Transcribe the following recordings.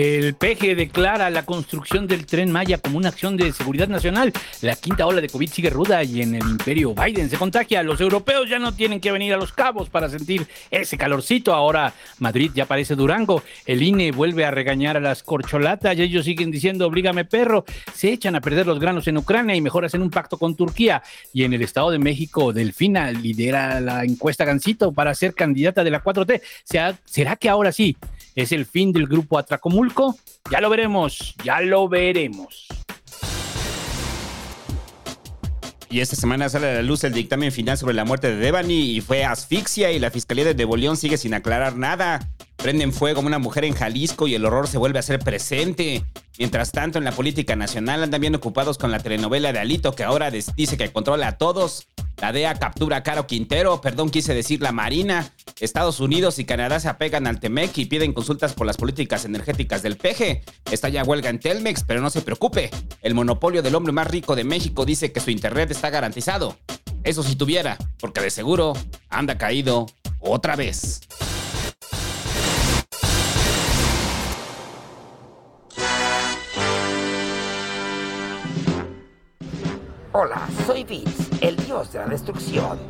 El PG declara la construcción del tren Maya como una acción de seguridad nacional. La quinta ola de COVID sigue ruda y en el imperio Biden se contagia. Los europeos ya no tienen que venir a los cabos para sentir ese calorcito. Ahora Madrid ya parece Durango. El INE vuelve a regañar a las corcholatas y ellos siguen diciendo oblígame perro. Se echan a perder los granos en Ucrania y mejor hacen un pacto con Turquía. Y en el Estado de México, Delfina lidera la encuesta Gancito para ser candidata de la 4T. ¿Será que ahora sí es el fin del grupo Atracomulco? Ya lo veremos, ya lo veremos. Y esta semana sale a la luz el dictamen final sobre la muerte de Devani y fue asfixia y la Fiscalía de Nuevo sigue sin aclarar nada. Prenden fuego a una mujer en Jalisco y el horror se vuelve a ser presente. Mientras tanto, en la política nacional andan bien ocupados con la telenovela de Alito que ahora dice que controla a todos. La DEA captura a Caro Quintero, perdón, quise decir la Marina. Estados Unidos y Canadá se apegan al TEMEC y piden consultas por las políticas energéticas del PG. Está ya huelga en Telmex, pero no se preocupe. El monopolio del hombre más rico de México dice que su internet está garantizado. Eso si tuviera, porque de seguro anda caído otra vez. Hola, soy Vince, el dios de la destrucción.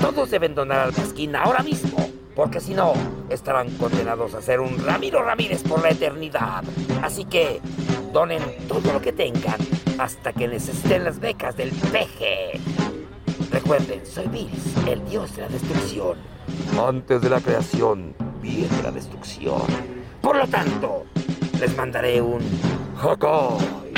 Todos deben donar al Pasquín ahora mismo, porque si no, estarán condenados a ser un Ramiro Ramírez por la eternidad. Así que, donen todo lo que tengan hasta que necesiten las becas del peje. Recuerden, soy Vince, el dios de la destrucción. Antes de la creación, viene la destrucción. Por lo tanto, les mandaré un Hakai.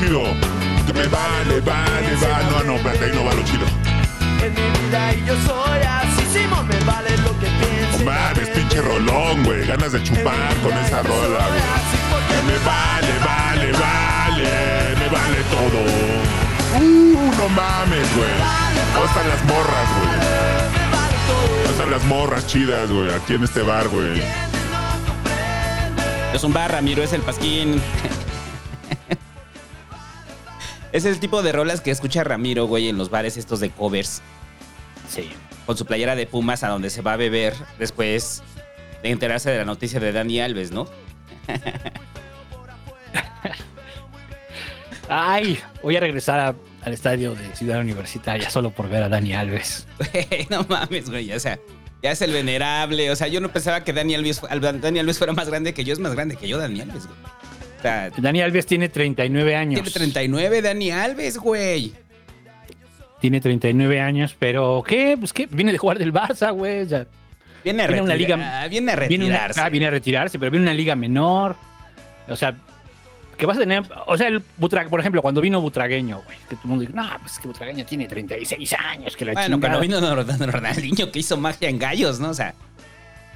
Chido. Que me vale, vale, vale. No, no, espérate, ahí no va lo chido. En mi vida y yo soy así, Simón, me vale lo que pienses. No mames, pinche rolón, güey. Ganas de chupar con esa rola, güey. Que me vale, vale, vale. Me vale todo. Uh, no mames, güey. ¿Dónde están las morras, güey? ¿Dónde están las morras chidas, güey? Aquí en este bar, güey. Es un bar, Ramiro, es el pasquín. Es el tipo de rolas que escucha Ramiro, güey, en los bares estos de covers. Sí. Con su playera de Pumas a donde se va a beber después de enterarse de la noticia de Dani Alves, ¿no? Ay, voy a regresar a- al estadio de Ciudad Universitaria solo por ver a Dani Alves. no mames, güey, o sea, Ya es el venerable. O sea, yo no pensaba que Dani Alves, Dani Alves fuera más grande que yo. Es más grande que yo, Dani Alves, güey. O sea, Dani Alves tiene 39 años. tiene 39 Dani Alves, güey. Tiene 39 años, pero ¿qué? Pues qué, viene de jugar del Barça, güey. o sea, Viene a, Viene una retira- liga- viene a viene, una- retirarse. ah, viene a retirarse, pero viene una liga menor. O sea, que vas a tener. O sea, el Butra, por ejemplo, cuando vino Butragueño, güey, que todo el mundo dice, no, pues que Butragueño tiene 36 años, que la Bueno, chingada". cuando vino Ronaldinho que hizo magia en gallos, ¿no? O sea,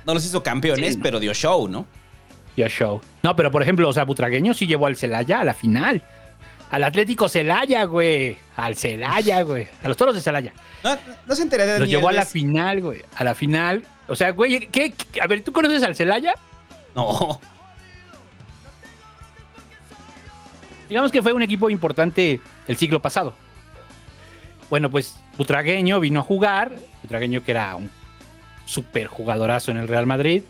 no los hizo campeones, Sí. pero dio show, ¿no? Show. No, pero por ejemplo, o sea, Butragueño sí llevó al Celaya a la final. Al Atlético Celaya, güey. Al Celaya, güey. A los toros de Celaya. No, no se enteré de Dani llevó a la final, güey. A la final. O sea, güey, ¿qué, qué- A ver, ¿tú conoces al Celaya? No. Digamos que fue un equipo importante el siglo pasado. Bueno, pues Butragueño vino a jugar. Butragueño, que era un súper jugadorazo en el Real Madrid,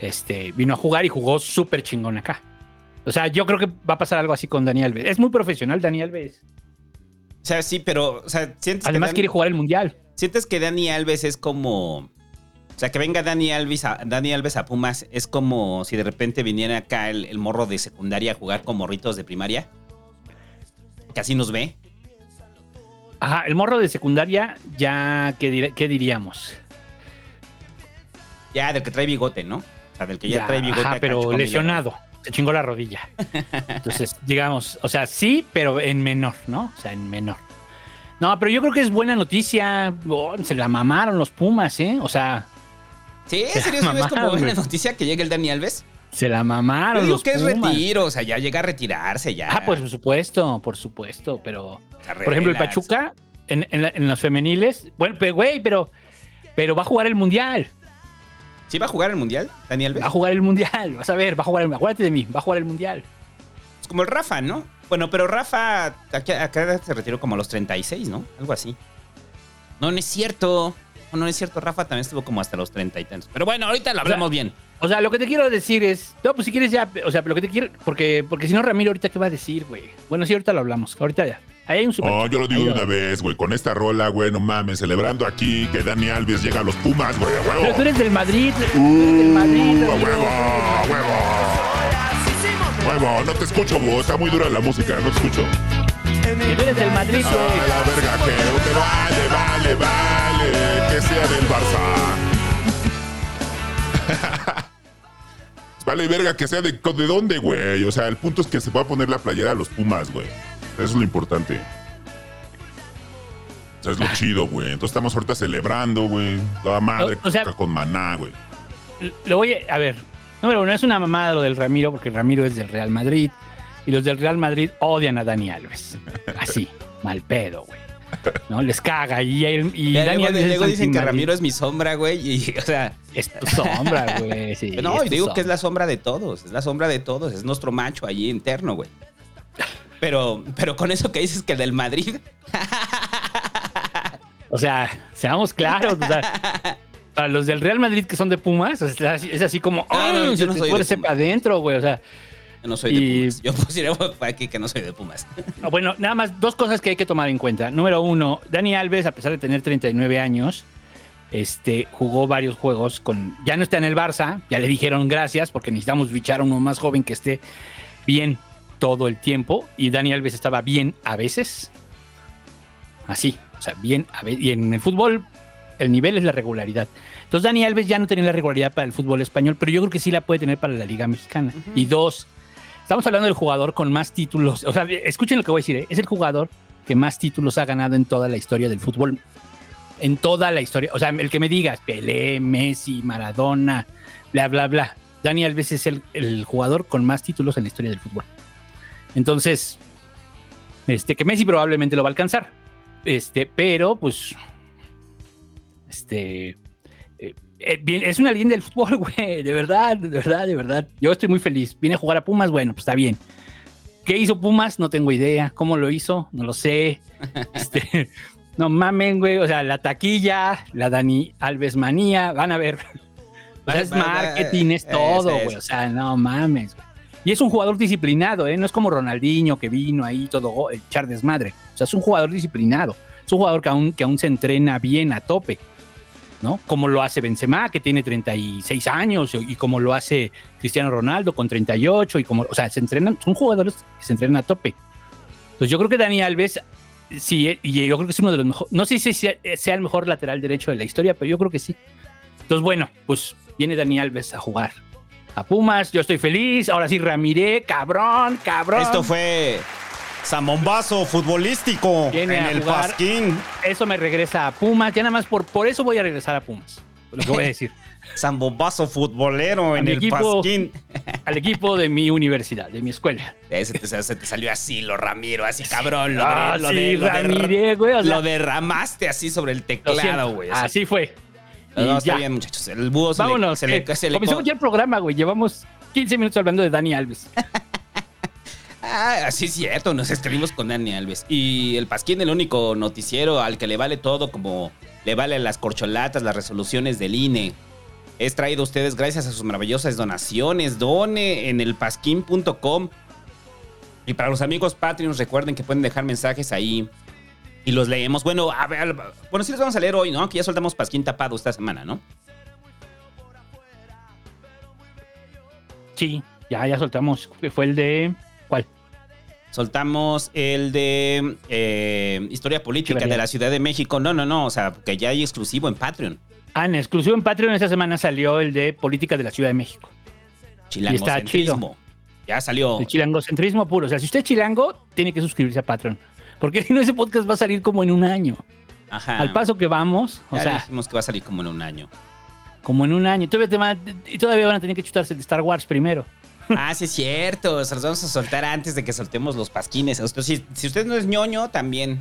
este, vino a jugar y jugó súper chingón acá. O sea, yo creo que va a pasar algo así con Dani Alves. Es muy profesional, Dani Alves. O sea, sí, pero, o sea, sientes Además, que quiere jugar el mundial. sientes que Dani Alves es como. O sea, que venga Dani Alves a, Dani Alves a Pumas es como si de repente viniera acá el, el morro de secundaria a jugar con morritos de primaria. Que así nos ve. Ajá, el morro de secundaria, ya, ¿qué, dir- qué diríamos? Ya, del que trae bigote, ¿no? O sea, del que ya, trae bigote. ajá, pero lesionado. Se chingó la rodilla. Entonces, digamos, o sea, sí, pero en menor, ¿no? O sea, en menor. No, pero yo creo que es buena noticia. Oh, se la mamaron los Pumas, ¿eh? O sea, Sí, Se ¿en serio? ¿sí ves como mamaron, buena noticia que llegue el Dani Alves? se la Yo mamaron digo los que es Pumas. retiro, o sea, ya llega a retirarse ya. Ah, pues, por supuesto, por supuesto, pero... Por ejemplo, el Pachuca, en, en la- en los femeniles, bueno, pero güey, pero, pero va a jugar el Mundial. ¿Sí va a jugar el Mundial, Dani Alves? Va a jugar el Mundial, vas a ver, va a jugar el Acuérdate de mí, va a jugar el Mundial. Es como el Rafa, ¿no? Bueno, pero Rafa acá, acá se retiró como a los 36, ¿no? Algo así. No, no es cierto. No, no es cierto. Rafa también estuvo como hasta los 30 y tantos. Pero bueno, ahorita lo hablamos bien. O sea, lo que te quiero decir es. No, pues si quieres ya. O sea, lo que te quiero. Porque, porque si no, Ramiro, ahorita qué va a decir, güey. Bueno, sí, ahorita lo hablamos. Ahorita ya. Ahí hay un super. Oh, yo lo digo de una vez, güey. Con esta rola, güey, no mames, celebrando aquí que Dani Alves llega a los Pumas, güey, a Pero tú huevo. eres del Madrid. eres del Madrid. Uh, a huevo, a huevo. Huevo, no te escucho, güey. Está muy dura la música, no te escucho. Que tú eres del Madrid, A güey. la verga que te vale, vale, vale, que sea del Barça. vale, verga, que sea de, de dónde, güey. O sea, el punto es que se pueda poner la playera a los Pumas, güey. Eso es lo importante. O sea, es lo chido, güey. Entonces estamos ahorita celebrando, güey. Toda madre O- o sea- con maná, güey. Lo voy a. A ver. Número uno, es una mamada lo del Ramiro, porque Ramiro es del Real Madrid. Y los del Real Madrid odian a Dani Alves. Así, mal pedo, güey. ¿No? Les caga. Y, él- y Dani luego, luego dicen que. Ramiro es mi sombra, güey. Y, o sea, Es tu sombra, güey. sí, no, y tu digo que es la sombra de todos. Es la sombra de todos. Es nuestro macho allí interno, güey. Pero, pero con eso que dices que el del Madrid. O sea, seamos claros. o sea, para los del Real Madrid que son de Pumas, es así, es así como, No, no, yo no soy de Pumas. adentro, güey. O sea, Yo no soy de Y- Pumas. Yo pusieron aquí que no soy de Pumas. no, bueno, nada más dos cosas que hay que tomar en cuenta. Número uno, Dani Alves, a pesar de tener 39 años, este, jugó varios juegos con. Ya no está en el Barça, ya le dijeron gracias porque necesitamos bichar a uno más joven que esté bien todo el tiempo. Y Dani Alves estaba bien a veces. Así, o sea, bien a veces. Y en el fútbol, el nivel es la regularidad. Entonces, Dani Alves ya no tenía la regularidad para el fútbol español, pero yo creo que sí la puede tener para la Liga Mexicana. Y dos, estamos hablando del jugador con más títulos. O sea, escuchen lo que voy a decir, ¿eh? es el jugador que más títulos ha ganado en toda la historia del fútbol. En toda la historia. O sea, el que me digas, Pelé, Messi, Maradona, bla, bla, bla. Dani Alves es el, el jugador con más títulos en la historia del fútbol. Entonces, este, que Messi probablemente lo va a alcanzar. Este, pero, pues, este, eh, eh, bien, es una leyenda del fútbol, güey, de verdad, de verdad, de verdad. Yo estoy muy feliz. Viene a jugar a Pumas, bueno, pues está bien. ¿Qué hizo Pumas? No tengo idea. ¿Cómo lo hizo? No lo sé. Este, no mamen, güey. O sea, la taquilla, la Dani Alves manía, van a ver. O sea, es marketing, es es- todo, güey. O sea, no mames, güey. Y es un jugador disciplinado, ¿eh? No es como Ronaldinho que vino ahí todo go- echar desmadre. O sea, es un jugador disciplinado. Es un jugador que aún, que aún se entrena bien a tope. ¿no? Como lo hace Benzema, que tiene 36 años, y como lo hace Cristiano Ronaldo con 38, y como, o sea, se entrenan, son jugadores que se entrenan a tope. Entonces yo creo que Dani Alves, sí, y yo creo que es uno de los mejores, no sé si sea, sea el mejor lateral derecho de la historia, pero yo creo que sí. Entonces, bueno, pues viene Dani Alves a jugar a Pumas, yo estoy feliz, ahora sí Ramiré, cabrón, cabrón. Esto fue Zambombazo futbolístico Viene en el jugar. Pasquín. Eso me regresa a Pumas, ya nada más por, por eso voy a regresar a Pumas. Lo que voy a decir. Zambombazo futbolero A en el equipo. Pasquín. Al equipo de mi universidad, de mi escuela. Ese te, se te salió así, lo Ramiro, así cabrón. Lo, Ah, de- lo sí, de- lo de- güey, o sea- lo derramaste así sobre el Lo teclado, güey. Así fue. No, está ya. bien, muchachos. El búho se le- Vámonos. se le, se le- Comenzamos ya el programa, güey. Llevamos 15 minutos hablando de Dani Alves. Ah, así es cierto, nos escribimos con Dani Alves. Y el Pasquín, el único noticiero al que le vale todo, como le vale las corcholatas, las resoluciones del INE. Es traído a ustedes gracias a sus maravillosas donaciones. Done en el pasquín.com. Y para los amigos Patreons, recuerden que pueden dejar mensajes ahí y los leemos. Bueno, a ver, bueno, sí los vamos a leer hoy, ¿no? Que ya soltamos Pasquín tapado esta semana, ¿no? Sí, ya, ya soltamos. Fue el de. ¿Cuál? Soltamos el de eh, Historia Política de la Ciudad de México. No, no, no. O sea, que ya hay exclusivo en Patreon. Ah, en exclusivo en Patreon esta semana salió el de Política de la Ciudad de México. Chilangocentrismo. Ya salió. El chilangocentrismo puro. O sea, si usted es chilango, tiene que suscribirse a Patreon. Porque si no, ese podcast va a salir como en un año. Ajá. Al paso que vamos, o Ya sea, dijimos que va a salir como en un año. como en un año. Todavía, te van todavía van a tener que chutarse el de Star Wars primero. Ah, sí es cierto. Se los vamos a soltar antes de que soltemos los pasquines. Si, si usted no es ñoño, también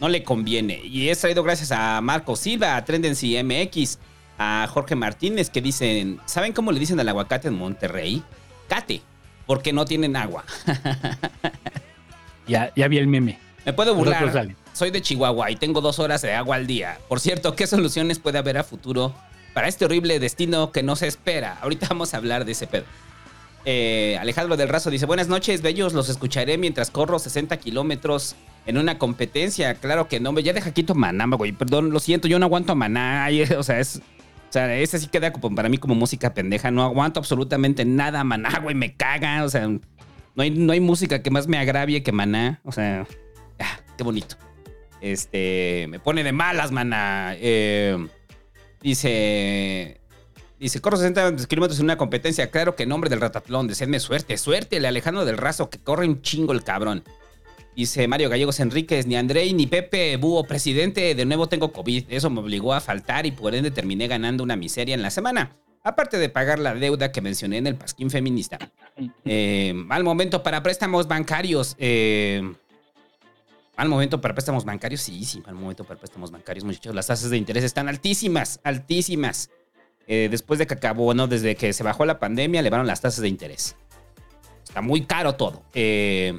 no le conviene. Y es traído gracias a Marco Silva, a Trendency MX, a Jorge Martínez, que dicen, ¿saben cómo le dicen al aguacate en Monterrey? Cate, porque no tienen agua. Ya, ya vi el meme. Me puedo burlar. Soy de Chihuahua y tengo dos horas de agua al día. Por cierto, ¿qué soluciones puede haber a futuro para este horrible destino que no se espera? Ahorita vamos a hablar de ese pedo. Eh, Alejandro del Razo dice, buenas noches, bellos, los escucharé mientras corro 60 kilómetros en una competencia. Claro que no, ya deja quito Maná, güey. Perdón, lo siento, yo no aguanto a Maná. O sea, es... O sea, ese sí queda como para mí como música pendeja. No aguanto absolutamente nada a Maná, güey. Me caga. O sea, no hay, no hay música que más me agravie que Maná. O sea, qué bonito. Este, me pone de malas, Maná. Eh, dice, dice, corro 60 kilómetros en una competencia. Claro que nombre del ratatlón. Deseenme suerte. Suerte, le Alejandro del Razo, que corre un chingo el cabrón. Dice Mario Gallegos Enríquez, ni Andrei ni Pepe Búho, presidente, de nuevo tengo COVID. Eso me obligó a faltar y por ende terminé ganando una miseria en la semana. Aparte de pagar la deuda que mencioné en el Pasquín Feminista. Eh, mal momento para préstamos bancarios. Eh, mal momento para préstamos bancarios. Sí, sí, mal momento para préstamos bancarios, muchachos. Las tasas de interés están altísimas, altísimas. Eh, después de que acabó, no, desde que se bajó la pandemia, elevaron las tasas de interés. Está muy caro todo. Eh,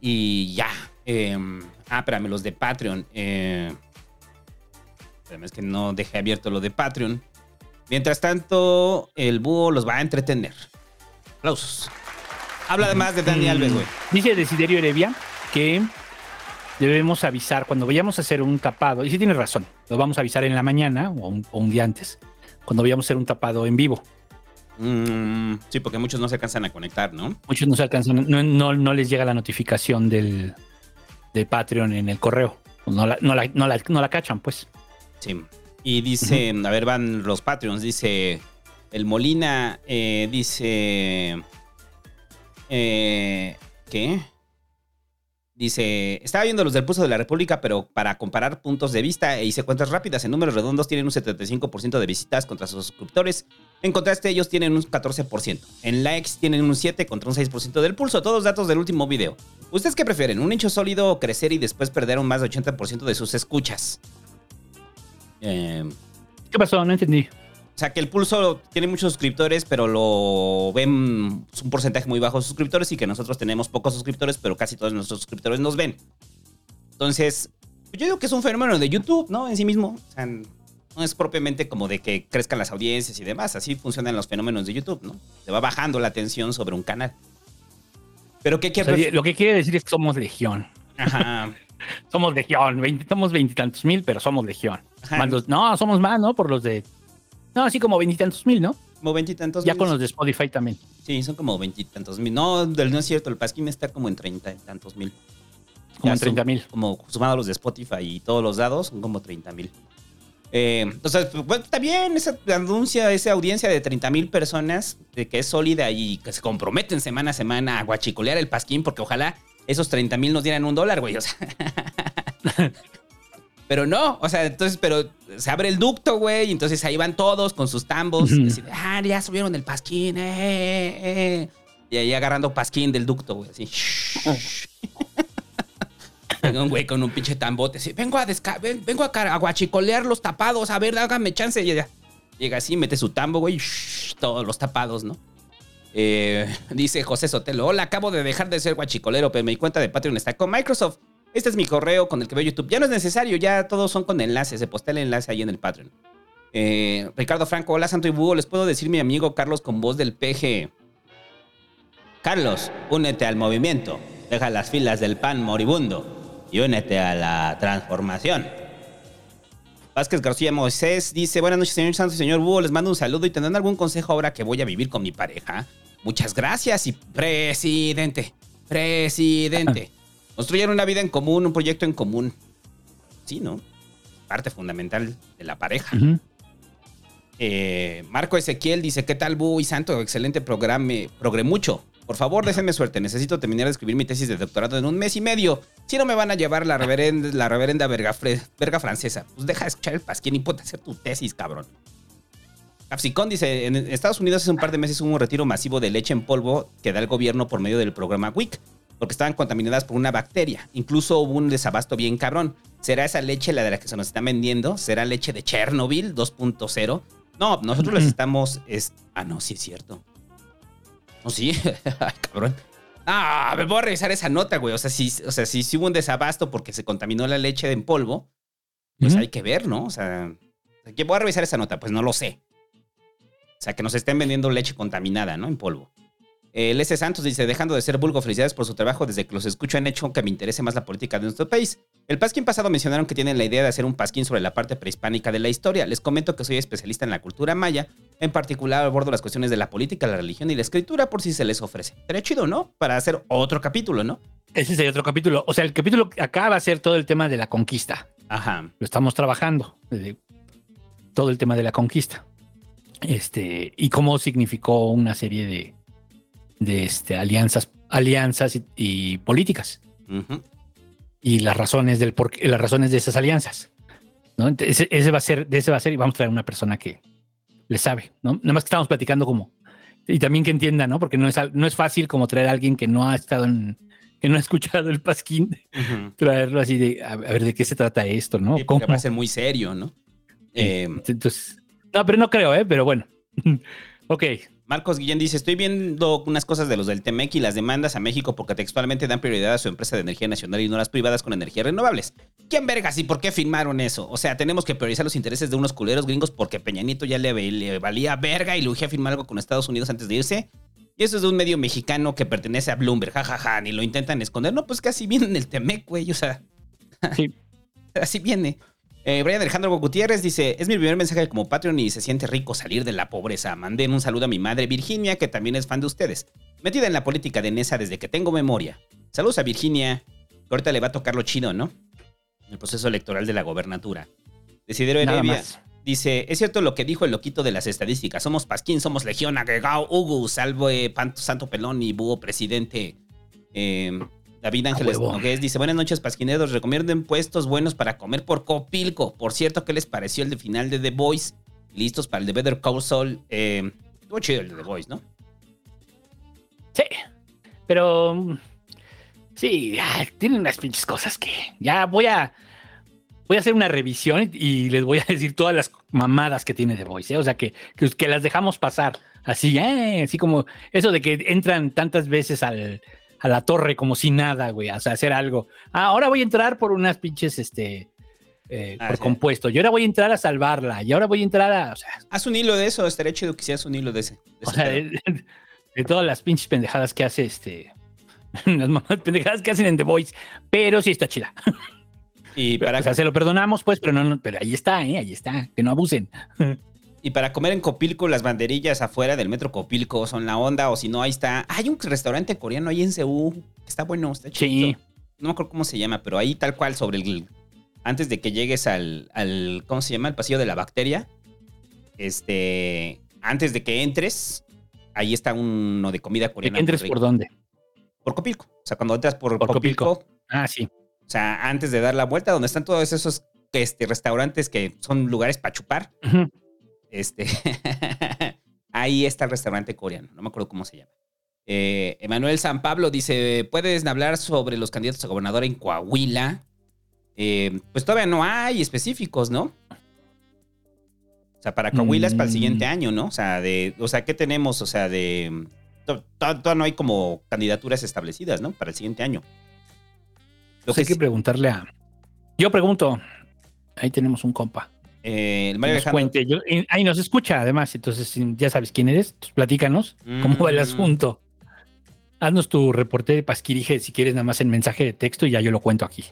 y ya. eh, ah, espérame, los de Patreon. Eh, espérame, es que no dejé abierto lo de Patreon. Mientras tanto, el búho los va a entretener. Aplausos. Habla además de Dani Mm, Alves, güey. Dice Desiderio Heredia que debemos avisar cuando vayamos a hacer un tapado. Y sí tiene razón. Lo vamos a avisar en la mañana o un, o un día antes. Cuando vayamos a hacer un tapado en vivo. Mm, sí, porque muchos no se alcanzan a conectar, ¿no? Muchos no se alcanzan, no, no, no les llega la notificación del, de Patreon en el correo. No la, no la, no la, no la cachan, pues. Sí. Y dice, a ver, van los Patreons, dice el Molina, eh, dice, eh, ¿qué? Dice, estaba viendo los del Pulso de la República, pero para comparar puntos de vista e hice cuentas rápidas, en números redondos tienen un 75% de visitas contra sus suscriptores. En contraste, ellos tienen un 14%. En likes tienen un 7 contra un 6% del pulso. Todos datos del último video. ¿Ustedes qué prefieren? ¿Un nicho sólido o crecer y después perder un más de 80% de sus escuchas? Eh, ¿Qué pasó? No entendí. O sea, que el pulso tiene muchos suscriptores, pero lo ven un porcentaje muy bajo de suscriptores y que nosotros tenemos pocos suscriptores, pero casi todos nuestros suscriptores nos ven. Entonces, yo digo que es un fenómeno de YouTube, ¿no? En sí mismo. O sea, no es propiamente como de que crezcan las audiencias y demás. Así funcionan los fenómenos de YouTube, ¿no? Se va bajando la atención sobre un canal. Pero ¿qué O quiere sea, lo que quiere decir es que somos legión. Ajá. somos legión, 20 somos veintitantos mil, pero somos legión. Ajá. Los- no, somos más, ¿no? Por los de. No, así como veintitantos mil, ¿no? Como veintitantos Ya mil. con los de Spotify también. Sí, son como veintitantos mil. No, no es cierto, el Pasquín está como en treinta y tantos mil. Como Ya en 30 mil. Como sumado a los de Spotify y todos los dados, son como 30 mil. Eh, entonces, pues, está bien esa anuncia, esa audiencia de 30 mil personas de que es sólida y que se comprometen semana a semana a guachicolear el pasquín, porque ojalá esos 30 mil nos dieran un dólar, güey. O sea. pero no, o sea, entonces, pero se abre el ducto, güey, y entonces ahí van todos con sus tambos. Así de, ah, ya subieron el pasquín, eh, eh, eh". Y ahí agarrando pasquín del ducto, güey, así. Un güey con un pinche tambote. Así, vengo a, desca- ven- vengo a, car- a guachicolear los tapados. A ver, hágame chance. Y ya. Llega así, mete su tambo, güey. todos los tapados, ¿no? Eh, dice José Sotelo. Hola, acabo de dejar de ser guachicolero, pero mi cuenta de Patreon está con Microsoft. Este es mi correo con el que veo YouTube. Ya no es necesario, ya todos son con enlaces. Se postea el enlace ahí en el Patreon. Eh, Ricardo Franco, hola Santo y Búho. Les puedo decir mi amigo Carlos con voz del PG. Carlos, únete al movimiento. Deja las filas del pan moribundo y únete a la transformación. Vázquez García Moisés dice, buenas noches, señor Santos y señor Búho, les mando un saludo y tendrán algún consejo ahora que voy a vivir con mi pareja. Muchas gracias y presidente, presidente. Construyeron una vida en común, un proyecto en común. Sí, ¿no? Parte fundamental de la pareja. Eh, Marco Ezequiel dice, ¿qué tal, Bu y Santo? Excelente programa, progre mucho. Por favor, déjenme suerte. Necesito terminar de escribir mi tesis de doctorado en un mes y medio. Si no me van a llevar la reverenda, la reverenda verga, fre- verga francesa. Pues deja de escuchar el pasquín y ponte a hacer tu tesis, cabrón. Capsicón dice, en Estados Unidos hace un par de meses hubo un retiro masivo de leche en polvo que da el gobierno por medio del programa WIC, porque estaban contaminadas por una bacteria. Incluso hubo un desabasto bien cabrón. ¿Será esa leche la de la que se nos están vendiendo? ¿Será leche de Chernobyl 2.0? No, nosotros les estamos... Es... Ah, no, sí es cierto. No, sí. Ay, cabrón. Ah, me voy a revisar esa nota, güey. O sea, si, o sea, si, si hubo un desabasto porque se contaminó la leche en polvo, pues hay que ver, ¿no? O sea, que voy a revisar esa nota, pues no lo sé. O sea, que nos estén vendiendo leche contaminada, ¿no? En polvo. El S. Santos dice, dejando de ser vulgo, felicidades por su trabajo. Desde que los escucho han hecho que me interese más la política de nuestro país. El pasquín pasado mencionaron que tienen la idea de hacer un pasquín sobre la parte prehispánica de la historia. Les comento que soy especialista en la cultura maya. En particular abordo las cuestiones de la política, la religión y la escritura por si se les ofrece. Sería chido, ¿no? Para hacer otro capítulo, ¿no? Ese sería otro capítulo. O sea, el capítulo acá va a ser todo el tema de la conquista. Ajá. Lo estamos trabajando. eh, todo el tema de la conquista. Este, y cómo significó una serie de, de este, alianzas, alianzas y, y políticas. Ujú. Y las razones del por las razones de esas alianzas. ¿no? Entonces, ese, ese va a ser, de ese va a ser, y vamos a traer una persona que le sabe, ¿no? Nada más que estamos platicando como. Y también que entienda, ¿no? Porque no es, no es fácil como traer a alguien que no ha estado en, que no ha escuchado el pasquín, Ujú. traerlo así de, a, ver, ¿de qué se trata esto, no? Sí, porque va a ser muy serio, ¿no? Eh, Entonces, no, pero no creo, ¿eh? Pero bueno. ok. Marcos Guillén dice, estoy viendo unas cosas de los del Temec y las demandas a México porque textualmente dan prioridad a su empresa de energía nacional y no las privadas con energías renovables. ¿Quién vergas y por qué firmaron eso? O sea, tenemos que priorizar los intereses de unos culeros gringos porque Peña Nieto ya le, le valía verga y le urgía firmar algo con Estados Unidos antes de irse. Y eso es de un medio mexicano que pertenece a Bloomberg, jajaja, ni lo intentan esconder. No, pues casi viene en el Temec, güey, o sea, Sí. así viene. Eh, Brian Alejandro Gutiérrez dice, es mi primer mensaje como Patreon y se siente rico salir de la pobreza. Manden un saludo a mi madre Virginia, que también es fan de ustedes. Metida en la política de Nesa desde que tengo memoria. Saludos a Virginia, que ahorita le va a tocar lo chido, ¿no? El proceso electoral de la gobernatura. Desidero Nada Heredia más. dice, es cierto lo que dijo el loquito de las estadísticas. Somos Pasquín, somos Legión, Agregado, Hugo, Salvo, eh, Panto, Santo Pelón y Búho Presidente. Eh, David Ángeles. Nogués dice, buenas noches, pasquineros. Recomienden puestos buenos para comer por Copilco. Por cierto, ¿qué les pareció el de final de The Voice? ¿Listos para el de Better Call Saul? Eh, estuvo chido el de The Voice, ¿no? Sí. Pero. Sí, tienen unas pinches cosas que. Ya voy a. Voy a hacer una revisión y les voy a decir todas las mamadas que tiene The Voice. ¿eh? O sea, que, que, que las dejamos pasar. Así, eh, así como eso de que entran tantas veces al, a la torre como si nada, güey. O sea, hacer algo. Ah, ahora voy a entrar por unas pinches, este. eh, Ah, por sí. compuesto. Y ahora voy a entrar a salvarla. Y ahora voy a entrar a. O sea, Haz un hilo de eso, estaría chido que hicieras un hilo de ese. de o ese sea, de todas las pinches pendejadas que hace este Las mamás pendejadas que hacen en The Voice. Pero sí está chida. Y para, O sea, se lo perdonamos, pues, pero no, no- pero ahí está, ¿eh? Ahí está. Que no abusen. Y para comer en Copilco, las banderillas afuera del metro Copilco son la onda. O si no, ahí está. Hay un restaurante coreano ahí en Seúl. Está bueno, está chido. Sí. No me acuerdo cómo se llama, pero ahí tal cual sobre el. Antes de que llegues al. al ¿Cómo se llama? El pasillo de la bacteria. Este. Antes de que entres, ahí está uno de comida ¿De coreana. entres por dónde? Por Copilco. O sea, cuando entras por, Por Copilco, Copilco. Ah, sí. o sea, antes de dar la vuelta, donde están todos esos este, restaurantes que son lugares para chupar, Ujú. Este, ahí está el restaurante coreano. No me acuerdo cómo se llama. Eh, Emanuel San Pablo dice: ¿Puedes hablar sobre los candidatos a gobernador en Coahuila? Eh, pues todavía no hay específicos, ¿no? O sea, para Coahuila es para el siguiente Mm. año, ¿no? O sea, de, o sea, ¿qué tenemos? O sea, de. to- to- Todavía no hay como candidaturas establecidas, ¿no? Para el siguiente año. Lo Pues hay que preguntarle a. Yo pregunto. Ahí tenemos un compa. Eh, el que Mario nos Alejandro. cuente. Yo- y- ahí nos escucha, además. Entonces, ya sabes quién eres. Pues platícanos cómo va el Mm. asunto. Haznos tu reporte de pasquirije si quieres, nada más en mensaje de texto y ya yo lo cuento aquí.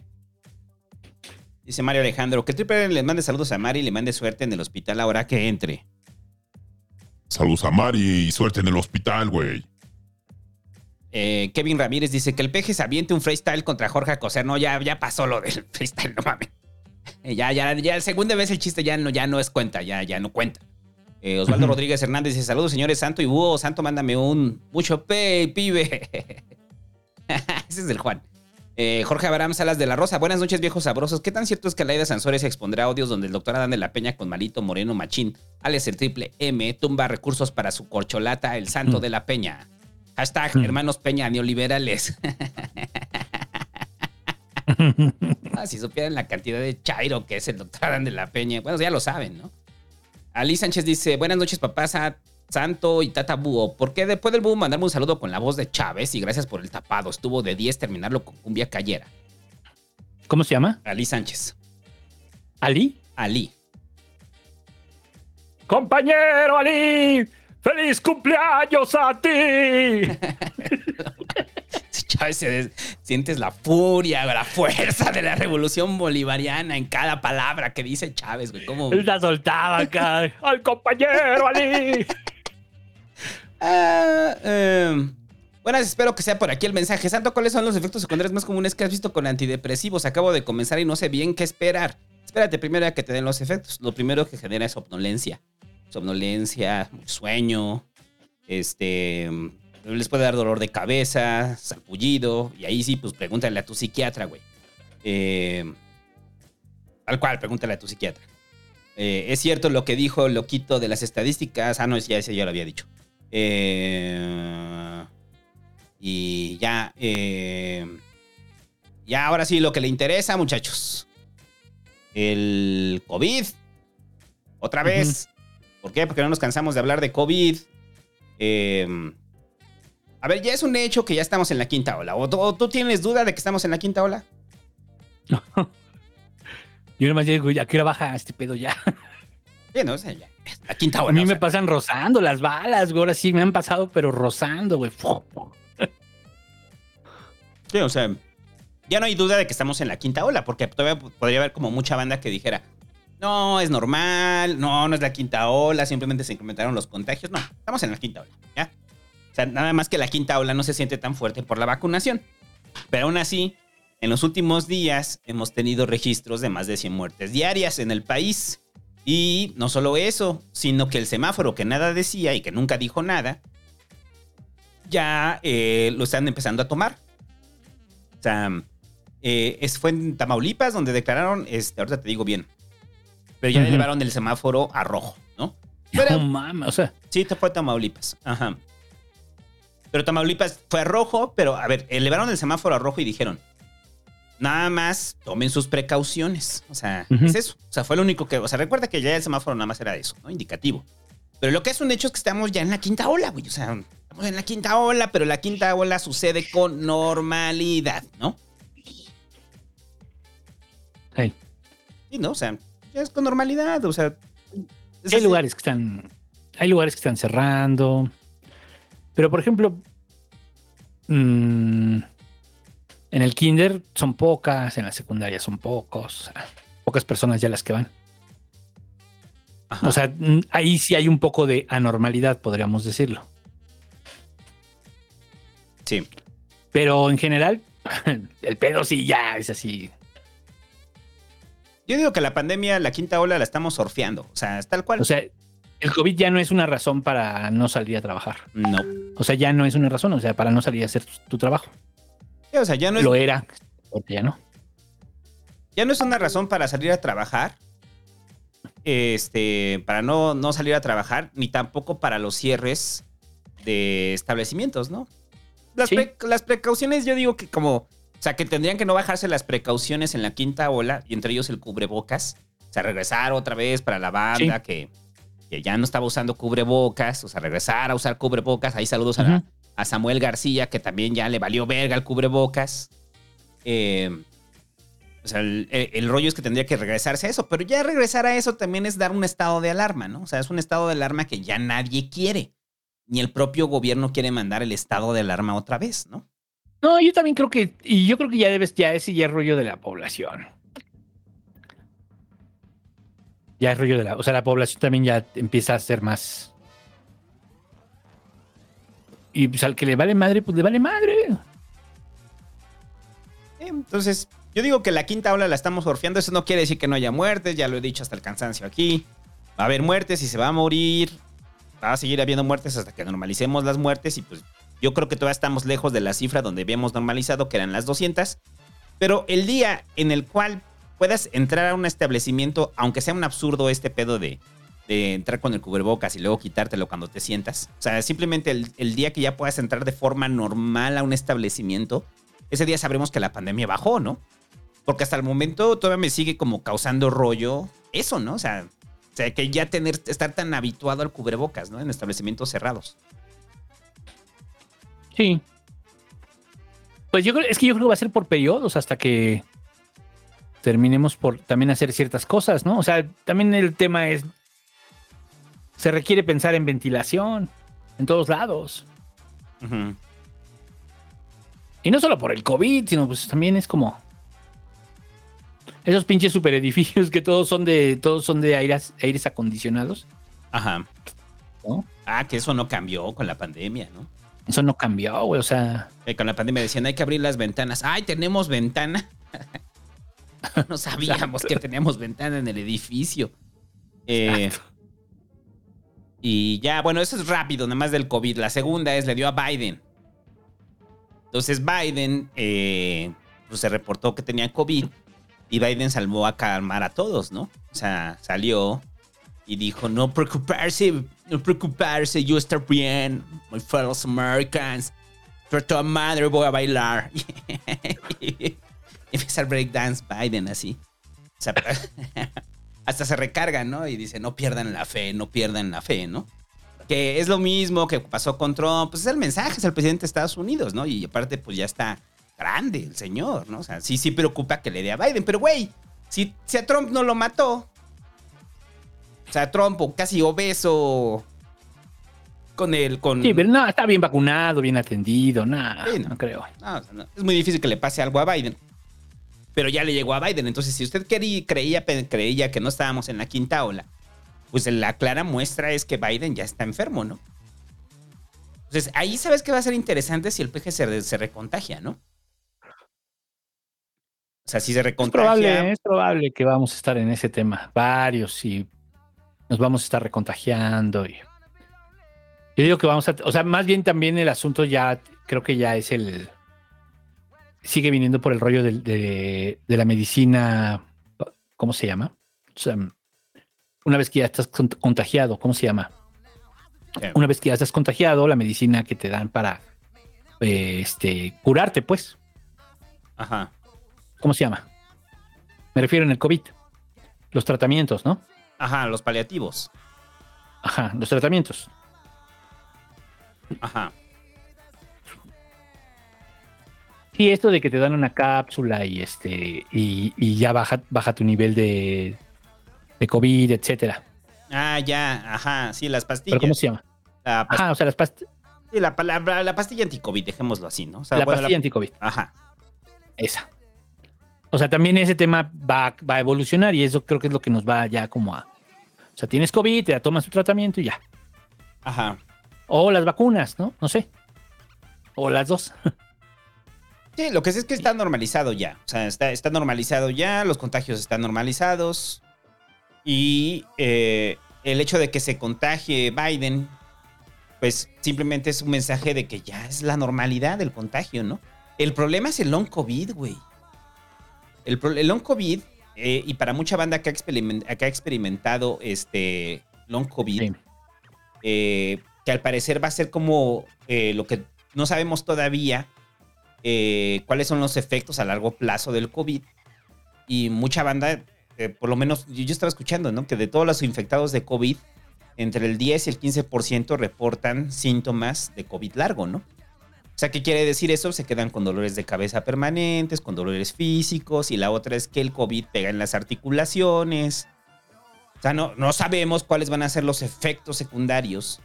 Dice Mario Alejandro, que Triple le mande saludos a Mari y le mande suerte en el hospital ahora que entre. Saludos a Mari y suerte en el hospital, güey. Eh, Kevin Ramírez dice que el peje se aviente un freestyle contra Jorge Acoser. No, ya, ya pasó lo del freestyle, no mames. Eh, ya, ya, ya, segunda vez el chiste ya no, ya no es cuenta, ya, ya no cuenta. Eh, Osvaldo. Rodríguez Hernández dice: Saludos, señores Santo y Búho. Santo, mándame un mucho pay, pibe. Ese es el Juan. Eh, Jorge Abraham Salas de la Rosa. Buenas noches, viejos sabrosos. ¿Qué tan cierto es que Laida Sansores expondrá audios donde el doctor Adán de la Peña con Malito Moreno Machín, alias el triple M, tumba recursos para su corcholata, el santo Mm. de la Peña? Hashtag Mm. hermanos Peña neoliberales. Ah, si supieran la cantidad de chairo que es el doctor Adán de la Peña. Bueno, ya lo saben, ¿no? Ali Sánchez dice, buenas noches, papá Sa- Santo y Tata Búho. ¿Por qué después del búho mandarme un saludo con la voz de Chávez? Y gracias por el tapado. Estuvo de 10 terminarlo con cumbia cayera. ¿Cómo se llama? Ali Sánchez. ¿Ali? Ali. Compañero Ali, feliz cumpleaños a ti. Chávez, se des- sientes la furia, la fuerza de la revolución bolivariana en cada palabra que dice Chávez, güey. ¿Cómo? Él la soltaba acá. Al compañero Ali. Ah, eh, buenas, espero que sea por aquí el mensaje. Santo, ¿cuáles son los efectos secundarios más comunes que has visto con antidepresivos? Acabo de comenzar y no sé bien qué esperar. Espérate primero a que te den los efectos. Lo primero que genera es somnolencia. Somnolencia, sueño, este... Les puede dar dolor de cabeza, salpullido, y ahí sí, pues pregúntale a tu psiquiatra, güey. Eh, tal cual, pregúntale a tu psiquiatra. Eh, es cierto lo que dijo el loquito de las estadísticas. Ah, no, ya, ese ya lo había dicho. Eh, y ya, eh, ya ahora sí lo que le interesa, muchachos. El COVID. Otra vez. ¿Por qué? Porque no nos cansamos de hablar de COVID. Eh, a ver, ya es un hecho que ya estamos en la quinta ola. ¿O tú, o tú tienes duda de que estamos en la quinta ola? Yo nomás digo, ya que baja este pedo ya. Sí, no, o sea, ya, la quinta ola. A mí me sea. pasan rozando las balas, güey. Ahora sí me han pasado, pero rozando, güey. Sí, o sea, ya no hay duda de que estamos en la quinta ola, porque todavía podría haber como mucha banda que dijera, no, es normal, no, no es la quinta ola, simplemente se incrementaron los contagios. No, estamos en la quinta ola, ¿ya? Sea, nada más que la quinta ola no se siente tan fuerte por la vacunación. Pero aún así, en los últimos días hemos tenido registros de más de 100 muertes diarias en el país. Y no solo eso, sino que el semáforo que nada decía y que nunca dijo nada, ya eh, lo están empezando a tomar. O sea, eh, es, fue en Tamaulipas donde declararon, este, ahorita te digo bien, pero ya Ujú. elevaron el semáforo a rojo, ¿no? Pero- No mames, o sea, Sí, te fue Tamaulipas. Ajá. Pero Tamaulipas fue a rojo, pero a ver, elevaron el semáforo a rojo y dijeron, nada más tomen sus precauciones. O sea, es eso. O sea, fue lo único que, o sea, recuerda que ya el semáforo nada más era eso, ¿no? Indicativo. Pero lo que es un hecho es que estamos ya en la quinta ola, güey. O sea, estamos en la quinta ola, pero la quinta ola sucede con normalidad, ¿no? hey, Sí, ¿no? O sea, ya es con normalidad, o sea. hay así. lugares que están, hay lugares que están cerrando. Pero por ejemplo, mm, en el kinder son pocas, en la secundaria son pocos, pocas personas ya las que van. Ajá. O sea, ahí sí hay un poco de anormalidad, podríamos decirlo. Sí. Pero en general, el pedo sí ya es así. Yo digo que la pandemia, la quinta ola, la estamos surfeando. O sea, es tal cual. O sea, el COVID ya no es una razón para no salir a trabajar. no. O sea, ya no es una razón, o sea, para no salir a hacer tu, tu trabajo. Sí, o sea, ya no es, Lo era, porque ya no. ya no es una razón para salir a trabajar. Este, para no, no salir a trabajar, ni tampoco para los cierres de establecimientos, ¿no? Las, Sí. pre- las precauciones, yo digo que como, o sea, que tendrían que no bajarse las precauciones en la quinta ola, y entre ellos el cubrebocas. O sea, regresar otra vez para la banda que, que ya no estaba usando cubrebocas, o sea, regresar a usar cubrebocas. Ahí saludos a, Samuel García, que también ya le valió verga el cubrebocas. Eh, o sea, el, rollo es que tendría que regresarse a eso, pero ya regresar a eso también es dar un estado de alarma, ¿no? O sea, es un estado de alarma que ya nadie quiere. Ni el propio gobierno quiere mandar el estado de alarma otra vez, ¿no? No, yo también creo que, y yo creo que ya debes, ya ese ya es rollo de la población. Ya es rollo de la, o sea, la población también ya empieza a ser más. Y pues al que le vale madre, pues le vale madre. Eh, Entonces, yo digo que la quinta ola la estamos surfeando. Eso no quiere decir que no haya muertes, ya lo he dicho hasta el cansancio aquí. Va a haber muertes y se va a morir. Va a seguir habiendo muertes hasta que normalicemos las muertes. Y pues yo creo que todavía estamos lejos de la cifra donde habíamos normalizado, que eran las 200. Pero el día en el cual puedas entrar a un establecimiento, aunque sea un absurdo este pedo de, de entrar con el cubrebocas y luego quitártelo cuando te sientas. O sea, simplemente el, día que ya puedas entrar de forma normal a un establecimiento, ese día sabremos que la pandemia bajó, ¿no? Porque hasta el momento todavía me sigue como causando rollo eso, ¿no? O sea, o sea que ya tener, estar tan habituado al cubrebocas, ¿no? En establecimientos cerrados. Sí. Pues yo creo, es que yo creo que va a ser por periodos hasta que terminemos por también hacer ciertas cosas, ¿no? O sea, también el tema es. Se requiere pensar en ventilación en todos lados. Y no solo por el COVID, sino pues también es como. Esos pinches super edificios que todos son de. Todos son de aires, aires acondicionados. Ajá. ¿No? Ah, que eso no cambió con la pandemia, ¿no? Eso no cambió, güey. O sea. Que con la pandemia decían hay que abrir las ventanas. ¡Ay, tenemos ventana! no sabíamos que teníamos ventana en el edificio. Eh, y ya, bueno, eso es rápido, nada más del COVID. La segunda es, le dio a Biden. Entonces Biden eh, pues se reportó que tenía COVID y Biden salvó a calmar a todos, ¿no? O sea, salió y dijo, no preocuparse, no preocuparse, yo estar bien, my fellow Americans. Pero a madre voy a bailar. empieza el breakdance Biden así. O sea, hasta se recarga, ¿no? Y dice, no pierdan la fe, no pierdan la fe, ¿no? Que es lo mismo que pasó con Trump. Pues es el mensaje, es el presidente de Estados Unidos, ¿no? Y aparte, pues ya está grande el señor, ¿no? O sea, sí, sí preocupa que le dé a Biden. Pero, güey, si, si a Trump no lo mató, o sea, Trump casi obeso con el... Con, Sí, pero no, está bien vacunado, bien atendido, nada, Sí, no. no. creo. No, o sea, no, es muy difícil que le pase algo a Biden. Pero ya le llegó a Biden. Entonces, si usted quería, creía, creía que no estábamos en la quinta ola, pues la clara muestra es que Biden ya está enfermo, ¿no? Entonces, ahí sabes que va a ser interesante si el peje se, se recontagia, ¿no? O sea, si se Es recontagia. probable, es probable que vamos a estar en ese tema, varios, y nos vamos a estar recontagiando. Y... Yo digo que vamos a, o sea, más bien también el asunto ya, creo que ya es el, sigue viniendo por el rollo de, de la medicina, ¿cómo se llama? O sea, una vez que ya estás cont- contagiado, ¿cómo se llama? Eh, Una vez que ya estás contagiado, la medicina que te dan para, eh, este, curarte, pues. Ajá. ¿Cómo se llama? Me refiero en el COVID. Los tratamientos, ¿no? Ajá, los paliativos. Ajá, los tratamientos. Ajá. Sí, esto de que te dan una cápsula y este y, y ya baja, baja tu nivel de, de COVID, etcétera. Ah, ya, ajá. Sí, las pastillas. ¿Pero cómo se llama? La Ajá, o sea, las pastillas. Sí, la, palabra, la pastilla anti-COVID, dejémoslo así, ¿no? O sea, la bueno, pastilla anti-COVID. Ajá. Esa. O sea, también ese tema va, va a evolucionar y eso creo que es lo que nos va ya como a. O sea, tienes COVID, te tomas tu tratamiento y ya. Ajá. O las vacunas, ¿no? No sé. O las dos. Sí, lo que sé es que está normalizado ya. O sea, está, está normalizado ya, los contagios están normalizados. Y eh, el hecho de que se contagie Biden, pues simplemente es un mensaje de que ya es la normalidad del contagio, ¿no? El problema es el long COVID, güey. El, long COVID, eh, y para mucha banda que ha, experimen- que ha experimentado este long COVID, Sí. eh, que al parecer va a ser como lo que no sabemos todavía, eh, cuáles son los efectos a largo plazo del COVID. Y mucha banda, eh, por lo menos yo, yo estaba escuchando, ¿no? Que de todos los infectados de COVID, entre el 10 y el 15% reportan síntomas de COVID largo, ¿no? O sea, ¿qué quiere decir eso? Se quedan con dolores de cabeza permanentes, con dolores físicos, y la otra es que el COVID pega en las articulaciones. O sea, no, no sabemos cuáles van a ser los efectos secundarios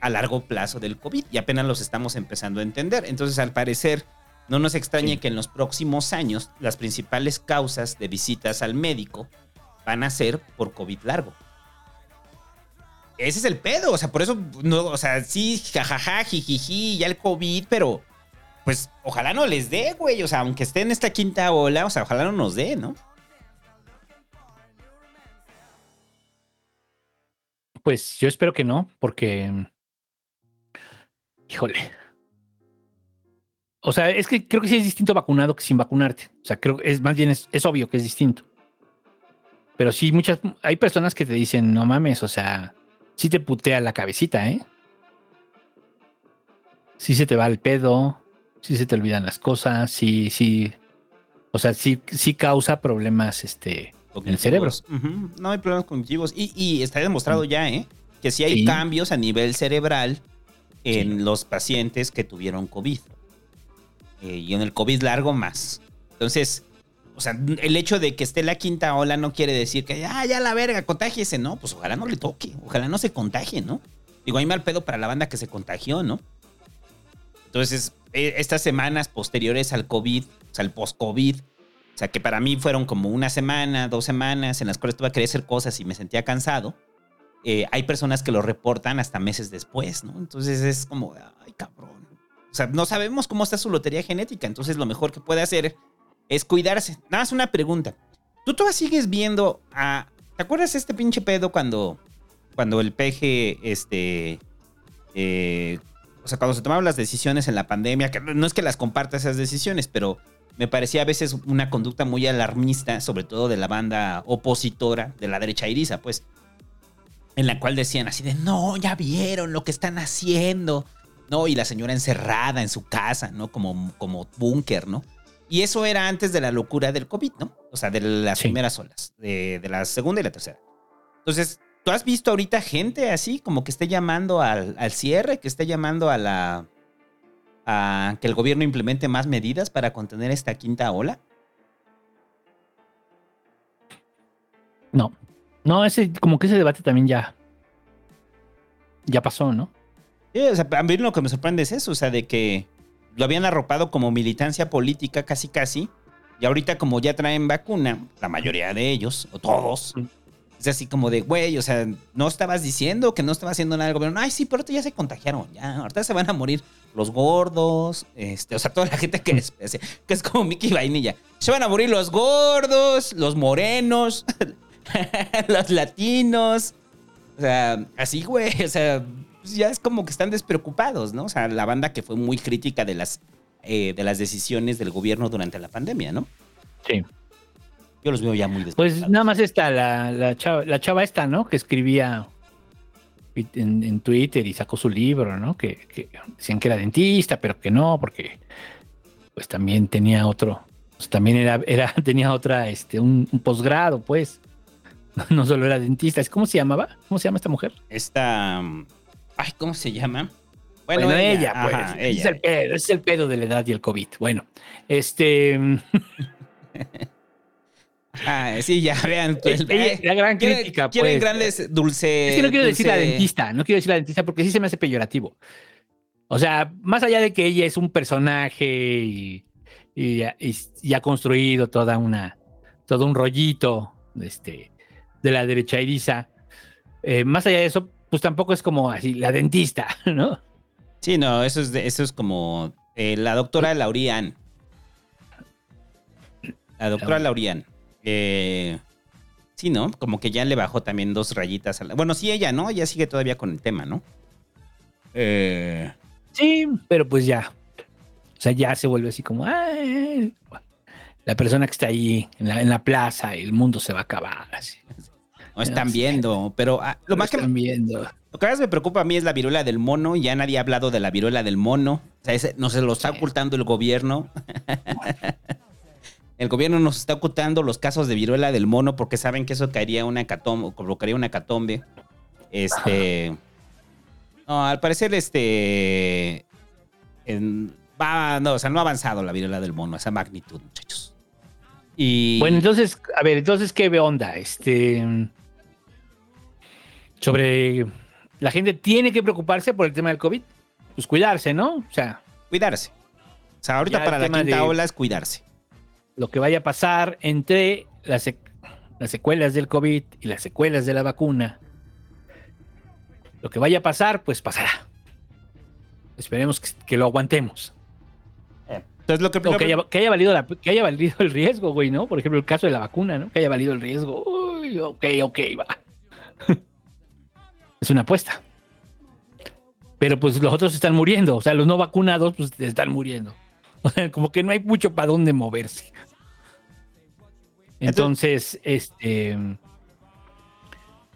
a largo plazo del COVID y apenas los estamos empezando a entender. Entonces, al parecer, no nos extrañe Sí. que en los próximos años las principales causas de visitas al médico van a ser por COVID largo. Ese es el pedo, o sea, por eso, no, o sea, sí, jajaja, jijiji, ya el COVID, pero pues ojalá no les dé, güey, o sea, aunque esté en esta quinta ola, o sea, ojalá no nos dé, ¿no? Pues yo espero que no, porque. Híjole. O sea, es que creo que sí es distinto vacunado que sin vacunarte. O sea, creo que es más bien es, es obvio que es distinto. Pero sí, muchas. Hay personas que te dicen, no mames, o sea, sí te putea la cabecita, ¿eh? Sí se te va el pedo, sí se te olvidan las cosas, sí, sí. O sea, sí, sí causa problemas, este. En el cerebro. No hay problemas cognitivos. Y, y está demostrado ya, ¿eh? Que sí hay Sí. cambios a nivel cerebral en los pacientes que tuvieron COVID. Eh, y en el COVID largo más. Entonces, o sea, el hecho de que esté la quinta ola no quiere decir que, ah, ya la verga, contágiese, ¿no? Pues ojalá no le toque, ojalá no se contagie, ¿no? Digo, hay mal pedo para la banda que se contagió, ¿no? Entonces, eh, estas semanas posteriores al COVID, o sea, el post-COVID, o sea, que para mí fueron como una semana, dos semanas, en las cuales tuve que hacer cosas y me sentía cansado. eh, hay personas que lo reportan hasta meses después, ¿no? Entonces es como, ay, cabrón. O sea, no sabemos cómo está su lotería genética, entonces lo mejor que puede hacer es cuidarse. Nada más una pregunta. ¿Tú todavía sigues viendo a... ¿Te acuerdas este pinche pedo cuando, cuando el peje, este... eh, o sea, cuando se tomaban las decisiones en la pandemia, que no es que las comparta esas decisiones, pero me parecía a veces una conducta muy alarmista, sobre todo de la banda opositora de la derecha iriza, pues, en la cual decían así de, no, ya vieron lo que están haciendo, ¿no? Y la señora encerrada en su casa, ¿no? Como, como búnker, ¿no? Y eso era antes de la locura del COVID, ¿no? O sea, de las Sí. primeras olas, de, de la segunda y la tercera. Entonces, ¿tú has visto ahorita gente así como que esté llamando al, al cierre, que esté llamando a la... a que el gobierno implemente más medidas para contener esta quinta ola? No. No, ese, como que ese debate también ya. Ya pasó, ¿no? Sí, o sea, a mí lo que me sorprende es eso, o sea, de que lo habían arropado como militancia política casi casi, y ahorita como ya traen vacuna, la mayoría de ellos, o todos, es así como de, güey, o sea, no estabas diciendo que no estaba haciendo nada el gobierno, ay, sí, pero ahorita ya se contagiaron, ya, ahorita se van a morir los gordos, este, o sea, toda la gente que es, que es como Mickey Vainilla, se van a morir los gordos, los morenos, los latinos, o sea, así, güey, o sea, pues ya es como que están despreocupados, ¿no? O sea, la banda que fue muy crítica de las, eh, de las decisiones del gobierno durante la pandemia, ¿no? Sí. Yo los veo ya muy Pues despreocupados. nada más está la, la, chava, la chava esta, ¿no? Que escribía en, en Twitter y sacó su libro, ¿no? Que, que decían que era dentista, pero que no, porque pues también tenía otro, pues, también era, era, tenía otra, este, un, un posgrado, pues. No solo era dentista. ¿Cómo se llamaba? ¿Cómo se llama esta mujer? Esta. Ay, ¿cómo se llama? Bueno, ella, pues. ajá, Es el pedo, es el pedo de la edad y el COVID. Bueno, este. Ah, sí, ya vean. Es- ella- la gran quieren- crítica, Quieren pues. grandes dulces. Es que no quiero decir la dentista, no quiero decir la dentista porque sí se me hace peyorativo. O sea, más allá de que ella es un personaje y, y- y- y ha construido toda una, todo un rollito este, de la derecha iriza, eh, más allá de eso, pues tampoco es como así, la dentista, ¿no? Sí, no, eso es, de- eso es como eh, la doctora Laurian. La doctora Laurian. Eh, sí, ¿no? Como que ya le bajó también dos rayitas. a la- Bueno, sí, ella, ¿no? Ella sigue todavía con el tema, ¿no? Eh, Sí, pero pues ya. O sea, ya se vuelve así como, "Ay, la persona que está ahí en la, en la plaza, el mundo se va a acabar. Así. No están No viendo, pero ah, lo más que están viendo. Lo que más me preocupa a mí es la viruela del mono. Ya nadie ha hablado de la viruela del mono. O sea, ese- nos se lo está ocultando el gobierno. el gobierno nos está ocultando los casos de viruela del mono porque saben que eso caería una hecatombe, provocaría una hecatombe. Este. No, al parecer, este. en- va, no, o sea, no ha avanzado la viruela del mono a esa magnitud, muchachos. Y. Bueno, entonces, a ver, entonces, ¿qué onda? Este. Sobre. La gente tiene que preocuparse por el tema del COVID. Pues cuidarse, ¿no? O sea, cuidarse. O sea, ahorita para la quinta ola es cuidarse. lo que vaya a pasar entre las, sec- las secuelas del COVID y las secuelas de la vacuna. Lo que vaya a pasar, pues pasará. Esperemos que, que lo aguantemos. Entonces, lo que, O que haya, que haya valido la- que haya valido el riesgo, güey, ¿no? Por ejemplo, el caso de la vacuna, ¿no? Que haya valido el riesgo. Uy, ok, ok, va. Es una apuesta. Pero pues los otros están muriendo. O sea, los no vacunados, pues están muriendo. O sea, como que no hay mucho para dónde moverse. Entonces, este.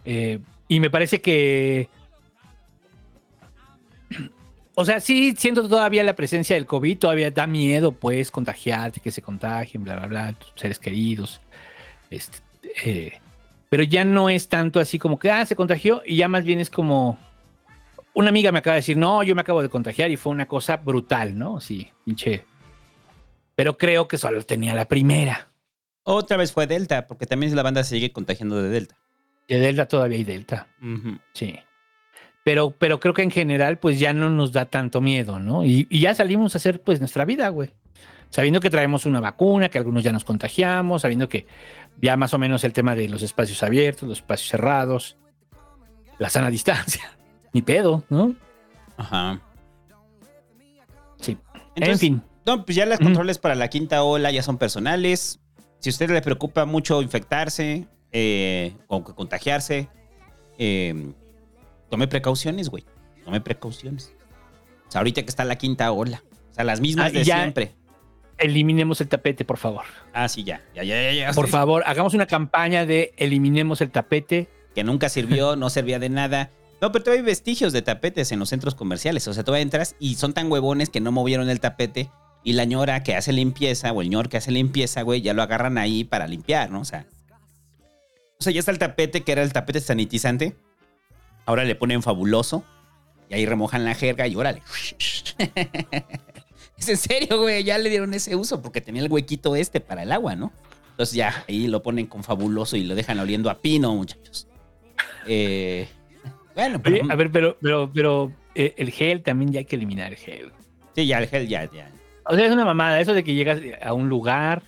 eh, y me parece que. O sea, sí, siento todavía la presencia del COVID, todavía da miedo, pues, contagiarte, que se contagien, bla, bla, bla, tus seres queridos. Este, eh, pero ya no es tanto así como que, ah, se contagió, y ya más bien es como. Una amiga me acaba de decir, no, yo me acabo de contagiar y fue una cosa brutal, ¿no? Sí, pinche. Pero creo que solo tenía la primera. Otra vez fue Delta, porque también la banda sigue contagiando de Delta. De Delta todavía hay Delta. Sí. Pero, pero creo que en general, pues ya no nos da tanto miedo, ¿no? Y, y ya salimos a hacer, pues, nuestra vida, güey. Sabiendo que traemos una vacuna, que algunos ya nos contagiamos, sabiendo que ya más o menos el tema de los espacios abiertos, los espacios cerrados, la sana distancia. Ni pedo, ¿no? Ajá. Sí. Entonces, en fin. No, pues ya los controles para la quinta ola ya son personales. Si a usted le preocupa mucho infectarse eh, o contagiarse, eh, tome precauciones, güey. Tome precauciones. O sea, ahorita que está la quinta ola. O sea, las mismas Ah, de ya siempre. Eliminemos el tapete, por favor. Ah, sí, ya. Ya, ya, ya. ya. Por Sí. favor, hagamos una campaña de eliminemos el tapete. Que nunca sirvió, no servía de nada. No, pero todavía hay vestigios de tapetes en los centros comerciales. O sea, todavía entras y son tan huevones que no movieron el tapete. Y la ñora que hace limpieza o el ñor que hace limpieza, güey, ya lo agarran ahí para limpiar, ¿no? O sea. O sea, ya está el tapete que era el tapete sanitizante. Ahora le ponen fabuloso. Y ahí remojan la jerga y órale. es en serio, güey. Ya le dieron ese uso porque tenía el huequito este para el agua, ¿no? Entonces ya ahí lo ponen con fabuloso y lo dejan oliendo a pino, muchachos. Eh, bueno, pero, Oye, a ver, pero, pero, pero eh, el gel también ya hay que eliminar el gel. sí, ya el gel ya, ya. O sea, es una mamada, eso de que llegas a un lugar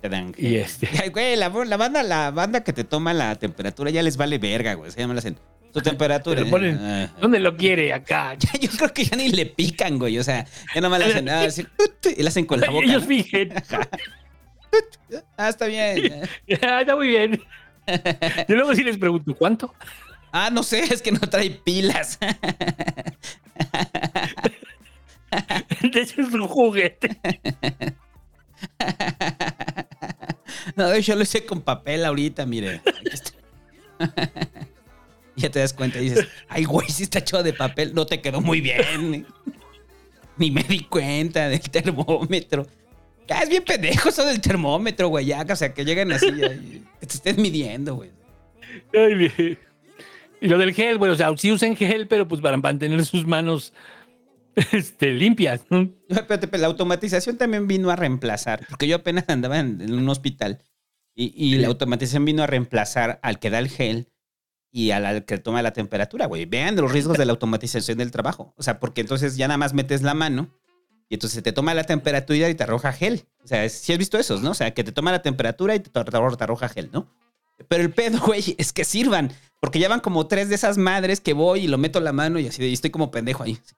Te dan y este. Güey, la, la banda, la banda que te toma la temperatura ya les vale verga, güey. Se llama hacen. Tu temperatura. Lo ponen- Ah, ¿Dónde lo quiere? Acá. ya, yo creo que ya ni le pican, güey. O sea, ya nomás le hacen nada, así, tut, y le hacen con la boca. Ellos ¿no? fingen. Ah, está bien. Ah, Está muy bien. Yo luego sí les pregunto, ¿cuánto? Ah, no sé, es que no trae pilas. Hecho, es un juguete. No, yo lo hice con papel ahorita, mire. Aquí está. ya te das cuenta y dices, ay, güey, sí está hecho de papel. No te quedó muy bien. Ni me di cuenta del termómetro. Ya es bien pendejo eso del termómetro, güey. Ya, o sea, que lleguen así y que te estén midiendo, güey. Ay, Y lo del gel, bueno, o sea, sí usen gel, pero pues para mantener sus manos este, limpias. ¿no? La automatización también vino a reemplazar, porque yo apenas andaba en, en un hospital y, y la automatización vino a reemplazar al que da el gel y a la que toma la temperatura, güey. Vean los riesgos de la automatización del trabajo. O sea, porque entonces ya nada más metes la mano y entonces te toma la temperatura y te arroja gel. O sea, si has visto esos, ¿no? O sea, que te toma la temperatura y te, arroja gel, ¿no? Pero el pedo, güey, es que sirvan. Porque ya van como tres de esas madres que voy y lo meto la mano y así, y estoy como pendejo ahí.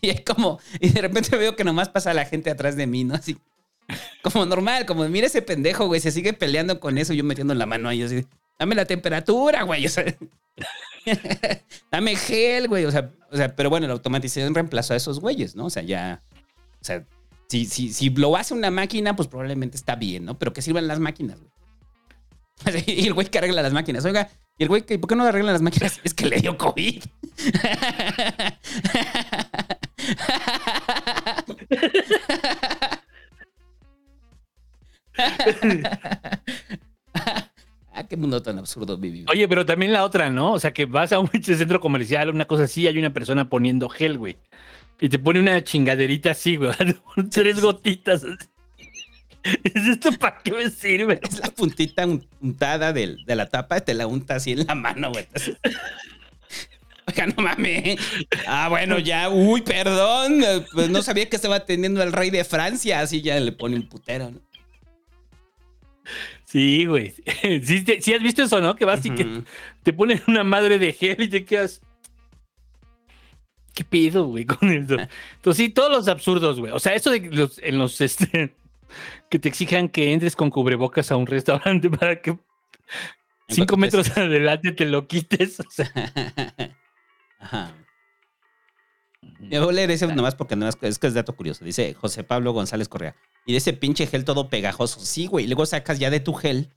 Y hay como, y de repente veo que nomás pasa la gente atrás de mí, ¿no? Así, como normal, como mira ese pendejo, güey, se sigue peleando con eso, yo metiendo la mano ahí, así, dame la temperatura, güey, dame gel, güey, o sea, o sea, pero bueno, la automatización reemplazó a esos güeyes, ¿no? O sea, ya, o sea, si, si, si lo hace una máquina, pues probablemente está bien, ¿no? Pero que sirvan las máquinas, güey. Y el güey que arregla las máquinas. Oiga, ¿y el güey que por qué no arreglan las máquinas? Es que le dio COVID. Ah, qué mundo tan absurdo vivimos. Oye, pero también la otra, ¿no? O sea, que vas a un centro comercial, una cosa así, hay una persona poniendo gel, güey. Y te pone una chingaderita así, güey. Tres gotitas. ¿Es esto para qué me sirve? Es la puntita untada de, de la tapa, te la unta así en la mano, güey. Oiga, no mames. Ah, bueno, ya. Uy, perdón. Pues no sabía que estaba teniendo al rey de Francia. Así ya le pone un putero, ¿no? Sí, güey. Sí, te- sí has visto eso, ¿no? Que vas y que te ponen una madre de gel y te quedas. ¿Qué pedo, güey, con eso? Entonces, sí, todos los absurdos, güey. O sea, eso de que los, en los este, que te exijan que entres con cubrebocas a un restaurante para que cinco metros te- adelante te lo quites. O sea, Ajá. Me voy a leer ese nomás porque no es, es que es dato curioso. Dice José Pablo González Correa. Y de ese pinche gel todo pegajoso. Sí, güey. Y luego sacas ya de tu gel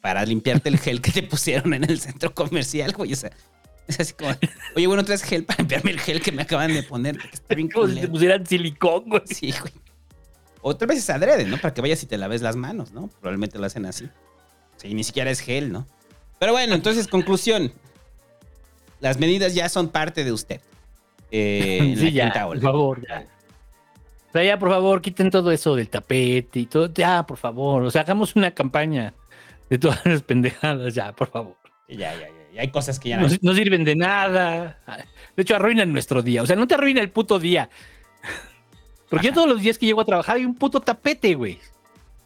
para limpiarte el gel que te pusieron en el centro comercial, güey. O sea, es así como, oye, bueno, traes gel para limpiarme el gel que me acaban de poner. Está bien como si te pusieran silicón, güey. Sí, güey. Otra vez es adrede, ¿no? Para que vayas y te laves las manos, ¿no? Probablemente lo hacen así. Sí, ni siquiera es gel, ¿no? Pero bueno, entonces, conclusión. Las medidas ya son parte de usted. Eh, en Sí, la ya, quinta por favor, ya. O sea, ya, por favor, quiten todo eso del tapete y todo. Ya, por favor. O sea, hagamos una campaña de todas las pendejadas, ya, por favor. Ya, ya, ya. Hay cosas que ya No, no. no sirven de nada. De hecho, arruinan nuestro día. O sea, no te arruina el puto día. Porque yo todos los días que llego a trabajar hay un puto tapete, güey.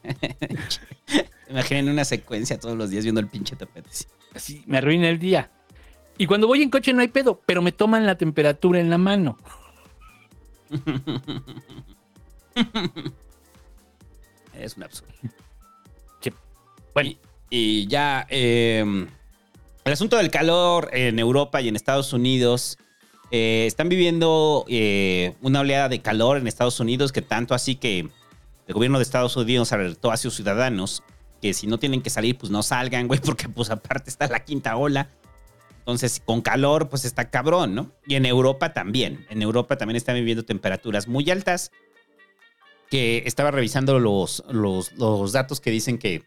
Imaginen una secuencia todos los días viendo el pinche tapete. sí. Así me arruina el día. Y cuando voy en coche no hay pedo, pero me toman la temperatura en la mano. Es un absurdo. Sí. Bueno, Y, ya, eh, el asunto del calor en Europa y en Estados Unidos. eh, están viviendo eh, una oleada de calor en Estados Unidos que tanto así que el gobierno de Estados Unidos alertó a sus ciudadanos que si no tienen que salir, pues no salgan, güey, porque pues aparte está la quinta ola. Entonces, con calor, pues está cabrón, ¿no? Y en Europa también. En Europa también están viviendo temperaturas muy altas. Que estaba revisando los, los, los datos que dicen que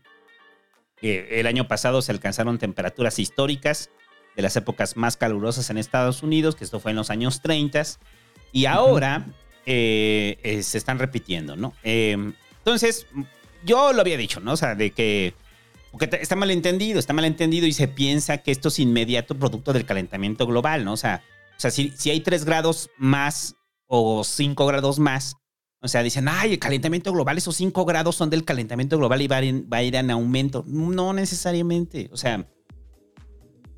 que el año pasado se alcanzaron temperaturas históricas de las épocas más calurosas en Estados Unidos, que esto fue en los años 30, y ahora eh, eh, se están repitiendo, ¿no? Eh, entonces, yo lo había dicho, ¿no? O sea, de que porque está mal entendido, está mal entendido y se piensa que esto es inmediato producto del calentamiento global, ¿no? O sea, o sea si, si hay 3 grados más o 5 grados más, o sea, dicen, ay, el calentamiento global, esos 5 grados son del calentamiento global y va a, ir va a ir en aumento. No necesariamente. O sea,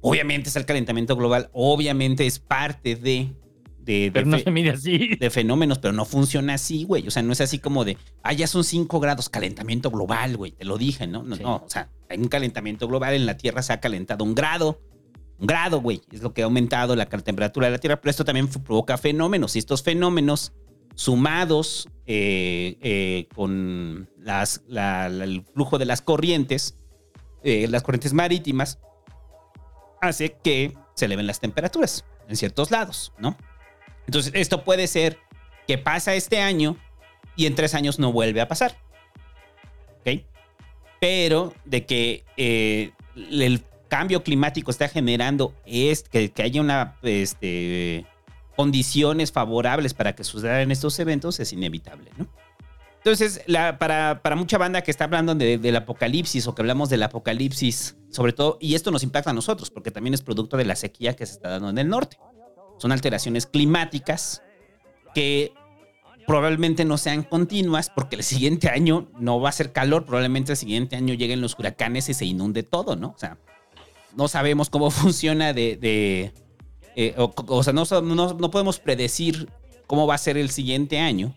obviamente es el calentamiento global, obviamente es parte de, de, de pero no fe- se mide así. de fenómenos, pero no funciona así, güey. O sea, no es así como de, ah, ya son 5 grados, calentamiento global, güey. Te lo dije, ¿no? No, Sí. no, o sea, hay un calentamiento global, en la Tierra se ha calentado un grado. Un grado, güey. Es lo que ha aumentado la temperatura de la Tierra, pero esto también provoca fenómenos. Y estos fenómenos, sumados eh, eh, con las, la- la- el flujo de las corrientes, eh, las corrientes marítimas, hace que se eleven las temperaturas en ciertos lados, ¿no? Entonces, esto puede ser que pasa este año y en tres años no vuelve a pasar. ¿Ok? Pero de que el cambio climático está generando es que, que haya una este, condiciones favorables para que sucedan estos eventos es inevitable, ¿no? Entonces, la- para, para mucha banda que está hablando de- del apocalipsis o que hablamos del apocalipsis, sobre todo, y esto nos impacta a nosotros, porque también es producto de la sequía que se está dando en el norte. Son alteraciones climáticas que probablemente no sean continuas, porque el siguiente año no va a ser calor, probablemente el siguiente año lleguen los huracanes y se inunde todo, ¿no? O sea, no sabemos cómo funciona de... de, eh, o, o sea, no, no, no podemos predecir cómo va a ser el siguiente año,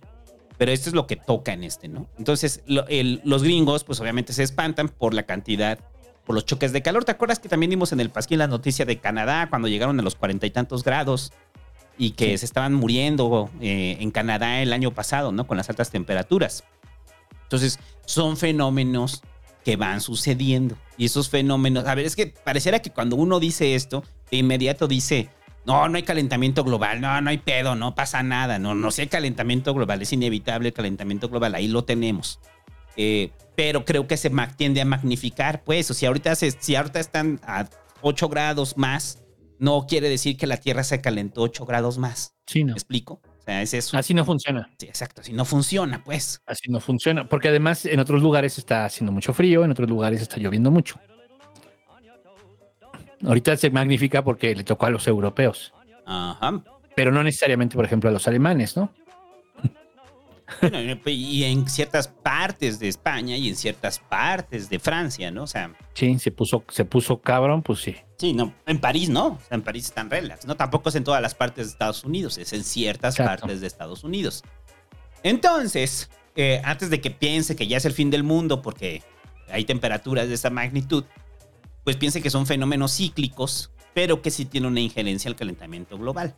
pero esto es lo que toca en este, ¿no? Entonces, lo- el- los gringos, pues obviamente se espantan por la cantidad, por los choques de calor. ¿Te acuerdas que también dimos en el Pasquín la noticia de Canadá cuando llegaron a los cuarenta y tantos grados y que se estaban muriendo eh, en Canadá el año pasado, ¿no? Con las altas temperaturas. Entonces, son fenómenos que van sucediendo. Y esos fenómenos, a ver, es que pareciera que cuando uno dice esto, de inmediato dice, no, no hay calentamiento global, no, no hay pedo, no pasa nada, no, no sé calentamiento global, es inevitable el calentamiento global, ahí lo tenemos. Eh, pero creo que se tiende a magnificar, pues, o si ahorita, se- si ahorita están a 8 grados más, no quiere decir que la Tierra se calentó 8 grados más. Sí, no. ¿Me explico? O sea, es eso. Así no funciona. Sí, exacto, así no funciona, pues. Así no funciona. Porque además en otros lugares está haciendo mucho frío, en otros lugares está lloviendo mucho. Ahorita se magnifica porque le tocó a los europeos, Ajá. pero no necesariamente, por ejemplo, a los alemanes, ¿no? Bueno, y en ciertas partes de España y en ciertas partes de Francia, ¿no? O sea, Sí, se puso, se puso cabrón, pues sí. sí, no, en París no, o sea, en París están relax, ¿no? Tampoco es en todas las partes de Estados Unidos, es en ciertas Exacto. partes de Estados Unidos. Entonces, eh, antes de que piense que ya es el fin del mundo porque hay temperaturas de esa magnitud, pues piense que son fenómenos cíclicos, pero que sí tienen una injerencia al calentamiento global.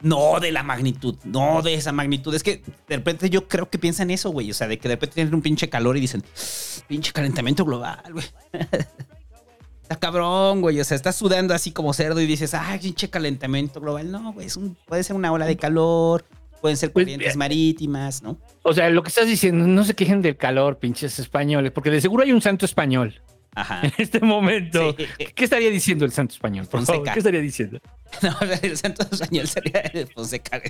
No de la magnitud, no de esa magnitud. Es que de repente yo creo que piensan eso, güey. O sea, de que de repente tienen un pinche calor y dicen, pinche calentamiento global, güey. Está cabrón, güey. O sea, estás sudando así como cerdo y dices, ay, pinche calentamiento global. No, güey, es un- puede ser una ola de calor, pueden ser Pues, corrientes eh, marítimas, ¿no? O sea, lo que estás diciendo, no se quejen del calor, pinches españoles, porque de seguro hay un santo español Ajá. en este momento. Sí. ¿Qué estaría diciendo el santo español? Por favor? Fonseca. ¿Qué estaría diciendo? No, el santo español sería el Fonseca.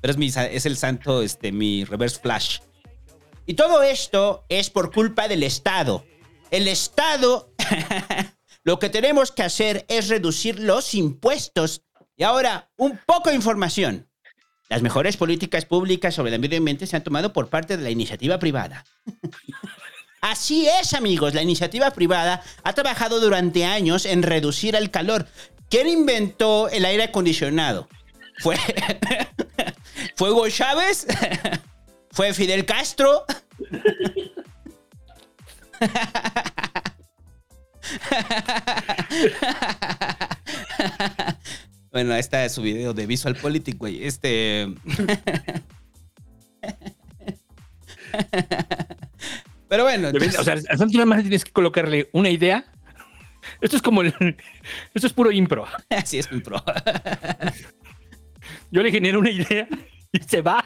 Pero es, mi, es el santo, este, mi reverse flash. Y todo esto es por culpa del Estado. El Estado, lo que tenemos que hacer es reducir los impuestos. Y ahora, un poco de información. Las mejores políticas públicas sobre el medio ambiente se han tomado por parte de la iniciativa privada. Así es, amigos. La iniciativa privada ha trabajado durante años en reducir el calor. ¿Quién inventó el aire acondicionado? ¿Fue, ¿Fue Hugo Chávez? ¿Fue Fidel Castro? Bueno, ahí está su video de Visual Politic, güey. Este. Pero bueno, O sea, santo nada más tienes que colocarle una idea. Esto es como el, esto es puro impro. así es mi pro. Yo le genero una idea y se va.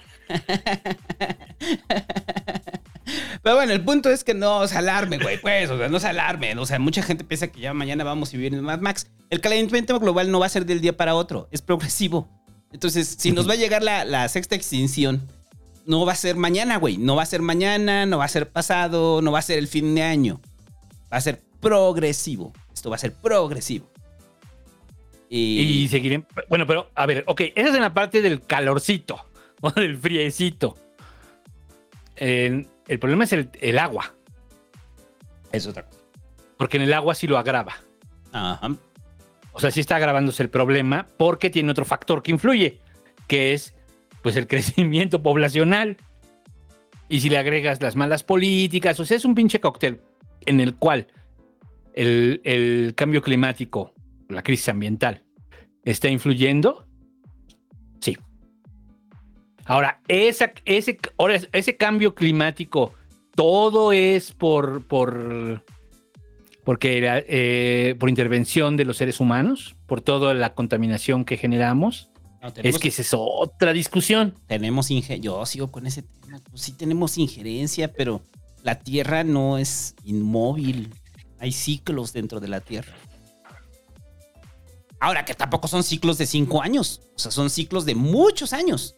Pero bueno, el punto es que no se alarme, güey, pues, o sea, no se alarmen. O sea, mucha gente piensa que ya mañana vamos a vivir en Mad Max. El calentamiento global no va a ser del día para otro, es progresivo. Entonces, si nos va a llegar la, la sexta extinción, no va a ser mañana, güey. No va a ser mañana, no va a ser pasado, no va a ser el fin de año. Va a ser progresivo. Esto va a ser progresivo. Y, Y seguiré. Bueno, pero a ver, ok, esa es en la parte del calorcito o del friecito. El, el problema es el, el agua, es otra cosa. porque en el agua sí lo agrava. Ajá. O sea, sí está agravándose el problema porque tiene otro factor que influye, que es pues el crecimiento poblacional. Y si le agregas las malas políticas, o sea, es un pinche cóctel en el cual el, el cambio climático, la crisis ambiental, está influyendo. Sí. Ahora, ese, ahora, ese cambio climático, todo es por, por, porque eh, por intervención de los seres humanos, por toda la contaminación que generamos. No, Es que esa es otra discusión. tenemos. Yo sigo con ese tema. Pues sí tenemos injerencia, pero la Tierra no es inmóvil. Hay ciclos dentro de la Tierra. Ahora que tampoco son ciclos de cinco años. O sea, son ciclos de muchos años.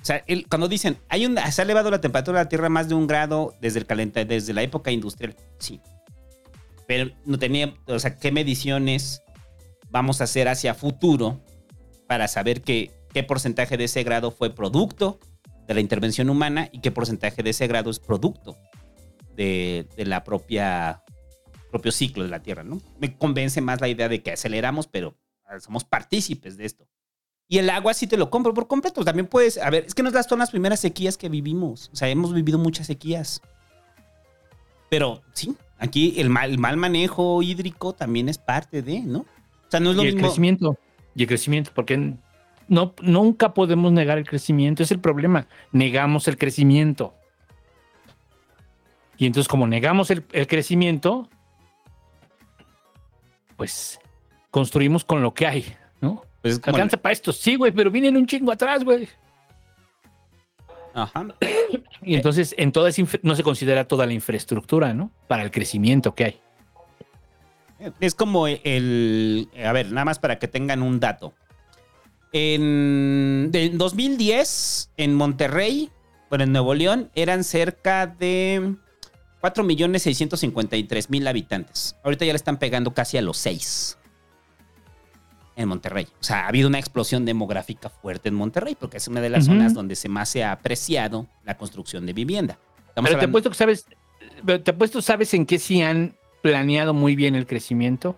O sea, el- cuando dicen, hay un, se ha elevado la temperatura de la Tierra más de un grado desde, el calenta, desde la época industrial, sí. Pero no tenía, o sea, ¿qué mediciones vamos a hacer hacia futuro para saber que, qué porcentaje de ese grado fue producto de la intervención humana y qué porcentaje de ese grado es producto de, de la propia propio ciclo de la Tierra, ¿no? Me convence más la idea de que aceleramos, pero ah, somos partícipes de esto. Y el agua sí te lo compro por completo. También puedes, a ver, es que no son las primeras sequías que vivimos. O sea, hemos vivido muchas sequías. Pero sí, aquí el mal, el mal manejo hídrico también es parte de, ¿no? O sea, no es lo y el mismo. crecimiento. Y el crecimiento, porque no, nunca podemos negar el crecimiento. Es el problema. Negamos el crecimiento. Y entonces, como negamos el, el crecimiento, pues construimos con lo que hay, ¿no? Pues Alcanza para esto, sí, güey, pero vienen un chingo atrás, güey. Ajá. Y entonces, en toda esa infra- no se considera toda la infraestructura, ¿no? Para el crecimiento que hay. Es como el. A ver, nada más para que tengan un dato. En, de- en 2010, en Monterrey, bueno, en Nuevo León, eran cerca de 4.653.000 habitantes. Ahorita ya le están pegando casi a los 6 en Monterrey. O sea, ha habido una explosión demográfica fuerte en Monterrey, porque es una de las zonas donde se más se ha apreciado la construcción de vivienda. Estamos Pero te apuesto que sabes, pero te apuesto, ¿sabes en qué sí han planeado muy bien el crecimiento?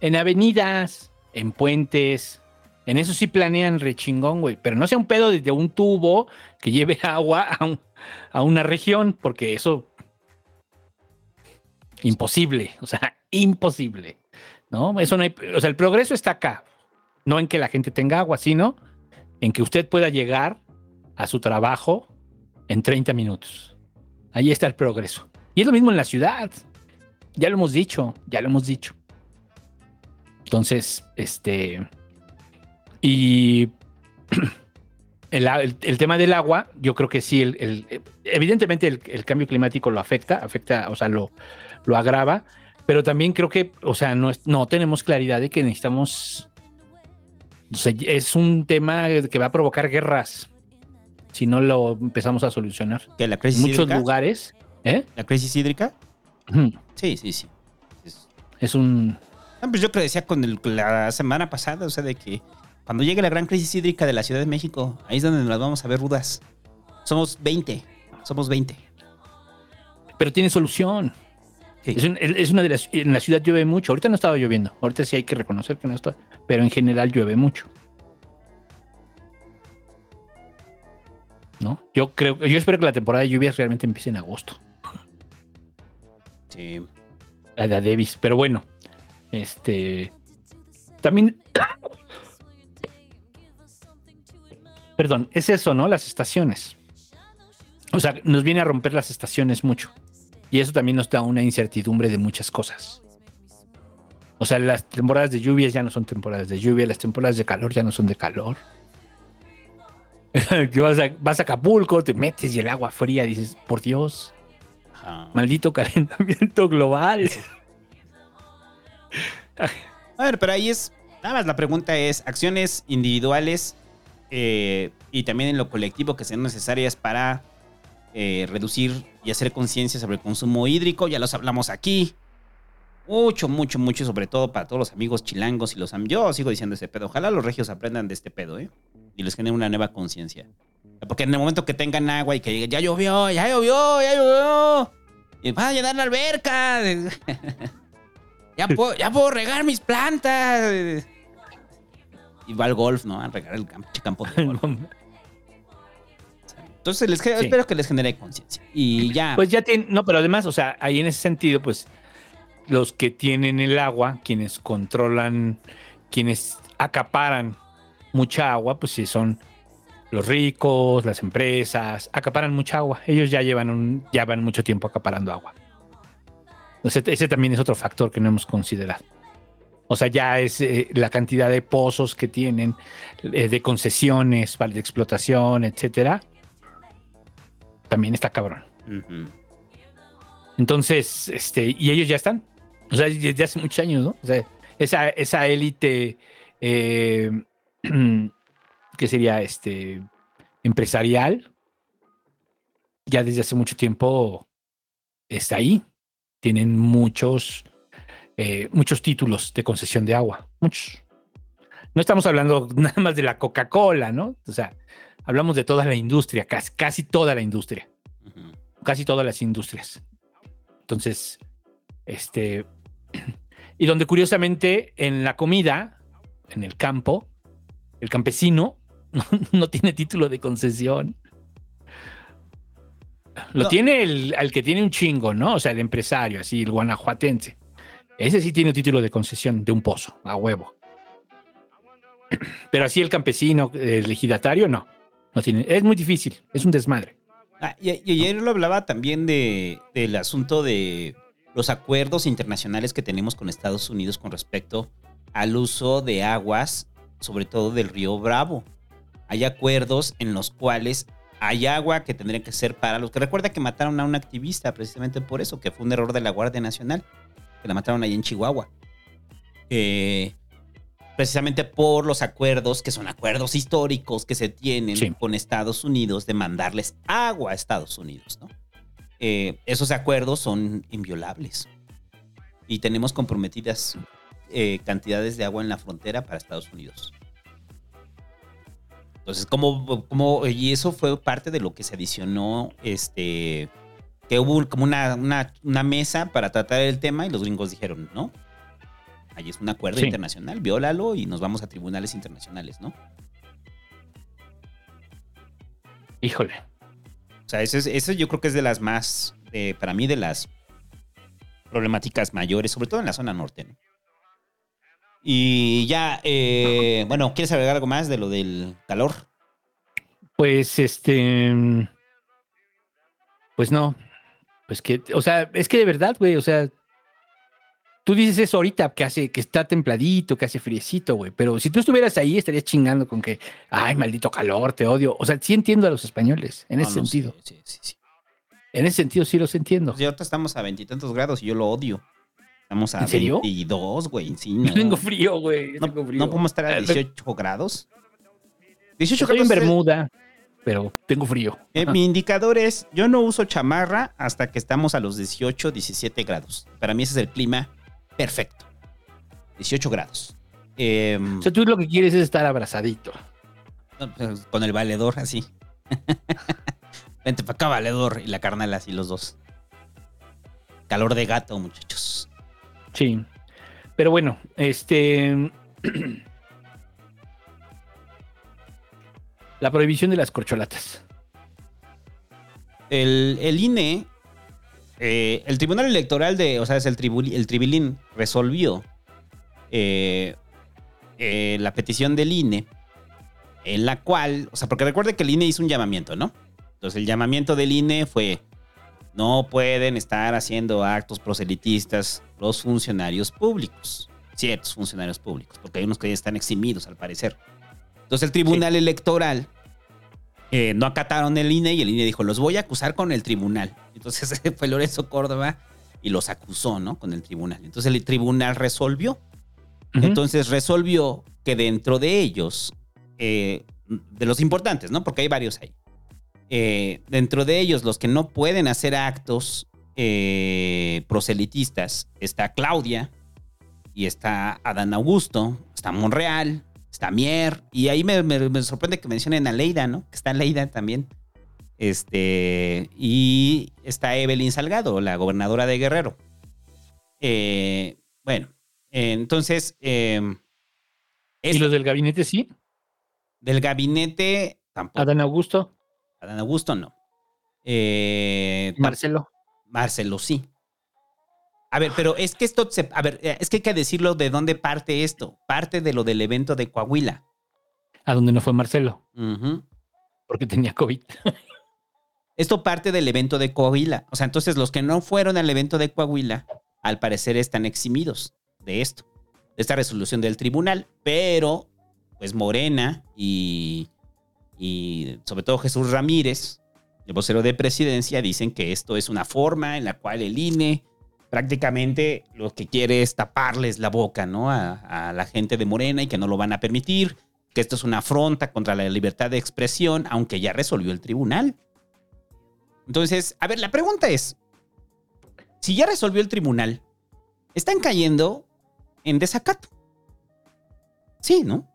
En avenidas, en puentes, en eso sí planean rechingón, güey. Pero no sea un pedo desde un tubo que lleve agua a, a una región, porque eso. Imposible, o sea, imposible. ¿No? Eso no hay. O sea, el progreso está acá. No en que la gente tenga agua, sino en que usted pueda llegar a su trabajo en 30 minutos. Ahí está el progreso. Y es lo mismo en la ciudad. Ya lo hemos dicho, ya lo hemos dicho. Entonces, este. Y el, el- el tema del agua, yo creo que sí, el, el- evidentemente el, el cambio climático lo afecta, afecta, o sea, lo, lo agrava, pero también creo que, o sea, no, es- no tenemos claridad de que necesitamos. o sea, es un tema que va a provocar guerras si no lo empezamos a solucionar. ¿Que la crisis Muchos hídrica? lugares, ¿eh? ¿La crisis hídrica? Sí, sí, sí. Es- Es un. No, pues yo que decía con el- la semana pasada, o sea, de que cuando llegue la gran crisis hídrica de la Ciudad de México, ahí es donde nos las vamos a ver rudas. Somos 20, somos 20. Pero tiene solución. Sí. Es, un- es una de las. En la ciudad llueve mucho. Ahorita no estaba lloviendo. Ahorita sí hay que reconocer que no está. Pero en general llueve mucho. ¿No? Yo creo. Yo espero que la temporada de lluvias realmente empiece en agosto. La de Davis. Pero bueno. Este. También. Perdón, es eso, ¿no? Las estaciones. O sea, nos viene a romper las estaciones mucho. Y eso también nos da una incertidumbre de muchas cosas. O sea, las temporadas de lluvias ya no son temporadas de lluvia, las temporadas de calor ya no son de calor. vas a, vas a Acapulco, te metes y el agua fría, dices, por Dios, Ajá. maldito calentamiento global. A ver, pero ahí es. Nada más la pregunta es: acciones individuales eh, y también en lo colectivo que sean necesarias para eh, reducir y hacer conciencia sobre el consumo hídrico. Ya los hablamos aquí. Mucho, mucho, mucho, sobre todo para todos los amigos chilangos y los am- Yo sigo diciendo ese pedo. Ojalá los regios aprendan de este pedo, ¿eh? Y les genere una nueva conciencia. Porque en el momento que tengan agua y que digan, ya llovió, ya llovió, ya llovió. Y van a llenar la alberca. ya, puedo, ya puedo regar mis plantas. Y va al golf, ¿no? A regar el campo, campo de golf. Entonces les, Sí. espero que les genere conciencia. Y ya. Pues ya tienen, no, pero además, o sea, ahí en ese sentido, pues los que tienen el agua, quienes controlan, quienes acaparan mucha agua, pues sí son los ricos, las empresas, acaparan mucha agua. Ellos ya llevan un, ya van mucho tiempo acaparando agua. Entonces, ese también es otro factor que no hemos considerado. O sea, ya es eh, la cantidad de pozos que tienen, eh, de concesiones, de explotación, etcétera. También está cabrón. Entonces, este, y ellos ya están. O sea, desde hace muchos años, ¿no? O sea, esa, esa élite eh, que sería este empresarial, ya desde hace mucho tiempo está ahí. Tienen muchos, eh, muchos títulos de concesión de agua, muchos. No estamos hablando nada más de la Coca-Cola, ¿no? O sea, hablamos de toda la industria, casi, casi toda la industria, casi todas las industrias. Entonces, este, y donde curiosamente en la comida, en el campo, el campesino no, no tiene título de concesión. Lo No. tiene el, que tiene un chingo, ¿no? O sea, el empresario, así, el guanajuatense. Ese sí tiene título de concesión de un pozo, a huevo. Pero así el campesino, el ejidatario, no. no tiene, es muy difícil, es un desmadre. Ah, y, y ayer lo hablaba también de, del asunto de los acuerdos internacionales que tenemos con Estados Unidos con respecto al uso de aguas, sobre todo del río Bravo. Hay acuerdos en los cuales hay agua que tendría que ser para los que recuerda que mataron a un activista precisamente por eso, que fue un error de la Guardia Nacional, que la mataron ahí en Chihuahua. Eh, precisamente por los acuerdos, que son acuerdos históricos que se tienen Sí. con Estados Unidos de mandarles agua a Estados Unidos, ¿no? Eh, esos acuerdos son inviolables y tenemos comprometidas eh, cantidades de agua en la frontera para Estados Unidos. Entonces, como, como, y eso fue parte de lo que se adicionó, este, que hubo como una, una, una mesa para tratar el tema y los gringos dijeron, no, ahí es un acuerdo Sí. internacional, viólalo y nos vamos a tribunales internacionales, ¿no? Híjole. O sea, eso, es, eso yo creo que es de las más, eh, para mí, de las problemáticas mayores, sobre todo en la zona norte. ¿no? Y ya, eh, bueno, ¿quieres agregar algo más de lo del calor? Pues este. Pues no. Pues que, o sea, es que de verdad, güey, o sea. Tú dices eso ahorita, que hace, que está templadito, que hace friecito, güey. Pero si tú estuvieras ahí, estarías chingando con que, ay, maldito calor, te odio. O sea, sí entiendo a los españoles, en No, ese no, sentido. sí, sí, sí. En ese sentido sí los entiendo. Ya ahorita estamos a veintitantos grados y yo lo odio. Estamos a ¿En serio? 22, güey. Sí, Yo no. tengo frío, güey. no, tengo frío. no podemos estar a Eh, 18 grados. 18 Estoy en grados. el- Bermuda, pero tengo frío. Eh, mi indicador es, yo no uso chamarra hasta que estamos a los 18, 17 grados. Para mí ese es el clima perfecto. 18 grados. Em, O sea, tú lo que quieres es estar abrazadito. pues, con el valedor así. Vente para acá, valedor. Y la carnal así los dos. Calor de gato, muchachos. Sí. Pero bueno, este. La prohibición de las corcholatas. El, el INE, eh, el Tribunal Electoral de, o sea, es el, el Tribilín, resolvió eh, eh, la petición del INE, en la cual, o sea, porque recuerde que el INE hizo un llamamiento, ¿no? Entonces el llamamiento del INE fue, no pueden estar haciendo actos proselitistas los funcionarios públicos, ciertos funcionarios públicos, porque hay unos que ya están eximidos al parecer. Entonces el Tribunal Electoral eh, no acataron el INE y el INE dijo, los voy a acusar con el tribunal. Entonces fue Lorenzo Córdoba y los acusó, ¿no? Con el tribunal. Entonces el tribunal resolvió. Entonces resolvió que dentro de ellos, eh, de los importantes, ¿no? Porque hay varios ahí. Eh, dentro de ellos, los que no pueden hacer actos eh, proselitistas, está Claudia y está Adán Augusto, está Monreal, está Mier, y ahí me, me- me sorprende que mencionen a Leida, ¿no? Que está Leida también. Este, y está Evelyn Salgado, la gobernadora de Guerrero. Eh, bueno, entonces, eh, ¿Y los del gabinete sí? del gabinete tampoco. Adán Augusto, Adán Augusto no. Eh, Marcelo. Marcelo sí. A ver, pero es que esto se. A ver, eh, es que hay que decirlo de dónde parte esto. Parte de lo del evento de Coahuila. A donde no fue Marcelo, porque tenía COVID. Esto parte del evento de Coahuila. O sea, entonces los que no fueron al evento de Coahuila, al parecer están eximidos de esto, de esta resolución del tribunal. Pero, pues Morena y, y sobre todo Jesús Ramírez, el vocero de presidencia, dicen que esto es una forma en la cual el INE prácticamente lo que quiere es taparles la boca, ¿no? A, la gente de Morena y que no lo van a permitir, que esto es una afronta contra la libertad de expresión, aunque ya resolvió el tribunal. Entonces, a ver, la pregunta es, si ya resolvió el tribunal, están cayendo en desacato. Sí, ¿no?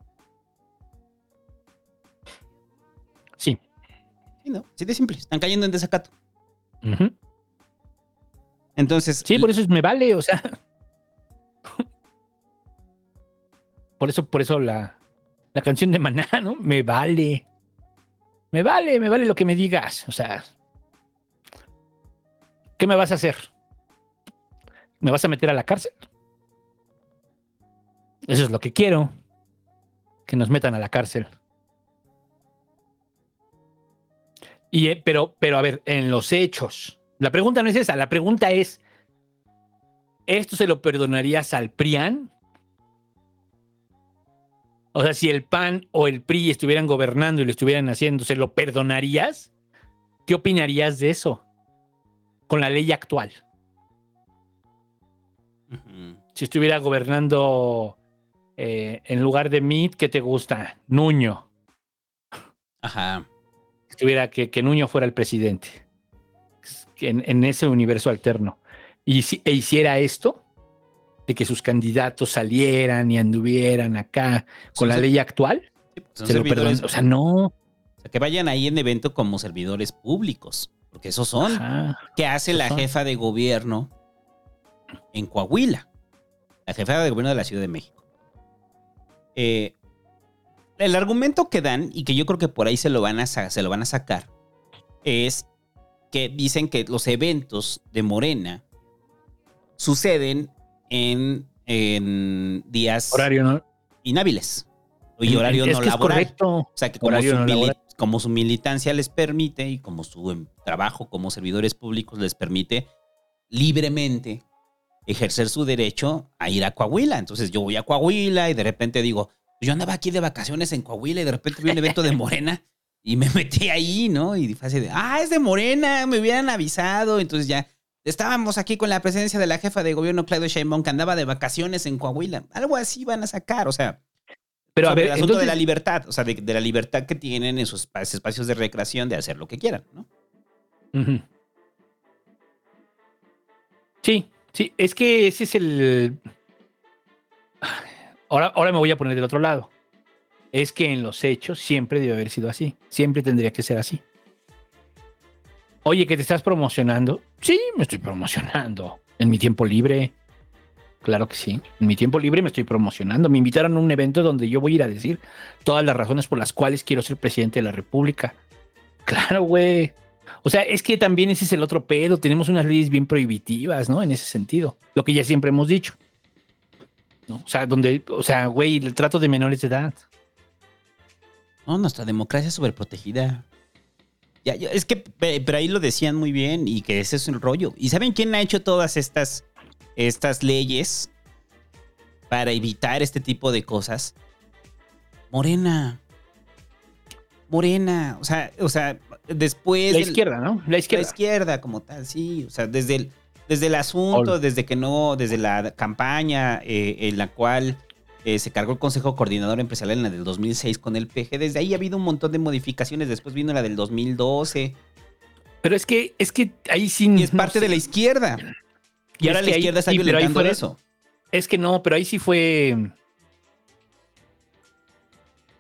Sí, ¿no? Sí, de simple. Están cayendo en desacato. Entonces, Sí, por eso es- me vale, o sea. Por eso, por eso la, la canción de Maná, ¿no? Me vale. Me vale, me vale lo que me digas. O sea. ¿Qué me vas a hacer? ¿Me vas a meter a la cárcel? Eso es lo que quiero. Que nos metan a la cárcel. Y, eh, pero, pero a ver, en los hechos. La pregunta no es esa, la pregunta es, ¿esto se lo perdonarías al PRIAN? O sea, si el PAN o el PRI estuvieran gobernando y lo estuvieran haciendo, ¿se lo perdonarías? ¿Qué opinarías de eso? Con la ley actual. Si estuviera gobernando eh, en lugar de Meade, ¿qué te gusta? Nuño. Ajá. Estuviera que, que Nuño fuera el presidente en, en ese universo alterno y si, e hiciera esto de que sus candidatos salieran y anduvieran acá con Son la ley actual Sí, pues se lo servidores- perdonan. o sea no o sea, que vayan ahí en evento como servidores públicos. Porque esos son. Ajá. ¿Qué hace Esos la son. jefa de gobierno en Coahuila? La jefa de gobierno de la Ciudad de México. Eh, el argumento que dan, y que yo creo que por ahí se lo, van a, se lo van a sacar, es que dicen que los eventos de Morena suceden en, en días horario no inhábiles y horario es no que es laboral. correcto O sea, que como su, no como su militancia les permite y como su em, trabajo como servidores públicos les permite libremente ejercer su derecho a ir a Coahuila. Entonces yo voy a Coahuila y de repente digo, yo andaba aquí de vacaciones en Coahuila y de repente vi un evento de Morena y me metí ahí, ¿no? Y fue así de, ah, es de Morena, me hubieran avisado. Entonces ya estábamos aquí con la presencia de la jefa de gobierno Claudio Sheinbaum que andaba de vacaciones en Coahuila. Algo así van a sacar, o sea, pero a ver el asunto de la libertad, o sea, de, de la libertad que tienen en sus espa- espacios de recreación de hacer lo que quieran, ¿no? Sí, sí, es que ese es el. Ahora, ahora me voy a poner del otro lado. Es que en los hechos siempre debe haber sido así. Siempre tendría que ser así. Oye, que te estás promocionando. Sí, me estoy promocionando. En mi tiempo libre. Claro que sí. En mi tiempo libre me estoy promocionando. Me invitaron a un evento donde yo voy a ir a decir todas las razones por las cuales quiero ser presidente de la República. Claro, güey. O sea, es que también ese es el otro pedo. Tenemos unas leyes bien prohibitivas, ¿no? En ese sentido. Lo que ya siempre hemos dicho. ¿No? O sea, donde, o sea, güey, el trato de menores de edad. No, nuestra democracia es sobreprotegida. Ya, ya, es que, pe- pero ahí lo decían muy bien y que ese es el rollo. ¿Y saben quién ha hecho todas estas, estas leyes para evitar este tipo de cosas? Morena. Morena. O sea, o sea, después. La del- izquierda, ¿no? La La izquierda. izquierda como tal, sí. O sea, desde el, desde el asunto, desde que no, desde la campaña eh, en la cual eh, se cargó el Consejo Coordinador Empresarial en la del 2006 con el PG, desde ahí ha habido un montón de modificaciones. Después vino la del 2012 Pero es que, es que ahí sí. y es parte de la izquierda. Y, Y ahora la ahí- izquierda está sí, violentando fue- eso. Es que no, pero ahí sí fue.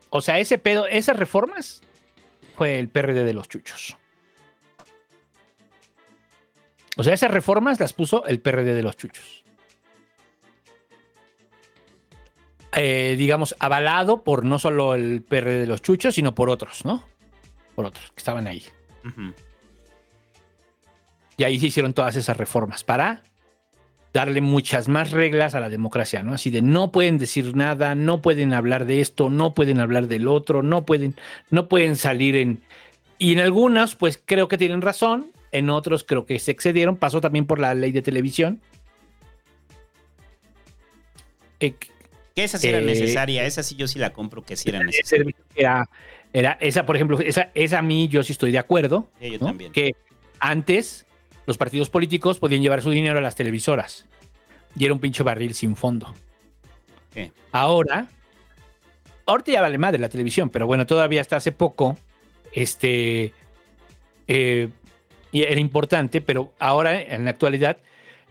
O sea, ese pedo, esas reformas fue el PRD de los chuchos. O sea, esas reformas las puso el PRD de los chuchos. Eh, digamos, avalado por no solo el PRD de los chuchos, sino por otros, ¿no? Por otros que estaban ahí. Y ahí se hicieron todas esas reformas para darle muchas más reglas a la democracia, ¿no? Así de no pueden decir nada, no pueden hablar de esto, no pueden hablar del otro, no pueden, no pueden salir en. Y en algunas, pues creo que tienen razón, en otros creo que se excedieron. Pasó también por la ley de televisión. Eh, Que esa sí era Eh, necesaria, esa sí yo sí la compro que sí era necesaria. era, era esa, por ejemplo, esa, esa a mí yo sí estoy de acuerdo. Sí, yo ¿no? también. Que antes los partidos políticos podían llevar su dinero a las televisoras y era un pinche barril sin fondo. Sí. Ahora ahorita ya vale madre la televisión, pero bueno, todavía hasta hace poco, este, eh, y era importante, pero ahora en la actualidad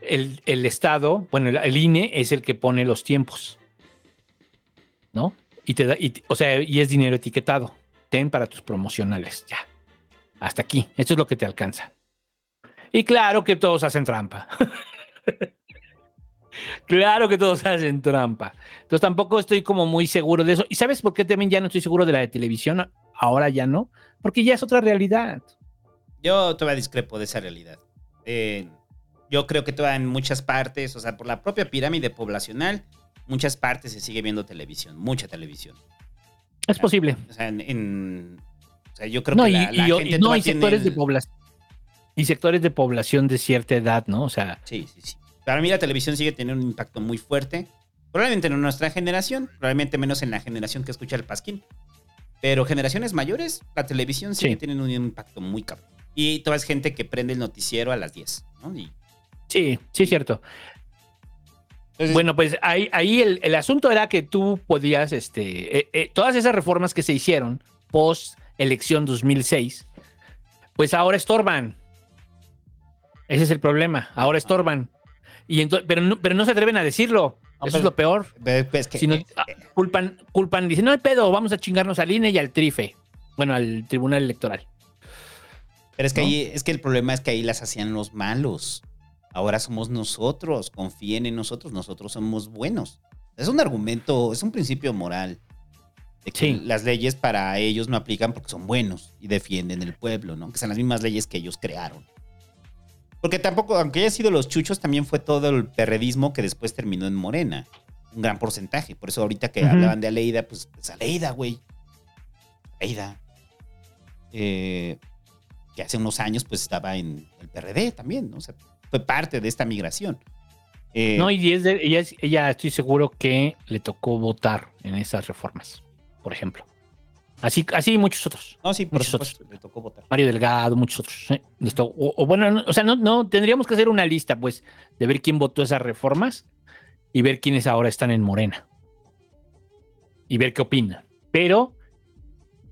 el, el Estado, bueno, el, INE es el que pone los tiempos, ¿no? Y te da, o sea, y es dinero etiquetado. Ten para tus promocionales, ya. Hasta aquí. Esto es lo que te alcanza. Y claro que todos hacen trampa. claro que todos hacen trampa. Entonces tampoco estoy como muy seguro de eso. ¿Y sabes por qué también ya no estoy seguro de la de televisión? Ahora ya no. Porque ya es otra realidad. Yo todavía discrepo de esa realidad. Eh, yo creo que todavía en muchas partes, o sea, por la propia pirámide poblacional, muchas partes se sigue viendo televisión, mucha televisión. Es posible. O sea, en, en- o sea, yo creo No, que y, la, la y- gente y no tiene sectores de población. Y sectores de población de cierta edad, ¿no? O sea, Sí, sí, sí. Para mí la televisión sigue teniendo un impacto muy fuerte. Probablemente en nuestra generación, probablemente menos en la generación que escucha el Pasquín. Pero generaciones mayores, la televisión sigue Sí. teniendo un impacto muy cabrón. Y toda es gente que prende el noticiero a las 10, ¿no? Y- sí, sí, es cierto. entonces, Bueno, pues ahí, ahí el, el asunto era que tú podías, este, eh, eh, todas esas reformas que se hicieron post elección 2006, pues ahora estorban. Ese es el problema. Ahora estorban. Y ento- pero, no, pero no se atreven a decirlo. No, Eso es lo peor. ves que- Sino, eh, ah, culpan, culpan, dicen, no hay pedo, vamos a chingarnos al INE y al TRIFE. Bueno, al Tribunal Electoral. Pero es que ¿no? ahí, es que el problema es que ahí las hacían los malos. Ahora somos nosotros, confíen en nosotros, nosotros somos buenos. Es un argumento, es un principio moral. De que Sí. las leyes para ellos no aplican porque son buenos y defienden el pueblo, ¿no? Que son las mismas leyes que ellos crearon. Porque tampoco, aunque haya sido los chuchos, también fue todo el perredismo que después terminó en Morena. Un gran porcentaje. Por eso ahorita que Ujú. hablaban de Aleida, pues, pues Aleida, güey. Aleida. Eh, que hace unos años pues estaba en el PRD también, ¿no? O sea, fue parte de esta migración. Eh, No, y es de- ella, es- ella estoy seguro que le tocó votar en esas reformas, por ejemplo. Así, así muchos otros. no, sí, por muchos otros. le tocó votar. Mario Delgado, muchos otros. ¿eh? O, o bueno, no, o sea, no, no, tendríamos que hacer una lista, pues, de ver quién votó esas reformas y ver quiénes ahora están en Morena. Y ver qué opinan. Pero,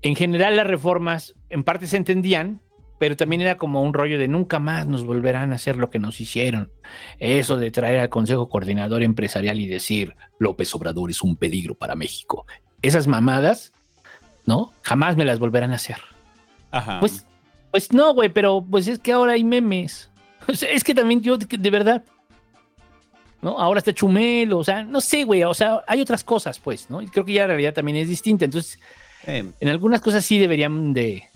en general, las reformas en parte se entendían, pero también era como un rollo de nunca más nos volverán a hacer lo que nos hicieron. Eso de traer al Consejo Coordinador Empresarial y decir López Obrador es un peligro para México. Esas mamadas, ¿no? Jamás me las volverán a hacer. Ajá. Pues, pues no, güey, pero pues es que ahora hay memes. O sea, es que también yo, de de verdad, ¿no? Ahora está Chumel, o sea, no sé, güey, o sea, hay otras cosas, pues, ¿no? Y creo que ya la realidad también es distinta. Entonces, Eh, en algunas cosas sí deberían de,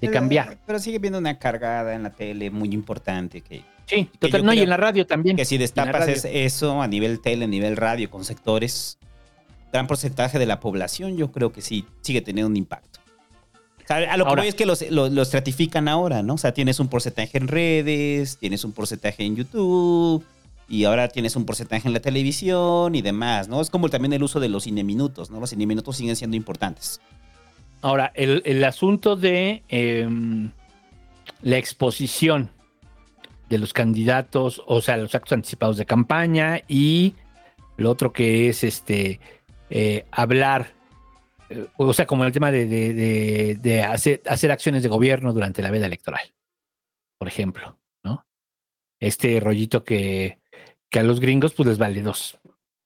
de cambiar. Pero, pero sigue viendo una cargada en la tele muy importante que, Sí, que total, no, y en la radio también. que si destapas es eso a nivel tele, a nivel radio, con sectores, gran porcentaje de la población, yo creo que sí sigue teniendo un impacto. O sea, a lo que Ahora- voy es que los, los, los estratifican ahora, ¿no? O sea, tienes un porcentaje en redes, tienes un porcentaje en YouTube, y ahora tienes un porcentaje en la televisión y demás, ¿no? Es como también el uso de los cineminutos, ¿no? Los cineminutos siguen siendo importantes. Ahora, el, el asunto de em, la exposición de los candidatos, o sea, los actos anticipados de campaña y lo otro que es este eh, hablar, eh, o sea, como el tema de, de- de- hacer, acciones de gobierno durante la veda electoral, por ejemplo, ¿no? Este rollito que, que a los gringos pues les vale dos.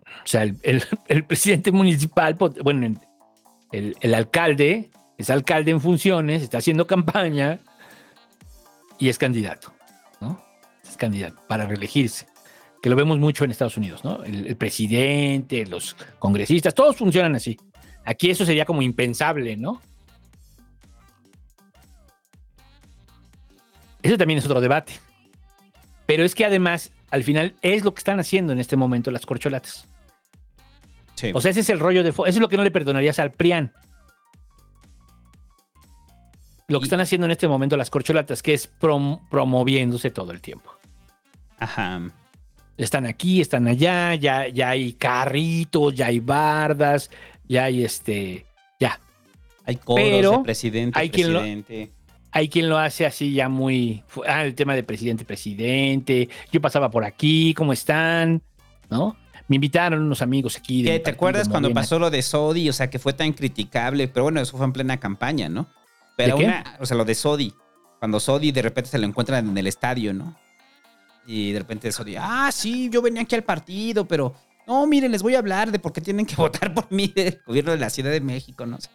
O sea, el, el- el presidente municipal, pues, bueno, en- el, alcalde es alcalde en funciones, está haciendo campaña y es candidato, ¿no? Es candidato para reelegirse, que lo vemos mucho en Estados Unidos, ¿no? El, el presidente, los congresistas, todos funcionan así. Aquí eso sería como impensable, ¿no? Ese también es otro debate. Pero es que además, al final, es lo que están haciendo en este momento las corcholatas. Sí. O sea, ese es el rollo de... Eso es lo que no le perdonarías al PRIAN. Lo que Y- están haciendo en este momento las corcholatas, que es prom- promoviéndose todo el tiempo. Ajá. Están aquí, están allá, ya, ya hay carritos, ya hay bardas, ya hay este... Ya. Hay coros Pero de presidente, hay quien lo- presidente. Hay quien lo hace así ya muy... Ah, el tema de presidente, presidente. Yo pasaba por aquí, ¿cómo están? ¿No? Me invitaron unos amigos aquí. ¿Qué, del ¿Te partido acuerdas cuando pasó lo de Sodi? O sea, que fue tan criticable, pero bueno, eso fue en plena campaña, ¿no? Pero ¿De qué? una, o sea, lo de Sodi. Cuando Sodi de repente se lo encuentran en el estadio, ¿no? Y de repente Sodi, ah, sí, yo venía aquí al partido, pero no, miren, les voy a hablar de por qué tienen que votar por mí del gobierno de la Ciudad de México, ¿no? O sea,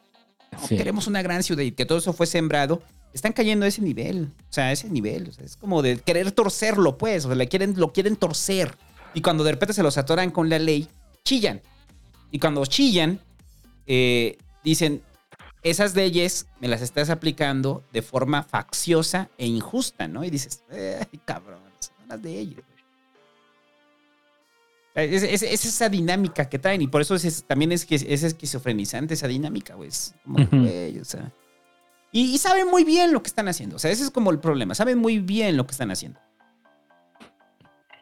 no, Sí. Queremos una gran ciudad y que todo eso fue sembrado. Están cayendo a ese nivel. O sea, a ese nivel. O sea, es como de querer torcerlo, pues. O sea, le quieren, lo quieren torcer. Y cuando de repente se los atoran con la ley, chillan. Y cuando chillan, eh, dicen, esas leyes me las estás aplicando de forma facciosa e injusta, ¿no? Y dices, ay, cabrón, son las güey". O sea, Es, es- es esa dinámica que traen y por eso es, también es que es esquizofrenizante esa dinámica, güey. Es como, Ujú. güey, o sea. Y, y saben muy bien lo que están haciendo. O sea, ese es como el problema. Saben muy bien lo que están haciendo.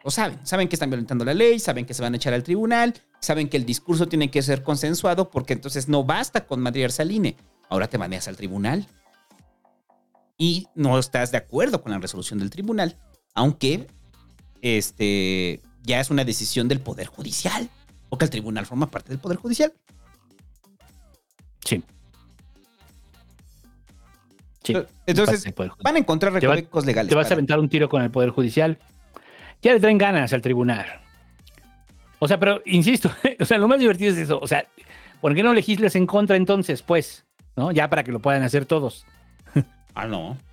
Lo saben. Saben que están violentando la ley, saben que se van a echar al tribunal, saben que el discurso tiene que ser consensuado porque entonces no basta con Madrid Saline. Ahora te manejas al tribunal. Y no estás de acuerdo con la resolución del tribunal, aunque este, ya es una decisión del Poder Judicial, porque el tribunal forma parte del Poder Judicial. Sí. Sí. Entonces, van a encontrar recovecos legales. Te vas a aventar un tiro con el Poder Judicial. Ya le traen ganas al tribunal. O sea, pero insisto, o sea, lo más divertido es eso. O sea, ¿por qué no legislas en contra entonces, pues? ¿No? Ya para que lo puedan hacer todos. Ah, no.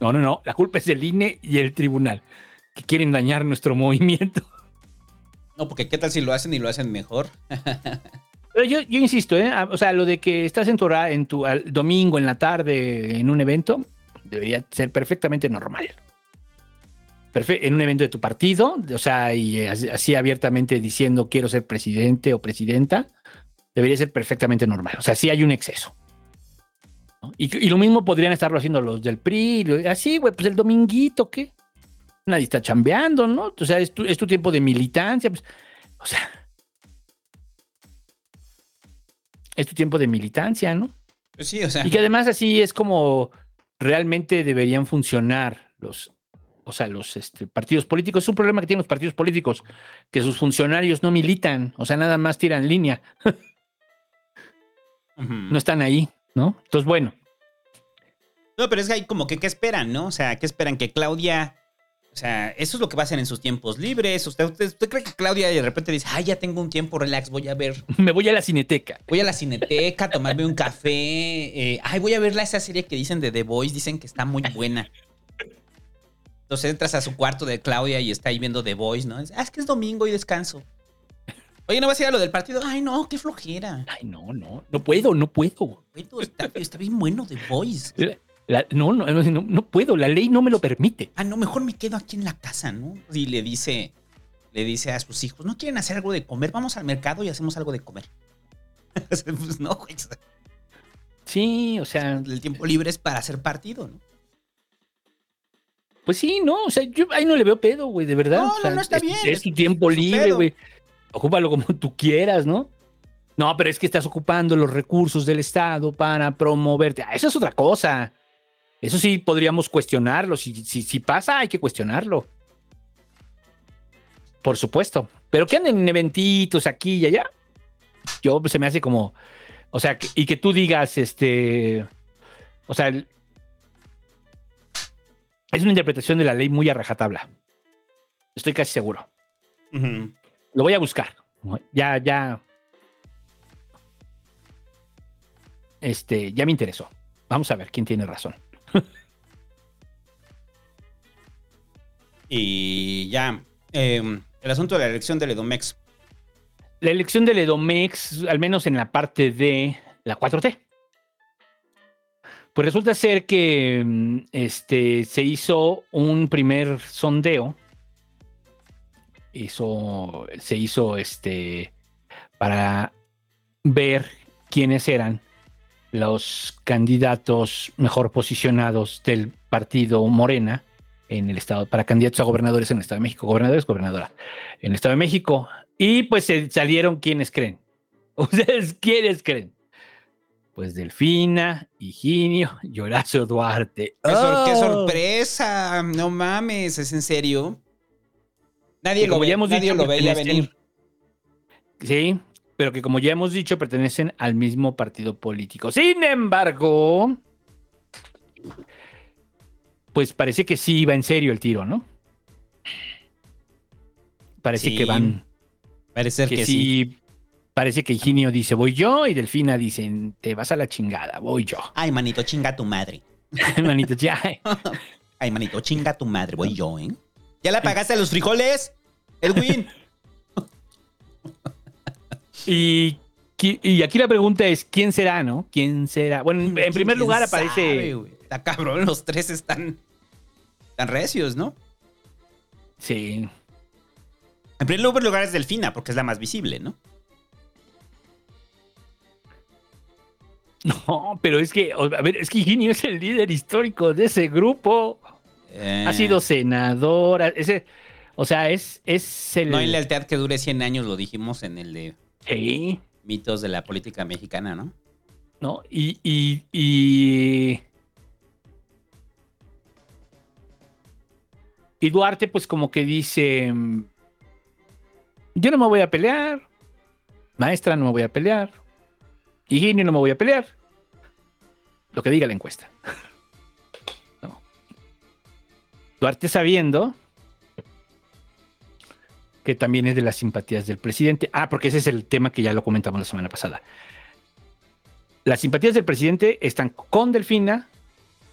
No, no, no. La culpa es del INE y el tribunal, que quieren dañar nuestro movimiento. No, porque qué tal si lo hacen y lo hacen mejor. Pero yo, yo insisto, ¿eh? Ah, O sea, lo de que estás en tu, en tu al- domingo, en la tarde, en un evento, debería ser perfectamente normal. En un evento de tu partido, o sea, y eh, así- así abiertamente diciendo quiero ser presidente o presidenta, debería ser perfectamente normal. O sea, sí hay un exceso. ¿no? Y, y lo mismo podrían estarlo haciendo los del PRI, lo- así, güey, pues el dominguito, ¿qué? Nadie está chambeando, ¿no? O sea, es tu, es tu tiempo de militancia, pues, o sea, es tu tiempo de militancia, ¿no? Pues sí, o sea. Y que además así es como realmente deberían funcionar los, o sea, los este, partidos políticos. Es un problema que tienen los partidos políticos, que sus funcionarios no militan, o sea, nada más tiran línea, no están ahí, ¿no? Entonces, bueno, No, pero es que hay como que, ¿qué esperan, no? O sea, ¿qué esperan? Que Claudia. O sea, eso es lo que va a hacer en sus tiempos libres. ¿Usted, usted, usted cree que Claudia de repente dice, ay, ya tengo un tiempo relax, voy a ver, me voy a la cineteca. voy a la cineteca, tomarme un café. eh, ay, voy a ver esa serie que dicen de The Voice, dicen que está muy buena. Entonces entras a su cuarto de Claudia y está ahí viendo The Voice, ¿no? Dice, ah, es que es domingo y descanso. Oye, ¿no vas a ir a lo del partido? Ay, no, qué flojera. Ay, no, no, no puedo, no puedo. Está, está bien bueno The Voice. La- no, no, no, no puedo, la ley no me lo permite. ah, no, mejor me quedo aquí en la casa, ¿no? Y le dice, le dice a sus hijos, ¿no quieren hacer algo de comer? Vamos al mercado y hacemos algo de comer. pues no, güey. Sí, o sea, El tiempo libre es para hacer partido, ¿no? Pues sí, no, o sea, yo ahí no le veo pedo, güey, de verdad. No, O sea, no, no está es- bien, Es tu tiempo libre, güey. Ocúpalo como tú quieras, ¿no? No, pero es que estás ocupando los recursos del Estado para promoverte. Ah, eso es otra cosa. Eso sí podríamos cuestionarlo. Si, si, si pasa, hay que cuestionarlo. Por supuesto. Pero que anden en eventitos aquí y allá. Yo pues, se me hace como. O sea, que- y que tú digas, este. O sea, el- es una interpretación de la ley muy a rajatabla. Estoy casi seguro. Lo voy a buscar. Ya, ya. Este, ya me interesó. Vamos a ver quién tiene razón. Y ya, eh, el asunto de la elección del Edomex. La elección del Edomex, al menos en la parte de la 4T. Pues resulta ser que mm, este, se hizo un primer sondeo. Hizo, se hizo este para ver quiénes eran los candidatos mejor posicionados del partido Morena en el estado, para candidatos a gobernadores en el Estado de México, gobernadores, gobernadoras en el Estado de México. Y pues se salieron quienes creen. ¿Ustedes quiénes creen? Pues Delfina, Higinio y Horacio Duarte. ¡Qué, sor- qué ¡Oh! sorpresa! No mames, ¿es en serio? Nadie lo, como ve- ya hemos nadie dicho lo veía venir. Sí, pero que como ya hemos dicho, pertenecen al mismo partido político. Sin embargo, pues parece que sí va en serio el tiro, ¿no? Parece Sí, que van. Parece que, que, sí, sí. Parece que Higinio dice voy yo y Delfina dicen te vas a la chingada, voy yo. Ay, manito, chinga tu madre. Manito, ya. Ay, manito, chinga tu madre, voy yo, ¿eh? ¿Ya la pagaste a los frijoles? Edwin. Y, y aquí la pregunta es, ¿quién será, no? ¿Quién será? Bueno, en ¿Quién- primer quién lugar aparece... Está cabrón, los tres están tan recios, ¿no? Sí. En primer lugar es Delfina, porque es la más visible, ¿no? No, pero es que, a ver, es que Higinio es el líder histórico de ese grupo. Eh, Ha sido senadora, ese, o sea, es, es el... No hay lealtad que dure 100 años, lo dijimos en el de Sí, mitos de la política mexicana, ¿no? ¿no? Y, y, y... Y Duarte, pues como que dice, mm, yo no me voy a pelear, maestra no me voy a pelear, Higinio no me voy a pelear, lo que diga la encuesta. Duarte sabiendo que también es de las simpatías del presidente. Ah, porque ese es el tema que ya lo comentamos la semana pasada. Las simpatías del presidente están con Delfina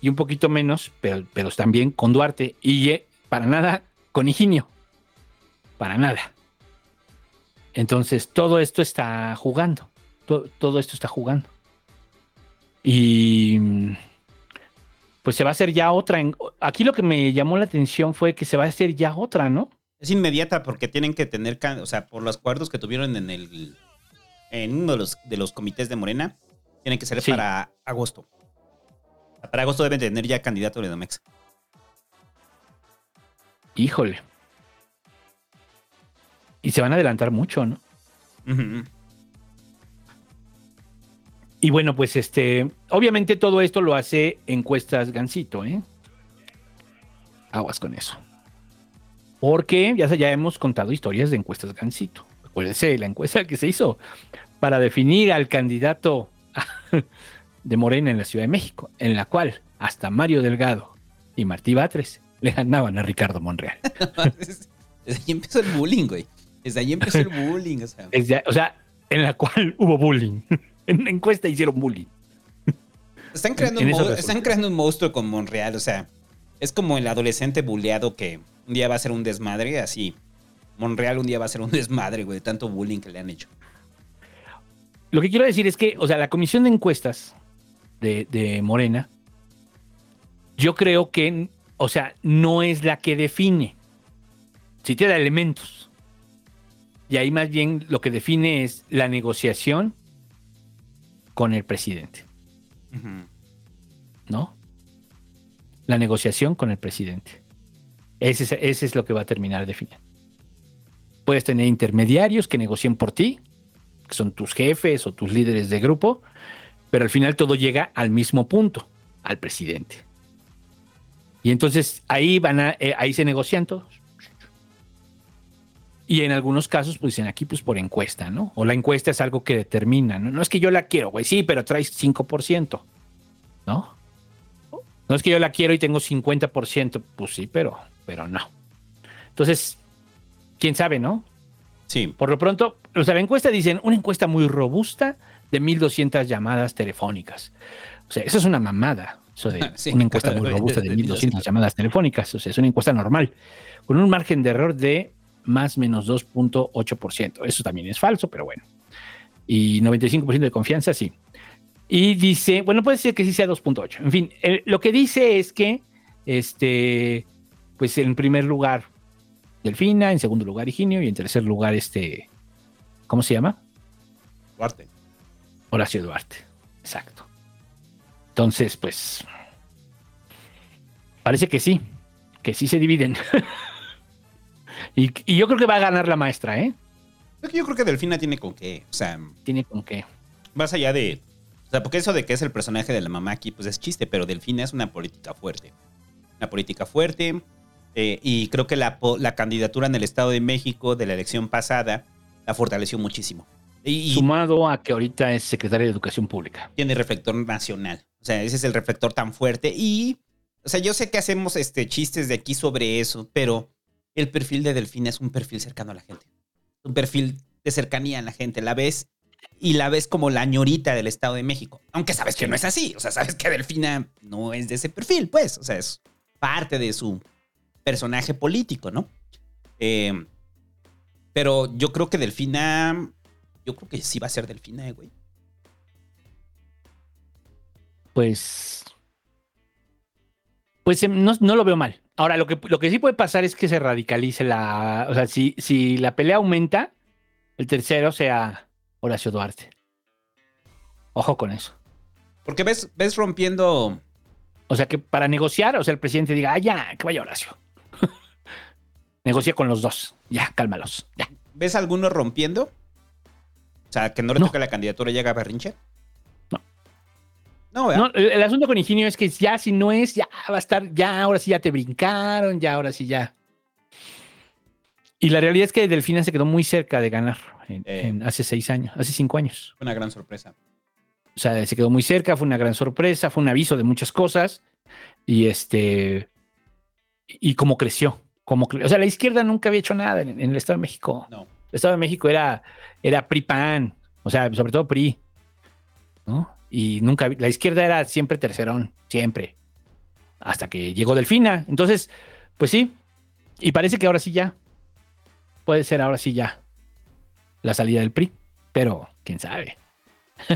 y un poquito menos, pero, pero también con Duarte y eh, para nada con Higinio. Para nada. Entonces, todo esto está jugando. To- todo esto está jugando. Y pues se va a hacer ya otra. en- aquí lo que me llamó la atención fue que se va a hacer ya otra, ¿no? Es inmediata porque tienen que tener, o sea, por los acuerdos que tuvieron en el en uno de los, de los comités de Morena, tienen que ser Sí. para agosto. Para agosto deben tener ya candidato de Domex. Híjole. Y se van a adelantar mucho, ¿no? Y bueno, pues este, obviamente todo esto lo hace encuestas Gancito, ¿eh? Aguas con eso. Porque ya, se- ya hemos contado historias de encuestas Gancito. Acuérdense, la encuesta que se hizo para definir al candidato de Morena en la Ciudad de México, en la cual hasta Mario Delgado y Martí Batres le ganaban a Ricardo Monreal. Desde ahí empezó el bullying, güey. Desde ahí empezó el bullying, o sea. Desde- o sea, en la cual hubo bullying. En la encuesta hicieron bullying. Están creando, en un están creando monstruo con Monreal, o sea, es como el adolescente buleado que un día va a ser un desmadre, así. Monreal un día va a ser un desmadre, güey, de tanto bullying que le han hecho. Lo que quiero decir es que, o sea, la comisión de encuestas de, de Morena, yo creo que, o sea, no es la que define. Sí te da elementos. Y ahí más bien lo que define es la negociación con el presidente. ¿no? La negociación con el presidente. Ese es, ese es lo que va a terminar definiendo. Puedes tener intermediarios que negocien por ti, que son tus jefes o tus líderes de grupo, pero al final todo llega al mismo punto, al presidente. Y entonces ahí van a, eh, ahí se negocian todos. Y en algunos casos, pues dicen aquí, pues por encuesta, ¿no? O la encuesta es algo que determina, ¿no? No es que yo la quiero, güey, sí, pero traes 5%, ¿no? No es que yo la quiero y tengo 50%, pues sí, pero, pero no. Entonces, quién sabe, ¿no? Sí. Por lo pronto, o sea, la encuesta dicen una encuesta muy robusta de 1.200 llamadas telefónicas. O sea, eso es una mamada. Eso de Sí, una encuesta muy robusta de de 1.200 llamadas telefónicas. O sea, es una encuesta normal. Con un margen de error de más menos 2.8%. Eso también es falso, pero bueno. Y 95% de confianza, sí. Y dice, bueno, puede ser que sí sea 2.8. En fin, el- lo que dice es que, este, pues en primer lugar, Delfina, en segundo lugar, Higinio, y en tercer lugar, este, ¿cómo se llama? Duarte. Horacio Duarte. Exacto. Entonces, pues, parece que sí, que sí se dividen. y, y yo creo que va a ganar la maestra, ¿eh? Yo creo que Delfina tiene con qué. O sea, Tiene con qué. más allá de. O sea, porque eso de que es el personaje de la mamá aquí, pues es chiste, pero Delfina es una política fuerte. Una política fuerte. eh, y creo que la, la candidatura en el Estado de México de la elección pasada la fortaleció muchísimo. Y Sumado a que ahorita es secretaria de Educación Pública. tiene reflector nacional. O sea, ese es el reflector tan fuerte. Y, o sea, yo sé que hacemos este, chistes de aquí sobre eso, pero el perfil de Delfina es un perfil cercano a la gente. Un perfil de cercanía a la gente. La ves y la ves como la ñorita del Estado de México. Aunque sabes que no es así. O sea, sabes que Delfina no es de ese perfil, pues. O sea, es parte de su personaje político, ¿no? Eh, pero yo creo que Delfina. Yo creo que sí va a ser Delfina, eh, güey. Pues. Pues em, no, no lo veo mal. Ahora, lo que, lo que sí puede pasar es que se radicalice la. O sea, si, si la pelea aumenta, el tercero sea Horacio Duarte. Ojo con eso. Porque ves, ves rompiendo. O sea, que para negociar, o sea, el presidente diga, ah, ya, que vaya Horacio. Negocia con los dos. Ya, cálmalos. Ya. ¿Ves alguno rompiendo? O sea, que no le No. toca la candidatura y llega a Berrinche. No. El, asunto con Higinio es que ya si no es, ya va a estar, ya ahora sí ya te brincaron, ya ahora sí ya. Y la realidad es que Delfina se quedó muy cerca de ganar en- Eh. en hace seis años, hace cinco años. Fue una gran sorpresa. O sea, se quedó muy cerca, fue una gran sorpresa, fue un aviso de muchas cosas. Y este. Y cómo creció. Cre- o sea, la izquierda nunca había hecho nada en, en el Estado de México. No. El Estado de México era, era PRI-PAN, o sea, sobre todo PRI. ¿No? Y nunca, la izquierda era siempre tercerón, siempre. Hasta que llegó Delfina. Entonces, pues sí. Y parece que ahora sí ya. Puede ser ahora sí ya. La salida del PRI. Pero, quién sabe.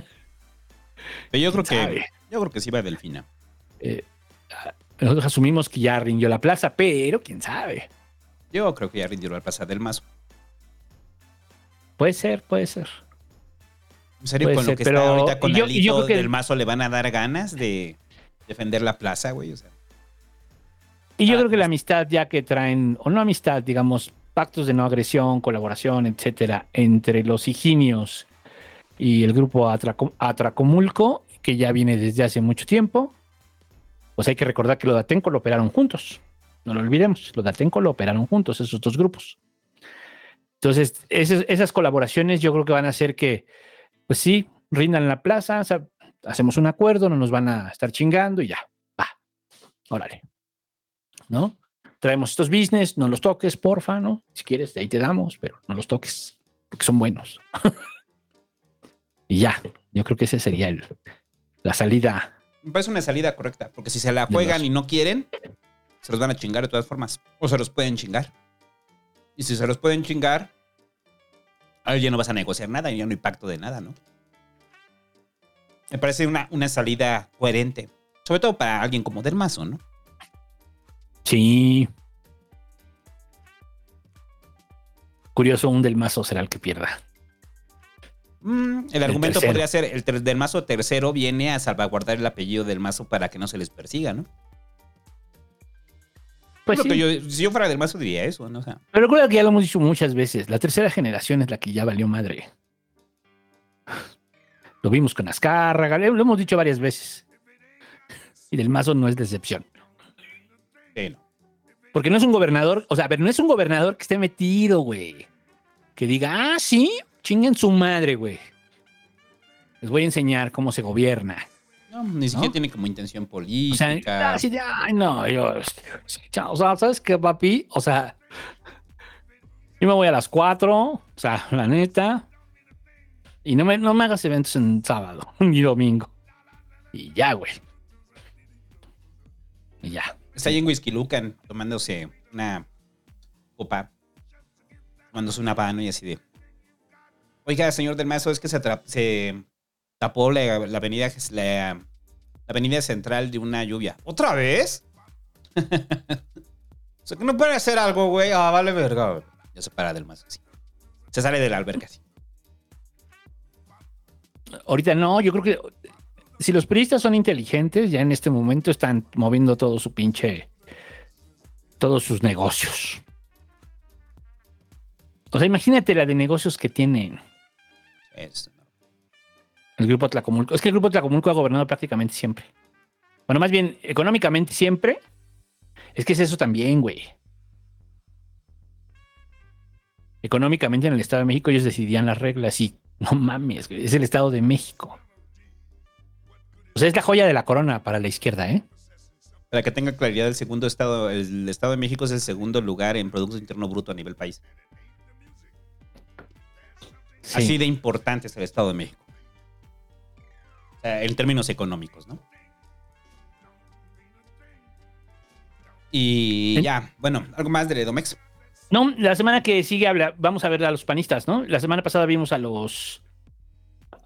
Yo creo ¿Quién que. sabe? Yo creo que sí va Delfina. Eh, ah, nosotros asumimos que ya rindió la plaza, pero quién sabe. Yo creo que ya rindió al pasar del mazo. Puede ser, puede ser. En serio, con ser, lo que pero- está ahorita con y yo- Alito yo creo que- del mazo le van a dar ganas de defender la plaza, güey. O sea, Y yo Ah, creo que la pues. amistad ya que traen, o no amistad, digamos, pactos de no agresión, colaboración, etcétera, entre los higinios y el grupo Atraco- Atracomulco, que ya viene desde hace mucho tiempo, pues hay que recordar que los de Atenco lo operaron juntos. No lo olvidemos, los de Atenco lo operaron juntos, esos dos grupos. Entonces, esas, esas colaboraciones yo creo que van a hacer que, pues sí, rindan la plaza, o sea, hacemos un acuerdo, no nos van a estar chingando y ya, va, órale. ¿No? Traemos estos business, no los toques, porfa, ¿no? Si quieres, de ahí te damos, pero no los toques, porque son buenos. y ya, yo creo que ese sería el, la salida. me parece una salida correcta. Porque si se la juegan los- y no quieren, se los van a chingar de todas formas. O se los pueden chingar. Y si se los pueden chingar, ahí ya no vas a negociar nada ya no hay pacto de nada, ¿no? Me parece una, una salida coherente. Sobre todo para alguien como Del Mazo, ¿no? Sí. Curioso, un del mazo será el que pierda. Mm, el argumento tercero. podría ser, el del mazo tercero viene a salvaguardar el apellido del mazo para que no se les persiga, ¿no? Pues sí. que yo- si yo fuera del mazo diría eso, ¿no? O sea, Pero recuerda que ya lo hemos dicho muchas veces, la tercera generación es la que ya valió madre. Lo vimos con Azcárraga, lo hemos dicho varias veces. Y del mazo no es decepción. sí, no. Porque no es un gobernador, o sea, ver, no es un gobernador que esté metido, güey. Que diga, ah, sí, chinguen su madre, güey. Les voy a enseñar cómo se gobierna. No, ni siquiera tiene como intención O sea, política. así de, ay, no, yo, este, o sea, ¿sabes qué, papi? O sea, yo me voy a las 4, o sea, la neta, y no me, no me hagas eventos en sábado ni domingo. Y ya, güey. Y ya. Está ahí en Whisky Lucan tomándose una copa, tomándose una habano y así de. Oiga, señor del Mazo, es que se, se tapó la, la avenida la, la avenida central de una lluvia. ¿Otra vez? o sea, que no puede hacer algo, güey. Ah, vale, verga. güey. Ya se para del Mazo, así. Se sale de la alberca, así. Ahorita no, yo creo que si los periodistas son inteligentes, ya en este momento están moviendo todo su pinche, todos sus negocios. O sea, imagínate la de negocios que tienen Es- el grupo Tlacomulco. Es que el grupo Tlacomulco ha gobernado prácticamente siempre. Bueno, más bien, económicamente siempre. Es que es eso también, güey. económicamente en el Estado de México ellos decidían las reglas y no mames, güey, es el Estado de México. O sea, es la joya de la corona para la izquierda, ¿eh? Para que tenga claridad, el segundo estado, el Estado de México es el segundo lugar en Producto Interno Bruto a nivel país. Sí. Así de importante es el Estado de México. O sea, en términos económicos, ¿no? Y ¿Eh? ya, bueno, algo más de Domex. No, la semana que sigue habla, vamos a ver a los panistas, ¿no? La semana pasada vimos a los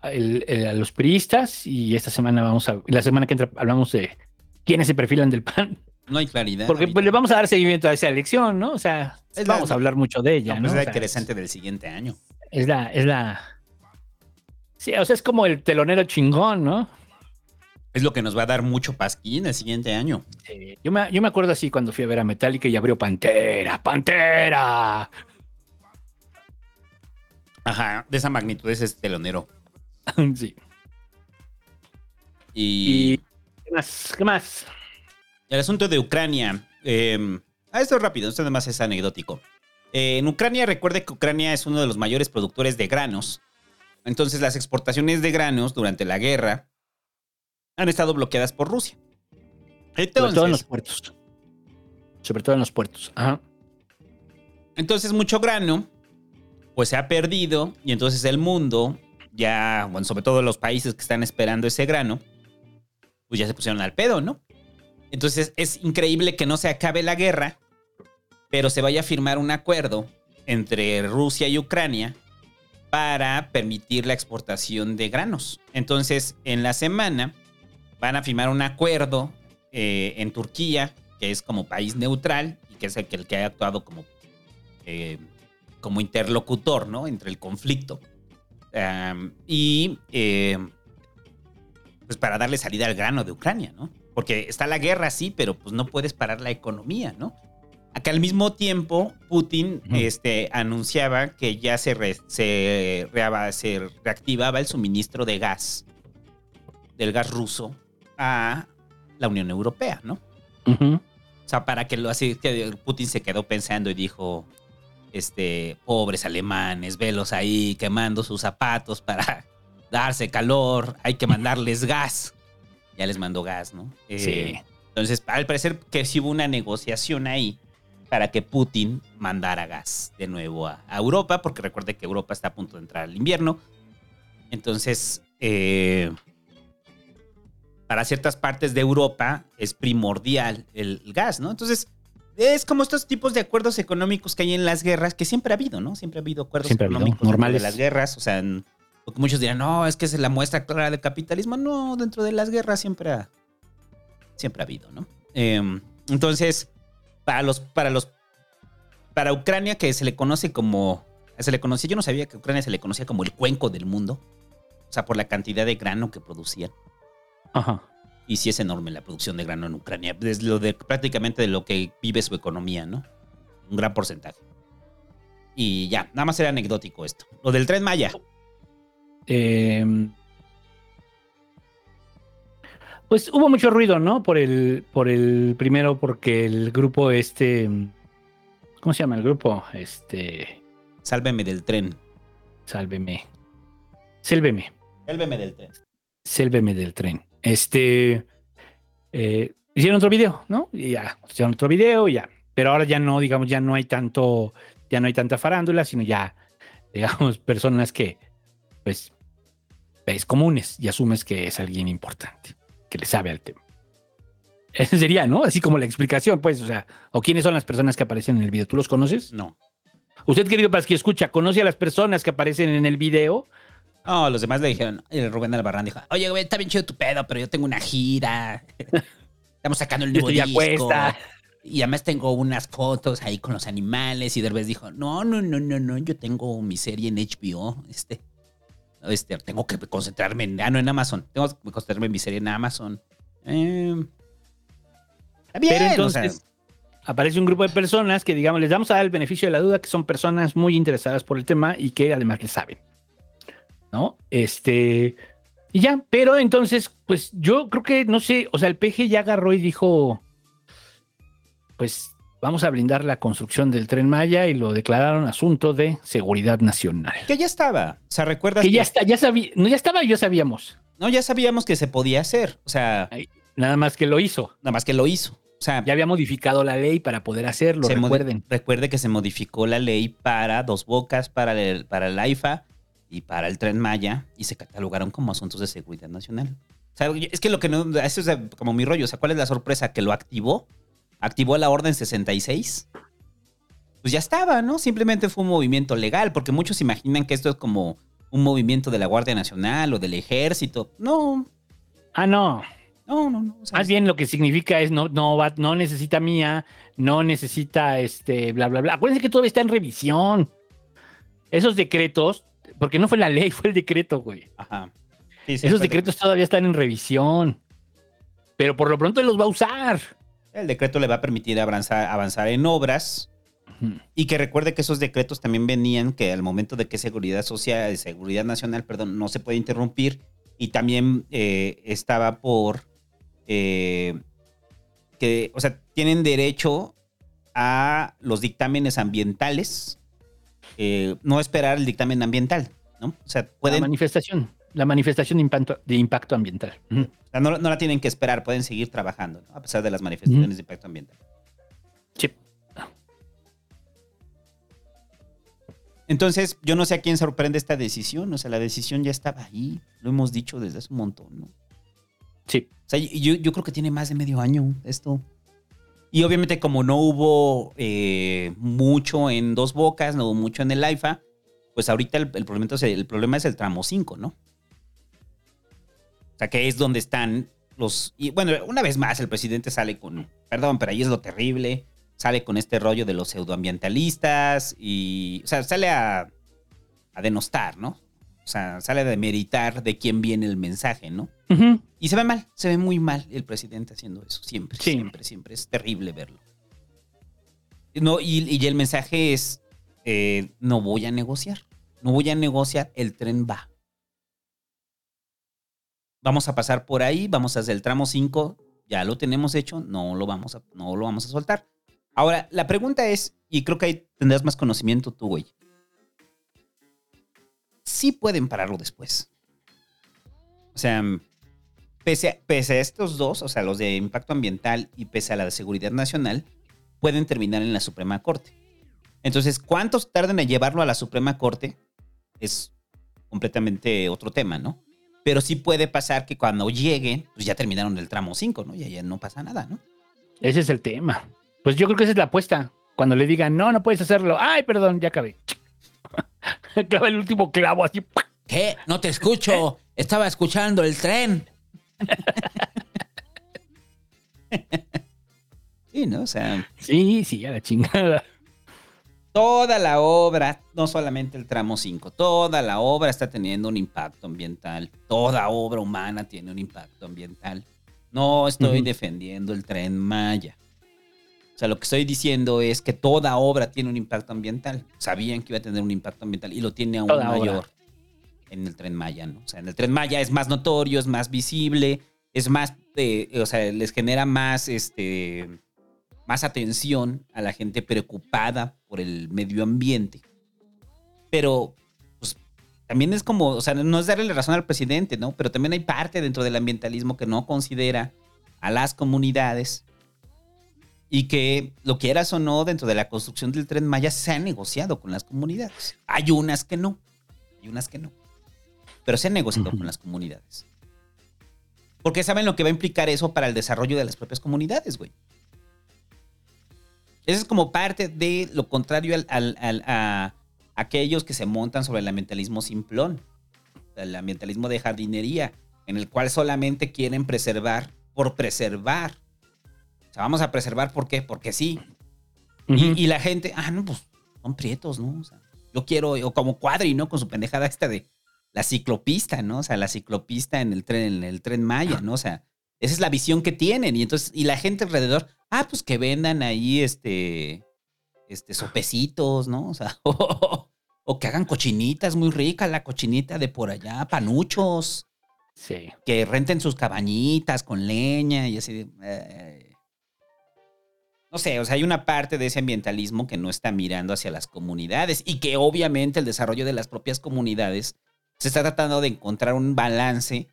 el- a los priistas y esta semana vamos a la semana que entra hablamos de quiénes se perfilan del PAN, No hay claridad. porque pues le vamos a dar seguimiento a esa elección, ¿no? O sea, Es la- vamos a hablar mucho de ella, No, ¿no? pues O es la sea, interesante del siguiente año. es la es la Sí, o sea, es como el telonero chingón, ¿no? Es lo que nos va a dar mucho pasquín el siguiente año. Sí, Yo me, yo me acuerdo así cuando fui a ver a Metallica y abrió Pantera, Pantera. Ajá, de esa magnitud es este telonero. sí. Y, Y ¿qué más? ¿Qué más? el asunto de Ucrania. eh, ah, esto es rápido, esto además es anecdótico. Eh, en Ucrania, recuerde que Ucrania es uno de los mayores productores de granos. Entonces, las exportaciones de granos durante la guerra han estado bloqueadas por Rusia. Sobre todo en los Entonces, puertos. Sobre todo en los puertos. Ajá. entonces mucho grano, pues se ha perdido y entonces el mundo, ya, bueno, sobre todo los países que están esperando ese grano, pues ya se pusieron al pedo, ¿no? Entonces es increíble que no se acabe la guerra, pero se vaya a firmar un acuerdo entre Rusia y Ucrania para permitir la exportación de granos. Entonces, en la semana van a firmar un acuerdo eh, en Turquía, que es como país neutral y que es el que, ha actuado como, eh, como interlocutor, ¿no? Entre el conflicto. Y eh, pues para darle salida al grano de Ucrania, ¿no? Porque está la guerra, sí, pero pues no puedes parar la economía, ¿no? Acá al mismo tiempo, Putin este, anunciaba que ya se, re- se, reaba- se reactivaba el suministro de gas, del gas ruso, a la Unión Europea, ¿no? O sea, para que lo así, que Putin se quedó pensando y dijo, este, pobres alemanes, velos ahí quemando sus zapatos para darse calor, hay que mandarles gas. Ya les mandó gas, ¿no? Eh, Sí. Entonces, al parecer que sí hubo una negociación ahí para que Putin mandara gas de nuevo a, a Europa, porque recuerde que Europa está a punto de entrar al invierno. Entonces, eh, para ciertas partes de Europa es primordial el gas, ¿no? Entonces, es como estos tipos de acuerdos económicos que hay en las guerras, que siempre ha habido, ¿no? Siempre ha habido acuerdos Siempre ha habido, económicos normales. de las guerras. O sea, en- muchos dirán, no, es que es la muestra clara del capitalismo. No, dentro de las guerras siempre ha, siempre ha habido, ¿no? Eh, entonces, para los, para los, para Ucrania, que se le conoce como, se le conocía, yo no sabía que Ucrania se le conocía como el cuenco del mundo. O sea, por la cantidad de grano que producían. Ajá. Y sí es enorme la producción de grano en Ucrania. Es lo de prácticamente de lo que vive su economía, ¿no? Un gran porcentaje. Y ya, nada más era anecdótico esto. Lo del tren Maya. Eh, pues hubo mucho ruido, ¿no? Por el, por el primero, porque el grupo este, ¿cómo se llama el grupo? Este, Sálveme del tren. sálveme, sélveme, Sálveme del tren. sélveme del tren. Este, eh, hicieron otro video, ¿no? Y ya, hicieron otro video y ya. Pero ahora ya no, digamos, ya no hay tanto, ya no hay tanta farándula, sino ya, digamos, personas que, pues, ves comunes y asumes que es alguien importante, que le sabe al tema. Ese sería, ¿no? Así como la explicación, pues, o sea, o quiénes son las personas que aparecen en el video. ¿Tú los conoces? No. Usted, querido que escucha, ¿conoce a las personas que aparecen en el video? No, los demás le dijeron, el Rubén Albarrán dijo, oye, güey, está bien chido tu pedo, pero yo tengo una gira. Estamos sacando el nuevo disco. Y además tengo unas fotos ahí con los animales. Y Derbez dijo, no, no, no, no, no, yo tengo mi serie en HBO. Este, este, tengo que concentrarme en, ah, no, en Amazon. Tengo que concentrarme en mi serie en Amazon. Eh, está bien, Pero o entonces sea, aparece un grupo de personas que, digamos, les vamos a dar el beneficio de la duda, que son personas muy interesadas por el tema y que además le saben. ¿No? Este. Y ya, pero entonces, pues yo creo que, no sé, o sea, el PG ya agarró y dijo, pues, vamos a blindar la construcción del tren Maya y lo declararon asunto de seguridad nacional. Que ya estaba. O sea, ¿recuerdas? Que ya está, ya sabía, no ya estaba, ya sabíamos. No, ya sabíamos que se podía hacer. O sea, Nada más que lo hizo. nada más que lo hizo. O sea, Ya había modificado la ley para poder hacerlo, se recuerden. recuerde que se modificó la ley para Dos Bocas, para el, para el AIFA y para el Tren Maya y se catalogaron como asuntos de seguridad nacional. O sea, es que lo que no, eso es como mi rollo. O sea, ¿cuál es la sorpresa? Que lo activó, activó la Orden 66. Pues ya estaba, ¿no? Simplemente fue un movimiento legal, porque muchos imaginan que esto es como un movimiento de la Guardia Nacional o del Ejército. No, Ah, no. no, no, no. O sea, Más bien lo que significa es no, no va, no necesita mía, no necesita este, bla, bla, bla. Acuérdense que todavía está en revisión. Esos decretos, porque no fue la ley, fue el decreto, güey. Ajá. Sí, sí, Esos decretos todavía están en revisión. Pero por lo pronto él los va a usar. El decreto le va a permitir avanzar, avanzar en obras y que recuerde que esos decretos también venían que al momento de que seguridad social, seguridad nacional, perdón, no se puede interrumpir y también eh, estaba por eh, que, o sea, tienen derecho a los dictámenes ambientales, eh, no esperar el dictamen ambiental, ¿no? O sea, La pueden, manifestación. La manifestación de impacto, de impacto ambiental. Ujú. o sea, no, no la tienen que esperar, pueden seguir trabajando, ¿no? a pesar de las manifestaciones de impacto ambiental. Sí. Entonces, yo no sé a quién sorprende esta decisión. O sea, la decisión ya estaba ahí. Lo hemos dicho desde hace un montón, ¿no? Sí. O sea, yo, yo creo que tiene más de medio año esto. Y obviamente, como no hubo eh, mucho en Dos Bocas, no hubo mucho en el AIFA, pues ahorita el, el problema, es el, el problema es el tramo 5, ¿no? O sea, que es donde están los... Y bueno, una vez más el presidente sale con... Perdón, pero ahí es lo terrible. Sale con este rollo de los pseudoambientalistas y... O sea, sale a, a denostar, ¿no? O sea, sale a demeritar de quién viene el mensaje, ¿no? Y se ve mal, se ve muy mal el presidente haciendo eso. Siempre, Sí. siempre, siempre. Es terrible verlo. No, y, y el mensaje es, eh, no voy a negociar. No voy a negociar, el tren va. Vamos a pasar por ahí, vamos a hacer el tramo 5, ya lo tenemos hecho, no lo vamos a, no lo vamos a soltar. Ahora, la pregunta es, y creo que ahí tendrás más conocimiento tú, güey. Sí pueden pararlo después. O sea, pese a, pese a estos dos, o sea, los de impacto ambiental y pese a la de seguridad nacional, pueden terminar en la Suprema Corte. Entonces, ¿cuántos tardan en llevarlo a la Suprema Corte? Es completamente otro tema, ¿no? Pero sí puede pasar que cuando lleguen, pues ya terminaron el tramo 5, ¿no? Ya, ya no pasa nada, ¿no? Ese es el tema. Pues yo creo que esa es la apuesta. Cuando le digan, no, no puedes hacerlo. Ay, perdón, ya acabé. Clava el último clavo así. ¿Qué? No te escucho. Estaba escuchando el tren. sí, ¿no? O sea, Sí, sí, a la chingada. Toda la obra, no solamente el tramo 5, toda la obra está teniendo un impacto ambiental. Toda obra humana tiene un impacto ambiental. No estoy defendiendo el tren Maya. O sea, lo que estoy diciendo es que toda obra tiene un impacto ambiental. Sabían que iba a tener un impacto ambiental y lo tiene aún Toda obra. mayor en el tren Maya, ¿no? O sea, en el tren Maya es más notorio, es más visible, es más, eh, o sea, les genera más, este, más atención a la gente preocupada por el medio ambiente. Pero, pues, también es como, o sea, no es darle la razón al presidente, ¿no? Pero también hay parte dentro del ambientalismo que no considera a las comunidades y que, lo quieras o no, dentro de la construcción del tren Maya se ha negociado con las comunidades. Hay unas que no, hay unas que no. Pero se ha negociado con las comunidades. Porque saben lo que va a implicar eso para el desarrollo de las propias comunidades, güey. Eso es como parte de lo contrario al, al- al- a aquellos que se montan sobre el ambientalismo simplón, el ambientalismo de jardinería, en el cual solamente quieren preservar por preservar. O sea, vamos a preservar ¿por qué? Porque sí. Y, y la gente, ah, no, pues son prietos, ¿no? O sea, yo quiero, o como Cuadri, ¿no? Con su pendejada esta de la ciclopista, ¿no? O sea, la ciclopista en el tren, en el tren Maya, ¿no? O sea, esa es la visión que tienen. Y entonces, y la gente alrededor, ah, pues que vendan ahí este, este, sopecitos, ¿no? O sea, o, que hagan cochinitas muy ricas, la cochinita de por allá, panuchos, Sí. que renten sus cabañitas con leña y así. eh. no sé, o sea, hay una parte de ese ambientalismo que no está mirando hacia las comunidades y que obviamente el desarrollo de las propias comunidades se está tratando de encontrar un balance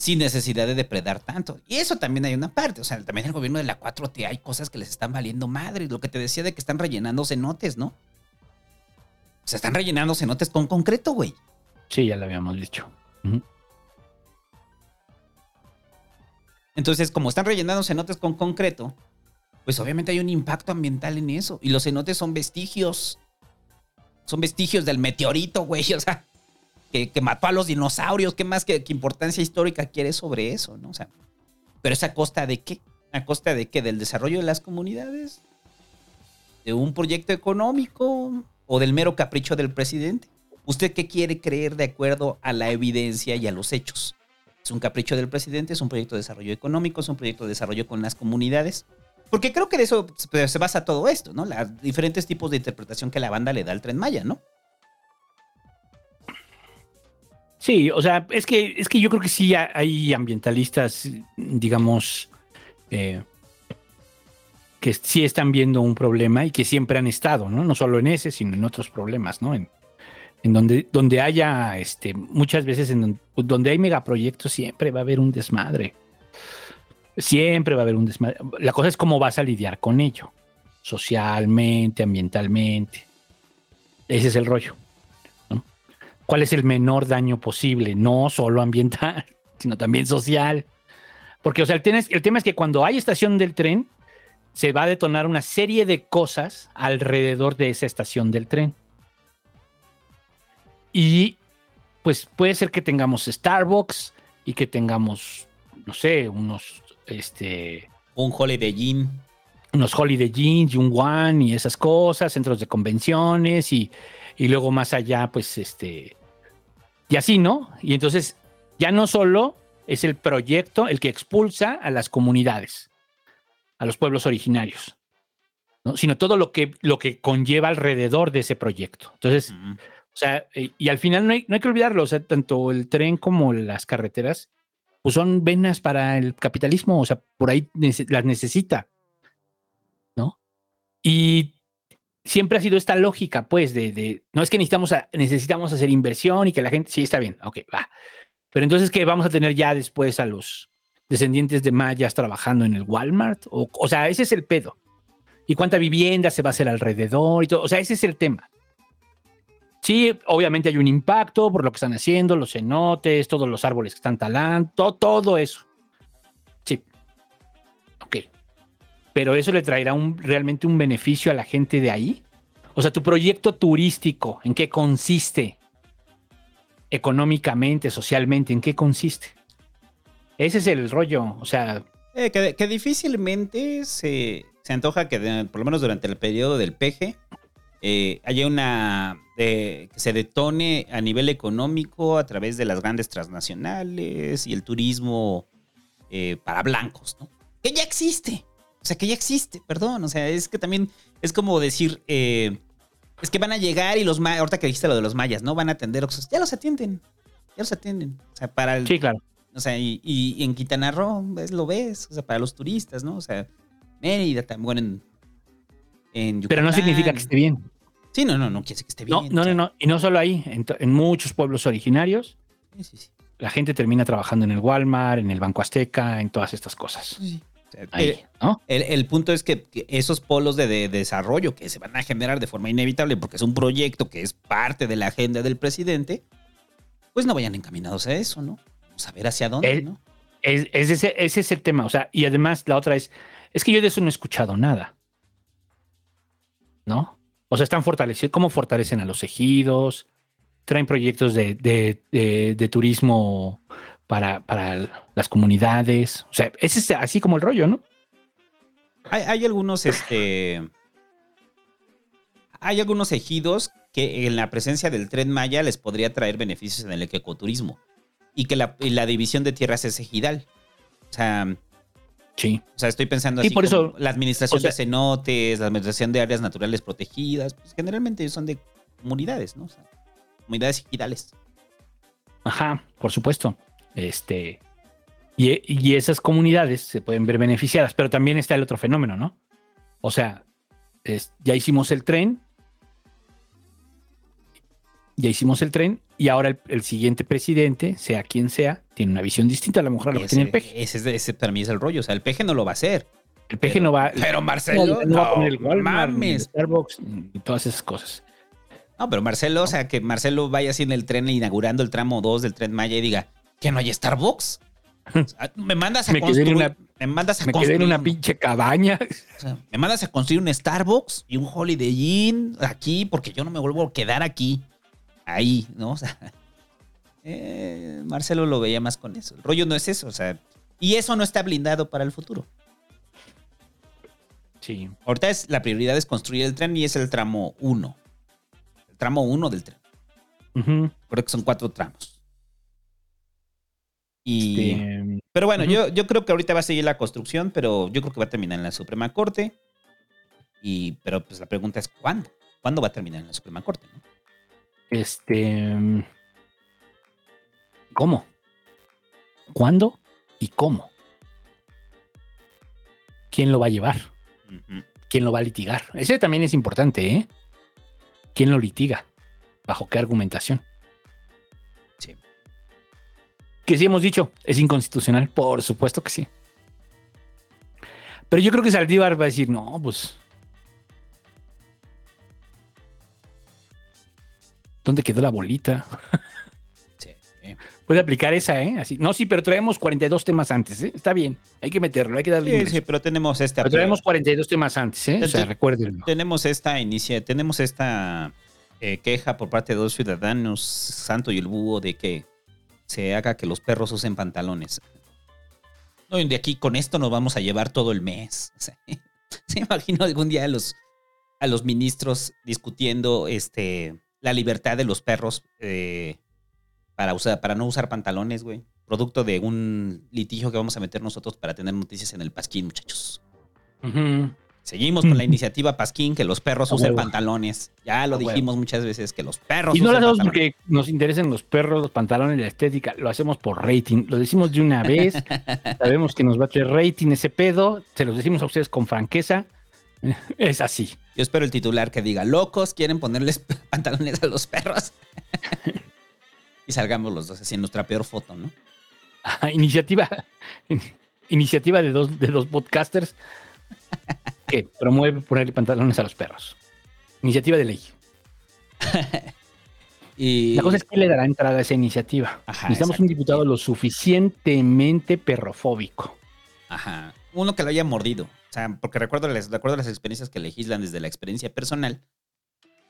sin necesidad de depredar tanto. Y eso también hay una parte, o sea, también el gobierno de la 4T hay cosas que les están valiendo madre, lo que te decía de que están rellenando cenotes, ¿no? Se están rellenando cenotes con concreto, güey. Sí, ya lo habíamos dicho. Entonces, como están rellenando cenotes con concreto, pues obviamente hay un impacto ambiental en eso. Y los cenotes son vestigios. Son vestigios del meteorito, güey. O sea, que, mató a los dinosaurios. ¿Qué más que importancia histórica quiere sobre eso, no? O sea, pero es a costa de qué? ¿A costa de qué? ¿Del desarrollo de las comunidades? ¿De un proyecto económico? ¿O del mero capricho del presidente? ¿Usted qué quiere creer de acuerdo a la evidencia y a los hechos? ¿Es un capricho del presidente? ¿Es un proyecto de desarrollo económico? ¿Es un proyecto de desarrollo con las comunidades? Porque creo que de eso se basa todo esto, ¿no? Los diferentes tipos de interpretación que la banda le da al tren Maya, ¿no? Sí, o sea, es que, es que yo creo que sí ha- hay ambientalistas, digamos, eh, que sí están viendo un problema y que siempre han estado, ¿no? No solo en ese, sino en otros problemas, ¿no? En, en donde, donde haya, este, muchas veces en don- donde hay megaproyectos siempre va a haber un desmadre. Siempre va a haber un desmadre. La cosa es cómo vas a lidiar con ello, socialmente, ambientalmente. Ese es el rollo. ¿Cuál es el menor daño posible? No solo ambiental, sino también social. Porque, o sea, el tema, es, el tema es que cuando hay estación del tren, se va a detonar una serie de cosas alrededor de esa estación del tren. Y pues puede ser que tengamos Starbucks y que tengamos, no sé, unos, este, Un Holiday Inn. unos Holiday Jeans y un One y esas cosas, centros de convenciones y, y luego más allá, pues este, y así, ¿no? Y entonces ya no solo es el proyecto el que expulsa a las comunidades, a los pueblos originarios, ¿no? sino todo lo que, lo que conlleva alrededor de ese proyecto. Entonces, o sea, eh, y al final no hay, no hay que olvidarlo, o sea, tanto el tren como las carreteras, pues son venas para el capitalismo, o sea, por ahí las necesita, ¿no? Y siempre ha sido esta lógica, pues, de, de- no es que necesitamos, necesitamos hacer inversión y que la gente, sí, está bien, ok, va. Pero entonces, ¿qué vamos a tener ya después a los descendientes de mayas trabajando en el Walmart? O, o sea, ese es el pedo. ¿Y cuánta vivienda se va a hacer alrededor? Y todo? O sea, ese es el tema. Sí, obviamente hay un impacto por lo que están haciendo, los cenotes, todos los árboles que están talando, to- todo eso. Pero eso le traerá un, realmente un beneficio a la gente de ahí. O sea, tu proyecto turístico, ¿en qué consiste? Económicamente, socialmente, ¿en qué consiste? Ese es el rollo. O sea, Eh, que, difícilmente se, se antoja que, por lo menos durante el periodo del PG, eh, haya una. eh, que se detone a nivel económico a través de las grandes transnacionales y el turismo para blancos, ¿no? Que ya existe. O sea, que ya existe, perdón. O sea, es que también es como decir. eh, es que van a llegar y los mayas, ahorita que dijiste lo de los mayas, ¿no? Van a atender Oxxos. Ya los atienden. Ya los atienden. O sea, para el, sí, claro. o sea, y, y en Quintana Roo ves, lo ves, o sea, para los turistas, ¿no? O sea, Mérida también, bueno, en, en Pero no significa que esté bien. Sí, no, no, no quiere decir que esté bien. No, no, o sea, no, no. Y no solo ahí, en, muchos pueblos originarios, sí, sí, sí. la gente termina trabajando en el Walmart, en el Banco Azteca, en todas estas cosas. Sea, Ahí, eh, ¿no? el, el punto es que, esos polos de, de desarrollo que se van a generar de forma inevitable porque es un proyecto que es parte de la agenda del presidente, pues no vayan encaminados a eso, ¿no? Vamos a ver hacia dónde, El- ¿no? Es, es ese, ese es el tema. O sea, y además la otra es, es que yo de eso no he escuchado nada. ¿No? O sea, están fortalecidos, ¿cómo fortalecen a los ejidos? Traen proyectos de- de- de turismo para, para las comunidades. O sea, ese es así como el rollo, ¿no? Hay, hay algunos, este. Hay algunos ejidos que en la presencia del tren Maya les podría traer beneficios en el ecoturismo. Y que la, y la división de tierras es ejidal. O sea, Sí. o sea estoy pensando Sí, así por eso, la administración o sea- de cenotes, la administración de áreas naturales protegidas, pues generalmente son de comunidades, ¿no? O sea, comunidades ejidales. Ajá, por supuesto. Este. Y, y esas comunidades se pueden ver beneficiadas, pero también está el otro fenómeno, ¿no? O sea, es- ya hicimos el tren. Ya hicimos el tren y ahora el, el siguiente presidente, sea quien sea, tiene una visión distinta a la mujer a lo que tiene el peje. ese, es- ese para mí es el rollo. O sea, el peje no lo va a hacer. El peje no va. Pero Marcelo, no, va a poner el Walmart, ni el mames. Starbucks y todas esas cosas. No, pero Marcelo, o sea, que Marcelo vaya así en el tren inaugurando el tramo 2 del tren Maya y diga que no hay Starbucks. O sea, me mandas a Me quedé en construir. una- me mandas a Me quedé construir en una un- pinche cabaña. o sea, me mandas a construir un Starbucks y un Holiday Inn aquí porque yo no me vuelvo a quedar aquí. Ahí, ¿no? O sea, eh, Marcelo lo veía más con eso. El rollo no es eso, o sea, y eso no está blindado para el futuro. Sí. Ahorita es, la prioridad es construir el tren y es el tramo 1. El tramo 1 del tren. Creo que son cuatro tramos. Y, Este, pero bueno, yo, yo creo que ahorita va a seguir la construcción, pero yo creo que va a terminar en la Suprema Corte. Y, pero pues la pregunta es ¿cuándo? ¿Cuándo va a terminar en la Suprema Corte? no? Este. ¿Cómo? ¿Cuándo y cómo? ¿Quién lo va a llevar? ¿Quién lo va a litigar? Ese también es importante, ¿eh? ¿Quién lo litiga? ¿Bajo qué argumentación? Que sí hemos dicho, es inconstitucional, por supuesto que sí. Pero yo creo que Saldívar va a decir, no, pues. ¿Dónde quedó la bolita? Sí. Puede aplicar esa, ¿eh? Así. No, sí, pero traemos 42 temas antes, ¿eh? Está bien. Hay que meterlo, hay que darle Sí, ingreso. sí, pero tenemos esta. Pero traemos 42 temas antes, ¿eh? O sea, recuérdenlo. Tenemos esta inicia, tenemos esta eh, queja por parte de dos ciudadanos, Santo y el Búho, de que se haga que los perros usen pantalones. No, de aquí con esto nos vamos a llevar todo el mes. Se imagino algún día a los, a los ministros discutiendo este, la libertad de los perros eh, para, usar, para no usar pantalones, güey. Producto de un litigio que vamos a meter nosotros para tener noticias en el Pasquín, muchachos. Ujú. Seguimos con la iniciativa Pasquín, que los perros A usen pantalones. Ya lo A huevo. dijimos muchas veces, que los perros Y no lo hacemos pantalones. porque nos interesen los perros, los pantalones, la estética. Lo hacemos por rating. Lo decimos de una vez. Sabemos que nos va a traer rating ese pedo. Se los decimos a ustedes con franqueza. Es así. Yo espero el titular que diga, locos quieren ponerles pantalones a los perros. y salgamos los dos así en nuestra peor foto, ¿no? Ajá, Iniciativa. Iniciativa de dos, de dos podcasters que promueve ponerle pantalones a los perros. Iniciativa de ley. Y La cosa es que le dará entrada a esa iniciativa. Ajá, Necesitamos un diputado lo suficientemente perrofóbico. Ajá. Uno que lo haya mordido. O sea, porque recuerdo las, a las experiencias que legislan desde la experiencia personal,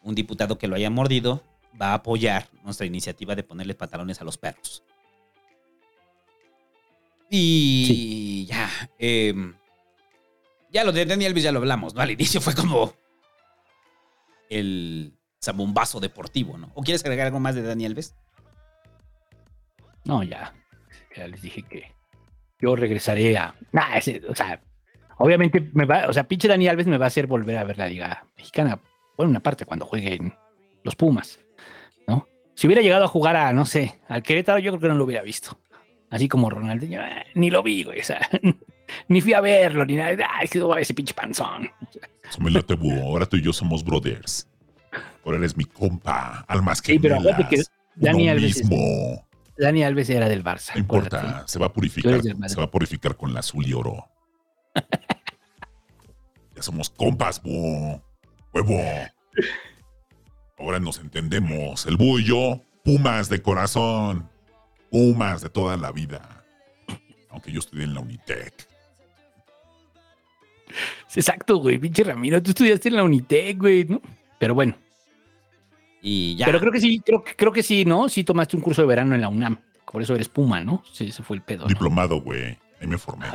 un diputado que lo haya mordido va a apoyar nuestra iniciativa de ponerle pantalones a los perros. Y ya. em, ya lo de Dani Alves ya lo hablamos, ¿no? Al inicio fue como el zambombazo deportivo, ¿no? ¿O quieres agregar algo más de Dani Alves? No, ya. Ya les dije que yo regresaré a. Nah, ese, o sea, obviamente me va, o sea, pinche Dani Alves me va a hacer volver a ver la Liga Mexicana. Bueno, una parte cuando jueguen los Pumas, ¿no? Si hubiera llegado a jugar a, no sé, al Querétaro, yo creo que no lo hubiera visto. Así como Ronaldinho, eh, ni lo vi, güey. O sea, ni fui a verlo, ni nada. Ay, ese pinche panzón. Late, búho. Ahora tú y yo somos brothers. Ahora eres mi compa. Almas que Sí, pero acuérdate que Dani Alves, es- mismo. Dani Alves era del Barça. No importa. acuérdate. Se va a purificar. Se va a purificar con la azul y oro. ya somos compas, búho. Huevo. Ahora nos entendemos. El búho y yo, pumas de corazón. Pumas de toda la vida. Aunque yo estudié en la Unitec. Exacto, güey. Pinche Ramiro, tú estudiaste en la Unitec, güey, ¿no? Pero bueno. Y ya. Pero creo que sí, creo, que- creo que sí, ¿no? Sí tomaste un curso de verano en la UNAM. Por eso eres Puma, ¿no? Sí, ese fue el pedo. ¿no? Diplomado, güey. Ahí me formé.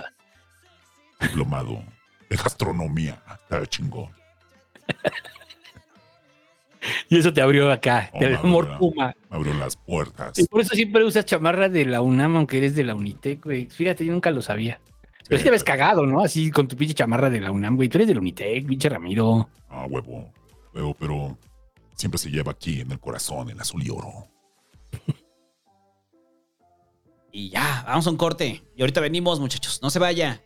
Diplomado de gastronomía. Está chingón. Y eso te abrió acá, Oh, te me amor abrió- Puma. Me abrió las puertas. Y por eso siempre usas chamarra de la UNAM, aunque eres de la Unitec, güey. Fíjate, yo nunca lo sabía. Pero sí te ves cagado, ¿no? Así con tu pinche chamarra de la UNAM, güey. Tú eres de la Unitec, pinche Ramiro. Ah, huevo. Huevo, pero siempre se lleva aquí en el corazón, el azul y oro. Y ya, vamos a un corte. Y ahorita venimos, muchachos. No se vaya.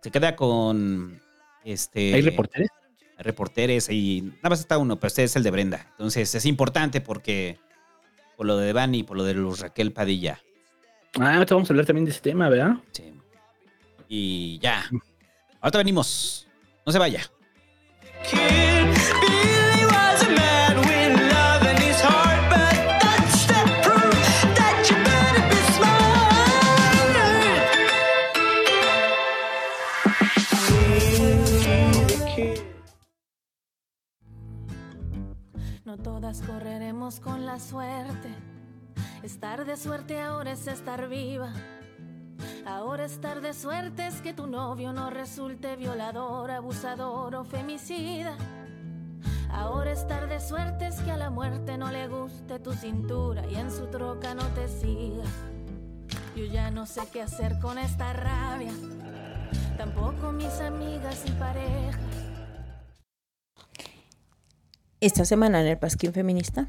Se queda con Este, ¿Hay reporteres? Hay reporteres y nada más está uno, pero este es el de Brenda. Entonces es importante porque por lo de Devani y por lo de Luz Raquel Padilla. Ah, ahorita vamos a hablar también de ese tema, ¿verdad? Sí. Y ya. Ahorita venimos. No se vaya. Billy was a man with love in his heart, but that's the proof that you better be smart. No todas correremos con la suerte. Estar de suerte ahora es estar viva. Ahora estar de suerte es que tu novio no resulte violador, abusador o femicida. Ahora estar de suerte es que a la muerte no le guste tu cintura y en su troca no te siga. Yo ya no sé qué hacer con esta rabia. Tampoco mis amigas y parejas. Esta semana en el Pasquín Feminista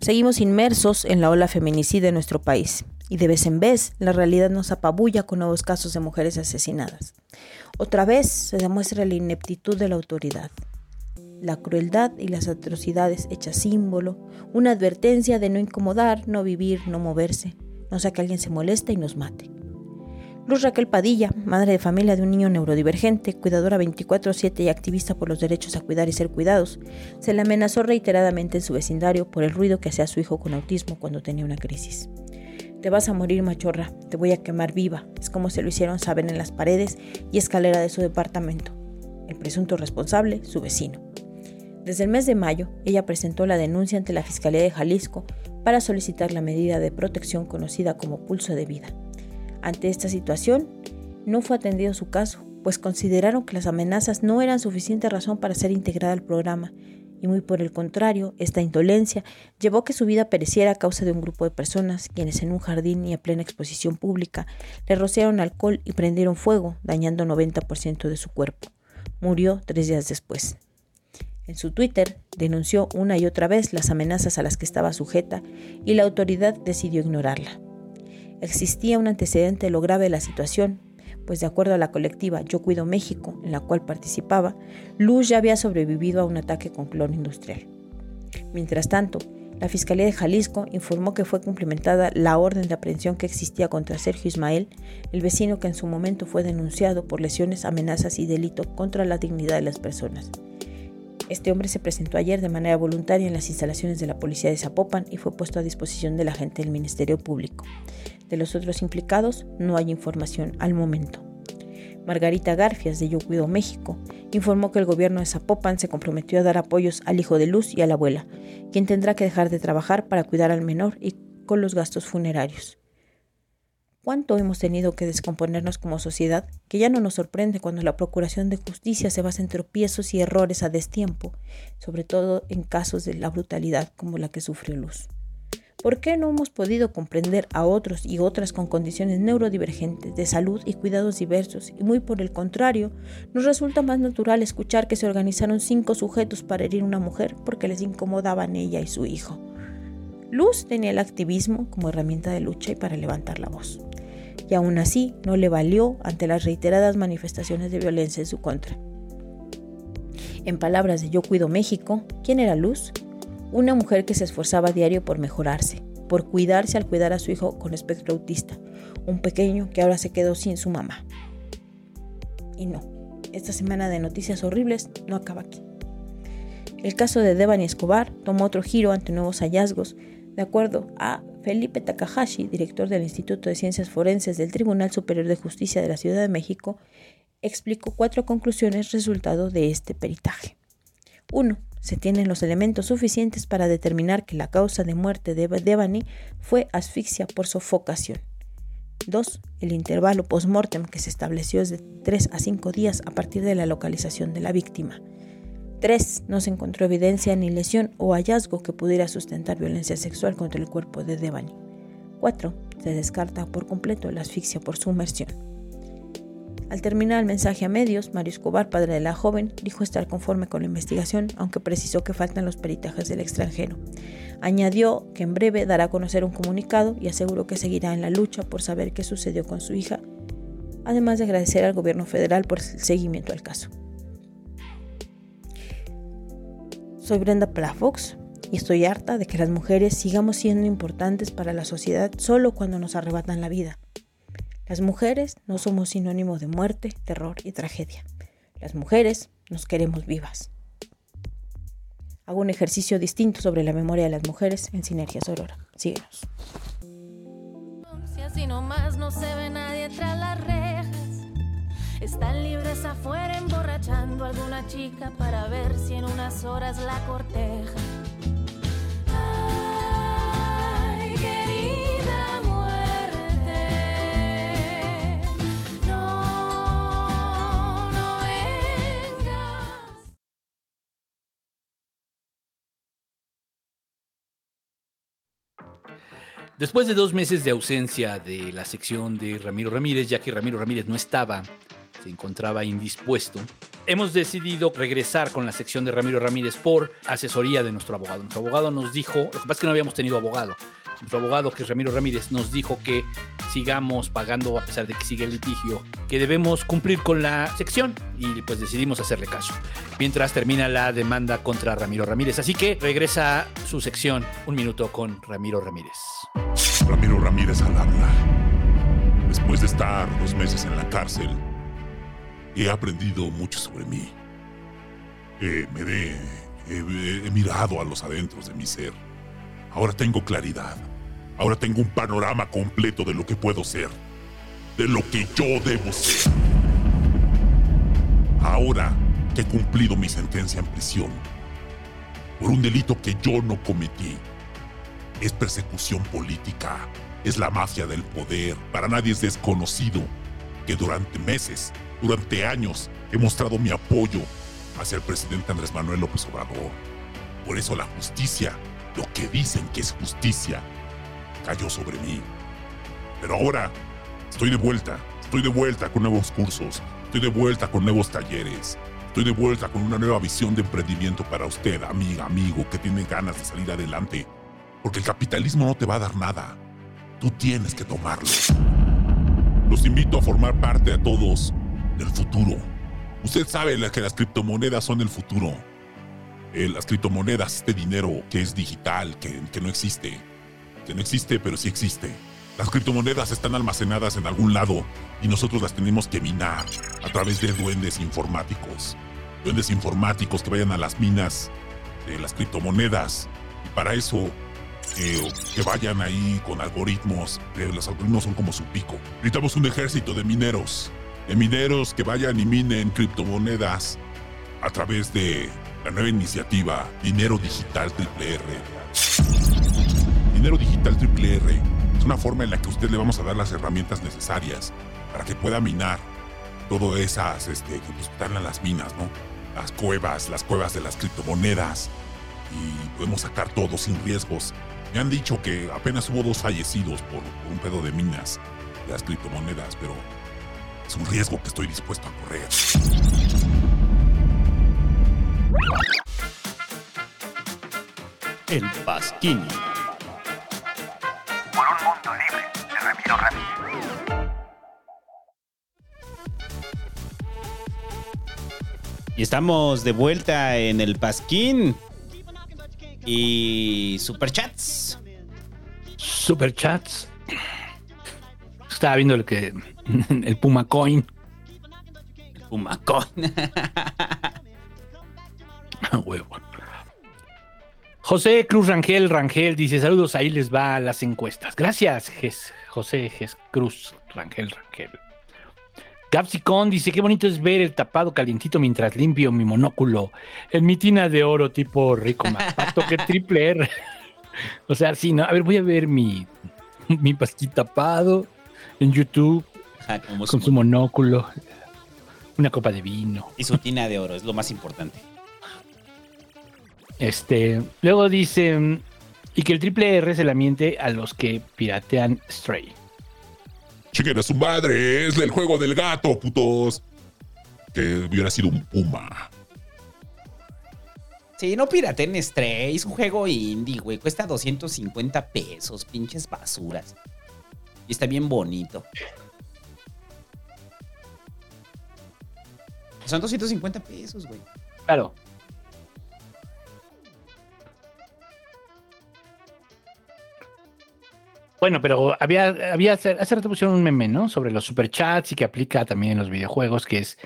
seguimos inmersos en la ola feminicida en nuestro país y de vez en vez la realidad nos apabulla con nuevos casos de mujeres asesinadas. Otra vez se demuestra la ineptitud de la autoridad, la crueldad y las atrocidades hechas símbolo, una advertencia de no incomodar, no vivir, no moverse, no sea que alguien se moleste y nos mate. Luz Raquel Padilla, madre de familia de un niño neurodivergente, cuidadora 24/7 y activista por los derechos a cuidar y ser cuidados, se le amenazó reiteradamente en su vecindario por el ruido que hacía su hijo con autismo cuando tenía una crisis. Te vas a morir, machorra, te voy a quemar viva, es como se lo hicieron saber en las paredes y escalera de su departamento. El presunto responsable, su vecino. Desde el mes de mayo, ella presentó la denuncia ante la Fiscalía de Jalisco para solicitar la medida de protección conocida como pulso de vida. Ante esta situación, no fue atendido su caso, pues consideraron que las amenazas no eran suficiente razón para ser integrada al programa, y muy por el contrario, esta indolencia llevó a que su vida pereciera a causa de un grupo de personas quienes en un jardín y a plena exposición pública le rociaron alcohol y prendieron fuego, dañando 90% de su cuerpo. Murió tres días después. En su Twitter denunció una y otra vez las amenazas a las que estaba sujeta y la autoridad decidió ignorarla. Existía un antecedente de lo grave de la situación, pues de acuerdo a la colectiva Yo Cuido México, en la cual participaba, Luz ya había sobrevivido a un ataque con cloro industrial. Mientras tanto, la Fiscalía de Jalisco informó que fue cumplimentada la orden de aprehensión que existía contra Sergio Ismael, el vecino que en su momento fue denunciado por lesiones, amenazas y delito contra la dignidad de las personas. Este hombre se presentó ayer de manera voluntaria en las instalaciones de la policía de Zapopan y fue puesto a disposición de la gente del Ministerio Público. De los otros implicados no hay información al momento. Margarita Garfias de Yo Cuido México informó que el gobierno de Zapopan se comprometió a dar apoyos al hijo de Luz y a la abuela, quien tendrá que dejar de trabajar para cuidar al menor y con los gastos funerarios. ¿Cuánto hemos tenido que descomponernos como sociedad que ya no nos sorprende cuando la procuración de justicia se basa en tropiezos y errores a destiempo, sobre todo en casos de la brutalidad como la que sufrió Luz? ¿Por qué no hemos podido comprender a otros y otras con condiciones neurodivergentes de salud y cuidados diversos? Y muy por el contrario, nos resulta más natural escuchar que se organizaron cinco sujetos para herir a una mujer porque les incomodaban ella y su hijo. Luz tenía el activismo como herramienta de lucha y para levantar la voz. Y aún así no le valió ante las reiteradas manifestaciones de violencia en su contra. En palabras de Yo Cuido México, ¿quién era Luz? Una mujer que se esforzaba a diario por mejorarse, por cuidarse al cuidar a su hijo con espectro autista, un pequeño que ahora se quedó sin su mamá. Y no, esta semana de noticias horribles no acaba aquí. El caso de Devani Escobar tomó otro giro ante nuevos hallazgos, de acuerdo a Felipe Takahashi, director del Instituto de Ciencias Forenses del Tribunal Superior de Justicia de la Ciudad de México, explicó cuatro conclusiones resultado de este peritaje. 1 se tienen los elementos suficientes para determinar que la causa de muerte de Devani fue asfixia por sofocación. 2. El intervalo post-mortem que se estableció es de 3 a 5 días a partir de la localización de la víctima. 3. No se encontró evidencia ni lesión o hallazgo que pudiera sustentar violencia sexual contra el cuerpo de Devani. 4. Se descarta por completo la asfixia por sumersión. Al terminar el mensaje a medios, Mario Escobar, padre de la joven, dijo estar conforme con la investigación, aunque precisó que faltan los peritajes del extranjero. Añadió que en breve dará a conocer un comunicado y aseguró que seguirá en la lucha por saber qué sucedió con su hija además de agradecer al gobierno federal por el seguimiento al caso. Soy Brenda Plafox y estoy harta de que las mujeres sigamos siendo importantes para la sociedad solo cuando nos arrebatan la vida. Las mujeres no somos sinónimo de muerte, terror y tragedia. Las mujeres nos queremos vivas. Hago un ejercicio distinto sobre la memoria de las mujeres en Sinergia Sorora. Síguenos. Si así nomás no se ve nadie tras las rejas. Están libres afuera emborrachando a alguna chica para ver si en unas horas la corteja. Después de dos meses de ausencia de la sección de Ramiro Ramírez, ya que Ramiro Ramírez no estaba, se encontraba indispuesto, hemos decidido regresar con la sección de Ramiro Ramírez por asesoría de nuestro abogado. Nuestro abogado nos dijo, lo que pasa es que no habíamos tenido abogado. Nuestro abogado, que es Ramiro Ramírez, nos dijo que sigamos pagando, a pesar de que sigue el litigio, que debemos cumplir con la sección y pues decidimos hacerle caso. Mientras termina la demanda contra Ramiro Ramírez. Así que regresa su sección, un minuto con Ramiro Ramírez. Ramiro Ramírez al habla. Después de estar dos meses en la cárcel, he aprendido mucho sobre mí. Eh, me he mirado a los adentros de mi ser. Ahora tengo claridad. Ahora tengo un panorama completo de lo que puedo ser. De lo que yo debo ser. Ahora que he cumplido mi sentencia en prisión por un delito que yo no cometí, es persecución política, es la mafia del poder. Para nadie es desconocido que durante meses, durante años, he mostrado mi apoyo hacia el presidente Andrés Manuel López Obrador. Por eso la justicia, lo que dicen que es justicia, cayó sobre mí. Pero ahora estoy de vuelta, estoy de vuelta con nuevos cursos, estoy de vuelta con nuevos talleres, estoy de vuelta con una nueva visión de emprendimiento para usted, amiga, amigo, que tiene ganas de salir adelante. Porque el capitalismo no te va a dar nada. Tú tienes que tomarlo. Los invito a formar parte a todos del futuro. Usted sabe que las criptomonedas son el futuro. Eh, las criptomonedas, este dinero que es digital, que, que no existe. No existe, pero sí existe. Las criptomonedas están almacenadas en algún lado y nosotros las tenemos que minar a través de duendes informáticos. Duendes informáticos que vayan a las minas de las criptomonedas. Y para eso eh, que vayan ahí con algoritmos. los algoritmos son como su pico. Necesitamos un ejército de mineros. De mineros que vayan y minen criptomonedas a través de la nueva iniciativa Dinero Digital Triple R. Dinero Digital Triple R es una forma en la que a usted le vamos a dar las herramientas necesarias para que pueda minar todas esas este, que pues, están en las minas, ¿no? Las cuevas, las cuevas de las criptomonedas. Y podemos sacar todo sin riesgos. Me han dicho que apenas hubo dos fallecidos por, un pedo de minas de las criptomonedas, pero es un riesgo que estoy dispuesto a correr. El Pasquín. Por un mundo libre de Ramiro Ramírez. Y estamos de vuelta en el Pasquín. Y superchats. Superchats. Estaba viendo el que. El Puma Coin. El Puma Coin. Huevo. José Cruz Rangel Rangel dice: Saludos, ahí les va las encuestas. Gracias, Jes- José Jes Cruz Rangel Rangel. Capsicón dice: Qué bonito es ver el tapado calientito mientras limpio mi monóculo. En mi tina de oro tipo rico más pato que triple R. o sea, sí, no. A ver, voy a ver mi, mi tapado en YouTube Ajá, como con su monóculo. Una copa de vino. Y su tina de oro, es lo más importante. Este, luego dice, y que el triple R se la miente a los que piratean Stray. Chiquen a su madre, es el juego del gato, putos. Que hubiera sido un puma. Sí, no piraten Stray, es un juego indie, güey. Cuesta 250 pesos, pinches basuras. Y está bien bonito. Son 250 pesos, güey. Claro. Bueno, pero había, había hace hace rato pusieron un meme, ¿no? Sobre los superchats y que aplica también en los videojuegos, que es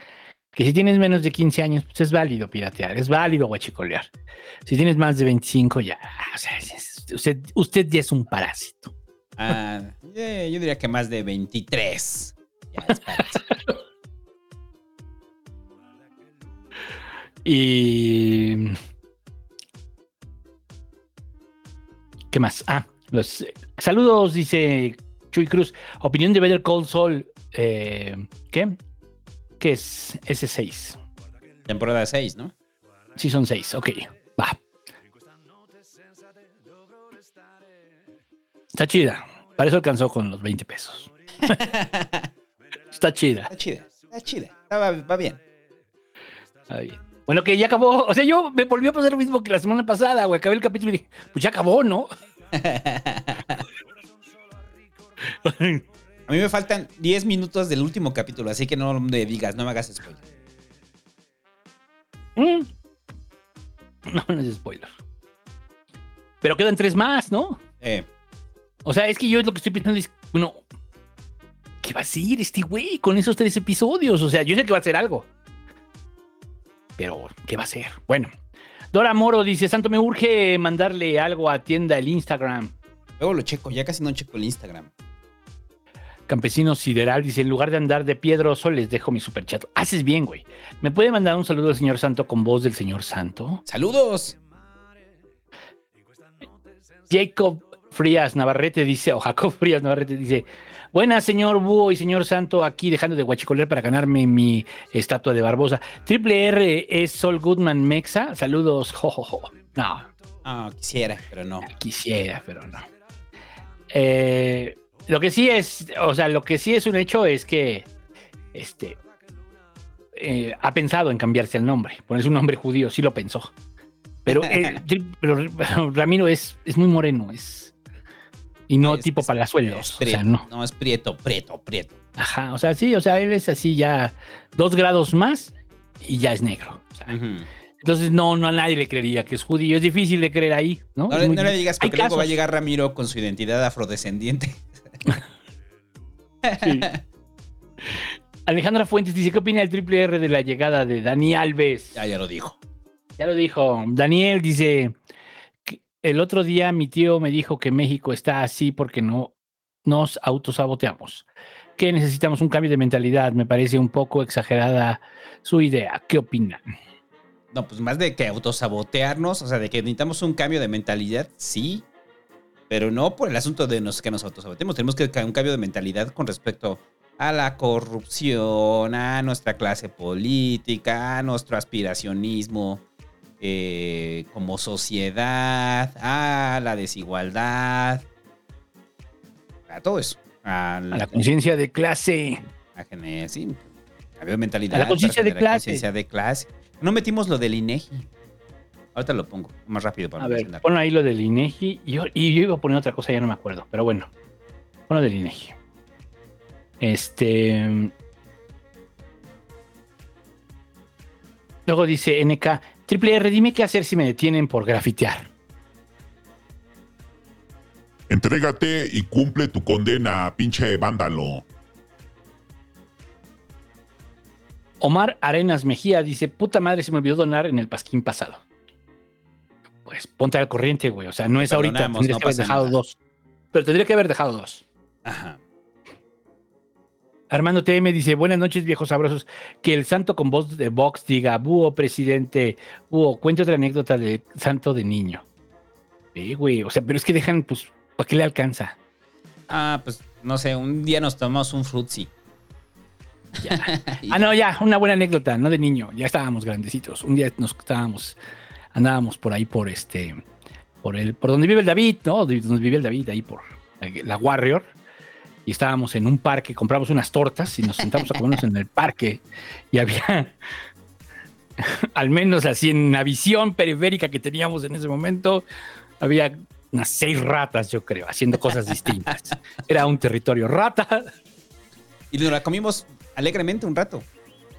que si tienes menos de 15 años, pues es válido piratear, es válido guachicolear. Si tienes más de 25, ya, o sea, usted, usted ya es un parásito. Ah, yo diría que más de 23. Ya es Y. ¿Qué más? Ah, los saludos, dice Chuy Cruz. Opinión de Better Call Saul. eh, ¿Qué? ¿Qué es? S6. Temporada 6, ¿no? Sí, son 6. Ok, va. Está chida. Para eso alcanzó con los 20 pesos. Está chida. Está chida, está chida. Está- va, va bien. Está bien. Bueno, que ya acabó. O sea, yo me volvió a pasar lo mismo que la semana pasada, güey. Acabé el capítulo y dije, pues ya acabó, ¿no? A mí me faltan 10 minutos del último capítulo, así que no me digas, no me hagas spoiler. Mm. No, no es spoiler. Pero quedan tres más, ¿no? Eh, O sea, es que yo lo que estoy pensando es, bueno, ¿qué va a hacer este güey con esos tres episodios? O sea, yo sé que va a hacer algo. Pero, ¿qué va a hacer? Bueno, Dora Moro dice, Santo, me urge mandarle algo a tienda el Instagram. luego lo checo, ya casi no checo el Instagram. Campesino Sideral dice, en lugar de andar de piedroso, les dejo mi superchat. Haces bien, güey. ¿Me puede mandar un saludo al señor Santo con voz del señor Santo? ¡Saludos! Jacob Frías Navarrete dice, o Jacob Frías Navarrete dice, buenas señor Búho y señor Santo, aquí dejando de guachicoler para ganarme mi estatua de Barbosa. Triple R es Sol Goodman Mexa, saludos, jojojo. No, Ah, quisiera, pero no. quisiera, pero no. Eh, lo que sí es, o sea, lo que sí es un hecho es que, este, eh, ha pensado en cambiarse el nombre, ponerse un nombre judío, sí lo pensó. Pero, eh, pero Ramiro es, es muy moreno, es y no Es- tipo palazuelos, Es o sea, prieto. no. no, es prieto, prieto, prieto. Ajá, o sea, sí, o sea, él es así ya dos grados más y ya es negro. o sea, Ujú. entonces no, no a nadie le creería que es judío, es difícil de creer ahí, ¿no? No, le- no digas porque luego va a llegar Ramiro con su identidad afrodescendiente. Sí. Alejandra Fuentes dice, ¿qué opina el triple R de la llegada de Dani Alves? Ya, ya lo dijo. Ya lo dijo. Daniel dice, el otro día mi tío me dijo que México está así porque no nos autosaboteamos. Que necesitamos un cambio de mentalidad. Me parece un poco exagerada su idea. ¿Qué opinan? No, pues más de que autosabotearnos, o sea, de que necesitamos un cambio de mentalidad, sí, pero no por el asunto de nos, que nos autosaboteemos. Tenemos que un cambio de mentalidad con respecto a la corrupción, a nuestra clase política, a nuestro aspiracionismo eh, como sociedad, a la desigualdad, a todo eso. A la conciencia de clase. a sí, mentalidad. A la conciencia de clase. de clase. No metimos lo del INEGI. Ahorita lo pongo más rápido para A ver, pon ahí lo del INEGI. Y yo, y yo iba a poner otra cosa, ya no me acuerdo. Pero bueno, pon lo del INEGI. Este. Luego dice NK, Triple R, dime qué hacer si me detienen por grafitear. Entrégate y cumple tu condena, pinche vándalo. Omar Arenas Mejía dice, puta madre, se me olvidó donar en el pasquín pasado. Pues ponte al corriente, güey. O sea, no es ahorita, tendrías no que haber dejado nada. dos. Pero tendría que haber dejado dos. Ajá. Armando TM dice, buenas noches, viejos sabrosos. Que el santo con voz de Vox diga, búho, presidente, búho, cuente otra anécdota de santo de niño. Sí, güey, o sea, pero es que dejan, pues, ¿para qué le alcanza? Ah, pues no sé, un día nos tomamos un frutzi. Ah, no, ya, una buena anécdota, no de niño, ya estábamos grandecitos. Un día nos estábamos, andábamos por ahí por este, por el, por donde vive el David, ¿no? Donde vive el David, ahí por la Warrior. Y estábamos en un parque, compramos unas tortas y nos sentamos a comernos en el parque. Y había, al menos así en la visión periférica que teníamos en ese momento, había unas seis ratas, yo creo, haciendo cosas distintas. Era un territorio rata, Y nos la comimos alegremente un rato.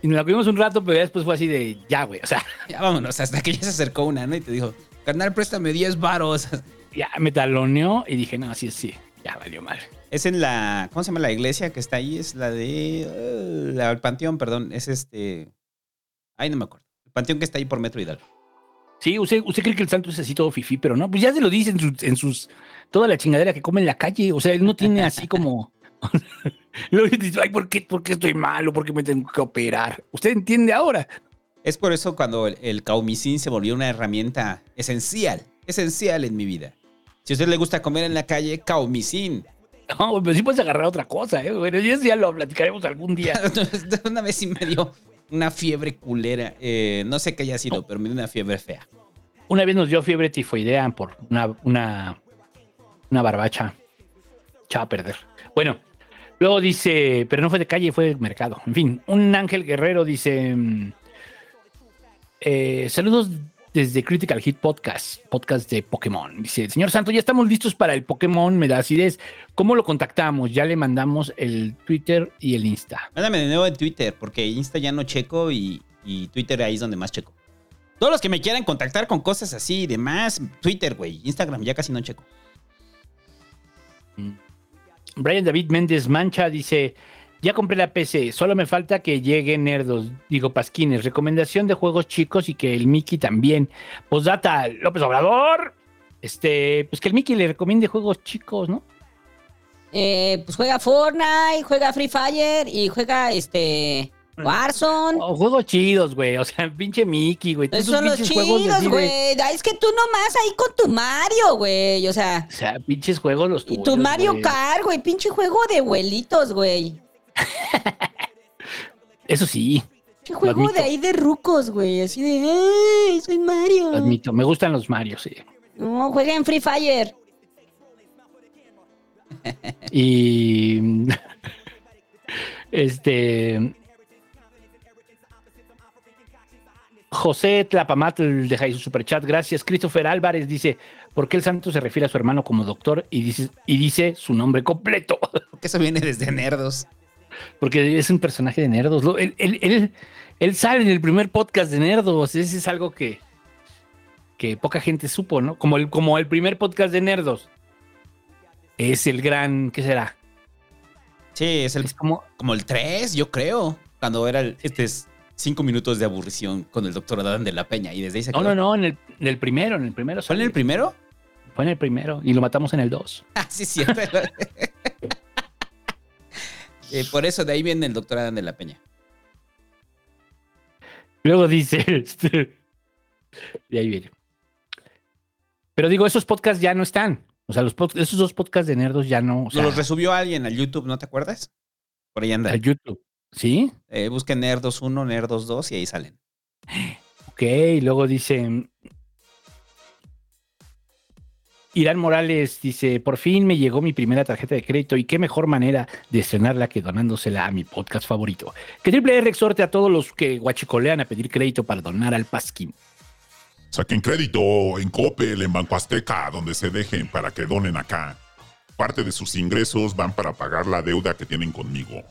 Y nos la comimos un rato, pero después fue así de, ya, güey, o sea, Ya vámonos, hasta que ya se acercó una, ¿no? Y te dijo, carnal, préstame 10 varos. ya me taloneó y dije, no, así sí, ya valió mal. Es en la, ¿cómo se llama la iglesia que está ahí? Es la de, eh, la, el panteón, perdón, es este, ay, no me acuerdo. El panteón que está ahí por Metro Hidalgo. Sí, usted, usted cree que el santo es así todo fifí, pero no, pues ya se lo dice en, sus- en sus, toda la chingadera que come en la calle, o sea, él no tiene así como... Ay, ¿por qué, ¿por qué estoy malo? ¿Por qué me tengo que operar? Usted entiende ahora. Es por eso cuando el, el caumicín se volvió una herramienta esencial, esencial en mi vida. Si a usted le gusta comer en la calle, caumicín. No, pero sí puedes agarrar otra cosa, ¿eh? Bueno, eso ya lo platicaremos algún día. una vez sí me dio una fiebre culera. Eh, no sé qué haya sido, pero me dio una fiebre fea. Una vez nos dio fiebre tifoidea por una, una, una barbacha. Echaba a perder. Bueno, luego dice, pero no fue de calle, fue de mercado. En fin, un ángel guerrero dice: mm, eh, Saludos desde Critical Hit Podcast, podcast de Pokémon. Dice: Señor Santo, ya estamos listos para el Pokémon. Me da acidez. ¿Cómo lo contactamos? Ya le mandamos el Twitter y el Insta. Mándame de nuevo en Twitter, porque Insta ya no checo y, y Twitter ahí es donde más checo. Todos los que me quieran contactar con cosas así y demás, Twitter, güey. Instagram ya casi no checo. Brian David Méndez Mancha dice: Ya compré la PC, solo me falta que lleguen nerdos, digo pasquines. Recomendación de juegos chicos y que el Mickey también. Posdata, López Obrador. Este, pues que el Mickey le recomiende juegos chicos, ¿no? Eh, pues juega Fortnite, juega Free Fire y juega este Warzone. O juegos chidos, güey. O sea, pinche Mickey, güey. Esos Tus son los chidos, güey. Es que tú nomás ahí con tu Mario, güey. O sea, O sea, pinches juegos los y tuyos, tu Mario. Kart, güey. Pinche juego de abuelitos, güey. Eso sí, Lo juego de ahí de rucos, güey. Así de, ¡ay, soy Mario! lo admito. Me gustan los Mario, sí. No, juega en Free Fire. Y. Este. José Tlapamatl deja ahí su superchat. Gracias. Christopher Álvarez dice: ¿Por qué el santo se refiere a su hermano como doctor y dice, y dice su nombre completo? Porque eso viene desde Nerdos. Porque es un personaje de Nerdos. Él, él- él- él sale en el primer podcast de Nerdos. Ese es algo que, que poca gente supo, ¿no? Como el, como el primer podcast de Nerdos. Es el gran. ¿Qué será? Sí, es, el, como, como el 3, yo creo. Cuando era el, este es 5 minutos de aburrición con el doctor Adán de la Peña. Y desde ahí se No, quedó. no, no, en el, en el primero, en el primero. ¿Fue en el primero? Fue en el primero y lo matamos en el 2. Ah, sí, cierto. Eh, por eso de ahí viene el doctor Adán de la Peña. Luego dice, este, y ahí viene. Pero digo, esos podcasts ya no están. O sea, los esos dos podcasts de nerdos ya no. O sea, Los resubió alguien al YouTube, ¿no te acuerdas? Por ahí anda. al YouTube. ¿Sí? Eh, busquen Nerdos 1, Nerdos 2 y ahí salen. Ok, y luego dice. Irán Morales dice: Por fin me llegó mi primera tarjeta de crédito y qué mejor manera de estrenarla que donándosela a mi podcast favorito. Que Triple R exhorte a todos los que guachicolean a pedir crédito para donar al Pasquín. Saquen crédito en Coppel, en Banco Azteca, donde se dejen para que donen acá. Parte de sus ingresos van para pagar la deuda que tienen conmigo.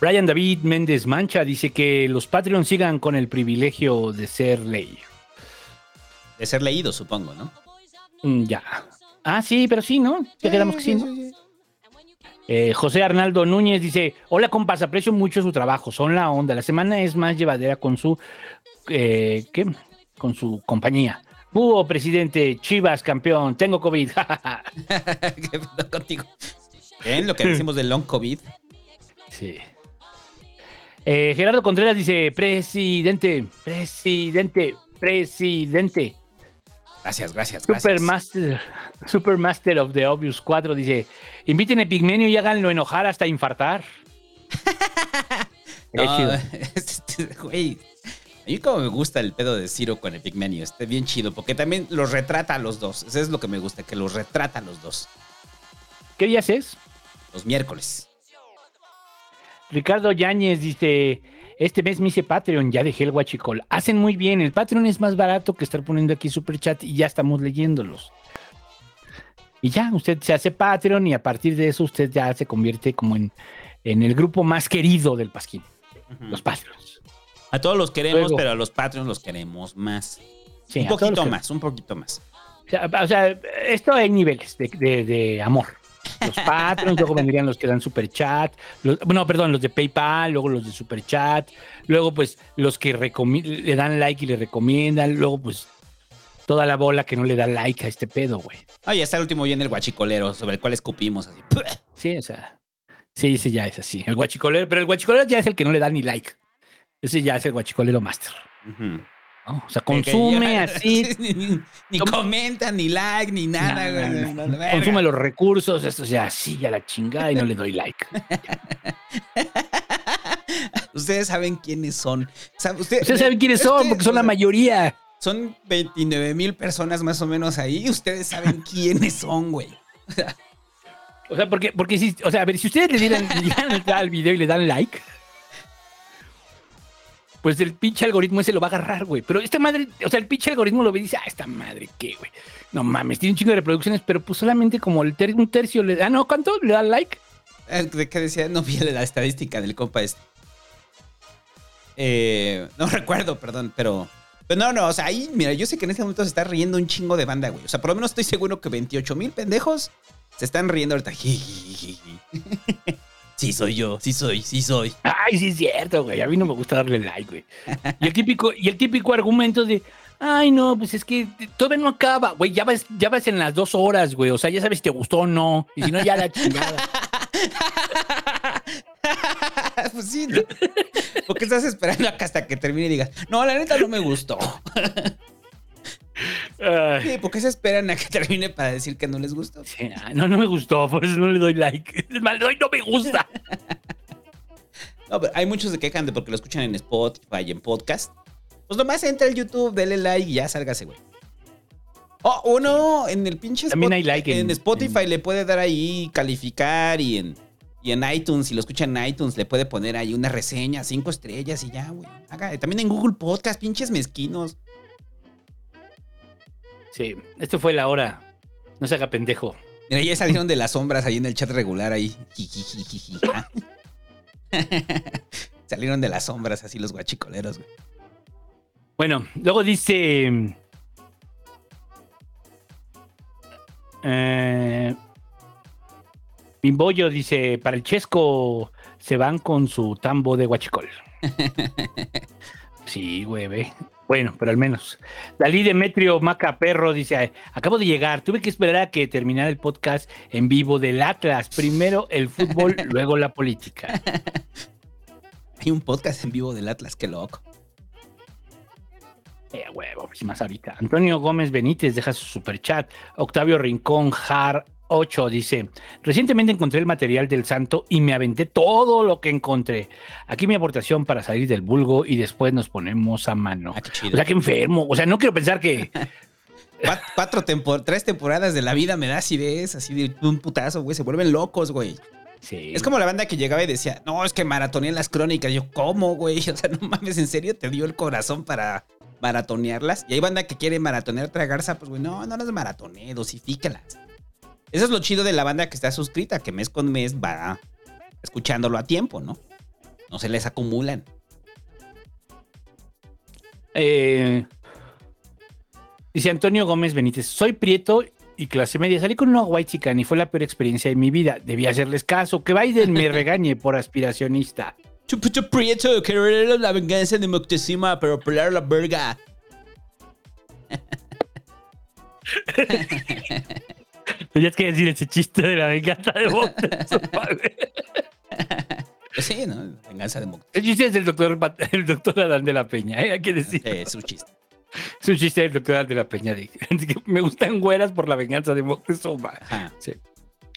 Brian David Méndez Mancha dice que los Patreons sigan con el privilegio de ser ley. De ser leído, supongo, ¿no? Mm, Ya. Ah, sí, pero sí, ¿no? Ya quedamos que sí, ¿no? Eh, José Arnaldo Núñez dice: Hola, compas, aprecio mucho su trabajo. Son la onda. La semana es más llevadera con su. eh, ¿Qué? Con su compañía. Búho, presidente, Chivas, campeón, tengo COVID. ¿Qué pedo contigo? ¿Ven lo que decimos del long COVID? Sí. Eh, Gerardo Contreras dice: Presidente, presidente, presidente. Gracias, gracias, Supermaster, Supermaster of the Obvious 4 dice: Inviten a Pigmenio y háganlo enojar hasta infartar. No, este, güey. A mí como me gusta el pedo de Ciro con Epigmenio, está bien chido, porque también los retrata a los dos. Eso es lo que me gusta, que los retrata a los dos. ¿Qué días es? Los miércoles. Ricardo Yáñez dice: Este mes me hice Patreon, ya dejé el guachicol. Hacen muy bien, el Patreon es más barato que estar poniendo aquí super chat y ya estamos leyéndolos. Y ya, usted se hace Patreon y a partir de eso usted ya se convierte como en, en el grupo más querido del Pasquín. Los Patreons. A todos los queremos, Luego- pero a los Patreons los queremos más. Sí, un poquito que- más, un poquito más. O sea, o sea, esto hay niveles de, de- de amor. Los Patreons, luego vendrían los que dan super chat, no, perdón, los de PayPal, luego los de super chat, luego pues los que le dan like y le recomiendan, luego pues toda la bola que no le da like a este pedo, güey. Ah, ya está el último bien el guachicolero, sobre el cual escupimos así. Sí, o sea, sí, ese ya es así. El guachicolero, pero el guachicolero ya es el que no le da ni like. Ese ya es el guachicolero master. Ujú. ¿No? O sea, consume así, ni, ni comenta, ni like, ni nada, güey. No, consume los recursos, esto ya así, ya la chingada y no le doy like. Ustedes saben quiénes son. Sabe- usted- Ustedes saben quiénes son, porque son la mayoría. Son 29 mil personas más o menos ahí y ustedes saben quiénes son, güey. O sea, porque, porque si, o sea, a ver, si ustedes le dieran, le dieran al video y le dan like, pues el pinche algoritmo ese lo va a agarrar, güey. Pero esta madre, o sea, el pinche algoritmo lo ve y dice, ah, esta madre, ¿qué, güey? No mames, tiene un chingo de reproducciones, pero pues solamente como un tercio le da, no, ¿cuánto? ¿Le da like? Eh, ¿De qué decía? No vi la estadística del compa este. Eh, no recuerdo, perdón, pero... Pero no, no, o sea, ahí, mira, yo sé que en este momento se está riendo un chingo de banda, güey. O sea, por lo menos estoy seguro que 28 mil pendejos se están riendo ahorita. Sí, soy yo, sí soy, sí soy. Ay, sí es cierto, güey. A mí no me gusta darle like, güey. Y el típico, y el típico argumento de, ay, no, pues es que todavía no acaba, güey. Ya vas, ya vas en las dos horas, güey. O sea, ya sabes si te gustó o no. Y si no, ya la chingada. pues sí, ¿no? ¿Por qué estás esperando acá hasta que termine y digas, no, la neta no me gustó? Sí, ¿por qué se esperan a que termine para decir que no les gustó? Sí, no, no me gustó, por eso no le doy like. Le doy no me gusta. No, pero hay muchos que quejan de porque lo escuchan en Spotify y en podcast. Pues nomás entra al YouTube, dele like y ya sálgase, güey. Oh, o no, en el pinche También Spot- hay like en, en- Spotify le puede dar ahí calificar y en, y en iTunes, si lo escuchan en iTunes, le puede poner ahí una reseña, cinco estrellas y ya, güey. También en Google Podcast, pinches mezquinos. Sí, esto fue la hora. No se haga pendejo. Mira, ya salieron de las sombras ahí en el chat regular ahí. Ah. salieron de las sombras así los guachicoleros, güey. Bueno, luego dice. Eh, Bimbollo dice: Para el Chesco se van con su tambo de guachicol. Sí, güey, ve. Bueno, pero al menos. Dalí Demetrio Maca Perro dice: Acabo de llegar, tuve que esperar a que terminara el podcast en vivo del Atlas. Primero el fútbol, luego la política. Hay un podcast en vivo del Atlas, qué loco. Eh, huevo, pues más ahorita. Antonio Gómez Benítez deja su super chat. Octavio Rincón Jar 8 dice: Recientemente encontré el material del santo y me aventé todo lo que encontré. Aquí mi aportación para salir del vulgo y después nos ponemos a mano. Ah, o sea, que enfermo. O sea, no quiero pensar que. Cuat- Cuatro, tempor- tres temporadas de la vida me da acidez, así de un putazo, güey. Se vuelven locos, güey. Sí. Es como la banda que llegaba y decía, no, es que maratoneé las crónicas. Yo, ¿cómo, güey? O sea, no mames, ¿en serio te dio el corazón para maratonearlas? Y hay banda que quiere maratonear otra garza, pues, güey, no, no las maratoneé, dosifícalas. Eso es lo chido de la banda que está suscrita, que mes con mes va escuchándolo a tiempo, ¿no? No se les acumulan. Eh, dice Antonio Gómez Benítez: Soy prieto y clase media. Salí con una white chican y fue la peor experiencia de mi vida. Debía hacerles caso. Que Biden me regañe por aspiracionista. Chupucho prieto, querer la venganza de Moctezuma, pero pelar la verga. Tenías que decir ese chiste de la venganza de Moctezuma. Pues sí, ¿no? Venganza de Moctezuma. El chiste es del doctor, el doctor Adán de la Peña, ¿eh? hay que decir. Es un chiste. Es un chiste del doctor Adán de la Peña. que me gustan güeras por la venganza de Moctezuma. Ajá. Sí.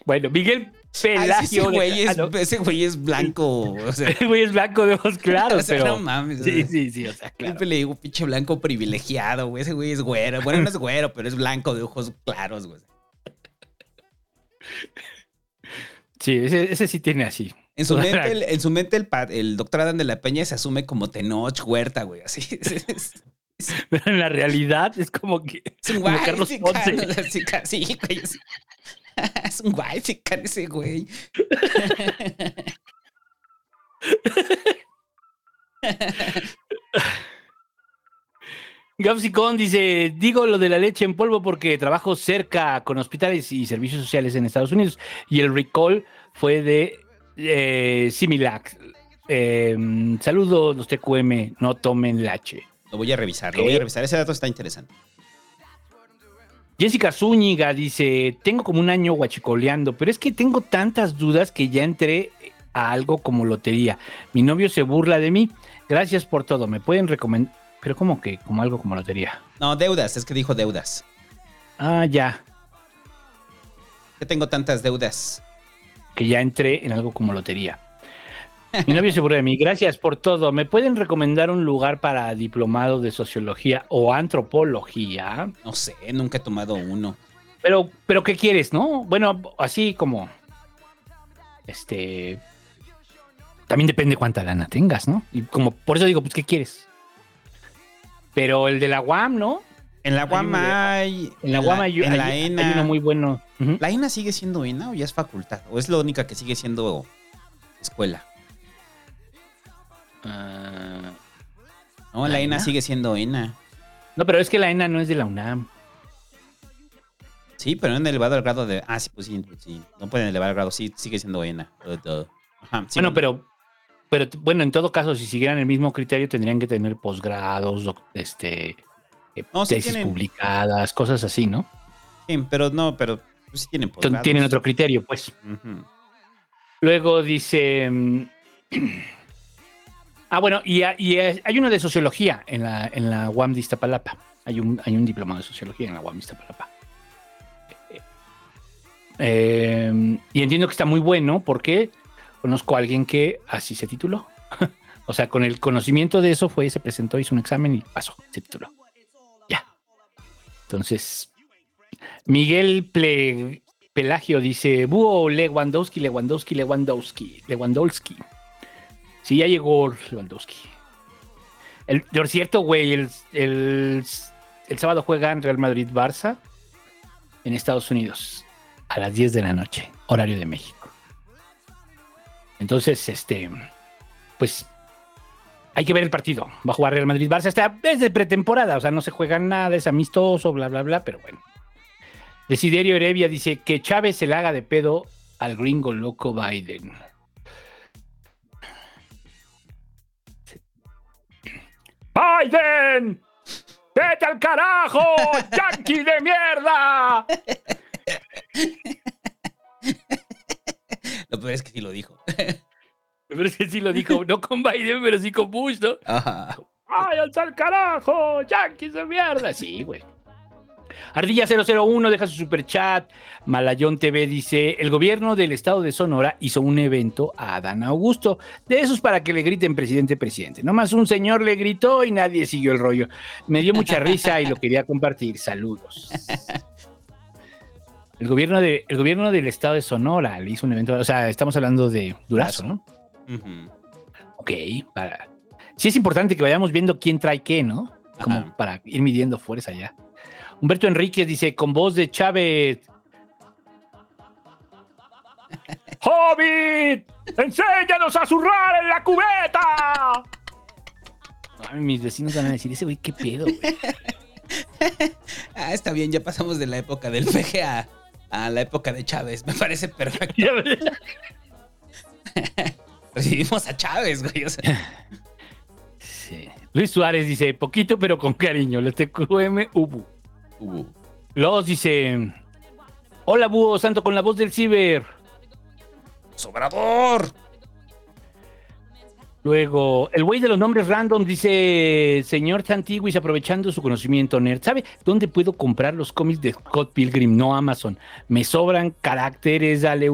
Bueno, Miguel Ay, sí, ese, Pelagio. de- güey es, ah, no, ese güey es blanco. O sea, ese güey es blanco de ojos claros, O sea, pero. no mames, o Sí, sí, sí, o sea, claro. Siempre le digo pinche blanco privilegiado, güey. Ese güey es güero. Bueno, no es güero, pero es blanco de ojos claros, güey. Sí, ese, ese sí tiene así. En su mente, el, en su mente el, doctor Adán de la Peña se asume como Tenoch Huerta, güey. Así. Pero en la realidad es como que. Es un guay. Carlos sí, sí, güey. Es, es un guay, sí, ese güey. Gapsicón dice, digo lo de la leche en polvo porque trabajo cerca con hospitales y servicios sociales en Estados Unidos y el recall fue de eh, Similac. Eh, saludos los TQM, no tomen leche. Lo voy a revisar, lo voy a revisar. Ese dato está interesante. Jessica Zúñiga dice, tengo como un año guachicoleando, pero es que tengo tantas dudas que ya entré a algo como lotería. Mi novio se burla de mí. Gracias por todo. ¿Me pueden recomendar? Pero como que, como algo como lotería. No, deudas, es que dijo deudas. Ah, ya. Que tengo tantas deudas. Que ya entré en algo como lotería. Mi novio se burla de mí. Gracias por todo. ¿Me pueden recomendar un lugar para diplomado de sociología o antropología? No sé, nunca he tomado uno. Pero, pero ¿qué quieres, no? Bueno, así como. Este. También depende cuánta lana tengas, ¿no? Y como por eso digo, pues, ¿qué quieres? Pero el de la UAM, ¿no? En la UAM Hay. En la UAM hay, en la hay- ENA. hay uno muy bueno. ¿La ENA sigue siendo ENA o ya es facultad? ¿O es la única que sigue siendo escuela? Ah, No, la, ¿La ENA ENA? sigue siendo ENA. no, pero es que la ENA no es de la UNAM. Sí, pero no han elevado al grado de. Ah, sí, pues sí, sí. No pueden elevar al grado, sí, sigue siendo ENA. Ajá, sí, bueno, pero, pero bueno, en todo caso, si siguieran el mismo criterio, tendrían que tener posgrados, este, eh, sí tesis tienen. publicadas, cosas así, ¿no? Sí, pero no, pero pues sí tienen posgrados. Tienen otro criterio, pues. Luego dice. mm, Ah, bueno, y, hay uno de sociología en la, en la UAM de Iztapalapa. Hay un, hay un diplomado de sociología en la UAM de Iztapalapa. Eh, y entiendo que está muy bueno porque conozco a alguien que así se tituló. o sea, con el conocimiento de eso fue, se presentó, hizo un examen y pasó, se tituló. Ya. Entonces, Miguel Pelagio dice, Búho Lewandowski, Lewandowski, Lewandowski, Lewandowski. Sí, ya llegó Lewandowski. El, por cierto, güey, el, el, el sábado Real Madrid-Barça en Estados Unidos a las 10 de la noche, horario de México. Entonces, este, pues hay que ver el partido. Va a jugar Real Madrid-Barça hasta desde pretemporada, o sea, no se juega nada, es amistoso, bla, bla, bla, pero bueno. Desiderio Heredia dice que Chávez se le haga de pedo al gringo loco Biden. ¡Biden! ¡Vete al carajo! ¡Yankee de mierda! Lo peor es que sí lo dijo. Pero es que sí lo dijo, no con Biden, pero sí con Bush, ¿no? Ajá. ¡Ay, al carajo! ¡Yankees de mierda! Sí, güey. Ardilla001 deja su super chat. Malayón TV dice: El gobierno del estado de Sonora hizo un evento a Adán Augusto. De esos para que le griten presidente, presidente. Nomás un señor le gritó y nadie siguió el rollo. Me dio mucha risa y lo quería compartir. Saludos. El gobierno, de, el gobierno del estado de Sonora le hizo un evento. O sea, estamos hablando de Durazo, ¿no? Ujú. Ok, para. Sí es importante que vayamos viendo quién trae qué, ¿no? Como Ajá. para ir midiendo fuerza ya. Humberto Enríquez dice, con voz de Chávez. ¡Hobbit! ¡Enséñanos a zurrar en la cubeta! Ay, mis vecinos van a decir, ese güey, qué pedo, güey. Ah, está bien, ya pasamos de la época del PG a, la época de Chávez. Me parece perfecto. Recibimos a Chávez, güey. o sea. Sí. Luis Suárez dice, poquito pero con cariño, los TQM Ubu. Ubu. Los dice, hola búho, santo con la voz del ciber. ¡Sobrador! Luego, el güey de los nombres random dice, señor Tantiguis, aprovechando su conocimiento nerd, ¿sabe dónde puedo comprar los cómics de Scott Pilgrim? No Amazon. Me sobran caracteres, dale.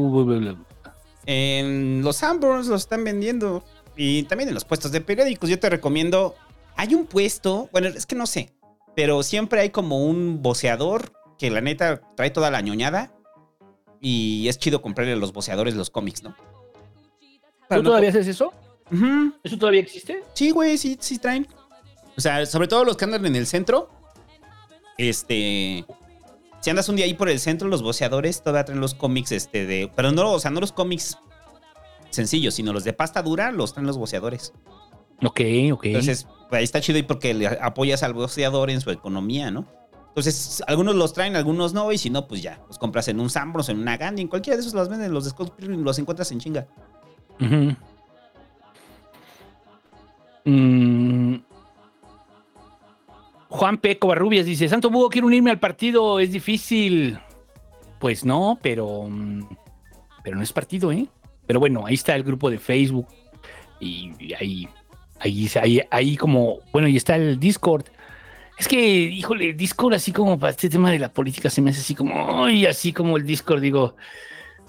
En los Sanborns los están vendiendo. Y también en los puestos de periódicos. Yo te recomiendo. Hay un puesto. Bueno, es que no sé. Pero siempre hay como un boceador que la neta trae toda la ñoñada. Y es chido comprarle a los boceadores los cómics, ¿no? Para ¿Tú no todavía haces eso? Ujú. ¿Eso todavía existe? Sí, güey, sí, sí traen. O sea, sobre todo los que andan en el centro. Este. Si andas un día ahí por el centro, los boceadores todavía traen los cómics, este, de. Pero no, o sea, no los cómics sencillos, sino los de pasta dura, los traen los boceadores. Ok, ok. Entonces, ahí está chido y porque le apoyas al boceador en su economía, ¿no? Entonces, algunos los traen, algunos no, y si no, pues ya, los compras en un Sambros, en una Gandhi, en cualquiera de esos los venden, los de Scott Pilgrim los encuentras en chinga. Ujú. Mm. Juan P. Covarrubias dice: Santo Búho, quiero unirme al partido, es difícil. Pues no, pero. mm, Pero no es partido, ¿eh? Pero bueno, ahí está el grupo de Facebook. Y, ahí, ahí, ahí como. Bueno, y está el Discord. Es que, híjole, Discord así como para este tema de la política se me hace así como. Ay, así como el Discord, digo.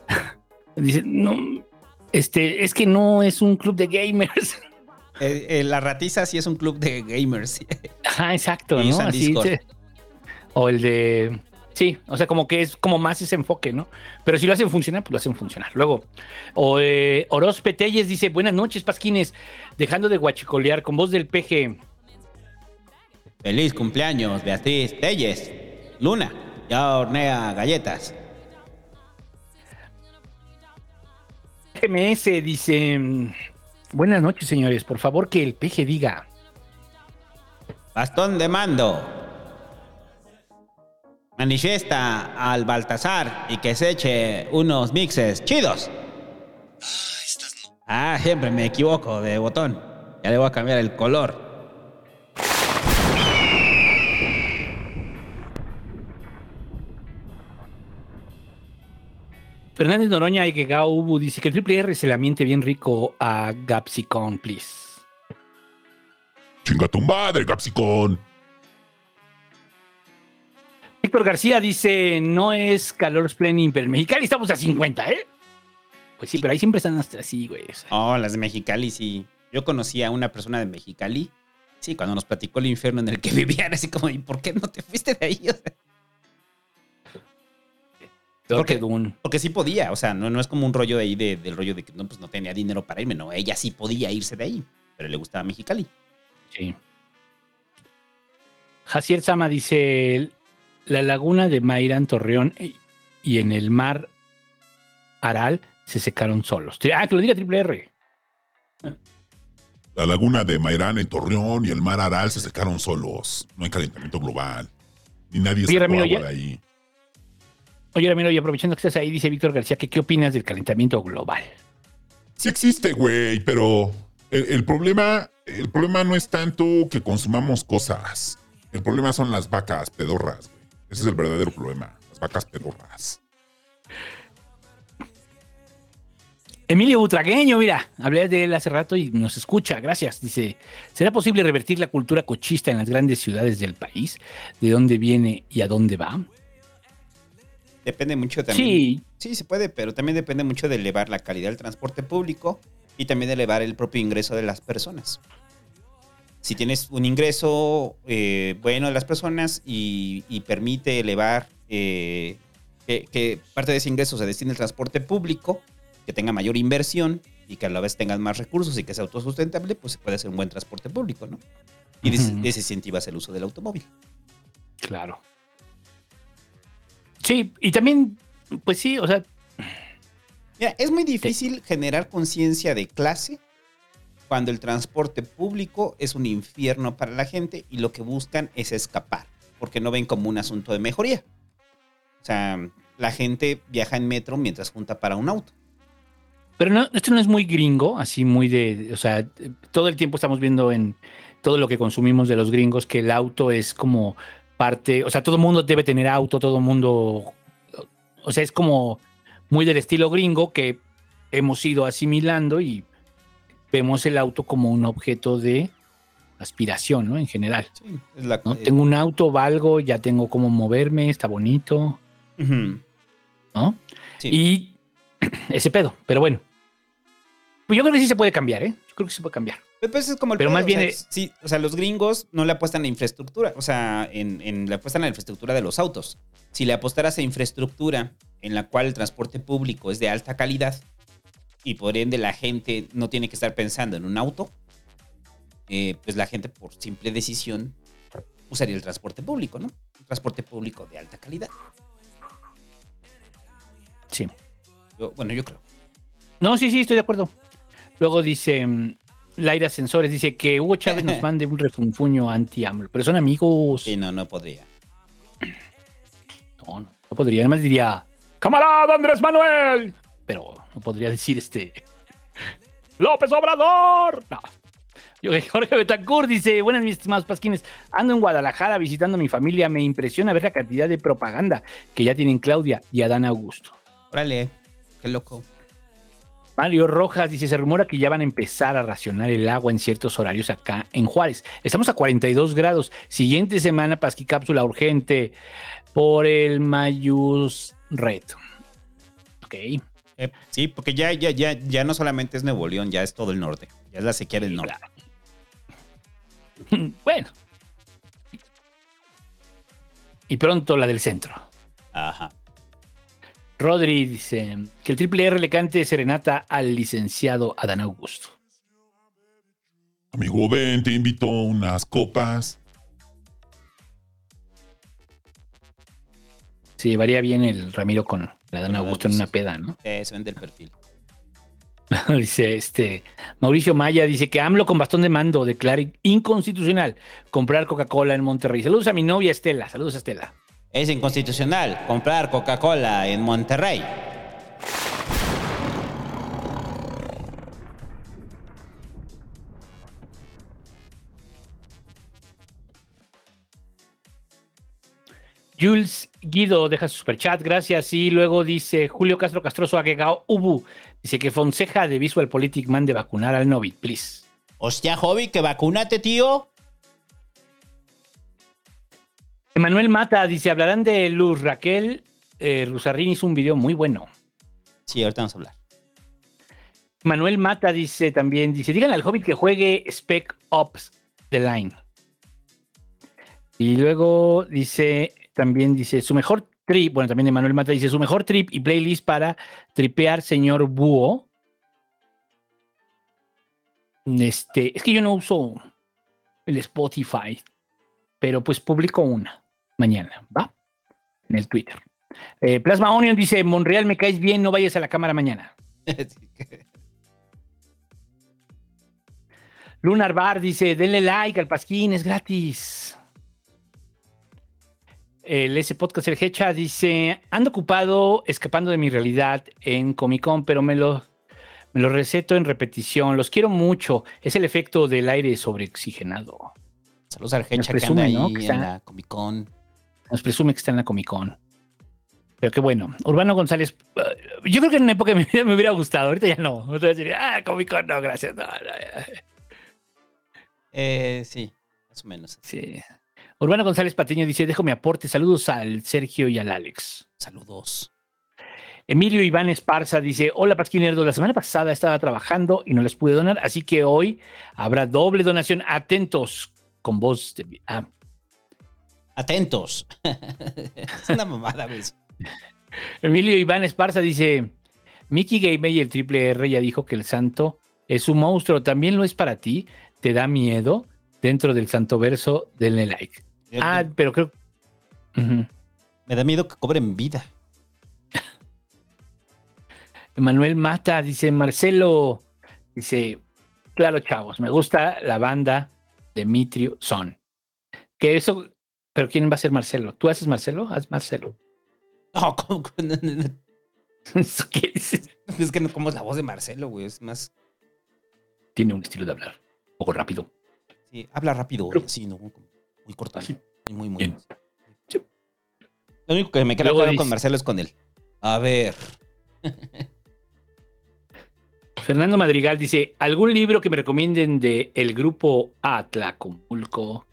Dice, no. Este, es que no es un club de gamers. Eh, eh, la ratiza sí es un club de gamers. Ajá, exacto, Y ¿no? usan Así Discord. se- o el de. Sí, o sea, como que es como más ese enfoque, ¿no? Pero si lo hacen funcionar, pues lo hacen funcionar. Luego, o, eh, Oroz Petelles dice: Buenas noches, Pasquines. Dejando de guachicolear con voz del PG. Feliz cumpleaños, Beatriz Telles. Luna, ya hornea galletas. GMS dice: Buenas noches, señores. Por favor, que el PG diga. Bastón de mando. Manifiesta al Baltasar y que se eche unos mixes chidos. Ah, siempre me equivoco de botón. Ya le voy a cambiar el color. Fernández Noroña y Ubu dice que el triple R se le miente bien rico a Gapsicon, please. Chinga tu madre, Capsicón. Víctor García dice, no es calor splendid, pero en Mexicali estamos a 50, ¿eh? Pues sí, pero ahí siempre están hasta así, güey. o sea. Oh, las de Mexicali, sí. Yo conocí a una persona de Mexicali. Sí, cuando nos platicó el infierno en el que vivían, así como, ¿y por qué no te fuiste de ahí? O sea, Peor que Dune. porque sí podía, o sea, no, no es como un rollo de ahí de- del rollo de que no, pues no tenía dinero para irme, no, ella sí podía irse de ahí, pero le gustaba Mexicali. Sí. Jacier Sama dice, la laguna de Mairán Torreón y- y en el mar Aral se secaron solos. Ah, que lo diga triple R. La laguna de Mairán en Torreón y el mar Aral se secaron solos. No hay calentamiento global. Ni nadie ya- de ahí. Oye, Ramiro, y aprovechando que estás ahí, dice Víctor García, que ¿qué opinas del calentamiento global? Sí existe, güey, pero el, el problema, el problema no es tanto que consumamos cosas. El problema son las vacas pedorras, güey. Ese es el verdadero problema. Las vacas pedorras. Emilio Butragueño, mira, hablé de él hace rato y nos escucha, gracias. Dice, ¿será posible revertir la cultura cochista en las grandes ciudades del país? ¿De dónde viene y a dónde va? Depende mucho también. Sí. Sí, se puede, pero también depende mucho de elevar la calidad del transporte público y también de elevar el propio ingreso de las personas. Si tienes un ingreso eh, bueno de las personas y, y permite elevar eh, que, que parte de ese ingreso se destine al transporte público, que tenga mayor inversión y que a la vez tengan más recursos y que sea autosustentable, pues se puede hacer un buen transporte público, ¿no? Y desincentivas el uso del automóvil. Claro. Sí, y también, pues sí, o sea, Mira, es muy difícil generar conciencia de clase cuando el transporte público es un infierno para la gente y lo que buscan es escapar, porque no ven como un asunto de mejoría. O sea, la gente viaja en metro mientras junta para un auto. pero no, esto no es muy gringo, así muy de, o sea, todo el tiempo estamos viendo en todo lo que consumimos de los gringos que el auto es como parte, o sea, todo el mundo debe tener auto, todo el mundo, o sea, es como muy del estilo gringo que hemos ido asimilando y vemos el auto como un objeto de aspiración, ¿no? En general. Es la- ¿no? eh, Tengo un auto, valgo, ya tengo cómo moverme, está bonito. ¿no? Sí. Y ese pedo, pero bueno. Pues yo creo que sí se puede cambiar, ¿eh? Yo creo que se puede cambiar. Pero, pues, es como el Pero pedo, más o bien sea, es- sí, o sea, los gringos no le apuestan a infraestructura, o sea, en, en- le apuestan a la infraestructura de los autos. Si le apostaras a infraestructura en la cual el transporte público es de alta calidad y por ende la gente no tiene que estar pensando en un auto, eh, pues la gente por simple decisión usaría el transporte público, ¿no? Un transporte público de alta calidad. Sí. Yo- bueno, yo creo. No, sí, sí, estoy de acuerdo. Luego dice mm, Laira Sensores, dice que Hugo Chávez nos mande un refunfuño anti-AMLO. Pero son amigos. Sí, no, no podría. No, no, no podría. Además diría, camarada Andrés Manuel. Pero no podría decir este. López Obrador. No. Jorge Betancourt dice, buenas mis estimados pasquines, ando en Guadalajara visitando a mi familia, me impresiona ver la cantidad de propaganda que ya tienen Claudia y Adán Augusto. Órale, qué loco. Mario Rojas dice, se rumora que ya van a empezar a racionar el agua en ciertos horarios acá en Juárez. Estamos a 42 grados. Siguiente semana, Pasqui Cápsula urgente por el Mayus Red. Ok. Eh, sí, porque ya, ya, ya, ya no solamente es Nuevo León, ya es todo el norte. Ya es la sequía del norte. bueno. Y pronto la del centro. Ajá. Rodri dice que el triple R le cante serenata al licenciado Adán Augusto. Amigo, ven, te invito a unas copas. Se llevaría bien el Ramiro con el Adán Augusto en una peda, ¿no? Eh, se vende el perfil. dice este Mauricio Maya dice que AMLO con bastón de mando declara inconstitucional comprar Coca-Cola en Monterrey. Saludos a mi novia Estela. Saludos a Estela. Es inconstitucional comprar Coca-Cola en Monterrey. Jules Guido deja su superchat, gracias. Y luego dice Julio Castro Castroso Agregado Ubu. Dice que Fonseja de Visual Politic mande vacunar al Novi, please. Hostia, Hobby, que vacúnate, tío. Emanuel Mata dice: hablarán de Luz Raquel. Eh, Rusarrín hizo un video muy bueno. Sí, ahorita vamos a hablar. Manuel Mata dice también: dice, digan al Hobbit que juegue Spec Ops The Line. Y luego dice, también dice, su mejor trip, bueno, también Emanuel Mata dice, su mejor trip y playlist para tripear, señor Búho. Este, es que yo no uso el Spotify, pero pues publico una mañana, ¿va? En el Twitter. Eh, Plasma Onion dice, Monreal, me caes bien, no vayas a la cámara mañana. Lunar Bar dice, denle like al Pasquín, es gratis. El ese podcast El Hecha dice, ando ocupado escapando de mi realidad en Comic Con, pero me lo, me lo receto en repetición. Los quiero mucho. Es el efecto del aire sobreoxigenado. Saludos al Hecha que anda ahí ¿no? que en está- la Comic Con. Nos presume que está en la Comic Con. Pero qué bueno. Urbano González, eh, yo creo que en una época de mi vida me hubiera gustado. Ahorita ya no. Ahorita decir, ah, Comic Con, no, gracias. No, no. Eh, sí, más o menos. Sí. Urbano González Patiño dice, dejo mi aporte. Saludos al Sergio y al Alex. Saludos. Emilio Iván Esparza dice, hola Pasquinerdo, la semana pasada estaba trabajando y no les pude donar, así que hoy habrá doble donación. Atentos con voz de... ah, Atentos. es una mamada, güey. Emilio Iván Esparza dice, Mickey Game y el Triple R ya dijo que el santo es un monstruo, también lo es para ti, te da miedo dentro del santo verso, denle like. Yo- Ah, pero creo... Me da miedo que cobren vida. Manuel Mata dice, Marcelo, dice, claro, chavos, me gusta la banda Demetrio Son. Que eso, pero ¿quién va a ser Marcelo? ¿Tú haces Marcelo? Haz Marcelo. No, ¿cómo- cómo- no, no, no. ¿Eso qué dices? Es que no como es la voz de Marcelo, güey. Es más. Tiene un estilo de hablar, un poco rápido. Sí, habla rápido, güey. Sí, no. Muy corto. Muy, muy, muy. Lo único que me queda Luego claro dice- con Marcelo es con él. A ver. Fernando Madrigal dice, ¿algún libro que me recomienden de el grupo Atlacomulco?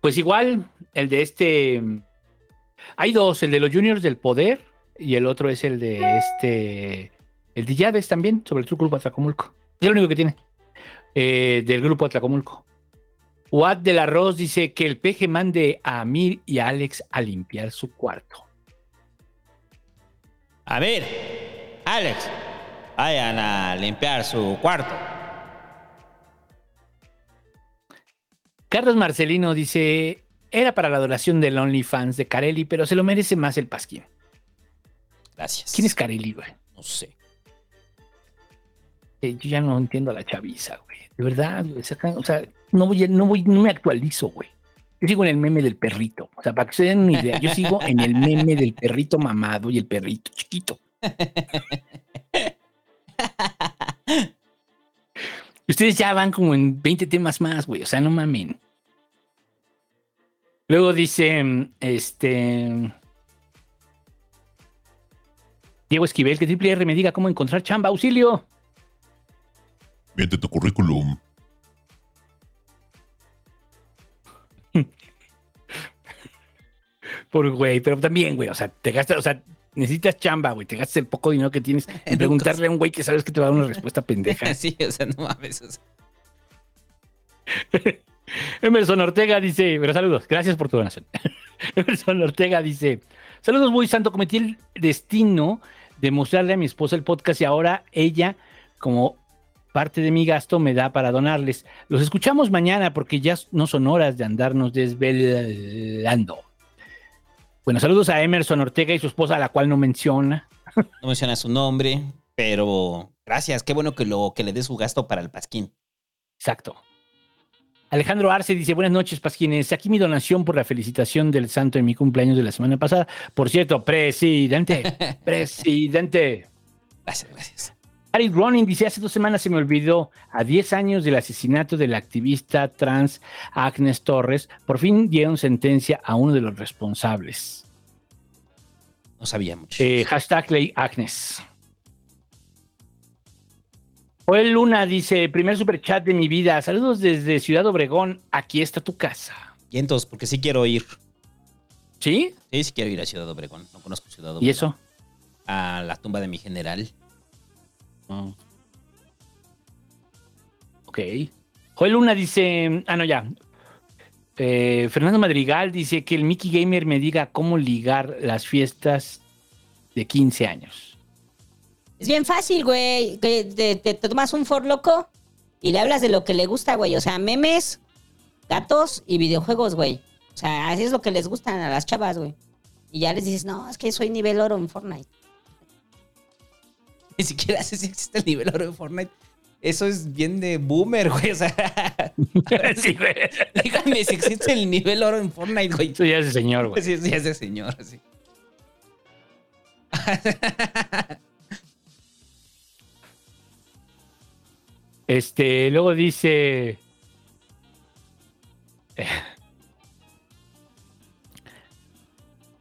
Pues igual, el de este... Hay dos, el de los Juniors del Poder y el otro es el de este... El de Llaves también, sobre el grupo Atlacomulco. Es lo único que tiene. eh, del grupo Atlacomulco. Watt del Arroz dice que el peje mande a Amir y Alex a limpiar su cuarto. A ver, Alex, vayan a limpiar su cuarto. Carlos Marcelino dice, era para la adoración del OnlyFans de Carelli, pero se lo merece más el Pasquín. Gracias. ¿Quién es Carelli, güey? No sé. Eh, yo ya no entiendo a la chaviza, güey. De verdad, güey. O sea, no, voy, no, voy, no me actualizo, güey. Yo sigo en el meme del perrito. O sea, para que se den una idea, yo sigo en el meme del perrito mamado y el perrito chiquito. Ustedes ya van como en 20 temas más, güey. O sea, no mamen. Luego dice, este... Diego Esquivel, que Triple R me diga cómo encontrar chamba. Auxilio. Miente tu currículum. Por güey, pero también, güey, o sea, te gastas, o sea, necesitas chamba, güey, te gastas el poco dinero que tienes en preguntarle a un güey que sabes que te va a dar una respuesta pendeja. sí, o sea, no mames. o sea. Emerson Ortega dice, pero saludos, gracias por tu donación. Emerson Ortega dice, saludos muy santo, cometí el destino de mostrarle a mi esposa el podcast y ahora ella, como parte de mi gasto, me da para donarles. Los escuchamos mañana porque ya no son horas de andarnos desvelando. Bueno, saludos a Emerson Ortega y su esposa, a la cual no menciona. No menciona su nombre, pero gracias. Qué bueno que, lo, que le dé su gasto para el pasquín. Exacto. Alejandro Arce dice, buenas noches, Pasquines. Aquí mi donación por la felicitación del santo en mi cumpleaños de la semana pasada. Por cierto, presidente, presidente. Gracias, gracias. Ari Ronin dice, hace dos semanas se me olvidó, a 10 años del asesinato de la activista trans Agnes Torres, por fin dieron sentencia a uno de los responsables. No sabía mucho. Eh, hashtag ley Agnes. Joel Luna dice, primer superchat de mi vida, saludos desde Ciudad Obregón, aquí está tu casa. Y entonces, porque sí quiero ir. ¿Sí? Sí, sí quiero ir a Ciudad Obregón. No conozco Ciudad Obregón. ¿Y eso? A la tumba de mi general. Ok. Joel Luna dice, ah, no, ya. Eh, Fernando Madrigal dice que el Mickey Gamer me diga cómo ligar las fiestas de 15 años. Es bien fácil, güey. Te tomas un for loco y le hablas de lo que le gusta, güey. O sea, memes, gatos y videojuegos, güey. O sea, así es lo que les gustan a las chavas, güey. Y ya les dices, no, es que soy nivel oro en Fortnite. Ni siquiera sé si existe el nivel oro de Fortnite. Eso es bien de boomer, güey. O sea, sí, güey. díganme si existe el nivel oro en Fortnite, güey. Eso ya es de señor, güey. Sí, sí, es de señor, sí. Este, luego dice.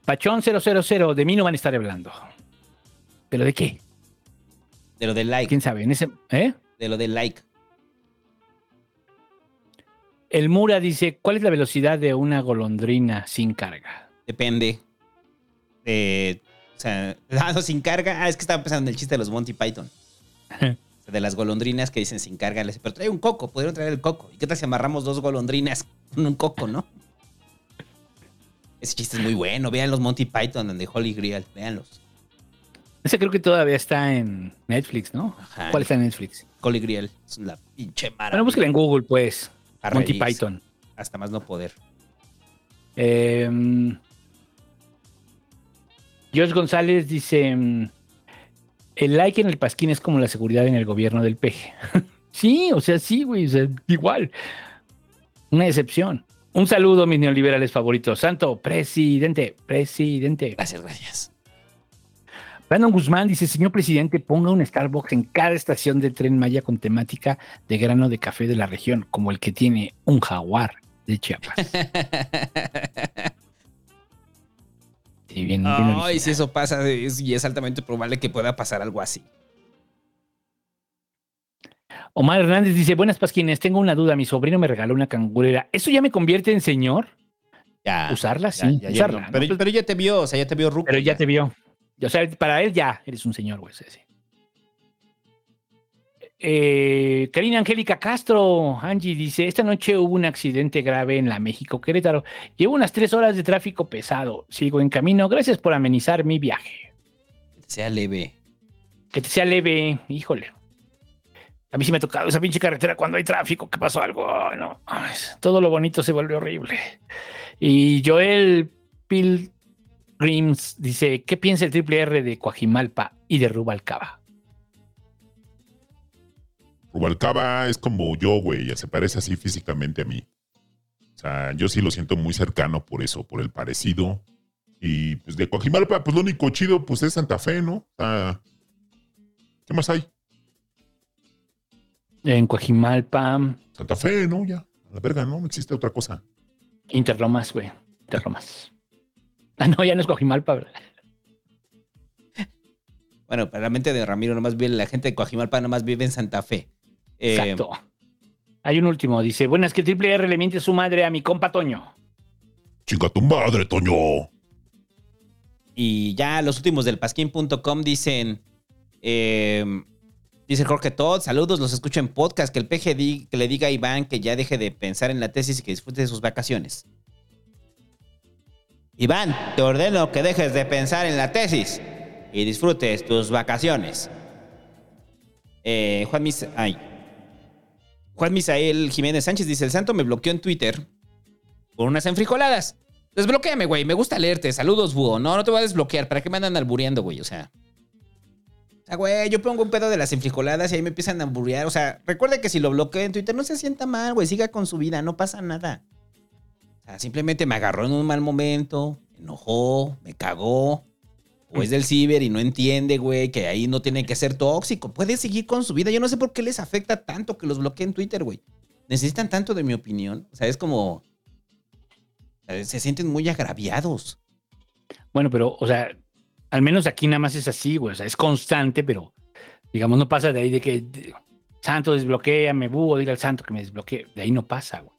Pachón 000, de mí no van a estar hablando. ¿Pero de qué? De lo del like. ¿Quién sabe? En ese, ¿eh? De lo del like. El Mura dice: ¿Cuál es la velocidad de una golondrina sin carga? Depende. De, o sea, ah, no, sin carga. Ah, es que estaba pensando en el chiste de los Monty Python. O sea, de las golondrinas que dicen sin carga. les- Pero trae un coco, pudieron traer el coco. ¿Y qué tal si amarramos dos golondrinas con un coco, no? Ese chiste es muy bueno. Vean los Monty Python de Holy Grail. Véanlos. Ese creo que todavía está en Netflix, ¿no? Ajá. ¿Cuál está en Netflix? Holy Grail. Es la pinche maravilla. Bueno, búsquela en Google, pues. Monty. Python. Hasta más no poder. Eh, George González dice: mm, El like en el pasquín es como la seguridad en el gobierno del peje. sí, o sea, sí, güey, o sea, igual. Una excepción. Un saludo, mis neoliberales favoritos. Santo, presidente, presidente. Gracias, gracias. Brandon Guzmán dice, señor presidente, ponga un Starbucks en cada estación de tren Maya con temática de grano de café de la región, como el que tiene un jaguar de Chiapas. Sí, bien, original. si eso pasa, es, y es altamente probable que pueda pasar algo así. Omar Hernández dice, buenas pasquines, tengo una duda, mi sobrino me regaló una cangurera. ¿Eso ya me convierte en señor? Ya. ¿Usarla? Ya, Sí, ya, usarla. no. ¿no? Pero, pero ya te vio, o sea, ya te vio Ruco. Pero ya te vio. O sea, para él ya eres un señor, güey. sí. Eh, Karina Angélica Castro, Angie dice, esta noche hubo un accidente grave en la México Querétaro. Llevo unas tres horas de tráfico pesado. Sigo en camino. Gracias por amenizar mi viaje. Sea leve. Que te sea leve, híjole. A mí sí me ha tocado esa pinche carretera cuando hay tráfico, que pasó algo. No, Ay, todo lo bonito se vuelve horrible. Y Joel Pilgrims dice, ¿qué piensa el triple R de Coajimalpa y de Rubalcaba? Rubalcaba es como yo, güey, se parece así físicamente a mí. O sea, yo sí lo siento muy cercano por eso, por el parecido. Y pues de Coajimalpa, pues lo único chido, pues es Santa Fe, ¿no? O sea, ¿qué más hay? En Coajimalpa, Santa Fe, ¿no? Ya, a la verga, no, no existe otra cosa. Interlomas, güey. Interlomas. Ah, no, ya no es Coajimalpa, ¿verdad? Bueno, para la mente de Ramiro, nomás vive, la gente de Coajimalpa nomás vive en Santa Fe. Eh, Exacto. Hay un último, dice, buenas que triple R le miente su madre a mi compa Toño. Chinga tu madre, Toño. Y ya los últimos del pasquín.com dicen, eh, dice Jorge Todd, saludos, los escucho en podcast, que el PG que le diga a Iván que ya deje de pensar en la tesis y que disfrute de sus vacaciones. Iván, te ordeno que dejes de pensar en la tesis y disfrutes tus vacaciones. Eh, Juan. Ay. Juan Misael Jiménez Sánchez dice, el santo me bloqueó en Twitter por unas enfrijoladas. Desbloquéame, güey. Me gusta leerte. Saludos, búho. No, no te voy a desbloquear. ¿Para qué me andan albureando, güey? O sea. O güey, yo pongo un pedo de las enfrijoladas y ahí me empiezan a alburear. O sea, recuerde que si lo bloqueo en Twitter no se sienta mal, güey. Siga con su vida, no pasa nada. Simplemente me agarró en un mal momento, me enojó, me cagó. O es del ciber y no entiende, güey, que ahí no tiene que ser tóxico. Puede seguir con su vida. Yo no sé por qué les afecta tanto que los bloqueen en Twitter, güey. Necesitan tanto de mi opinión. O sea, es como. Se sienten muy agraviados. Bueno, pero, o sea, al menos aquí nada más es así, güey. O sea, es constante, pero digamos, no pasa de ahí de que de- Santo desbloqueame, búho, dile al santo que me desbloquee. De ahí no pasa, güey.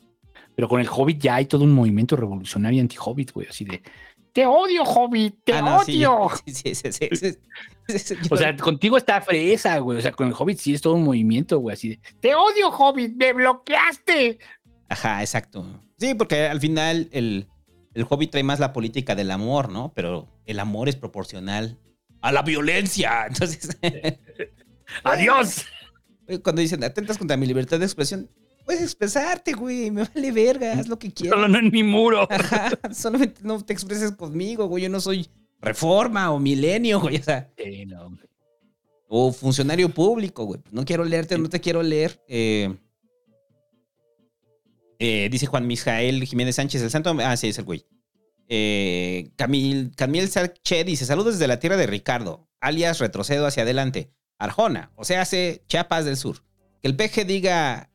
Pero con el Hobbit ya hay todo un movimiento revolucionario anti-Hobbit, güey. Así de, te odio, Hobbit, te Ah, no, odio. Sí, sí, sí, sí, O sea, contigo está fresa, güey. O sea, con el Hobbit sí es todo un movimiento, güey. Así de, te odio, Hobbit, me bloqueaste. Ajá, exacto. Sí, porque al final el, el Hobbit trae más la política del amor, ¿no? Pero el amor es proporcional a la violencia. Entonces, Adiós. cuando dicen atentas contra mi libertad de expresión, puedes expresarte, güey. Me vale verga, haz lo que quieras. Solo no en mi muro. Ajá, solamente no te expreses conmigo, güey. Yo no soy reforma o milenio, güey. O sea, Sí, no, hombre. o funcionario público, güey. No quiero leerte, no te quiero leer. Eh, eh, dice Juan Mijael Jiménez Sánchez, el santo. Ah, sí, es el güey. Eh, Camil, Camil Sarche dice: Saludos desde la tierra de Ricardo, alias retrocedo hacia adelante. Arjona, o sea, hace Chiapas del Sur. Que el peje diga.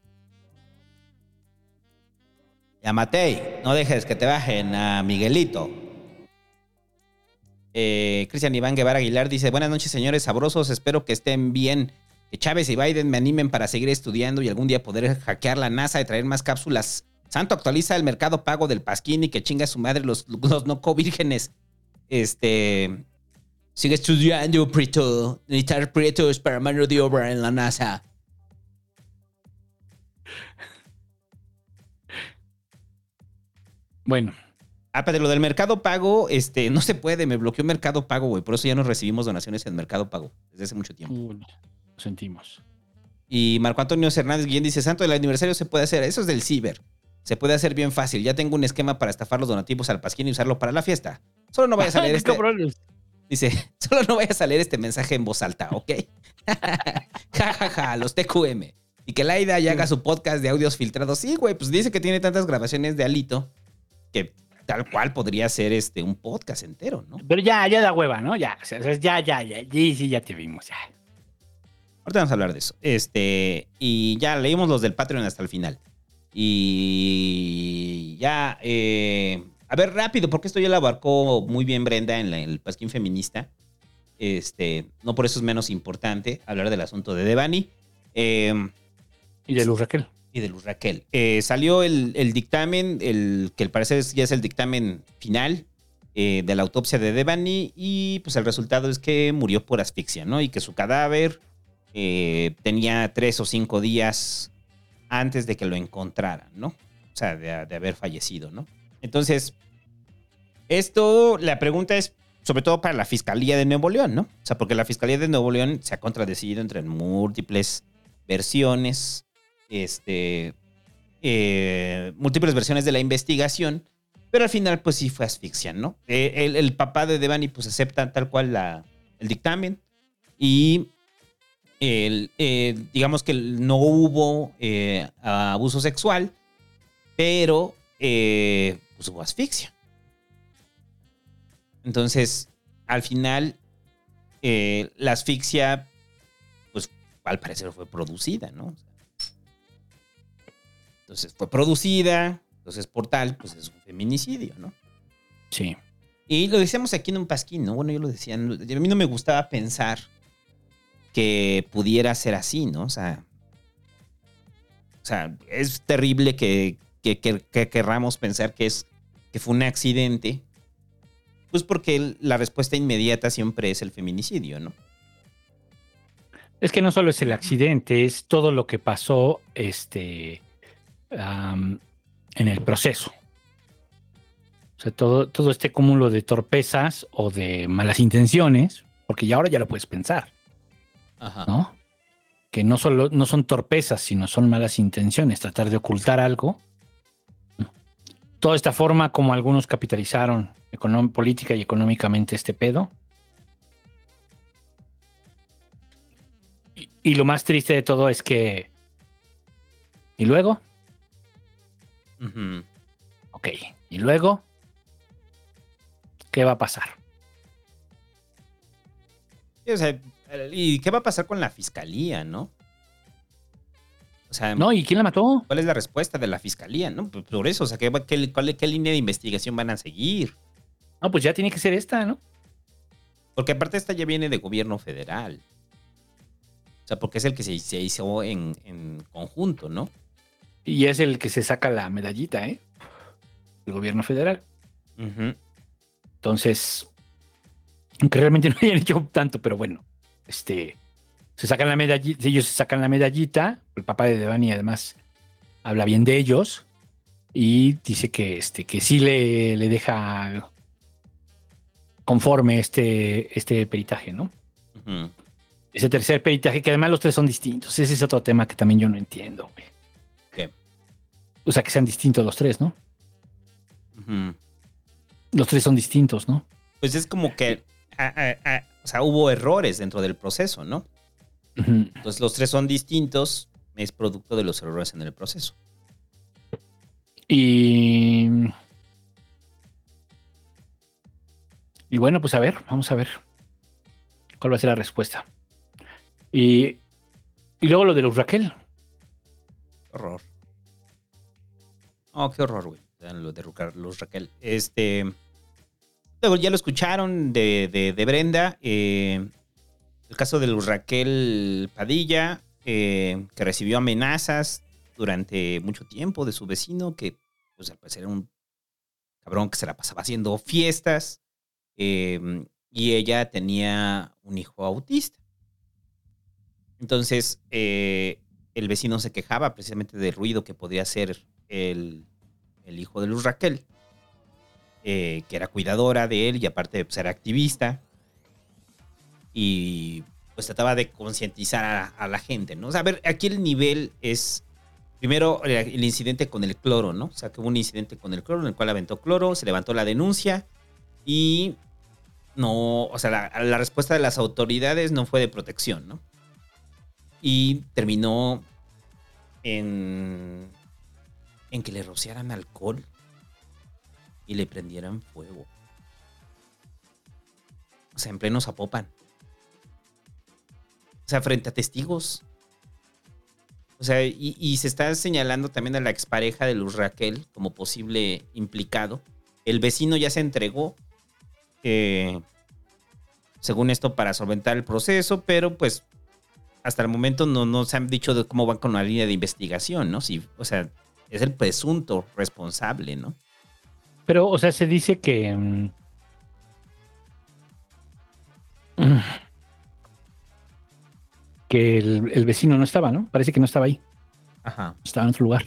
Yamatei, no dejes que te bajen a Miguelito. Eh, Cristian Iván Guevara Aguilar dice: Buenas noches, señores sabrosos. Espero que estén bien. Que Chávez y Biden me animen para seguir estudiando y algún día poder hackear la NASA y traer más cápsulas. Santo actualiza el mercado pago del Pasquín y que chinga a su madre los, no vírgenes. Este. Sigue estudiando, Prieto. Necesitar Prietos para mano de obra en la NASA. Bueno, Ah, pero lo del mercado pago, este, no se puede, me bloqueó Mercado Pago, güey. Por eso ya no recibimos donaciones en Mercado Pago desde hace mucho tiempo. uy, lo sentimos. Y Marco Antonio Hernández Guillén dice, Santo, el aniversario se puede hacer, eso es del ciber. Se puede hacer bien fácil. Ya tengo un esquema para estafar los donativos al pasquín y usarlo para la fiesta. Solo no vaya a salir Qué este... Dice, solo no vaya a salir este mensaje en voz alta, ¿ok? ja, ja, ja, los TQM. Y que Laida ya haga su podcast de audios filtrados. Sí, güey, pues dice que tiene tantas grabaciones de Alito que tal cual podría ser este un podcast entero, ¿no? Pero ya, ya da hueva, ¿no? Ya, o sea, ya, ya, ya. Sí, sí, ya te vimos, ya. Ahorita vamos a hablar de eso. Este, y ya leímos los del Patreon hasta el final. Y ya, eh, a ver, rápido, porque esto ya lo abarcó muy bien Brenda en, la- en el Pasquín Feminista. Este, no por eso es menos importante hablar del asunto de Devani. Eh, Y de Luz Raquel. Y de Luz Raquel. Eh, salió el, el dictamen, el que al parecer ya es el dictamen final eh, de la autopsia de Devani y pues el resultado es que murió por asfixia, ¿no? Y que su cadáver eh, tenía tres o cinco días antes de que lo encontraran, ¿no? O sea, de, de haber fallecido, ¿no? Entonces, esto, la pregunta es sobre todo para la Fiscalía de Nuevo León, ¿no? O sea, porque la Fiscalía de Nuevo León se ha contradecido entre múltiples versiones, este, eh, múltiples versiones de la investigación, pero al final pues sí fue asfixia, ¿no? Eh, el, papá de Devani pues acepta tal cual la, el dictamen y el, eh, digamos que no hubo abuso sexual, pero pues hubo asfixia. Entonces, al final, la asfixia, pues al parecer fue producida, ¿no? Entonces fue producida, entonces por tal, pues es un feminicidio, ¿no? Sí. Y lo decíamos aquí en un pasquín, ¿no? Bueno, yo lo decía, a mí no me gustaba pensar que pudiera ser así, ¿no? O sea, o sea es terrible que, que, que- que querramos pensar que, es, que fue un accidente, pues porque la respuesta inmediata siempre es el feminicidio, ¿no? Es que no solo es el accidente, es todo lo que pasó este, en el proceso. O sea, todo, todo este cúmulo de torpezas o de malas intenciones, porque ya ahora ya lo puedes pensar, Ajá. ¿no? Que no solo no son torpezas, sino son malas intenciones, tratar de ocultar algo. Toda esta forma como algunos capitalizaron política y económicamente este pedo. Y, y lo más triste de todo es que. ¿Y luego? Ujú. Ok. ¿Y luego? ¿Qué va a pasar? Sí, o sea, ¿y qué va a pasar con la fiscalía, no? O sea, No, ¿y quién la mató? ¿cuál es la respuesta de la fiscalía, no? Pues por eso, o sea, ¿qué, va- qué, cuál- qué línea de investigación van a seguir? No, pues ya tiene que ser esta, ¿no? Porque aparte esta ya viene de gobierno federal. O sea, porque es el que se, se hizo en, en conjunto, ¿no? Y es el que se saca la medallita, ¿eh? El gobierno federal. Entonces, aunque realmente no hayan hecho tanto, pero bueno, este, se sacan la medallita, ellos se sacan la medallita, el papá de Devani además habla bien de ellos y dice que, este, que sí le, le deja conforme este, este peritaje, ¿no? Ese tercer peritaje, que además los tres son distintos. Ese es otro tema que también yo no entiendo, güey. O sea, que sean distintos los tres, ¿no? Los tres son distintos, ¿no? Pues es como que, o sea, hubo errores dentro del proceso, ¿no? Entonces los tres son distintos, es producto de los errores en el proceso. Y. Y bueno, pues a ver, vamos a ver cuál va a ser la respuesta. Y, y luego lo de los Raquel. Horror. Oh, qué horror, güey. Vean Lo de los Raquel. Este. Luego ya lo escucharon de, de- Brenda. eh, el caso de Luz Raquel Padilla, eh, que recibió amenazas durante mucho tiempo de su vecino, que pues al parecer era un cabrón que se la pasaba haciendo fiestas. eh, y ella tenía un hijo autista. Entonces, el vecino se quejaba precisamente del ruido que podía hacer el, hijo de Luz Raquel, eh, que era cuidadora de él y aparte pues, era activista. Y pues trataba de concientizar a, la gente, ¿no? O a ver, aquí el nivel es, primero, el, el incidente con el cloro, ¿no? O sea, que hubo un incidente con el cloro en el cual aventó cloro, se levantó la denuncia y no, o sea, la, la respuesta de las autoridades no fue de protección, ¿no? Y terminó en, en que le rociaran alcohol y le prendieran fuego. O sea, en pleno Zapopan. O sea, frente a testigos. O sea, y, se está señalando también a la expareja de Luz Raquel como posible implicado. El vecino ya se entregó, según esto, para solventar el proceso, pero pues hasta el momento no, no se han dicho de cómo van con la línea de investigación, ¿no? Si, o sea, es el presunto responsable, ¿no? Pero, o sea, se dice que. mm, que el, el vecino no estaba, ¿no? Parece que no estaba ahí. Ajá. Estaba en otro lugar.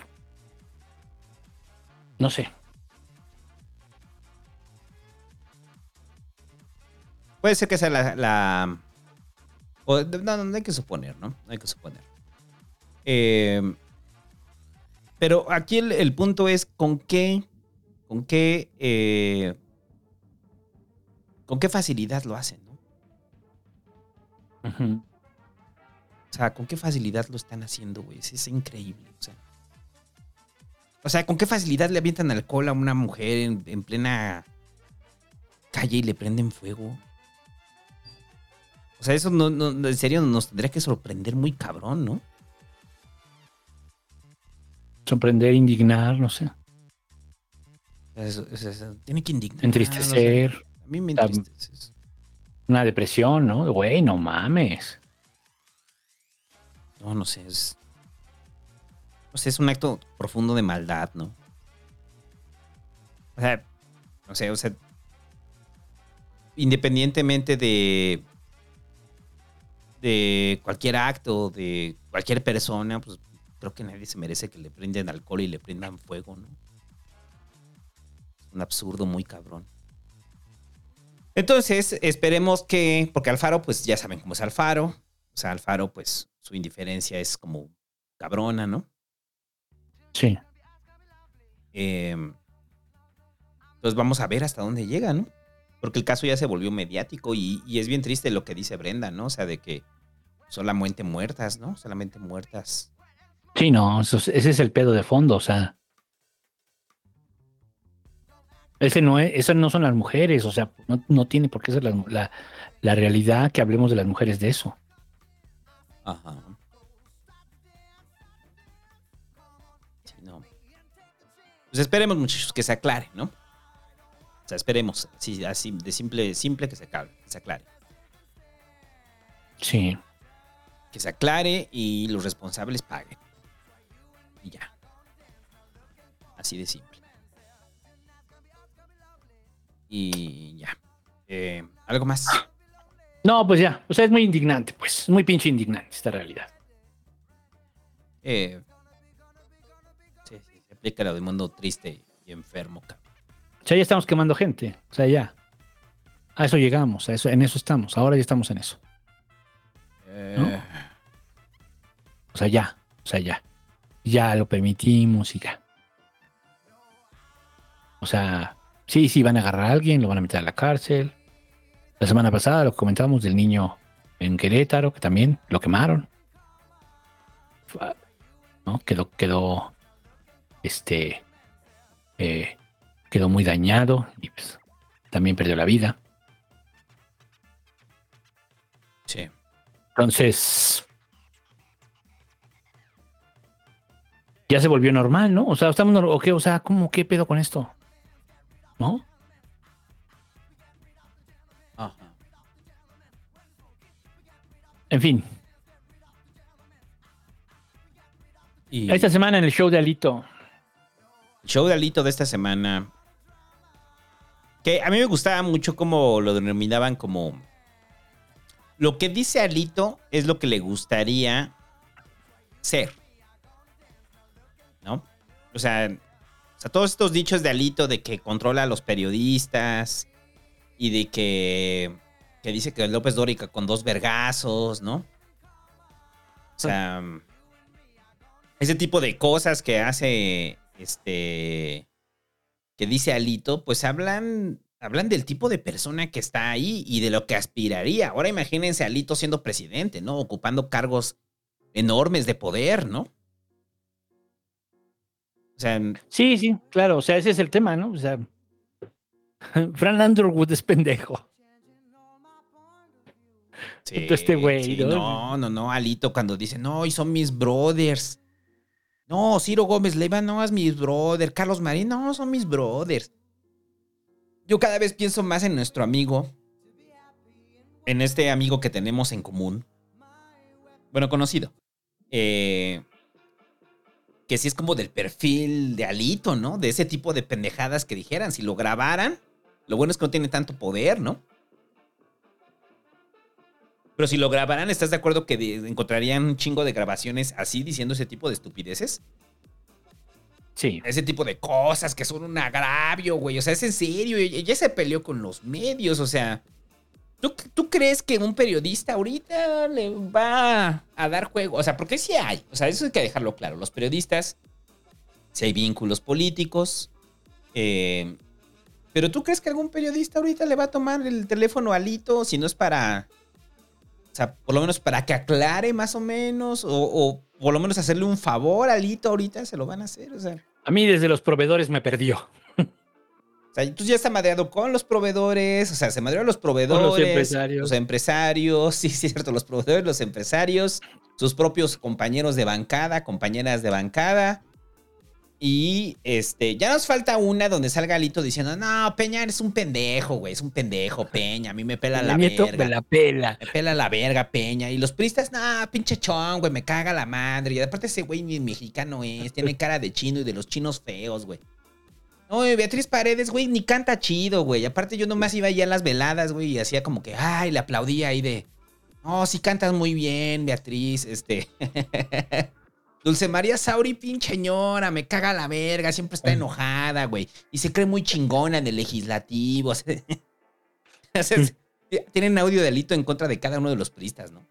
No sé. Puede ser que sea la. la- o- no, no, no hay que suponer, ¿no? No hay que suponer. Eh, pero aquí el, el punto es con qué, con qué, eh, con qué facilidad lo hacen, ¿no? O sea, con qué facilidad lo están haciendo, güey. Es, es increíble. O sea, o sea, con qué facilidad le avientan alcohol a una mujer en, en plena calle y le prenden fuego. O sea, eso no, no- en serio nos tendría que sorprender muy cabrón, ¿no? Sorprender, indignar, no sé. Tiene que indignar. Entristecer. no sé. A mí me entristece. Una depresión, ¿no? Güey, no mames. No, no sé. Es, no sé, es un acto profundo de maldad, ¿no? O sea, no sé, o sea. Independientemente de. de cualquier acto, de cualquier persona, pues creo que nadie se merece que le prendan alcohol y le prendan fuego, ¿no? Un absurdo muy cabrón. Entonces, esperemos que. Porque Alfaro, pues ya saben cómo es Alfaro. O sea, Alfaro, pues su indiferencia es como cabrona, ¿no? Sí. Eh, pues vamos a ver hasta dónde llega, ¿no? Porque el caso ya se volvió mediático y, y es bien triste lo que dice Brenda, ¿no? O sea, de que solamente muertas, ¿no? Solamente muertas. Sí, no, eso es- ese es el pedo de fondo, o sea. Ese no es, esas no son las mujeres, o sea, no, no tiene por qué ser la, la- la realidad que hablemos de las mujeres de eso. Ajá. Sí, no. Pues esperemos, muchachos, que se aclare, ¿no? O sea, esperemos, sí, así de simple, simple que se aclare, que se aclare. Sí. Que se aclare y los responsables paguen. Y ya. Así de simple. Y ya. Eh, ¿Algo más? No, pues ya, o sea, es muy indignante, pues, es muy pinche indignante esta realidad. Eh, sí, sí, se aplica lo del mundo triste y enfermo, cabrón. O sea, ya estamos quemando gente, o sea, ya. A eso llegamos, a eso, en eso estamos, ahora ya estamos en eso. Eh, O sea, ya, o sea, ya. Ya lo permitimos y ya. O sea, sí, sí, van a agarrar a alguien, lo van a meter a la cárcel. La semana pasada lo comentábamos del niño en Querétaro, que también lo quemaron. ¿No? Quedó, quedó, este, eh, quedó muy dañado y pues, también perdió la vida. Sí. Entonces, ya se volvió normal, ¿no? O sea, estamos, o qué, o sea, ¿cómo qué pedo con esto? ¿No? Ajá. En fin, Y esta semana en el show de Alito, el show de Alito de esta semana. Que a mí me gustaba mucho como lo denominaban como. Lo que dice Alito es lo que le gustaría ser. O sea, todos estos dichos de Alito de que controla a los periodistas y de que, que dice que López Dórica con dos vergazos, ¿no? O sea, ese tipo de cosas que hace este que dice Alito, pues hablan hablan del tipo de persona que está ahí y de lo que aspiraría. Ahora imagínense Alito siendo presidente, ¿no? Ocupando cargos enormes de poder, ¿no? O sea, sí, sí, claro, o sea, ese es el tema, ¿no? O sea, Fran Underwood es pendejo. sí, este güey, sí, ¿no? no, no, no, Alito cuando dice, no, y son mis brothers. No, Ciro Gómez Leiva, no, es mis brothers. Carlos Marín, no, son mis brothers. Yo cada vez pienso más en nuestro amigo, en este amigo que tenemos en común. Bueno, conocido. Eh, que sí es como del perfil de Alito, ¿no? De ese tipo de pendejadas que dijeran. Si lo grabaran, lo bueno es que no tiene tanto poder, ¿no? Pero si lo grabaran, ¿estás de acuerdo que encontrarían un chingo de grabaciones así diciendo ese tipo de estupideces? Sí. Ese tipo de cosas que son un agravio, güey. O sea, es en serio. Ella se peleó con los medios, o sea. ¿Tú, tú crees que un periodista ahorita le va a dar juego? O sea, porque sí hay. O sea, eso hay que dejarlo claro. Los periodistas, si hay vínculos políticos. eh, pero ¿tú crees que algún periodista ahorita le va a tomar el teléfono Alito si no es para. O sea, por lo menos para que aclare más o menos. O, o por lo menos hacerle un favor a Alito ahorita se lo van a hacer. O sea. A mí desde los proveedores me perdió. Sea, tú ya está madreado con los proveedores, o sea, se madreó a los proveedores, empresarios. los empresarios, sí, sí, es cierto, los proveedores, los empresarios, sus propios compañeros de bancada, compañeras de bancada. Y este, ya nos falta una donde salga Alito diciendo, no, Peña, eres un pendejo, güey, es un pendejo, Peña, a mí me pela la Nieto verga. me la pela. Me pela la verga, Peña. Y los pristas, no, pinche chon, güey, me caga la madre. Y aparte ese güey ni mexicano es, tiene cara de chino y de los chinos feos, güey. No, Beatriz Paredes, güey, ni canta chido, güey. Aparte yo nomás iba allá a las veladas, güey, y hacía como que, ay, le aplaudía ahí de, no, sí cantas muy bien, Beatriz, este. Dulce María Sauri, pinche señora, me caga la verga, siempre está enojada, güey. Y se cree muy chingona en el legislativo. tienen audio de Alito en contra de cada uno de los pristas, ¿no?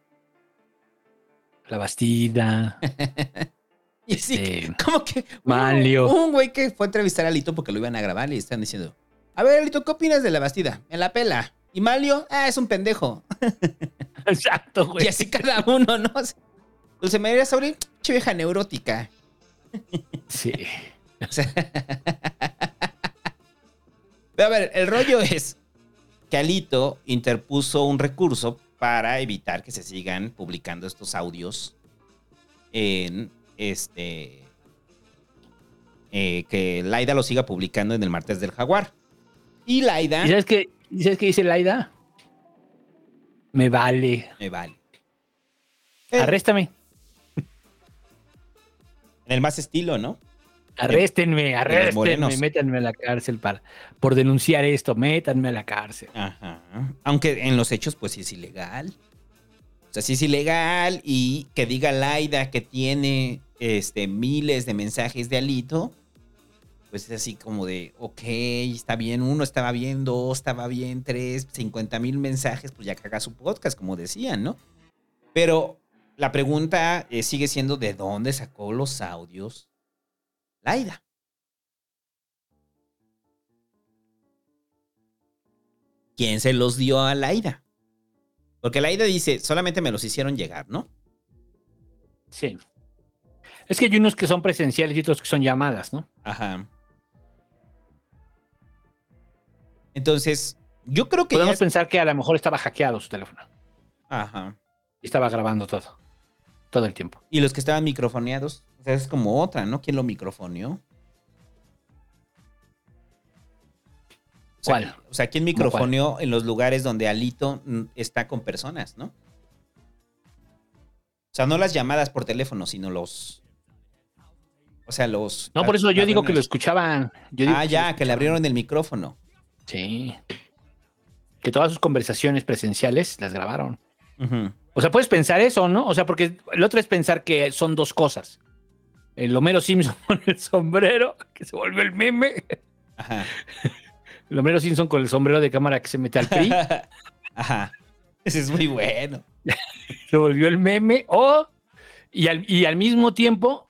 La Bastida. Y sí, este, como que Manlio. un güey que fue a entrevistar a Alito porque lo iban a grabar y están diciendo, a ver, Alito, ¿qué opinas de la Bastida? En la pela. Y Malio, ah, es un pendejo. Exacto, güey. Y así cada uno, ¿no? Dulce María Sauri, che vieja neurótica. Sí. O sea, Pero a ver, el rollo es que Alito interpuso un recurso para evitar que se sigan publicando estos audios en este. eh, que Laida lo siga publicando en el martes del Jaguar. Y Laida. ¿Y sabes qué, ¿Y sabes qué dice Laida? Me vale. Me vale. Arréstame. En el más estilo, ¿no? Arréstenme, arréstenme, métanme a la cárcel para, por denunciar esto, métanme a la cárcel. Ajá. Aunque en los hechos, pues sí es ilegal. O sea, sí es ilegal y que diga Laida que tiene este, miles de mensajes de Alito, pues es así como de, ok, está bien, uno estaba bien, dos estaba bien, tres, 50 mil mensajes, pues ya caga su podcast, como decían, ¿no? Pero la pregunta eh, sigue siendo, ¿de dónde sacó los audios Laida? ¿Quién se los dio a Laida? Porque Laida dice, solamente me los hicieron llegar, ¿no? Sí. Es que hay unos que son presenciales y otros que son llamadas, ¿no? Ajá. Entonces, yo creo que Podemos ya- pensar que a lo mejor estaba hackeado su teléfono. Ajá. Y estaba grabando todo. Todo el tiempo. Y los que estaban microfoneados, o sea, es como otra, ¿no? ¿Quién lo microfoneó? O sea, ¿Cuál? O sea, ¿quién microfoneó en los lugares donde Alito está con personas, no? O sea, no las llamadas por teléfono, sino los. O sea, los. No, por eso yo digo que lo escuchaban. Yo digo Ah, ya, que le abrieron el micrófono. Sí. Que todas sus conversaciones presenciales las grabaron. O sea, puedes pensar eso, ¿no? O sea, porque el otro es pensar que son dos cosas. El Homero Simpson con el sombrero, que se volvió el meme. Ajá. El Homero Simpson con el sombrero de cámara que se mete al PRI. Ajá. Ese es muy bueno. se volvió el meme. O, y al, y al mismo tiempo,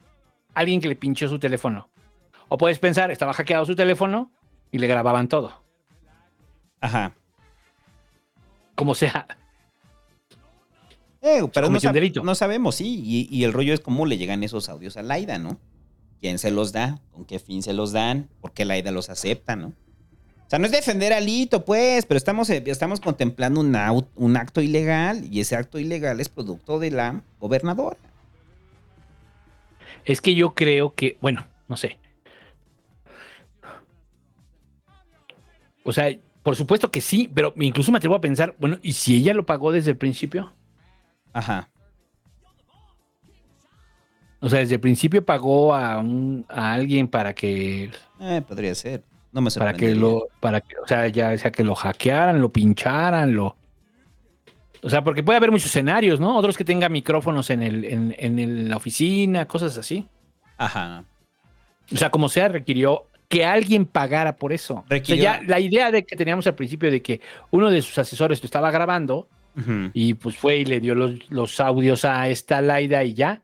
alguien que le pinchó su teléfono. O puedes pensar, estaba hackeado su teléfono y le grababan todo. Ajá. Como sea. Eh, pero no, sab- sabemos, sí. Y, y el rollo es cómo le llegan esos audios a Laida, ¿no? ¿Quién se los da? ¿Con qué fin se los dan? ¿Por qué Laida los acepta, no? O sea, no es defender a Lito, pues, pero estamos, eh, estamos contemplando un, un acto ilegal y ese acto ilegal es producto de la gobernadora. Es que yo creo que, bueno, no sé. O sea, por supuesto que sí, pero incluso me atrevo a pensar, bueno, ¿y si ella lo pagó desde el principio? Ajá. O sea, desde el principio pagó a, un, a alguien para que, Eh, podría ser. No me para que lo, para que, o sea, ya sea que lo hackearan, lo pincharan, lo. O sea, porque puede haber muchos escenarios, ¿no? Otros que tengan micrófonos en el, en, en el- la oficina, cosas así. Ajá. O sea, como sea, requirió que alguien pagara por eso. O sea, Requirió- ya la idea de que teníamos al principio de que uno de sus asesores lo estaba grabando y pues fue y le dio los, los audios a esta Laida y ya,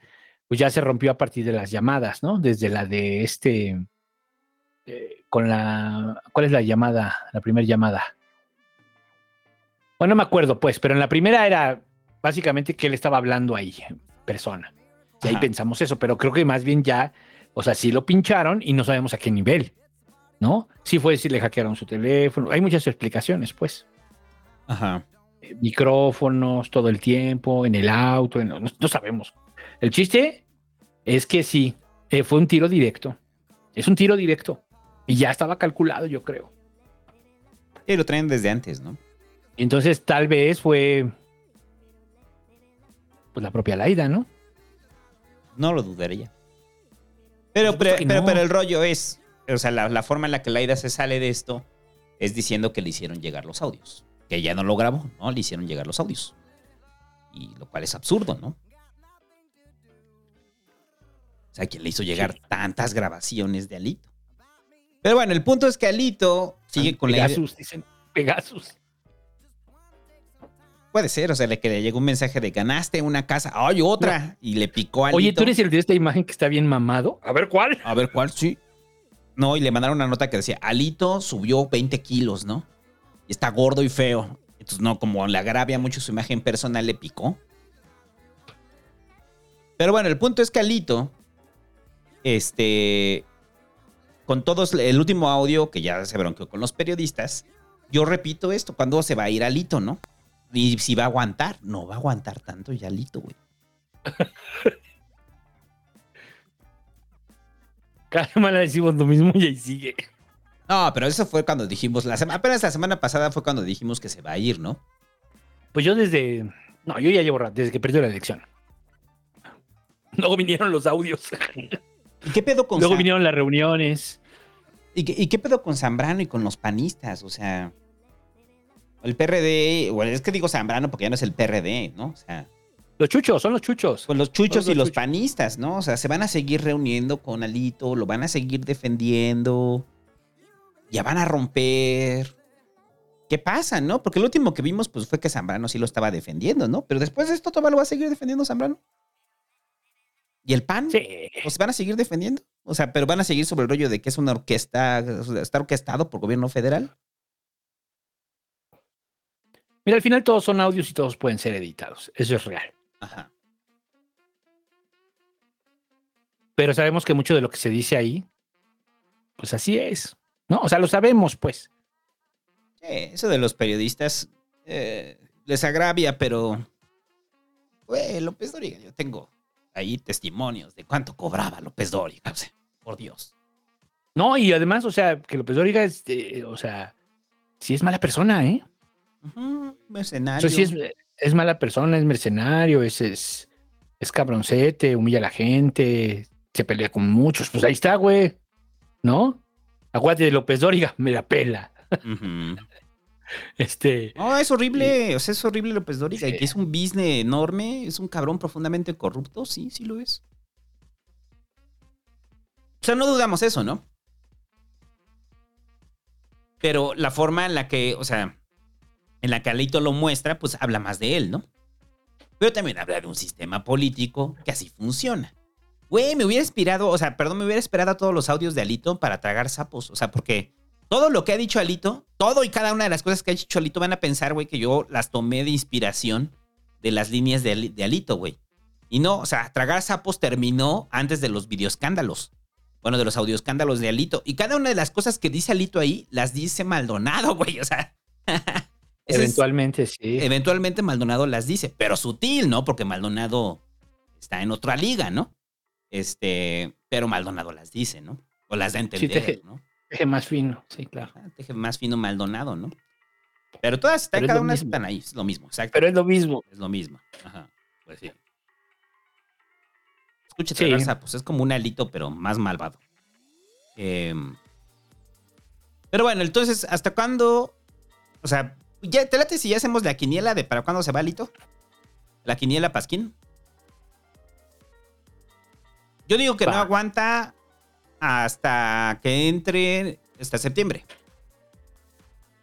pues ya se rompió a partir de las llamadas, ¿no? Desde la de este, eh, con la, ¿cuál es la llamada? La primera llamada. Bueno, no me acuerdo, pues, pero en la primera era básicamente que él estaba hablando ahí, persona. Y ahí Ajá. pensamos eso, pero creo que más bien ya, o sea, sí lo pincharon y no sabemos a qué nivel, ¿no? Sí fue si le hackearon su teléfono, hay muchas explicaciones, pues Ajá. eh, micrófonos todo el tiempo, en el auto, en- no, no sabemos. El chiste es que sí, eh, fue un tiro directo. Es un tiro directo. Y ya estaba calculado, yo creo. Y lo traen desde antes, ¿no? Entonces, tal vez fue pues la propia Laida, ¿no? No lo dudaría. Pero, pero, pero, no. pero el rollo es, o sea, la, la forma en la que Laida se sale de esto es diciendo que le hicieron llegar los audios. Que ella no lo grabó, ¿no? Le hicieron llegar los audios. Y lo cual es absurdo, ¿no? O sea, ¿quién le hizo llegar tantas grabaciones de Alito? Pero bueno, el punto es que Alito sigue con la idea- Pegasus, dicen. Pegasus. Puede ser, o sea, le, que le llegó un mensaje de ganaste una casa, ¡ay, otra! Y le picó a Oye, ¿tú eres el de esta imagen que está bien mamado? A ver, ¿cuál? A ver, ¿cuál? Sí. No, y le mandaron una nota que decía, Alito subió 20 kilos, ¿no? Y está gordo y feo. Entonces, no, como le agravia mucho su imagen personal, le picó. Pero bueno, el punto es que Alito, este, con todos, el último audio que ya se bronqueó con los periodistas, yo repito esto, ¿cuándo se va a ir Alito, no? Y si va a aguantar, no va a aguantar tanto ya Alito, güey. Cada semana decimos lo mismo y ahí sigue. No, pero eso fue cuando dijimos, la semana, apenas la semana pasada fue cuando dijimos que se va a ir, ¿no? Pues yo desde. No, yo ya llevo rato, desde que perdió la elección. Luego vinieron los audios. ¿Y qué pedo con Luego vinieron las reuniones. ¿Y qué, y qué pedo con Zambrano y con los panistas? O sea, el PRD, bueno, es que digo Zambrano porque ya no es el PRD, ¿no? O sea, Los chuchos, son los chuchos. pues los chuchos y los los panistas, ¿no? O sea, se van a seguir reuniendo con Alito, lo van a seguir defendiendo, ya van a romper. ¿Qué pasa, no? Porque lo último que vimos pues fue que Zambrano sí lo estaba defendiendo, ¿no? Pero después de esto todavía lo va a seguir defendiendo Zambrano. ¿Y el PAN? Sí. Pues van a seguir defendiendo. O sea, pero van a seguir sobre el rollo de que es una orquesta, está orquestado por gobierno federal. Mira, al final todos son audios y todos pueden ser editados. Eso es real. Ajá. Pero sabemos que mucho de lo que se dice ahí, pues así es. ¿No? O sea, lo sabemos, pues. Sí, eso de los periodistas eh, les agravia, pero. Güey, López Dóriga, yo tengo ahí testimonios de cuánto cobraba López Dóriga. O sea, por Dios. No, y además, o sea, que López Dóriga es, eh, o sea, sí es mala persona, ¿eh? Mercenario. sea, sí es, es mala persona, es mercenario, es, es, es cabroncete, humilla a la gente, se pelea con muchos. Pues ahí está, güey. ¿No? Aguante de López Dóriga, me la pela. Este. No, es horrible. O sea, es horrible López Dóriga. Y que es un business enorme. Es un cabrón profundamente corrupto. Sí, sí lo es. O sea, no dudamos eso, ¿no? Pero la forma en la que, o sea, en la que Alito lo muestra, pues habla más de él, ¿no? Pero también habla de un sistema político que así funciona. Güey, me hubiera inspirado, o sea, perdón, me hubiera esperado a todos los audios de Alito para tragar sapos. O sea, porque todo lo que ha dicho Alito, todo y cada una de las cosas que ha dicho Alito van a pensar, güey, que yo las tomé de inspiración de las líneas de, Ali- de Alito, güey. Y no, o sea, tragar sapos terminó antes de los videoescándalos. Bueno, de los audioescándalos de Alito. Y cada una de las cosas que dice Alito ahí, las dice Maldonado, güey. O sea. es- Eventualmente, sí. eventualmente Maldonado las dice, pero sutil, ¿no? Porque Maldonado está en otra liga, ¿no? Este, pero Maldonado las dice, ¿no? O las da a entender, teje- ¿no? Teje más fino, sí, claro. Ah, Teje más fino Maldonado, ¿no? Pero todas están, Pero cada una mismo. están ahí, es lo mismo, exacto. Pero es lo mismo. Es lo mismo. Ajá. Pues sí. Escucha, Sí. tragar sapos, es como un alito, pero más malvado. Em, pero bueno, entonces, ¿hasta cuándo? O sea, ya, ¿te late si ya hacemos la quiniela de para cuándo se va Alito? La quiniela Pasquín. Yo digo que no aguanta hasta que entre hasta septiembre.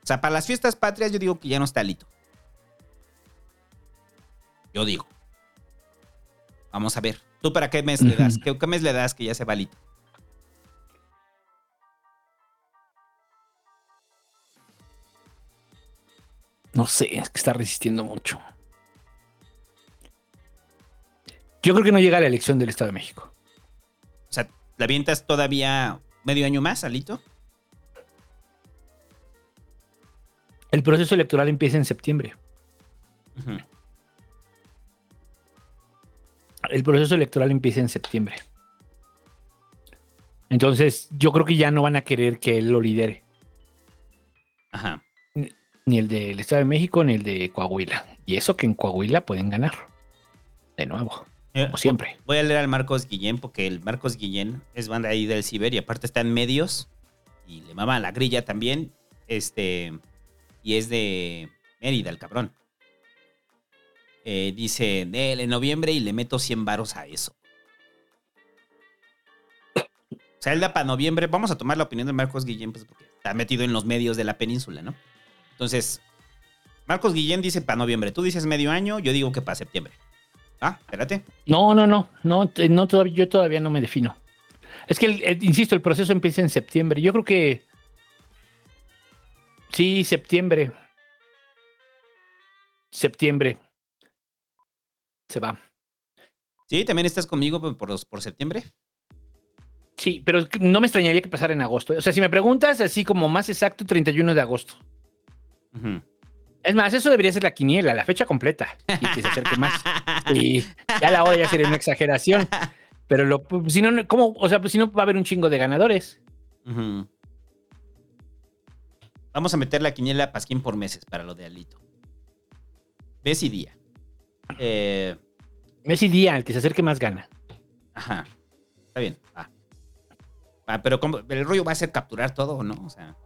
O sea, para las fiestas patrias yo digo que ya no está Alito. Yo digo. Vamos a ver. ¿Tú para qué mes le das? ¿Qué, qué mes le das que ya se va Alito? No sé, es que está resistiendo mucho. Yo creo que no llega a la elección del Estado de México. O sea, ¿la avientas todavía medio año más, Alito? El proceso electoral empieza en septiembre. El proceso electoral empieza en septiembre. Entonces, yo creo que ya no van a querer que él lo lidere. Ajá. Ni el del Estado de México ni el de Coahuila. Y eso que en Coahuila pueden ganar. De nuevo. Como siempre. Voy a leer al Marcos Guillén porque el Marcos Guillén es banda ahí del Ciber y aparte está en medios y le mama la grilla también. Este, y es de Mérida, el cabrón. Eh, dice, "Nel, en noviembre y le meto 100 varos a eso. O sea, él da para noviembre. Vamos a tomar la opinión de Marcos Guillén, pues porque está metido en los medios de la península, ¿no? Entonces, Marcos Guillén dice para noviembre. Tú dices medio año, yo digo que para septiembre. Ah, espérate. No, no, no. no, no todavía, yo todavía no me defino. Es que, el- el- insisto, el proceso empieza en septiembre. Yo creo que. Sí, septiembre. Septiembre. Se va. Sí, también estás conmigo por, por, por septiembre. Sí, pero no me extrañaría que pasara en agosto. O sea, si me preguntas así como más exacto, 31 de agosto. Es más, eso debería ser la quiniela, la fecha completa. Y que se acerque más. Y ya la hora ya sería una exageración. Pero lo, pues, si no, ¿cómo? O sea, pues si no va a haber un chingo de ganadores. Vamos a meter la quiniela Pasquín por meses para lo de Alito. Mes y día. Eh, Mes y día, el que se acerque más gana. ajá. Está bien. va. Pero ¿cómo? el rollo va a ser capturar todo o no? O sea.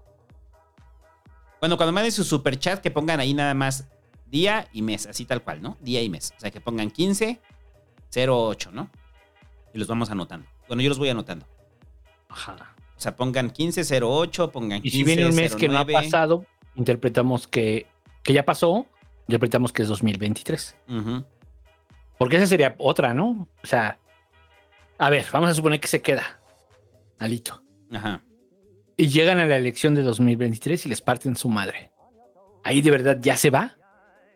Bueno, cuando manden su super chat, que pongan ahí nada más día y mes, así tal cual, ¿no? Día y mes. O sea, que pongan 15, 08, ¿no? Y los vamos anotando. Bueno, yo los voy anotando. Ajá. O sea, pongan 15, 08, pongan 15, Y si viene un mes que no ha 09. pasado, interpretamos que, que ya pasó, interpretamos que es 2023. Ujú. Porque esa sería otra, ¿no? O sea, a ver, vamos a suponer que se queda Alito. Ajá. Y llegan a la elección de 2023 y les parten su madre. Ahí de verdad ya se va.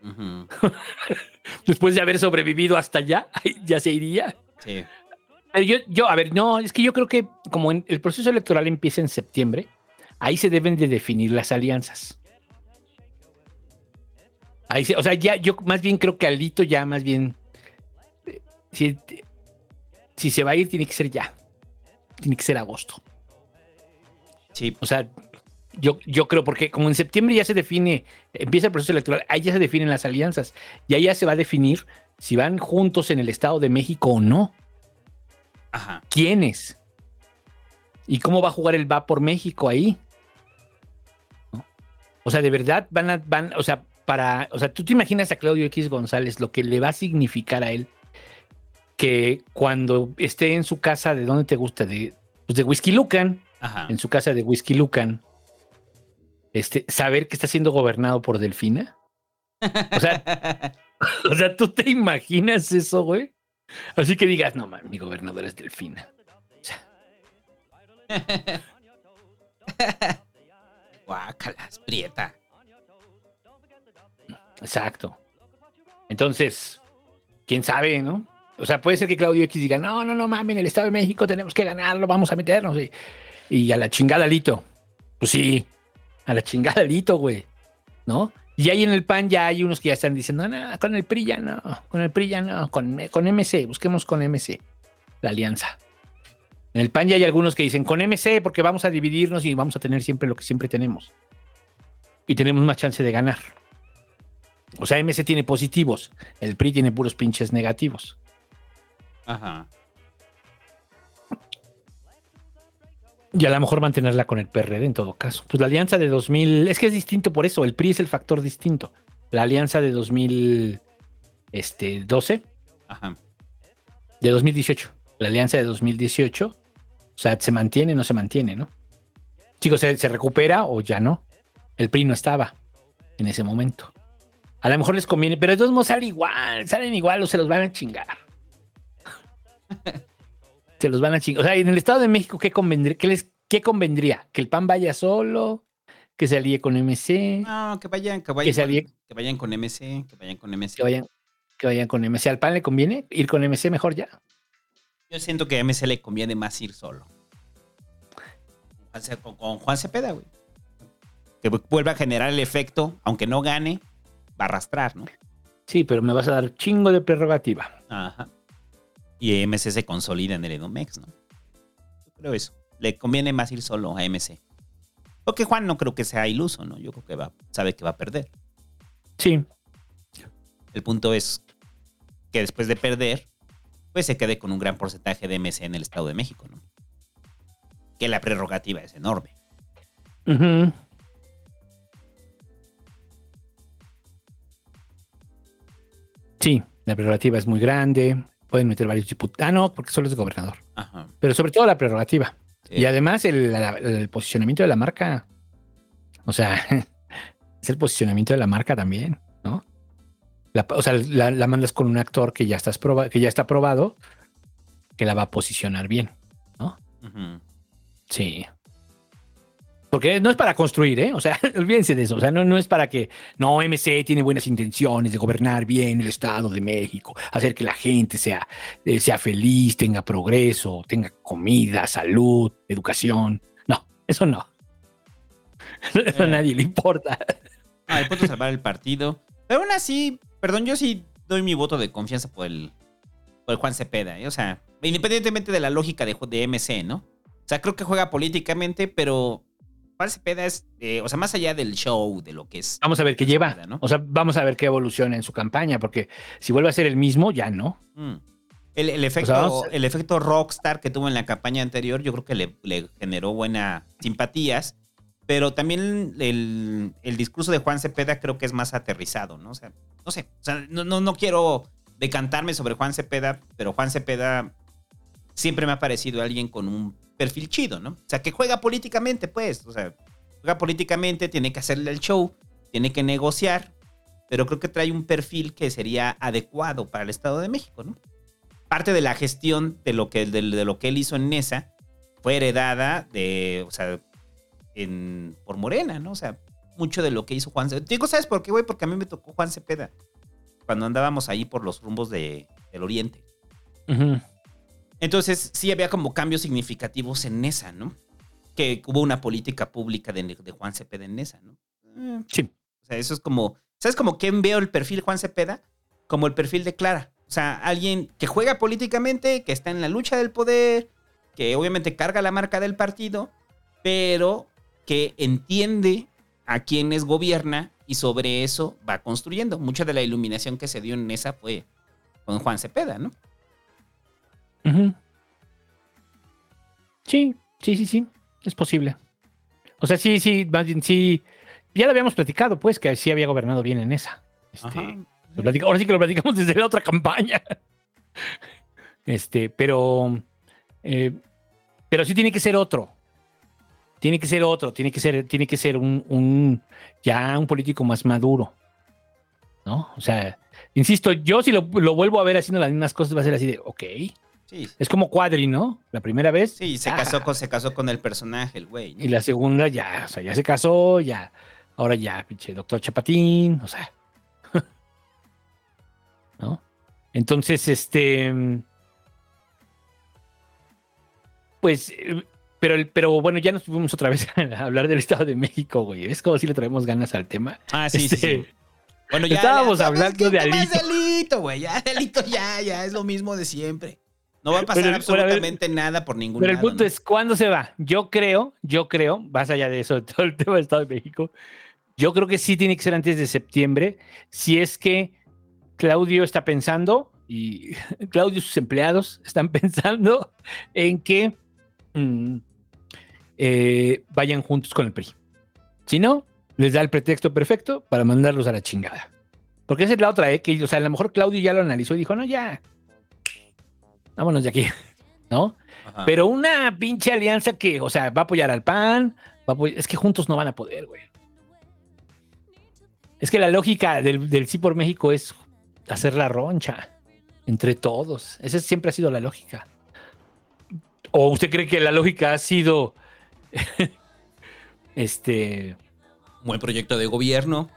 Después de haber sobrevivido hasta allá, ya se iría. Sí. Eh, Yo, yo, a ver, no, es que yo creo que como en- el proceso electoral empieza en septiembre, ahí se deben de definir las alianzas. Ahí se- o sea, ya yo más bien creo que Alito ya más bien, eh, si, si se va a ir, tiene que ser ya. Tiene que ser agosto. Sí. O sea, yo, yo creo, porque como en septiembre ya se define, empieza el proceso electoral, ahí ya se definen las alianzas. Y ahí ya se va a definir si van juntos en el Estado de México o no. Ajá. ¿Quiénes? ¿Y cómo va a jugar el Va por México ahí? ¿No? O sea, de verdad van a, van, o sea, para, o sea, tú te imaginas a Claudio X González lo que le va a significar a él que cuando esté en su casa, ¿de dónde te gusta? De, pues de Whisky Lucan, Ajá. en su casa de Whisky Lucan, este, saber que está siendo gobernado por Delfina. O sea, o sea, tú te imaginas eso, güey. Así que digas, no, man, mi gobernador es Delfina. Guácalas, prieta. Exacto. Entonces, quién sabe, ¿no? O sea, puede ser que Claudio X diga, no, no, no mames, en el Estado de México tenemos que ganarlo, vamos a meternos. Y, y a la chingada Lito. Pues sí, a la chingada Lito, güey. ¿No? Y ahí en el PAN ya hay unos que ya están diciendo, no, con el PRI ya no, con el PRI ya no, con, con MC, busquemos con MC la alianza. En el PAN ya hay algunos que dicen, con MC, porque vamos a dividirnos y vamos a tener siempre lo que siempre tenemos. Y tenemos más chance de ganar. O sea, MC tiene positivos, el PRI tiene puros pinches negativos. Ajá. Y a lo mejor mantenerla con el PRD en todo caso. Pues la alianza de 2000, es que es distinto por eso, el PRI es el factor distinto. La alianza de 2012, este, Ajá. de 2018, la alianza de 2018 O sea, ¿se mantiene o no se mantiene, no? Chicos, ¿se, se recupera o ya no? El PRI no estaba en ese momento. A lo mejor les conviene, pero de todos modos salen igual, salen igual o se los van a chingar. se los van a chingar. O sea, en el Estado de México, ¿qué convendría? ¿Qué, les, qué convendría? ¿Que el PAN vaya solo? ¿Que se alíe con MC? No, que vayan, que Que vayan, con, alíe- que vayan con MC, que vayan con MC. Que vayan, que vayan con MC. ¿Al PAN le conviene ir con MC mejor ya? Yo siento que a MC le conviene más ir solo. Con, con Juan Cepeda, güey. Que vuelva a generar el efecto, aunque no gane, va a arrastrar, ¿no? Sí, pero me vas a dar chingo de prerrogativa. Ajá. Y MC se consolida en el Edomex, ¿no? Yo creo eso. Le conviene más ir solo a MC. Porque Juan no creo que sea iluso, ¿no? Yo creo que va, sabe que va a perder. Sí. El punto es que después de perder, pues se quede con un gran porcentaje de MC en el Estado de México, ¿no? Que la prerrogativa es enorme. Sí, la prerrogativa es muy grande. Pueden meter varios diputados. Ah, no, porque solo es gobernador. Ajá. Pero sobre todo la prerrogativa. Y además el, la- el posicionamiento de la marca. O sea, es el posicionamiento de la marca también, ¿no? La- o sea, la, la mandas con un actor que ya, estás proba- que ya está probado, que la va a posicionar bien, ¿no? Sí. Porque no es para construir, ¿eh? O sea, olvídense de eso. O sea, no, no es para que, no, MC tiene buenas intenciones de gobernar bien el Estado de México, hacer que la gente sea, eh, sea feliz, tenga progreso, tenga comida, salud, educación. No, eso no. Eso a Eh. nadie le importa. Ah, el punto salvar el partido. Pero aún así, perdón, yo sí doy mi voto de confianza por el, por el Juan Cepeda. ¿eh? O sea, independientemente de la lógica de, de MC, ¿no? O sea, creo que juega políticamente, pero Juan Cepeda es, eh, o sea, más allá del show, de lo que es. Vamos a ver qué lleva. Cepeda, ¿no? O sea, vamos a ver qué evoluciona en su campaña, porque si vuelve a ser el mismo, ya no. Mm. El, el efecto, el efecto rockstar que tuvo en la campaña anterior, yo creo que le, le generó buenas simpatías, pero también el, el discurso de Juan Cepeda creo que es más aterrizado, ¿no? O sea, no sé, o sea, no, no, no quiero decantarme sobre Juan Cepeda, pero Juan Cepeda siempre me ha parecido alguien con un perfil chido, ¿no? O sea, que juega políticamente, pues, o sea, juega políticamente, tiene que hacerle el show, tiene que negociar, pero creo que trae un perfil que sería adecuado para el Estado de México, ¿no? Parte de la gestión de lo que, de, de lo que él hizo en NESA fue heredada de, o sea, en, por Morena, ¿no? O sea, mucho de lo que hizo Juan Cepeda. Digo, ¿sabes por qué, güey? Porque a mí me tocó Juan Cepeda cuando andábamos ahí por los rumbos de, del Oriente. Ujú. Entonces, sí había como cambios significativos en NESA, ¿no? Que hubo una política pública de, de Juan Cepeda en NESA, ¿no? Eh, Sí. o sea, eso es como. ¿Sabes como quién veo el perfil Juan Cepeda? Como el perfil de Clara. O sea, alguien que juega políticamente, que está en la lucha del poder, que obviamente carga la marca del partido, pero que entiende a quienes gobierna y sobre eso va construyendo. Mucha de la iluminación que se dio en esa fue con Juan Cepeda, ¿no? Sí, sí, sí, sí, es posible. O sea, sí, sí, más bien sí. Ya lo habíamos platicado, pues, que sí había gobernado bien en esa. Este, lo ahora sí que lo platicamos desde la otra campaña. Este, pero. eh, pero sí tiene que ser otro. Tiene que ser otro, tiene que ser, tiene que ser un, un- ya un político más maduro. ¿No? O sea, insisto, yo si lo, lo vuelvo a ver haciendo las mismas cosas, va a ser así de, ok. Sí. Es como Cuadri, ¿no? La primera vez. Sí, se ah, casó con, se casó con el personaje, el güey. ¿no? Y la segunda ya, o sea, ya se casó, ya. Ahora ya, pinche doctor Chapatín, o sea. ¿No? Entonces, este. Pues, eh, pero, el- pero bueno, ya nos fuimos otra vez a hablar del Estado de México, güey. Es como si le traemos ganas al tema. Ah, sí, sí, Este, sí. Bueno, ya. Estábamos ya- hablando de ¿qué más Alito. Alito, güey. Ya, Alito, ya, ya. Es lo mismo de siempre. No va a pasar Pero- pero absolutamente nada por ningún Pero el punto ¿no? es, ¿cuándo se va? Yo creo, yo creo, más allá de eso, de todo el tema del Estado de México, yo creo que sí tiene que ser antes de septiembre, si es que Claudio está pensando, y Claudio y sus empleados están pensando en que mm, eh, vayan juntos con el PRI. Si no, les da el pretexto perfecto para mandarlos a la chingada. Porque esa es la otra, ¿eh? Que, o sea, a lo mejor Claudio ya lo analizó y dijo, no, ya, vámonos de aquí. ¿no? Ajá. Pero una pinche alianza que, o sea, va a apoyar al PAN, va a apoy- es que juntos no van a poder, güey. Es que la lógica del, del sí por México es hacer la roncha entre todos. Esa siempre ha sido la lógica. ¿O usted cree que la lógica ha sido este Buen proyecto de gobierno.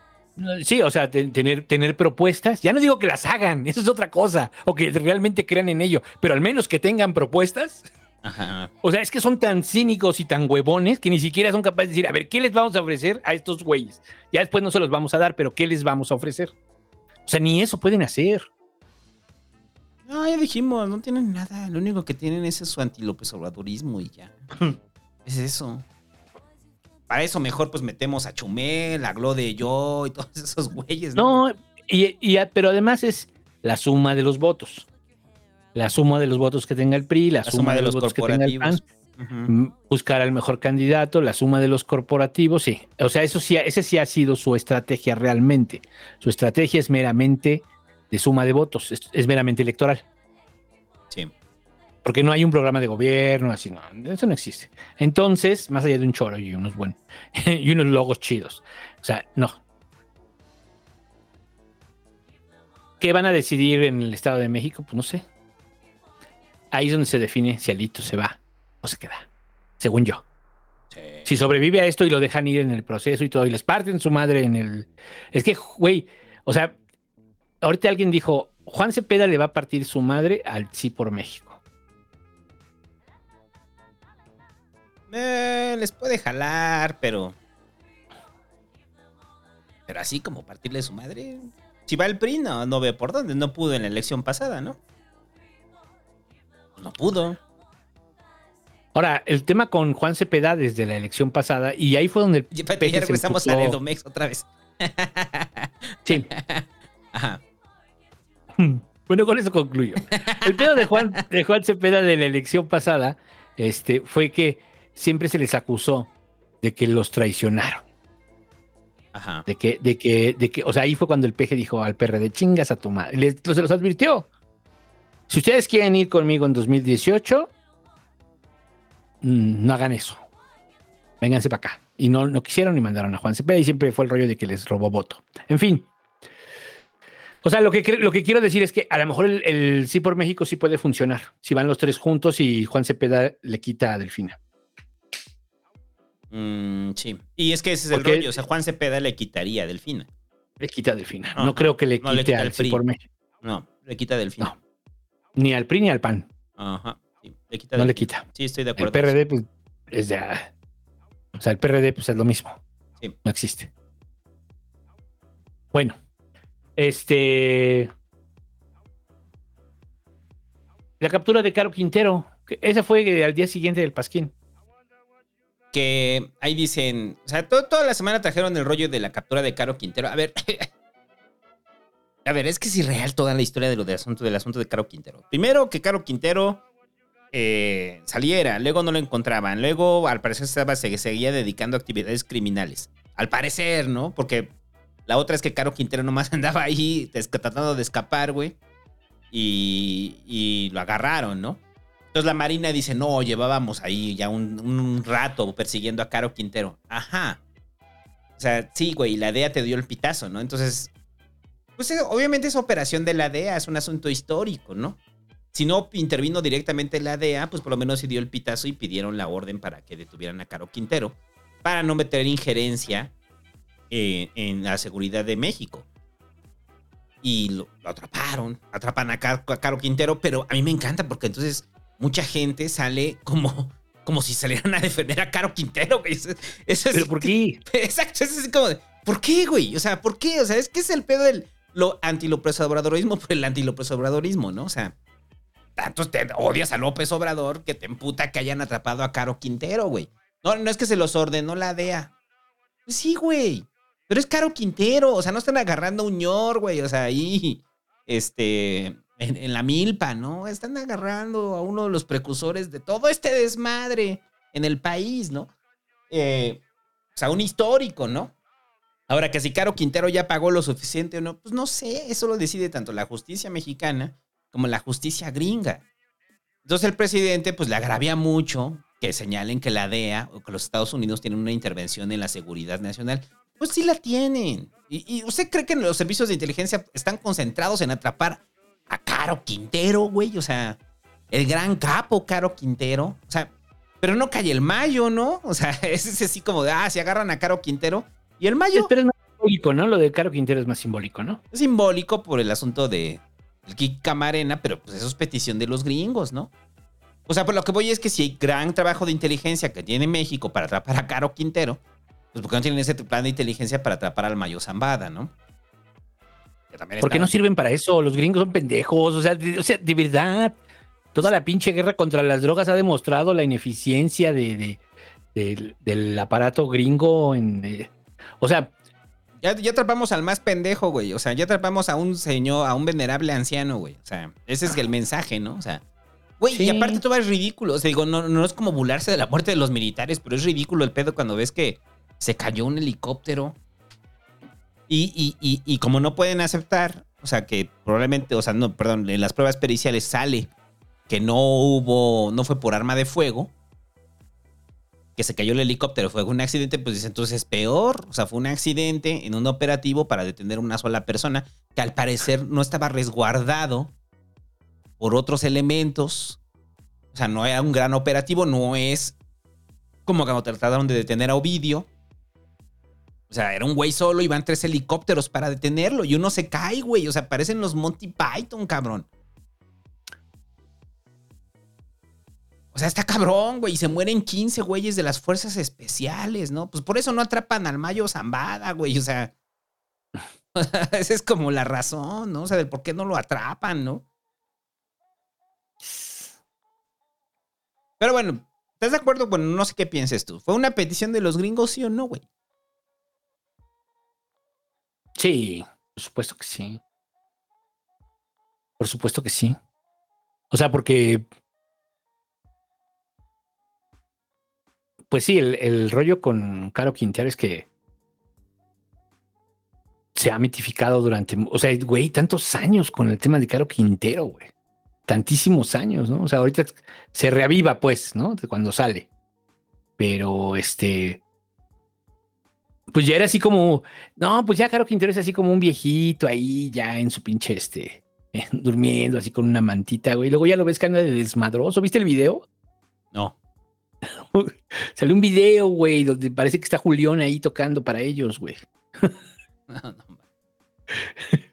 Sí, o sea, te- tener, tener propuestas. Ya no digo que las hagan, eso es otra cosa, o que realmente crean en ello, pero al menos que tengan propuestas. Ajá. O sea, es que son tan cínicos y tan huevones que ni siquiera son capaces de decir, a ver, ¿qué les vamos a ofrecer a estos güeyes? Ya después no se los vamos a dar, pero ¿qué les vamos a ofrecer? O sea, ni eso pueden hacer. No, ya dijimos, no tienen nada. Lo único que tienen es su anti-López Obradorismo y ya. es eso. Para eso mejor pues metemos a Chumel, a Glo de Yo y todos esos güeyes. ¿no? No, y, y- pero además es la suma de los votos. La suma de los votos que tenga el PRI, la, suma, de los, votos que tenga el PAN. Mm, buscar al mejor candidato, la suma de los corporativos, sí. O sea, eso sí, ese sí ha sido su estrategia realmente. Su estrategia es meramente de suma de votos, es, es meramente electoral. Porque no hay un programa de gobierno, así, no, eso no existe. Entonces, más allá de un choro y unos buenos, y unos logos chidos. O sea, no. ¿Qué van a decidir en el Estado de México? Pues no sé. Ahí es donde se define si Alito se va o se queda, según yo. Si sobrevive a esto y lo dejan ir en el proceso y todo, y les parten su madre en el... Es que, güey, o sea, ahorita alguien dijo, Juan Cepeda le va a partir su madre al Sí por México. Eh, les puede jalar, pero. Pero así como partirle su madre. Si va el PRI, no, no ve por dónde. No pudo en la elección pasada, ¿no? No pudo. Ahora, el tema con Juan Cepeda desde la elección pasada, y ahí fue donde el Ya, regresamos a Edomex otra vez. Sí. Ajá. Bueno, con eso concluyo. El pedo de Juan, de Juan Cepeda de la elección pasada este, fue que siempre se les acusó de que los traicionaron. Ajá. De que, de que, de que, o sea, ahí fue cuando el peje dijo al de chingas a tu madre. Les- se los advirtió. Si ustedes quieren ir conmigo en 2018, mm, no hagan eso. Vénganse para acá. Y no, no quisieron ni mandaron a Juan Cepeda y siempre fue el rollo de que les robó voto. En fin. O sea, lo que, lo que quiero decir es que a lo mejor el, el sí por México sí puede funcionar. Si van los tres juntos y Juan Cepeda le quita a Delfina. Mm, sí. Y es que ese es el rollo. O sea, Juan Cepeda le quitaría a Delfina. Le quita a Delfina. Ajá. No creo que le No quite le quita al PRI. por México. No, le quita a Delfina. Ni al PRI ni al PAN. Ajá. Sí, le quita No le quita. Sí, estoy de El acuerdo. PRD, pues, es de. O sea, el PRD, pues es lo mismo. Sí. No existe. Bueno, este. La captura de Caro Quintero. Esa fue al día siguiente del Pasquín. Que ahí dicen, o sea, to- toda la semana trajeron el rollo de la captura de Caro Quintero. A ver, a ver, es que es irreal toda la historia de lo del asunto, del asunto de Caro Quintero. Primero que Caro Quintero eh, saliera, luego no lo encontraban, luego al parecer estaba, se seguía dedicando a actividades criminales. Al parecer, ¿no? Porque la otra es que Caro Quintero nomás andaba ahí tratando de escapar, güey. Y, y lo agarraron, ¿no? Entonces la Marina dice, no, llevábamos ahí ya un, rato persiguiendo a Caro Quintero. Ajá. O sea, sí, güey, la DEA te dio el pitazo, ¿no? Entonces, pues eh, obviamente esa operación de la DEA es un asunto histórico, ¿no? Si no intervino directamente la DEA, pues por lo menos sí dio el pitazo y pidieron la orden para que detuvieran a Caro Quintero, para no meter injerencia eh, en la seguridad de México. Y lo, atraparon, atrapan a, a Caro Quintero, pero a mí me encanta porque entonces mucha gente sale como, como si salieran a defender a Caro Quintero, güey. Eso, eso es, ¿Pero por qué? Exacto, es así como de, ¿por qué, güey? O sea, ¿por qué? O sea, es que es el pedo del lo anti-López Obradorismo por el anti-López Obradorismo, ¿no? O sea, tanto te odias a López Obrador que te emputa que hayan atrapado a Caro Quintero, güey. No, no es que se los ordenó la DEA. Pues sí, güey. Pero es Caro Quintero. O sea, no están agarrando a un ñor, güey. O sea, ahí, este, en, la milpa, ¿no? Están agarrando a uno de los precursores de todo este desmadre en el país, ¿no? Eh, o sea, un histórico, ¿no? Ahora que si Caro Quintero ya pagó lo suficiente o no, pues no sé, eso lo decide tanto la justicia mexicana como la justicia gringa. Entonces el presidente pues le agravia mucho que señalen que la DEA o que los Estados Unidos tienen una intervención en la seguridad nacional. Pues sí la tienen. ¿Y, y usted cree que los servicios de inteligencia están concentrados en atrapar a Caro Quintero, güey? O sea, el gran capo Caro Quintero. O sea, pero no cae el Mayo, ¿no? O sea, es así como de, ah, si agarran a Caro Quintero. Y el Mayo Pero es más simbólico, ¿no? Lo de Caro Quintero es más simbólico, ¿no? es simbólico por el asunto de el Kik Camarena, pero pues eso es petición de los gringos, ¿no? O sea, por lo que voy es que si hay gran trabajo de inteligencia que tiene México para atrapar a Caro Quintero, pues ¿por qué no tienen ese plan de inteligencia para atrapar al Mayo Zambada, ¿no? También ¿Por qué no sirven para eso? Los gringos son pendejos. O sea, de, o sea, de verdad, toda la pinche guerra contra las drogas ha demostrado la ineficiencia de, de- del- del aparato gringo. En, eh, o sea, Ya, ya atrapamos al más pendejo, güey. O sea, ya atrapamos a un señor, a un venerable anciano, güey. O sea, ese es el mensaje, ¿no? O sea, güey, y aparte todo es ridículo. O sea, digo, no, no es como burlarse de la muerte de los militares, pero es ridículo el pedo cuando ves que se cayó un helicóptero. Y, y, y, como no pueden aceptar, o sea, que probablemente, o sea, no, perdón, en las pruebas periciales sale que no hubo, no fue por arma de fuego, que se cayó el helicóptero, fue un accidente, pues dice entonces es peor. O sea, fue un accidente en un operativo para detener a una sola persona que al parecer no estaba resguardado por otros elementos. O sea, no era un gran operativo, no es como cuando trataron de detener a Ovidio. O sea, era un güey solo, iban tres helicópteros para detenerlo y uno se cae, güey. O sea, parecen los Monty Python, cabrón. O sea, está cabrón, güey. Y se mueren 15 güeyes de las fuerzas especiales, ¿no? Pues por eso no atrapan al Mayo Zambada, güey. O sea, esa es como la razón, ¿no? O sea, del por qué no lo atrapan, ¿no? Pero bueno, ¿estás de acuerdo? Bueno, no sé qué pienses tú. ¿Fue una petición de los gringos, sí o no, güey? Sí, por supuesto que sí. Por supuesto que sí. O sea, porque. Pues sí, el, el rollo con Caro Quintero es que se ha mitificado durante, o sea, güey, tantos años con el tema de Caro Quintero, güey. Tantísimos años, ¿no? O sea, ahorita se reaviva, pues, ¿no? De cuando sale. Pero este. Pues ya era así como. No, pues ya Caro Quintero es así como un viejito ahí, ya en su pinche este. eh, durmiendo así con una mantita, güey. Luego ya lo ves que anda de desmadroso. ¿Viste el video? No. Salió un video, güey, donde parece que está Julián ahí tocando para ellos, güey.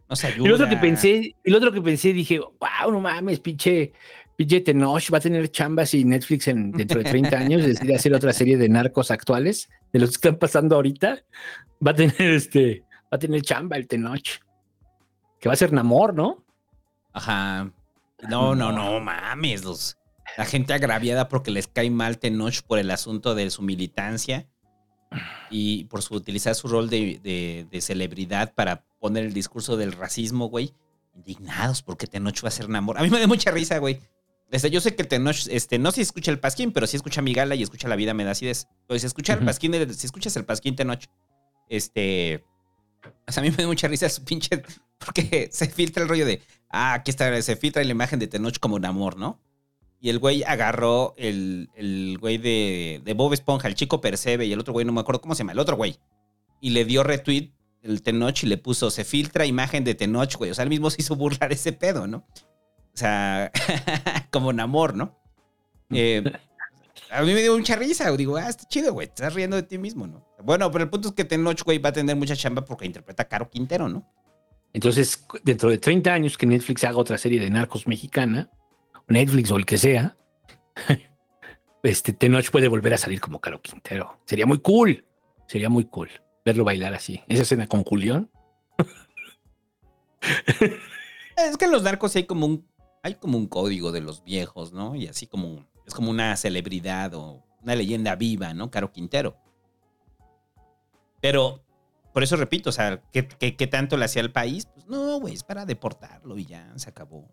No se Y lo otro que ayuda. pensé, y lo otro que pensé, dije, wow, no mames, pinche, pinche Tenoch va a tener chambas y Netflix en, dentro de 30 años decide hacer otra serie de narcos actuales de los que están pasando ahorita. Va a tener este, va a tener chamba el Tenoch. Que va a ser Namor, ¿no? Ajá. No, no, no, mames. Los, la gente agraviada porque les cae mal Tenoch por el asunto de su militancia y por su, utilizar su rol de, de- de celebridad para poner el discurso del racismo, güey. Indignados porque Tenoch va a ser Namor. A mí me da mucha risa, güey. Desde, yo sé que Tenoch, este, no si escucha el pasquín, pero sí escucha mi gala y escucha la vida me da acidez. Pues si escucha el pasquín, si escuchas el pasquín Tenoch, este, o sea, a mí me da mucha risa su pinche, porque se filtra el rollo de, ah, aquí está, se filtra la imagen de Tenoch como Namor, ¿no? Y el güey agarró el, el güey de, de Bob Esponja, el chico Percebe, y el otro güey, no me acuerdo cómo se llama, el otro güey. Y le dio retweet el Tenoch y le puso, se filtra imagen de Tenoch, güey. O sea, él mismo se hizo burlar ese pedo, ¿no? O sea, como Namor, ¿no? Eh, a mí me dio mucha risa. Digo, ah, está chido, güey. Estás riendo de ti mismo, ¿no? Bueno, pero el punto es que Tenoch, güey, va a tener mucha chamba porque interpreta a Caro Quintero, ¿no? Entonces, dentro de 30 años que Netflix haga otra serie de narcos mexicana, Netflix o el que sea, este Tenoch puede volver a salir como Caro Quintero. Sería muy cool. Sería muy cool verlo bailar así. Esa escena con Julián. Es que en los narcos hay como un, hay como un código de los viejos, ¿no? Y así como, es como una celebridad o una leyenda viva, ¿no? Caro Quintero. Pero, por eso repito, o sea, ¿qué, tanto le hacía al país? Pues no, güey, es para deportarlo y ya, se acabó.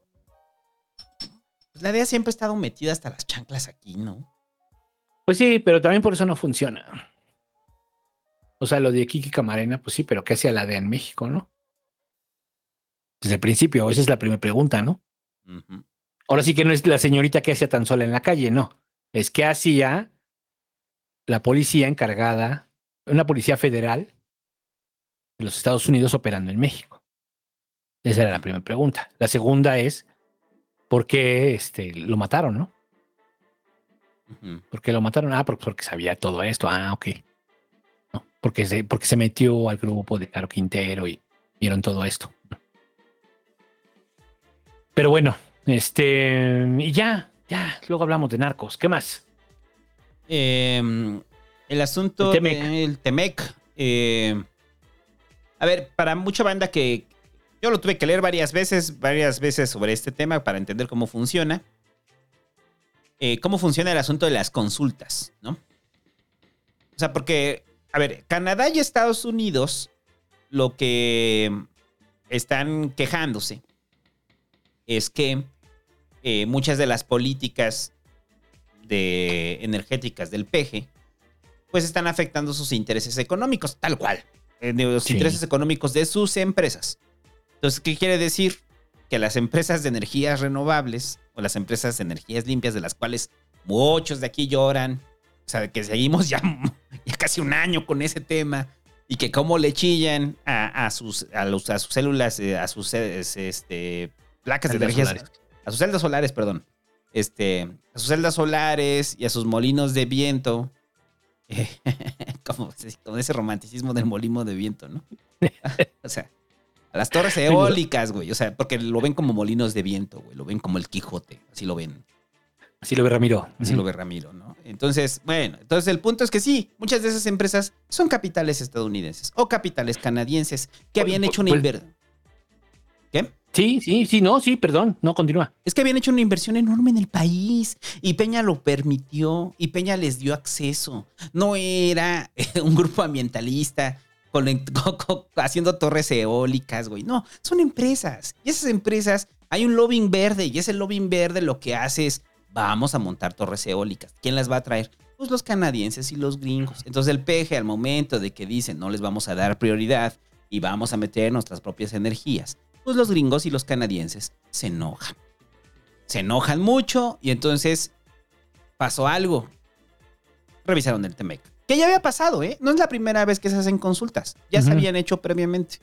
Pues la DEA siempre ha estado metida hasta las chanclas aquí, ¿no? Pues sí, pero también por eso no funciona. O sea, lo de Kiki Camarena, pues sí, pero ¿qué hacía la DEA en México, no? Desde el principio, esa es la primera pregunta, ¿no? Ahora sí que no es la señorita que hacía tan sola en la calle, no. Es que hacía la policía encargada, una policía federal de los Estados Unidos operando en México. Esa era la primera pregunta. La segunda es, ¿por qué este, lo mataron, no? ¿Por qué lo mataron? Ah, porque, porque sabía todo esto. Ah, ok. No, porque, se, porque se metió al grupo de Caro Quintero y vieron todo esto. Pero bueno, este, y ya, ya, luego hablamos de narcos. ¿Qué más? Eh, el asunto El Temec. del Temec. eh, a ver, para mucha banda que yo lo tuve que leer varias veces, varias veces sobre este tema para entender cómo funciona. Eh, cómo funciona el asunto de las consultas, ¿no? O sea, porque, a ver, Canadá y Estados Unidos lo que están quejándose es que eh, muchas de las políticas de energéticas del PG pues están afectando sus intereses económicos, tal cual. eh, los Sí. intereses económicos de sus empresas. Entonces, ¿qué quiere decir? Que las empresas de energías renovables o las empresas de energías limpias, de las cuales muchos de aquí lloran, o sea, que seguimos ya, ya casi un año con ese tema, y que cómo le chillan a, a sus, a, los- a sus células, eh, a sus este, placas de solares. a sus celdas solares, perdón, este, a sus celdas solares y a sus molinos de viento, como, como ese romanticismo del molino de viento, ¿no? o sea, a las torres eólicas, güey, o sea, porque lo ven como molinos de viento, güey, lo ven como el Quijote, así lo ven. Así lo ve Ramiro. Así lo ve Ramiro, ¿no? Entonces, bueno, entonces el punto es que sí, muchas de esas empresas son capitales estadounidenses o capitales canadienses que habían hecho una pues- inversión. ¿Qué? Sí, sí, sí, no, sí, perdón, no continúa. Es que habían hecho una inversión enorme en el país y Peña lo permitió y Peña les dio acceso. No era un grupo ambientalista con- haciendo torres eólicas, güey. No, son empresas. Y esas empresas, hay un lobbying verde y ese lobbying verde lo que hace es, vamos a montar torres eólicas. ¿Quién las va a traer? Pues los canadienses y los gringos. Entonces el peje al momento de que dicen no les vamos a dar prioridad y vamos a meter nuestras propias energías, pues los gringos y los canadienses se enojan se enojan mucho y entonces pasó algo. Revisaron el Temec. Que ya había pasado, ¿eh? No es la primera vez que se hacen consultas. Ya se habían hecho previamente.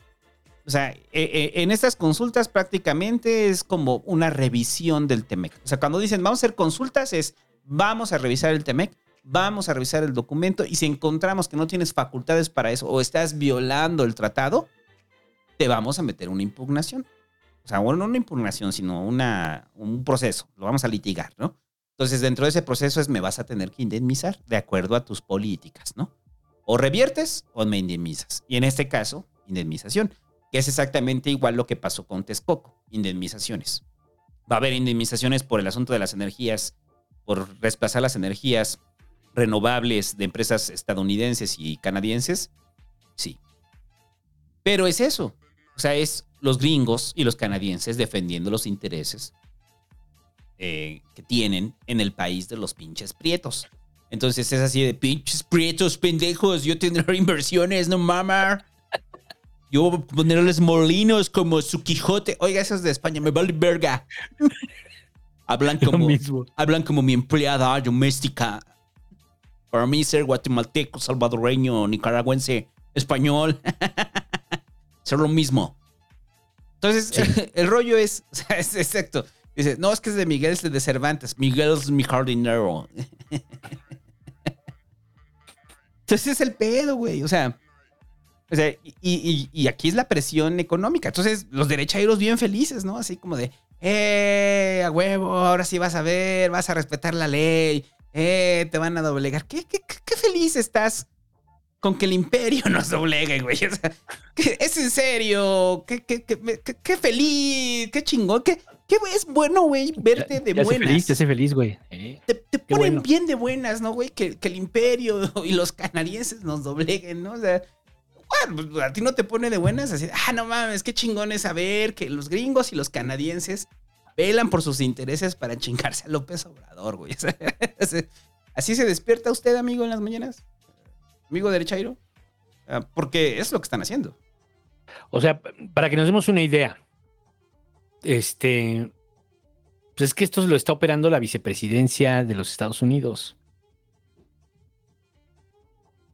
O sea, eh, eh, en estas consultas prácticamente es como una revisión del Temec. O sea, cuando dicen vamos a hacer consultas es vamos a revisar el Temec, vamos a revisar el documento y si encontramos que no tienes facultades para eso o estás violando el tratado, te vamos a meter una impugnación. O sea, bueno, no una impugnación, sino una, un proceso. Lo vamos a litigar, ¿no? Entonces, dentro de ese proceso es me vas a tener que indemnizar de acuerdo a tus políticas, ¿no? O reviertes o me indemnizas. Y en este caso, indemnización, que es exactamente igual lo que pasó con Texcoco, indemnizaciones. Va a haber indemnizaciones por el asunto de las energías, por desplazar las energías renovables de empresas estadounidenses y canadienses. Sí. Pero es eso. O sea, es los gringos y los canadienses defendiendo los intereses eh, que tienen en el país de los pinches prietos. Entonces es así de pinches prietos, pendejos. Yo tendré inversiones, no mamá. Yo voy a ponerles molinos como su Quijote. Oiga, eso es de España, me vale verga. Hablan como, mismo. hablan como mi empleada doméstica. Para mí ser guatemalteco, salvadoreño, nicaragüense, español, ser lo mismo. Entonces, el rollo es, o sea, es exacto. Dice, no, es que es de Miguel, es de Cervantes. Miguel es mi jardinero. Entonces es el pedo, güey. O sea, o sea y, y- y aquí es la presión económica. Entonces, los derechairos bien felices, ¿no? Así como de, eh, a huevo, ahora sí vas a ver, vas a respetar la ley, eh, te van a doblegar. ¿Qué, qué, qué- qué feliz estás con que el imperio nos doblegue, güey? O sea, ¿qué- es en serio, qué, qué, qué, feliz, qué chingón, qué, qué es bueno, güey, verte de Te hace buenas feliz, te hace feliz, güey. Eh, te, ponen bueno. bien de buenas, ¿no, güey? Que, que el imperio y los canadienses nos dobleguen, ¿no? O sea, bueno, pues, a ti no te pone de buenas así, ah, no mames, qué chingón es saber que los gringos y los canadienses velan por sus intereses para chingarse a López Obrador, güey. O sea, así se despierta usted, amigo, en las mañanas, amigo derechairo, Ah, porque es lo que están haciendo. O sea, para que nos demos una idea, este, Pues es que esto lo está operando la vicepresidencia de los Estados Unidos.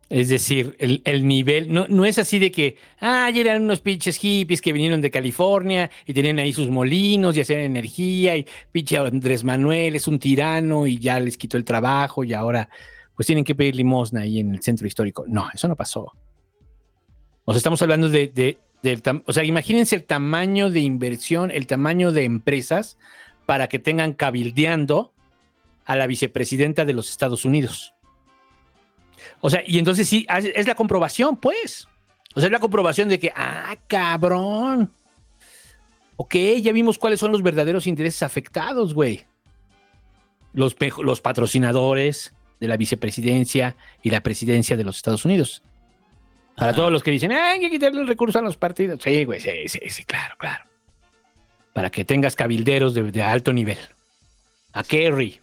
Es decir, el, el nivel, no, no, es así de que, ah, ya eran unos pinches hippies que vinieron de California y tenían ahí sus molinos y hacían energía y pinche Andrés Manuel es un tirano y ya les quitó el trabajo y ahora pues tienen que pedir limosna ahí en el centro histórico. No, eso no pasó. O sea, estamos hablando de, o sea, imagínense el tamaño de inversión, el tamaño de empresas para que tengan cabildeando a la vicepresidenta de los Estados Unidos. O sea, y entonces sí, es la comprobación, pues. O sea, es la comprobación de que, ah, cabrón. Ok, ya vimos cuáles son los verdaderos intereses afectados, güey. Los, los patrocinadores de la vicepresidencia y la presidencia de los Estados Unidos. Para todos los que dicen, ah, hay que quitarle el recurso a los partidos. Sí, güey, sí, sí, sí, claro, claro. Para que tengas cabilderos de, de alto nivel. A Kerry.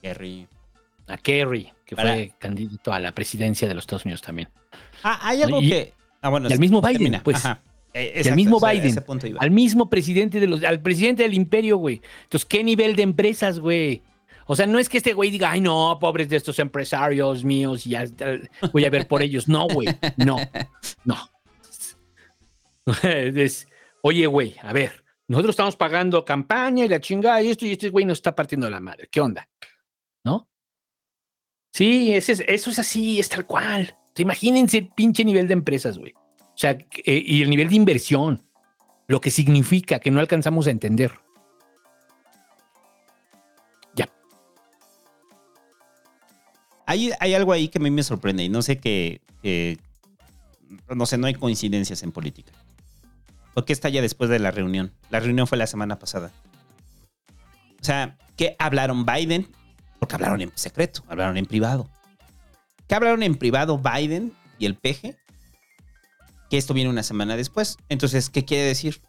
Kerry. A Kerry que fue candidato a la presidencia de los Estados Unidos también. Ah, hay algo y, que. Ah, bueno, y al mismo Biden, pues. Ajá. Eh, y al exacto, mismo o sea, Biden, al mismo presidente de los, al presidente del imperio, güey. Entonces, ¿qué nivel de empresas, güey? O sea, no es que este güey diga, ay, no, pobres de estos empresarios míos, ya voy a ver por ellos. No, güey, no, no. Oye, güey, a ver, nosotros estamos pagando campaña y la chingada y esto, y este güey nos está partiendo la madre. ¿Qué onda? ¿No? Sí, ese es- eso es así, es tal cual. Imagínense el pinche nivel de empresas, güey. O sea, eh, y el nivel de inversión, lo que significa que no alcanzamos a entender. Hay, algo ahí que a mí me sorprende y no sé que, que- no sé, no hay coincidencias en política. ¿Por qué está ya después de la reunión? La reunión fue la semana pasada. O sea, ¿qué hablaron Biden? Porque hablaron en secreto, hablaron en privado. ¿Qué hablaron en privado Biden y el PG? Que esto viene una semana después. Entonces, ¿qué quiere decir?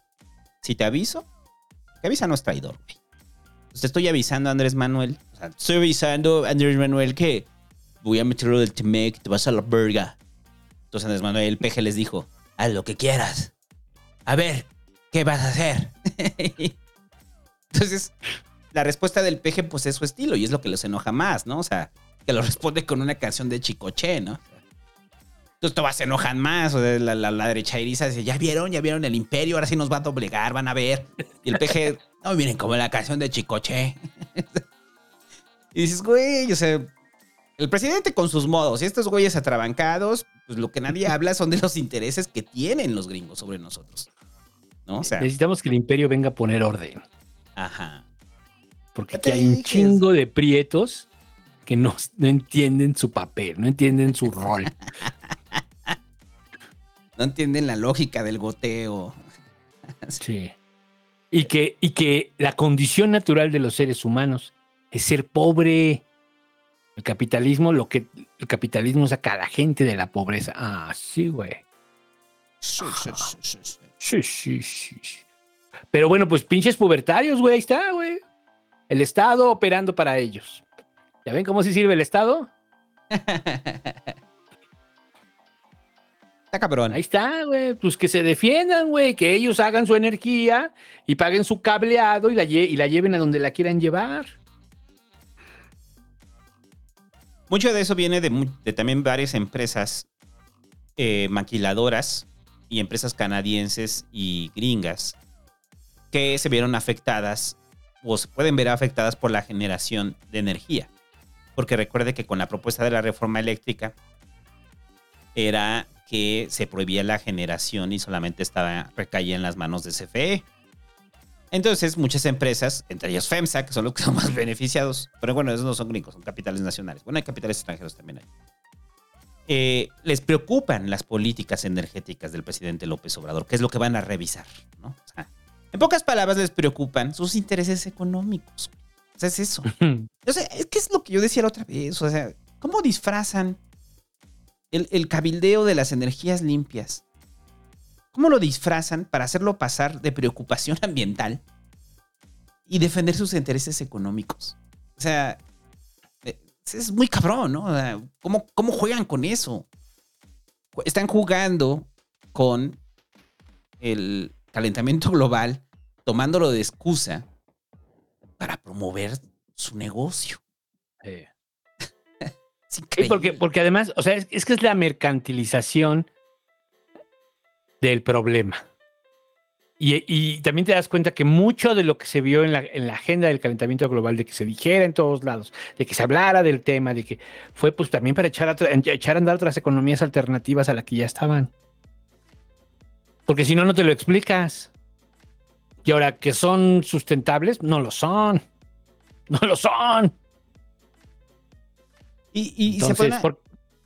Si te aviso, que avisa no es traidor, güey. Pues te estoy avisando, Andrés Manuel. O sea, estoy avisando, Andrés Manuel, que voy a meterlo del Temec, te vas a la verga. Entonces Andrés Manuel, el peje les dijo, haz lo que quieras. A ver, ¿qué vas a hacer? Entonces, la respuesta del peje, pues es su estilo y es lo que los enoja más, ¿no? O sea, que lo responde con una canción de Chicoche, ¿no? Entonces todas se enojan más. O sea, la, la, derecha eriza dice, ya vieron, ya vieron el imperio, ahora sí nos va a doblegar, van a ver. Y el peje, no, miren, como la canción de Chicoche. y dices, güey, o sea, el presidente con sus modos y estos güeyes atrabancados, pues lo que nadie habla son de los intereses que tienen los gringos sobre nosotros. ¿No? O sea, Necesitamos que el imperio venga a poner orden. ajá. Porque aquí hay un chingo de prietos que no, no entienden su papel, no entienden su rol. No entienden la lógica del goteo. Sí. Y que, y que la condición natural de los seres humanos es ser pobre. El capitalismo, lo que el capitalismo saca a la gente de la pobreza. Ah, sí, güey. Sí, sí, sí, sí. Pero bueno, pues pinches pubertarios, güey, ahí está, güey. El Estado operando para ellos. ¿Ya ven cómo se sirve el Estado? Está cabrón. Ahí está, güey. Pues que se defiendan, güey. Que ellos hagan su energía y paguen su cableado y la, lle- y la lleven a donde la quieran llevar. Mucho de eso viene de, también varias empresas eh, maquiladoras y empresas canadienses y gringas que se vieron afectadas o se pueden ver afectadas por la generación de energía. Porque recuerde que con la propuesta de la reforma eléctrica era que se prohibía la generación y solamente estaba recaía en las manos de CFE. Entonces, muchas empresas, entre ellas FEMSA, que son los que son más beneficiados, pero bueno, esos no son gringos, son capitales nacionales. Bueno, hay capitales extranjeros también hay. Eh, les preocupan las políticas energéticas del presidente López Obrador, que es lo que van a revisar, ¿no? O sea, en pocas palabras, les preocupan sus intereses económicos. O sea, es eso. O sea, es que es lo que yo decía la otra vez. O sea, ¿cómo disfrazan el, el cabildeo de las energías limpias? ¿Cómo lo disfrazan para hacerlo pasar de preocupación ambiental y defender sus intereses económicos? O sea, eh, es muy cabrón, ¿no? O sea, ¿cómo, ¿Cómo juegan con eso? Están jugando con el calentamiento global, tomándolo de excusa para promover su negocio. Sí. Sí, porque, porque además, o sea, es, es que es la mercantilización del problema. Y, y también te das cuenta que mucho de lo que se vio en la, en la agenda del calentamiento global, de que se dijera en todos lados, de que se hablara del tema, de que fue pues también para echar a, echar a andar otras economías alternativas a las que ya estaban. Porque si no, no te lo explicas. Y ahora que son sustentables, no lo son. No lo son. Y, y se Entonces, pone- ¿por,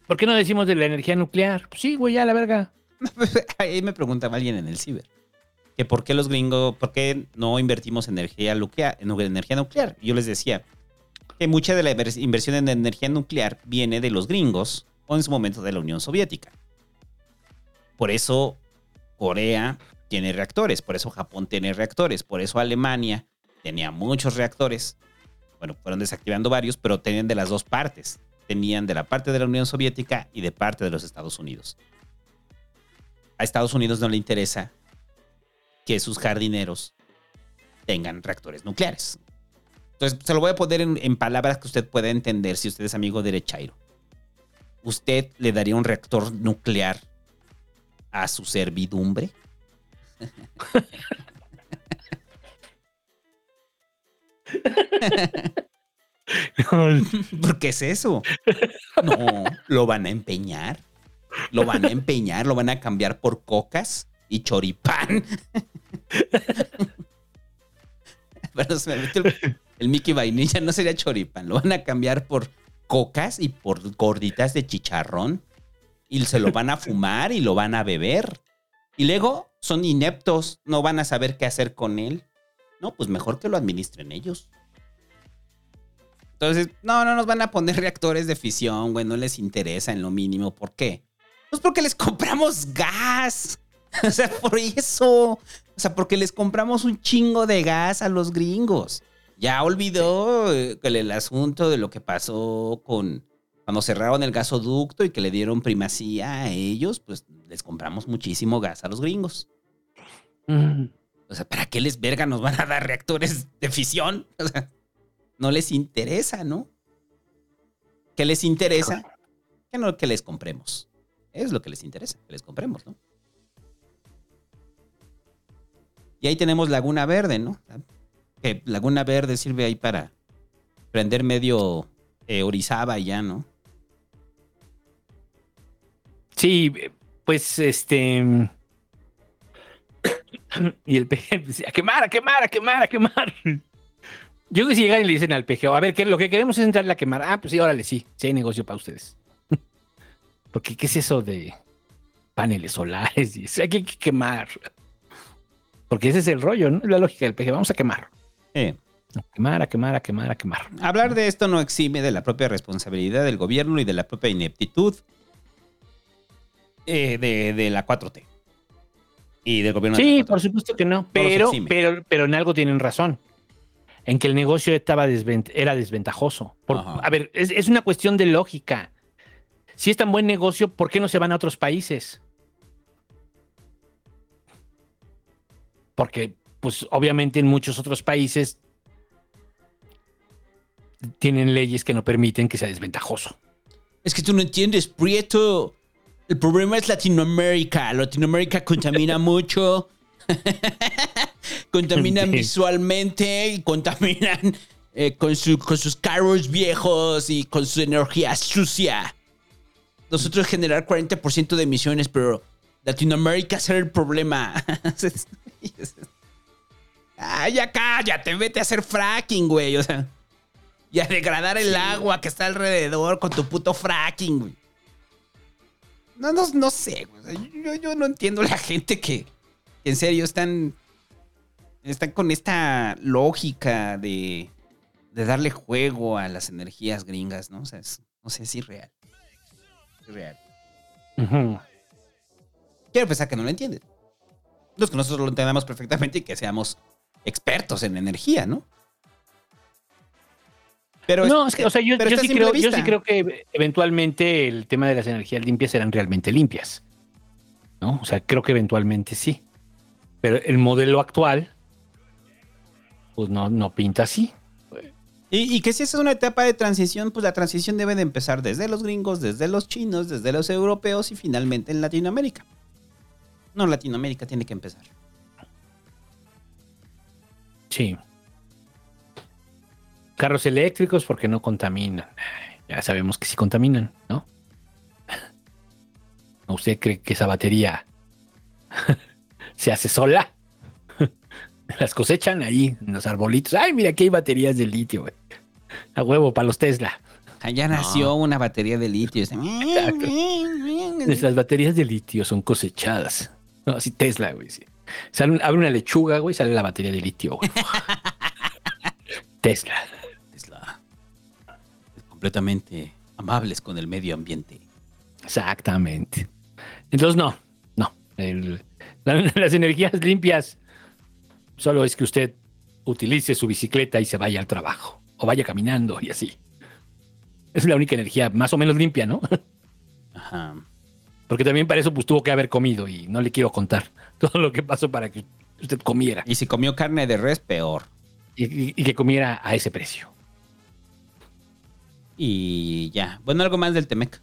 por qué no decimos de la energía nuclear? Pues sí, güey, ya la verga. Ahí me preguntaba alguien en el ciber. Que por qué los gringos, por qué no invertimos en energía nuclear, en energía nuclear. Yo les decía que mucha de la inver- inversión en energía nuclear viene de los gringos o en su momento de la Unión Soviética. Por eso Corea tiene reactores, por eso Japón tiene reactores, por eso Alemania tenía muchos reactores. Bueno, fueron desactivando varios, pero tenían de las dos partes. Tenían de la parte de la Unión Soviética y de parte de los Estados Unidos a Estados Unidos no le interesa que sus jardineros tengan reactores nucleares. Entonces, se lo voy a poner en, en palabras que usted pueda entender si usted es amigo derechairo. ¿Usted le daría un reactor nuclear a su servidumbre? ¿Por qué es eso? No, lo van a empeñar. Lo van a empeñar, lo van a cambiar por cocas y choripán. Pero el, el Mickey Vainilla, no sería choripán. Lo van a cambiar por cocas y por gorditas de chicharrón. Y se lo van a fumar y lo van a beber. Y luego son ineptos, no van a saber qué hacer con él. No, pues mejor que lo administren ellos. Entonces, no, no nos van a poner reactores de fisión, güey, no les interesa en lo mínimo. ¿Por qué? Pues porque les compramos gas. O sea, por eso. O sea, porque les compramos un chingo de gas a los gringos. Ya olvidó eh, el, el asunto de lo que pasó con cuando cerraron el gasoducto y que le dieron primacía a ellos, pues les compramos muchísimo gas a los gringos. O sea, ¿para qué les verga nos van a dar reactores de fisión? O sea, no les interesa, ¿no? ¿Qué les interesa? Que no que les compremos. Es lo que les interesa, que les compremos, ¿no? Y ahí tenemos Laguna Verde, ¿no? Que Laguna Verde sirve ahí para prender medio eh, Orizaba ya, ¿no? Sí, pues este. Y el PG decía, a quemar, a quemar, a quemar, a quemar. Yo que si llegan y le dicen al PGO, a ver, ¿qué, lo que queremos es entrarle a quemar. Ah, pues sí, órale, sí, sí hay negocio para ustedes. Porque, ¿qué es eso de paneles solares? Y eso? Hay que quemar. Porque ese es el rollo, ¿no? La lógica del PG, vamos a quemar. Eh. A quemar, a quemar, a quemar, a quemar. Hablar de esto no exime de la propia responsabilidad del gobierno y de la propia ineptitud eh, de, de la 4T. Y del gobierno Sí, la 4T. por supuesto que no. Pero, pero, pero en algo tienen razón. En que el negocio estaba desvent- era desventajoso. Por- a ver, es, es una cuestión de lógica. Si es tan buen negocio, ¿por qué no se van a otros países? Porque, pues, obviamente en muchos otros países tienen leyes que no permiten que sea desventajoso. Es que tú no entiendes, Prieto. El problema es Latinoamérica. Latinoamérica contamina mucho. contaminan visualmente y contaminan eh, con, su- con sus carros viejos y con su energía sucia. Nosotros generar 40% de emisiones, pero Latinoamérica ser el problema. Ay, ya cállate, vete a hacer fracking, güey. O sea, y a degradar el agua que está alrededor con tu puto fracking, güey. No, no, no sé, güey. O sea, yo, yo no entiendo la gente que, que en serio están, están con esta lógica de, de darle juego a las energías gringas, ¿no? O sea, es- no sé, es irreal. Ujú. Quiero pensar que no lo entienden. Los que nosotros lo entendamos perfectamente y que seamos expertos en energía, ¿no? Pero no, es que, o sea, yo, yo sí creo, yo sí creo que eventualmente el tema de las energías limpias serán realmente limpias. ¿No? O sea, creo que eventualmente sí. Pero el modelo actual, pues no, no pinta así. Y, que si esa es una etapa de transición, pues la transición debe de empezar desde los gringos, desde los chinos, desde los europeos y finalmente en Latinoamérica. No, Latinoamérica tiene que empezar. Sí. Carros eléctricos porque no contaminan. Ya sabemos que sí contaminan, ¿no? ¿O ¿Usted cree que esa batería se hace sola? Las cosechan ahí en los arbolitos. Ay, mira, aquí hay baterías de litio, güey. A huevo, para los Tesla. Allá nació una batería de litio. Las baterías de litio son cosechadas. No, así Tesla, güey. sí. Sale un- abre una lechuga, güey, sale la batería de litio, güey. Tesla. Tesla. Completamente amables con el medio ambiente. Exactamente. Entonces, no, no. El- la- las energías limpias solo es que usted utilice su bicicleta y se vaya al trabajo. O vaya caminando y así. Es la única energía más o menos limpia, ¿no? Ajá. Porque también para eso pues tuvo que haber comido y no le quiero contar todo lo que pasó para que usted comiera. Y si comió carne de res, peor. Y, y- y que comiera a ese precio. Y ya. Bueno, algo más del Temec.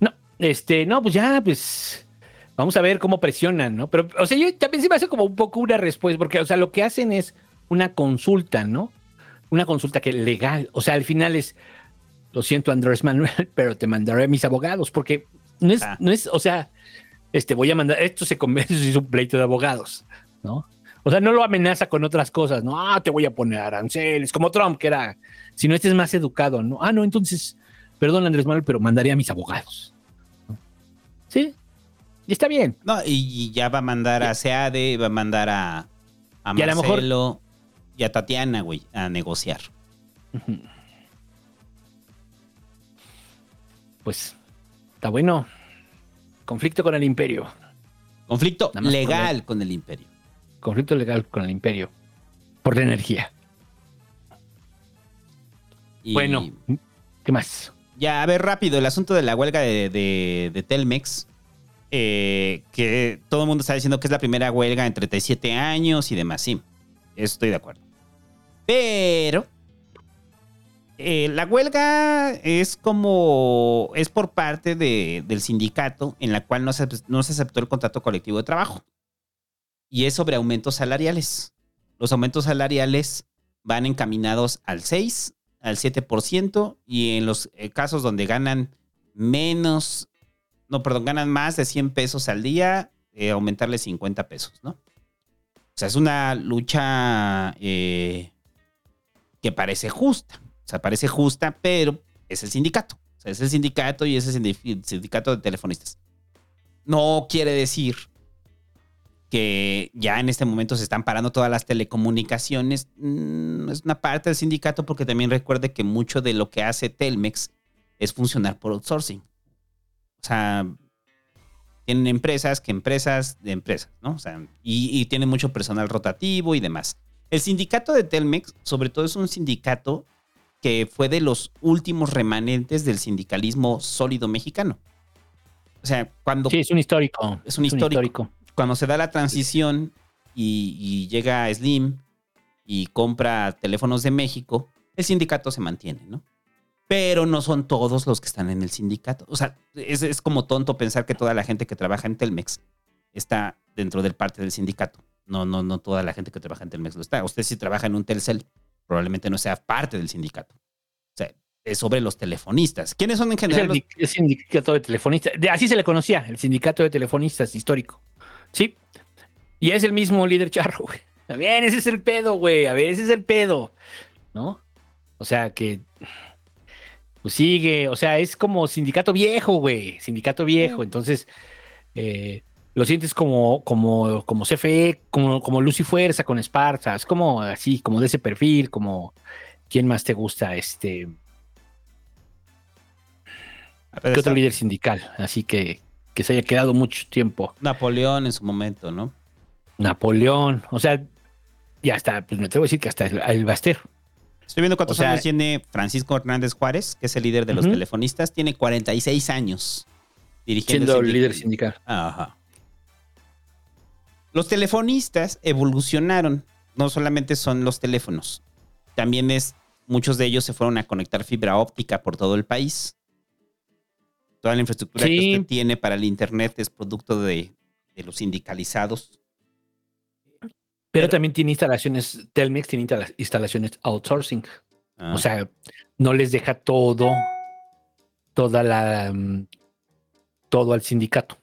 No, este, no, pues ya, pues vamos a ver cómo presionan, ¿no? Pero, o sea, yo también se me hace como un poco una respuesta, porque, o sea, lo que hacen es una consulta, ¿no? Una consulta que legal. O sea, al final es, lo siento, Andrés Manuel, pero te mandaré a mis abogados, porque no es, Ah. no es, o sea, este, voy a mandar, esto se convence si es un pleito de abogados, ¿no? O sea, no lo amenaza con otras cosas, ¿no? Ah, te voy a poner aranceles, como Trump, que era, si no, este es más educado, ¿no? Ah, no, entonces, perdón, Andrés Manuel, pero mandaré a mis abogados. Sí, y está bien. No, y ya va a mandar a SEADE, va a mandar a, a Y a lo mejor- Marcelo y a Tatiana, güey, a negociar. Pues, está bueno. Conflicto con el imperio. Conflicto legal con el imperio. Conflicto legal con el imperio. Por la energía. Y Bueno, ¿qué más? Ya, a ver, rápido, el asunto de la huelga de, de- de Telmex. eh, que todo el mundo está diciendo que es la primera huelga en 37 años y demás. Sí, estoy de acuerdo. Pero eh, la huelga es como. es por parte de- del sindicato en la cual no se, no se aceptó el contrato colectivo de trabajo. Y es sobre aumentos salariales. Los aumentos salariales van encaminados al 6, al 7%, y en los eh, casos donde ganan menos, no, perdón, ganan más de 100 pesos al día, eh, aumentarle 50 pesos, ¿no? O sea, es una lucha eh, que parece justa. O sea, parece justa, pero es el sindicato. O sea, es el sindicato y es el sindi- sindicato de telefonistas. No quiere decir que ya en este momento se están parando todas las telecomunicaciones. Mm, es una parte del sindicato porque también recuerde que mucho de lo que hace Telmex es funcionar por outsourcing. O sea, tienen empresas que empresas de empresas, ¿no? O sea, y, y tienen mucho personal rotativo y demás. El sindicato de Telmex, sobre todo, es un sindicato que fue de los últimos remanentes del sindicalismo sólido mexicano. O sea, cuando... Sí, es un histórico. Es un histórico. Cuando se da la transición y, y llega Slim y compra teléfonos de México, el sindicato se mantiene, ¿no? Pero no son todos los que están en el sindicato. O sea, es, es como tonto pensar que toda la gente que trabaja en Telmex está dentro del parte del sindicato. No, no, no toda la gente que trabaja en Telmex lo está. Usted si trabaja en un Telcel, probablemente no sea parte del sindicato. O sea, es sobre los telefonistas. ¿Quiénes son en Es general? el, los- di- el sindicato de telefonistas. De- así se le conocía, el sindicato de telefonistas histórico. Sí. Y es el mismo líder charro, güey. A ver, ese es el pedo, güey. A ver, ese es el pedo. ¿No? O sea, que. Pues sigue. O sea, es como sindicato viejo, güey. Sindicato viejo. Entonces, eh, lo sientes como, como, como CFE, como, como Luz y Fuerza con Esparza. Es como así, como de ese perfil, como. ¿Quién más te gusta? Este. ¿Qué otro líder sindical? Así que, que se haya quedado mucho tiempo. Napoleón en su momento, ¿no? Napoleón, o sea, ya hasta, pues me atrevo a decir que hasta el, el Baster. Estoy viendo cuántos O sea- años tiene Francisco Hernández Juárez, que es el líder de los Ujú. telefonistas. Tiene 46 años dirigiendo Siendo el líder sindical. Ajá. Los telefonistas evolucionaron. No solamente son los teléfonos. También es muchos de ellos se fueron a conectar fibra óptica por todo el país. Toda la infraestructura que usted tiene para el Internet es producto de, de los sindicalizados. Pero también tiene instalaciones, Telmex tiene instala- instalaciones outsourcing. Ah. O sea, no les deja todo, toda la, mm, todo al sindicato.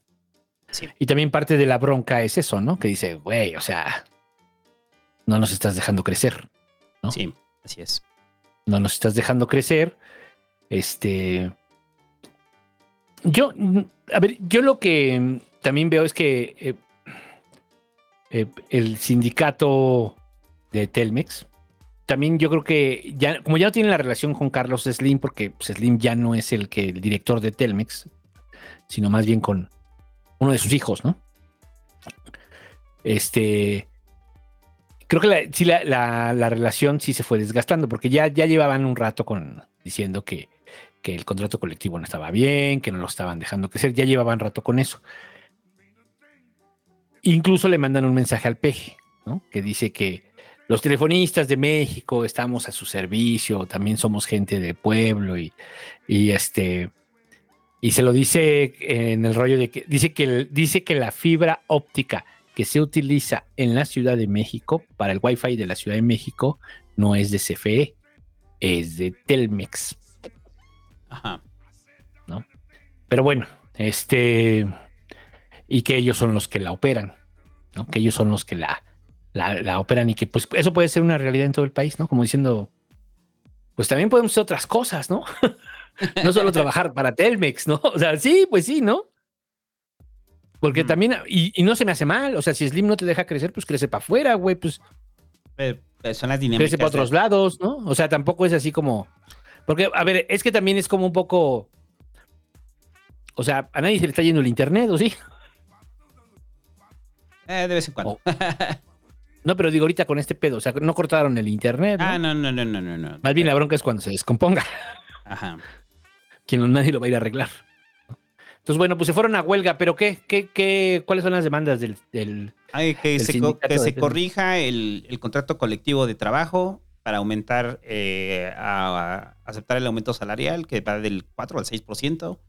Y también parte de la bronca es eso, ¿no? Que dice, güey, o sea, no nos estás dejando crecer. ¿no? Sí, así es. No nos estás dejando crecer. Este. Yo, a ver, yo lo que también veo es que eh, eh, el sindicato de Telmex, también yo creo que ya, como ya no tiene la relación con Carlos Slim, porque Slim ya no es el que el director de Telmex, sino más bien con uno de sus hijos, ¿no? Este. Creo que la, sí, la, la- la relación sí se fue desgastando, porque ya, ya llevaban un rato con diciendo que, que el contrato colectivo no estaba bien, que no lo estaban dejando crecer, ya llevaban rato con eso. Incluso le mandan un mensaje al peje, ¿no? Que dice que los telefonistas de México estamos a su servicio, también somos gente de pueblo y este y se lo dice en el rollo de que dice que dice que la fibra óptica que se utiliza en la Ciudad de México para el Wi-Fi de la Ciudad de México no es de CFE, es de Telmex. Ajá. ¿no? Pero bueno, este y que ellos son los que la operan, ¿no? Que ellos son los que la, la, la operan y que pues eso puede ser una realidad en todo el país, ¿no? Como diciendo, pues también podemos hacer otras cosas, ¿no? no solo trabajar para Telmex, ¿no? O sea, sí, pues sí, ¿no? Porque también, y, y no se me hace mal, o sea, si Slim no te deja crecer, pues crece para afuera, güey, pues Eh, eh, Son las dinámicas. crece para otros lados, ¿no? O sea, tampoco es así como. Porque, a ver, es que también es como un poco. O sea, a nadie se le está yendo el internet, ¿o sí? Eh, de vez en cuando. No, pero digo ahorita con este pedo, o sea, no cortaron el internet. ¿no? Ah, no, no, no, no, no, no. Más bien la bronca es cuando se descomponga. Ajá. Quien nadie lo va a ir a arreglar. Entonces, bueno, pues se fueron a huelga, pero ¿qué? ¿Qué, qué cuáles son las demandas del. del Ay, que del se, co- que corrija el, el contrato colectivo de trabajo para aumentar, eh, a, a aceptar el aumento salarial que va del 4 al 6%.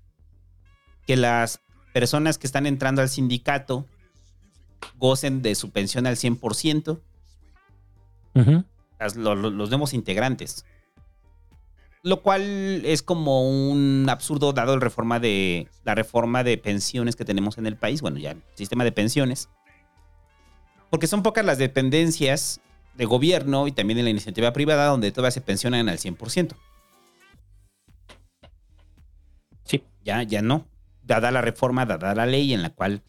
Que las personas que están entrando al sindicato gocen de su pensión al 100%. Ujú. las- lo- lo- los nuevos integrantes. Lo cual es como un absurdo dado el reforma de, la reforma de pensiones que tenemos en el país. Bueno, ya el sistema de pensiones. Porque son pocas las dependencias de gobierno y también de la iniciativa privada donde todavía se pensionan al 100%. Sí. Ya, ya no. Dada la reforma, dada la ley en la cual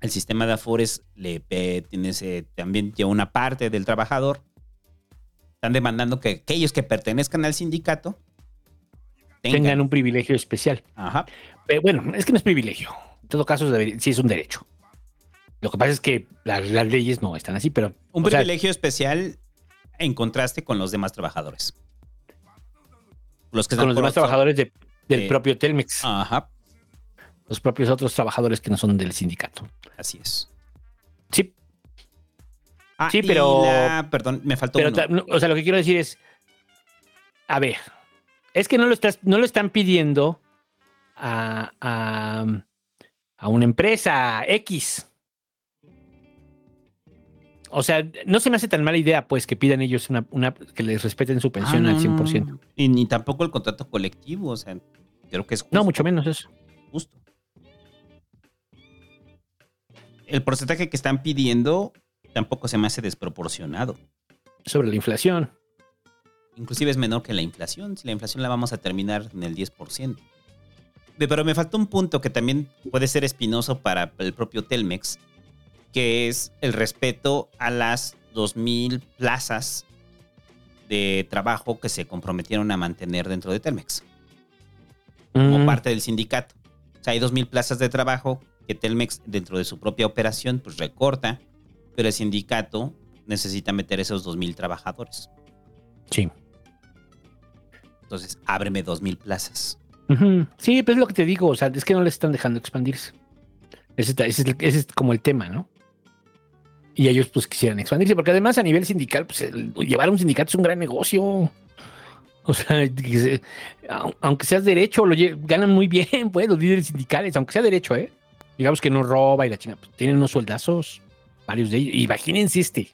el sistema de Afores le eh, tiene ese- también lleva una parte del trabajador. Están demandando que aquellos que pertenezcan al sindicato tengan un privilegio especial. Ajá. Pero bueno, es que no es privilegio. En todo caso, sí es un derecho. Lo que pasa es que la- las leyes no están así, pero. un sea, privilegio especial en contraste con los demás trabajadores. Los que con los demás otro- trabajadores de- del de- propio Telmex. Ajá. Los propios otros trabajadores que no son del sindicato. Así es. Sí. Ah, sí, pero. la- perdón, me faltó pero uno. o sea, lo que quiero decir es. A ver. Es que no lo, estás, no lo están pidiendo a, a, a una empresa X. O sea, no se me hace tan mala idea, pues, que pidan ellos una, una que les respeten su pensión Ah, al no, 100%. no, no. Y ni tampoco el contrato colectivo, o sea, creo que es justo. No, mucho menos eso. Justo. El porcentaje que están pidiendo tampoco se me hace desproporcionado. Sobre la inflación. Inclusive es menor que la inflación. Si la inflación la vamos a terminar en el 10%. De- Pero me falta un punto que también puede ser espinoso para el propio Telmex, que es el respeto a las 2.000 plazas de trabajo que se comprometieron a mantener dentro de Telmex, como Mm, parte del sindicato. O sea, hay 2.000 plazas de trabajo que Telmex, dentro de su propia operación, pues recorta, pero el sindicato necesita meter esos 2.000 trabajadores. Sí. Entonces, ábreme 2.000 plazas. Ujú. Sí, pues es lo que te digo. O sea, es que no les están dejando expandirse. Ese, es, como el tema, ¿no? Y ellos, pues, quisieran expandirse, porque además, a nivel sindical, pues, el- llevar un sindicato es un gran negocio. O sea, que se- au- aunque seas derecho, lo ganan muy bien, pues, los líderes sindicales, aunque sea derecho, ¿eh? Digamos que no roba y la chingada, pues, tienen unos sueldazos, varios de ellos. Imagínense este.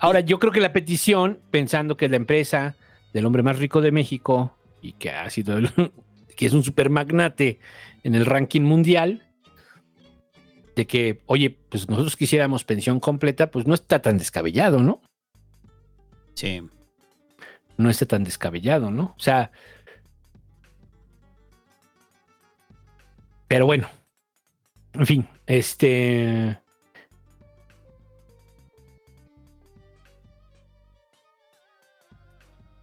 Ahora, yo creo que la petición, pensando que la empresa del hombre más rico de México y que ha sido el- que es un super magnate en el ranking mundial, de que, oye, pues nosotros quisiéramos pensión completa, pues no está tan descabellado, ¿no? Sí. no esté tan descabellado, ¿no? O sea. Pero bueno. En fin, este.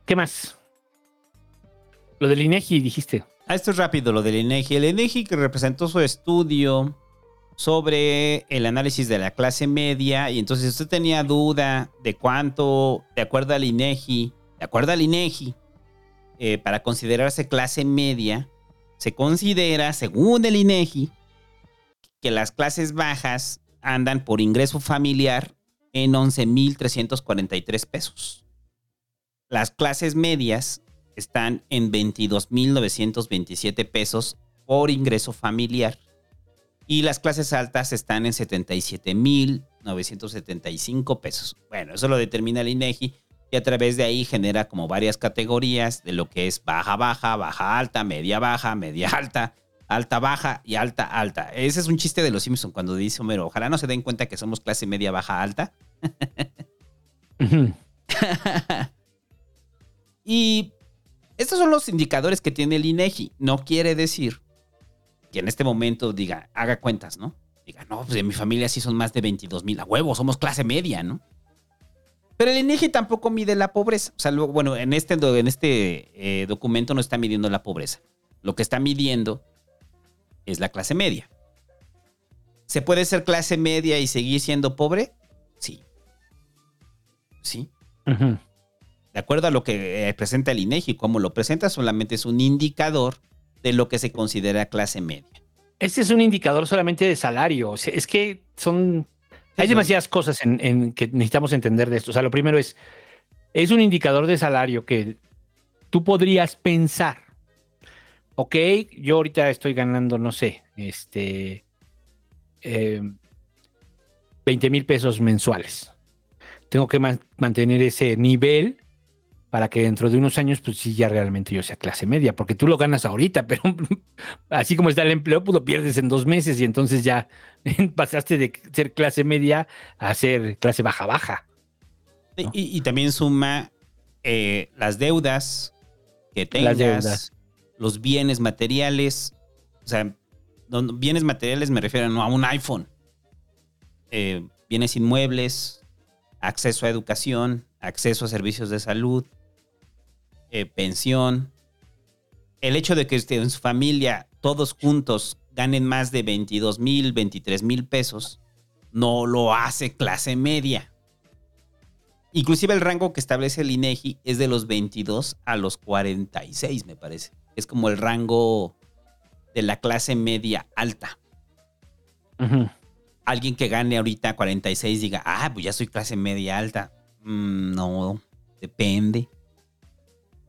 ¿Qué más? Lo del INEGI dijiste. Ah, esto es rápido, lo del INEGI. El INEGI que representó su estudio sobre el análisis de la clase media y entonces usted tenía duda de cuánto, de acuerdo al INEGI, de acuerdo al INEGI, eh, para considerarse clase media, se considera, según el INEGI, que las clases bajas andan por ingreso familiar en 11.343 pesos. Las clases medias están en 22.927 pesos por ingreso familiar. Y las clases altas están en 77.975 pesos. Bueno, eso lo determina el INEGI y a través de ahí genera como varias categorías de lo que es baja, baja, baja, alta, media, baja, media, alta, alta, baja y alta, alta. Ese es un chiste de los Simpson cuando dice Homero, ojalá no se den cuenta que somos clase media, baja, alta. Y estos son los indicadores que tiene el INEGI. No quiere decir que en este momento diga, haga cuentas, ¿no? Diga, no, pues en mi familia sí son más de 22 mil. A huevo, somos clase media, ¿no? Pero el INEGI tampoco mide la pobreza. O sea, bueno, en este, en este eh, documento no está midiendo la pobreza. Lo que está midiendo es la clase media. ¿Se puede ser clase media y seguir siendo pobre? Sí. Sí. De acuerdo a lo que eh, presenta el INEGI, como lo presenta, solamente es un indicador de lo que se considera clase media. Este es un indicador solamente de salario. Es que son. Hay demasiadas cosas en, que necesitamos entender de esto. O sea, lo primero es. Es un indicador de salario que tú podrías pensar. Ok, yo ahorita estoy ganando, no sé, este. eh, 20 mil pesos mensuales. Tengo que man- mantener ese nivel para que dentro de unos años, pues sí, ya realmente yo sea clase media, porque tú lo ganas ahorita, pero así como está el empleo, pues lo pierdes en dos meses y entonces ya pasaste de ser clase media a ser clase baja-baja. Y, y también suma eh, las deudas que tengas, deudas. los bienes materiales. O sea, bienes materiales me refiero no a un iPhone. Eh, bienes inmuebles, acceso a educación, acceso a servicios de salud, eh, pensión. El hecho de que este, en su familia todos juntos ganen más de 22 mil, 23 mil pesos, no lo hace clase media. Inclusive el rango que establece el INEGI es de los 22 a los 46, me parece. Es como el rango de la clase media alta. Alguien que gane ahorita 46 diga, ah, pues ya soy clase media alta. Mm, no, depende.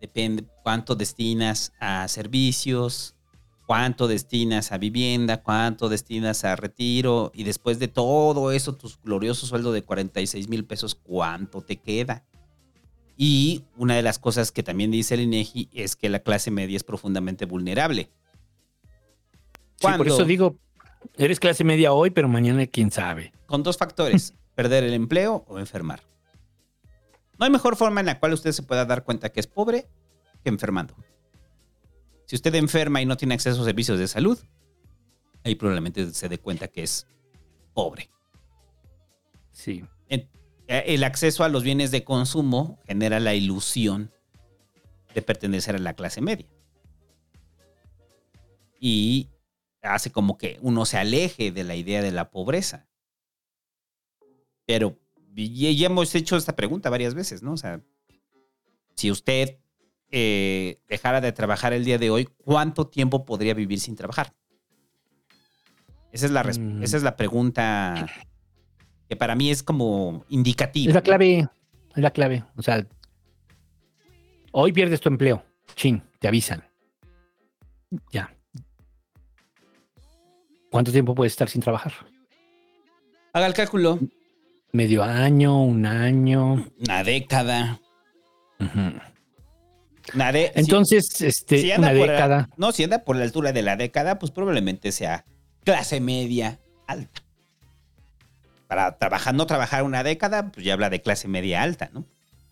Depende cuánto destinas a servicios, cuánto destinas a vivienda, cuánto destinas a retiro y después de todo eso, tu glorioso sueldo de 46 mil pesos, ¿cuánto te queda? Y una de las cosas que también dice el INEGI es que la clase media es profundamente vulnerable. Sí, por eso digo, eres clase media hoy, pero mañana quién sabe. Con dos factores, perder el empleo o enfermar. No hay mejor forma en la cual usted se pueda dar cuenta que es pobre que enfermando. Si usted enferma y no tiene acceso a servicios de salud, ahí probablemente se dé cuenta que es pobre. Sí. Eh, El acceso a los bienes de consumo genera la ilusión de pertenecer a la clase media. Y hace como que uno se aleje de la idea de la pobreza. Pero y- ya hemos hecho esta pregunta varias veces, ¿no? O sea, si usted eh, dejara de trabajar el día de hoy, ¿cuánto tiempo podría vivir sin trabajar? Esa es la, Mm. esa es la pregunta que para mí es como indicativa. Es la clave, es la clave. O sea, Hoy pierdes tu empleo. Chin, te avisan. Ya. ¿Cuánto tiempo puedes estar sin trabajar? Haga el cálculo. Medio año, un año. Una década. Una de- Entonces, si- este, si una la- década. no, si anda por la altura de la década, pues probablemente sea clase media alta. Para trabajar, no trabajar una década, pues ya habla de clase media alta, ¿no?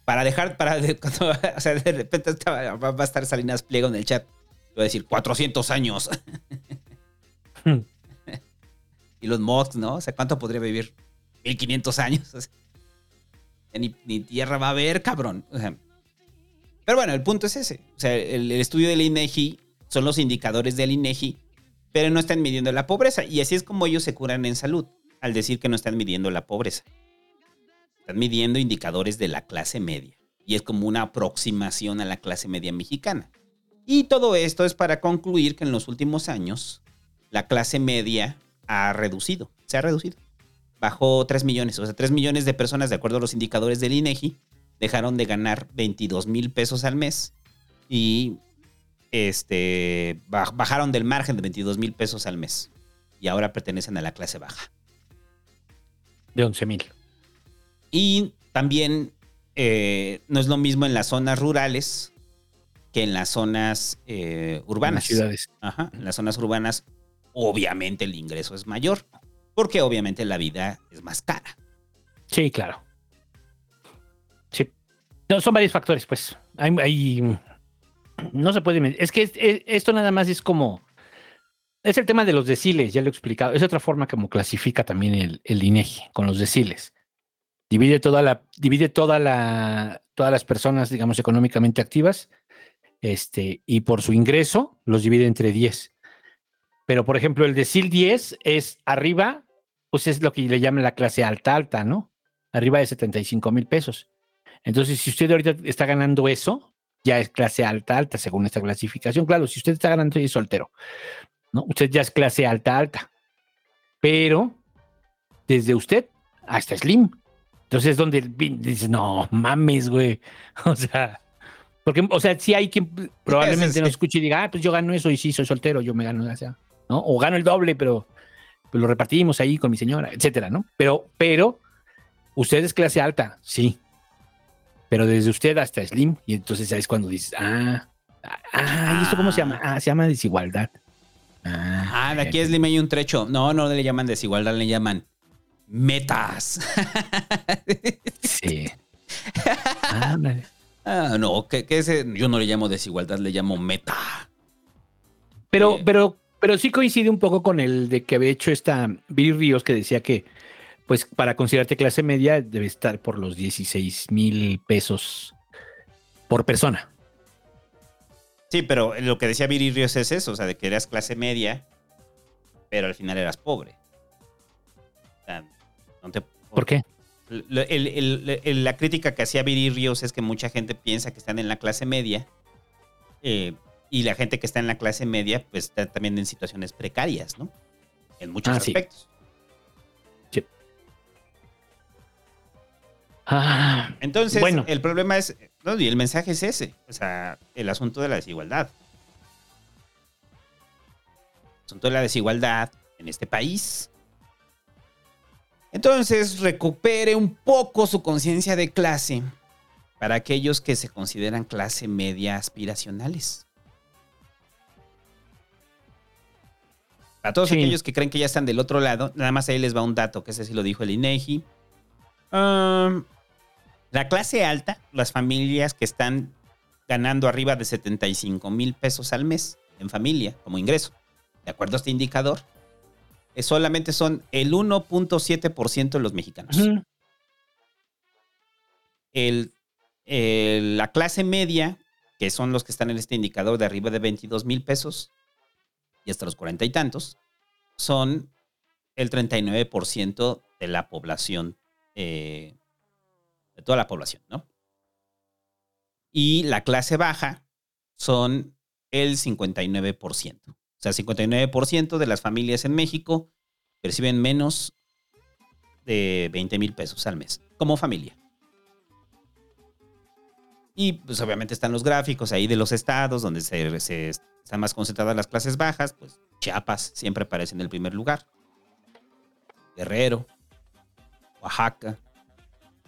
Para dejar, para, de, cuando- o sea, de repente está- va a estar Salinas Pliego en el chat. Voy a decir 400 años. y los Musk, ¿no? O sea, ¿cuánto podría vivir? 1500 años. Ni, tierra va a haber, cabrón. Pero bueno, el punto es ese. O sea, el, el estudio del INEGI son los indicadores del INEGI, pero no están midiendo la pobreza. Y así es como ellos se curan en salud, al decir que no están midiendo la pobreza. Están midiendo indicadores de la clase media. Y es como una aproximación a la clase media mexicana. Y todo esto es para concluir que en los últimos años la clase media ha reducido, se ha reducido. Bajó 3 millones, o sea, 3 millones de personas, de acuerdo a los indicadores del INEGI, dejaron de ganar 22 mil pesos al mes y este, baj- bajaron del margen de 22 mil pesos al mes y ahora pertenecen a la clase baja. De 11 mil. Y también eh, no es lo mismo en las zonas rurales que en las zonas eh, urbanas. ciudades. Ajá, en las zonas urbanas, obviamente el ingreso es mayor, porque obviamente la vida es más cara. Sí, claro. Sí. No, son varios factores, pues. No se puede. Es que es- es- esto nada más es como. Es el tema de los deciles, ya lo he explicado. Es otra forma como clasifica también el, el INEGI con los deciles. Divide toda la, divide toda la, todas las personas, digamos, económicamente activas, este, y por su ingreso los divide entre 10. Pero, por ejemplo, el decil 10 es arriba, pues es lo que le llaman la clase alta, alta, ¿no? Arriba de 75 mil pesos. Entonces, si usted ahorita está ganando eso, ya es clase alta, alta, según esta clasificación. Claro, si usted está ganando y es soltero, ¿no? Usted ya es clase alta, alta. Pero desde usted hasta Slim. Entonces es donde dices, no mames, güey. O sea, porque, o sea, sí hay quien probablemente nos escuche y diga, ah, pues yo gano eso y sí, soy soltero, yo me gano, o sea, ¿no? O gano el doble, pero pues lo repartimos ahí con mi señora, etcétera, ¿no? Pero, pero, usted es clase alta, sí. Pero desde usted hasta Slim, y entonces ahí es cuando dices, ah, ah, ¿y esto cómo se llama? Ah, se llama desigualdad. Ah, de aquí a Slim hay un trecho. No, no le llaman desigualdad, le llaman metas. Sí. Ah, no, que, que ese, yo no le llamo desigualdad, le llamo meta. Pero, pero, pero sí coincide un poco con el de que había hecho esta Viri Ríos que decía que, pues, para considerarte clase media debe estar por los 16 mil pesos por persona. Sí, pero lo que decía Viri Ríos es eso, o sea, de que eras clase media, pero al final eras pobre. O sea, no te- ¿Por qué? el- el- el- el- la crítica que hacía Viri Ríos es que mucha gente piensa que están en la clase media eh, y la gente que está en la clase media pues está también en situaciones precarias, ¿no? En muchos Ah, sí. aspectos. Ah, Entonces, bueno. el problema es, no, y el mensaje es ese, o sea, el asunto de la desigualdad. El asunto de la desigualdad en este país. Entonces, recupere un poco su conciencia de clase para aquellos que se consideran clase media aspiracionales. A todos Sí. aquellos que creen que ya están del otro lado, nada más ahí les va un dato, que ese sí lo dijo el INEGI. Um, la clase alta, las familias que están ganando arriba de 75 mil pesos al mes en familia como ingreso, de acuerdo a este indicador, eh, solamente son el 1.7% de los mexicanos. El- el- la clase media, que son los que están en este indicador de arriba de 22 mil pesos y hasta los cuarenta y tantos, son el 39% de la población, eh, de toda la población, ¿no? Y la clase baja son el 59%. O sea, 59% de las familias en México perciben menos de 20 mil pesos al mes como familia. Y pues obviamente están los gráficos ahí de los estados donde se, se- están más concentradas las clases bajas. Pues Chiapas siempre aparece en el primer lugar. Guerrero, Oaxaca.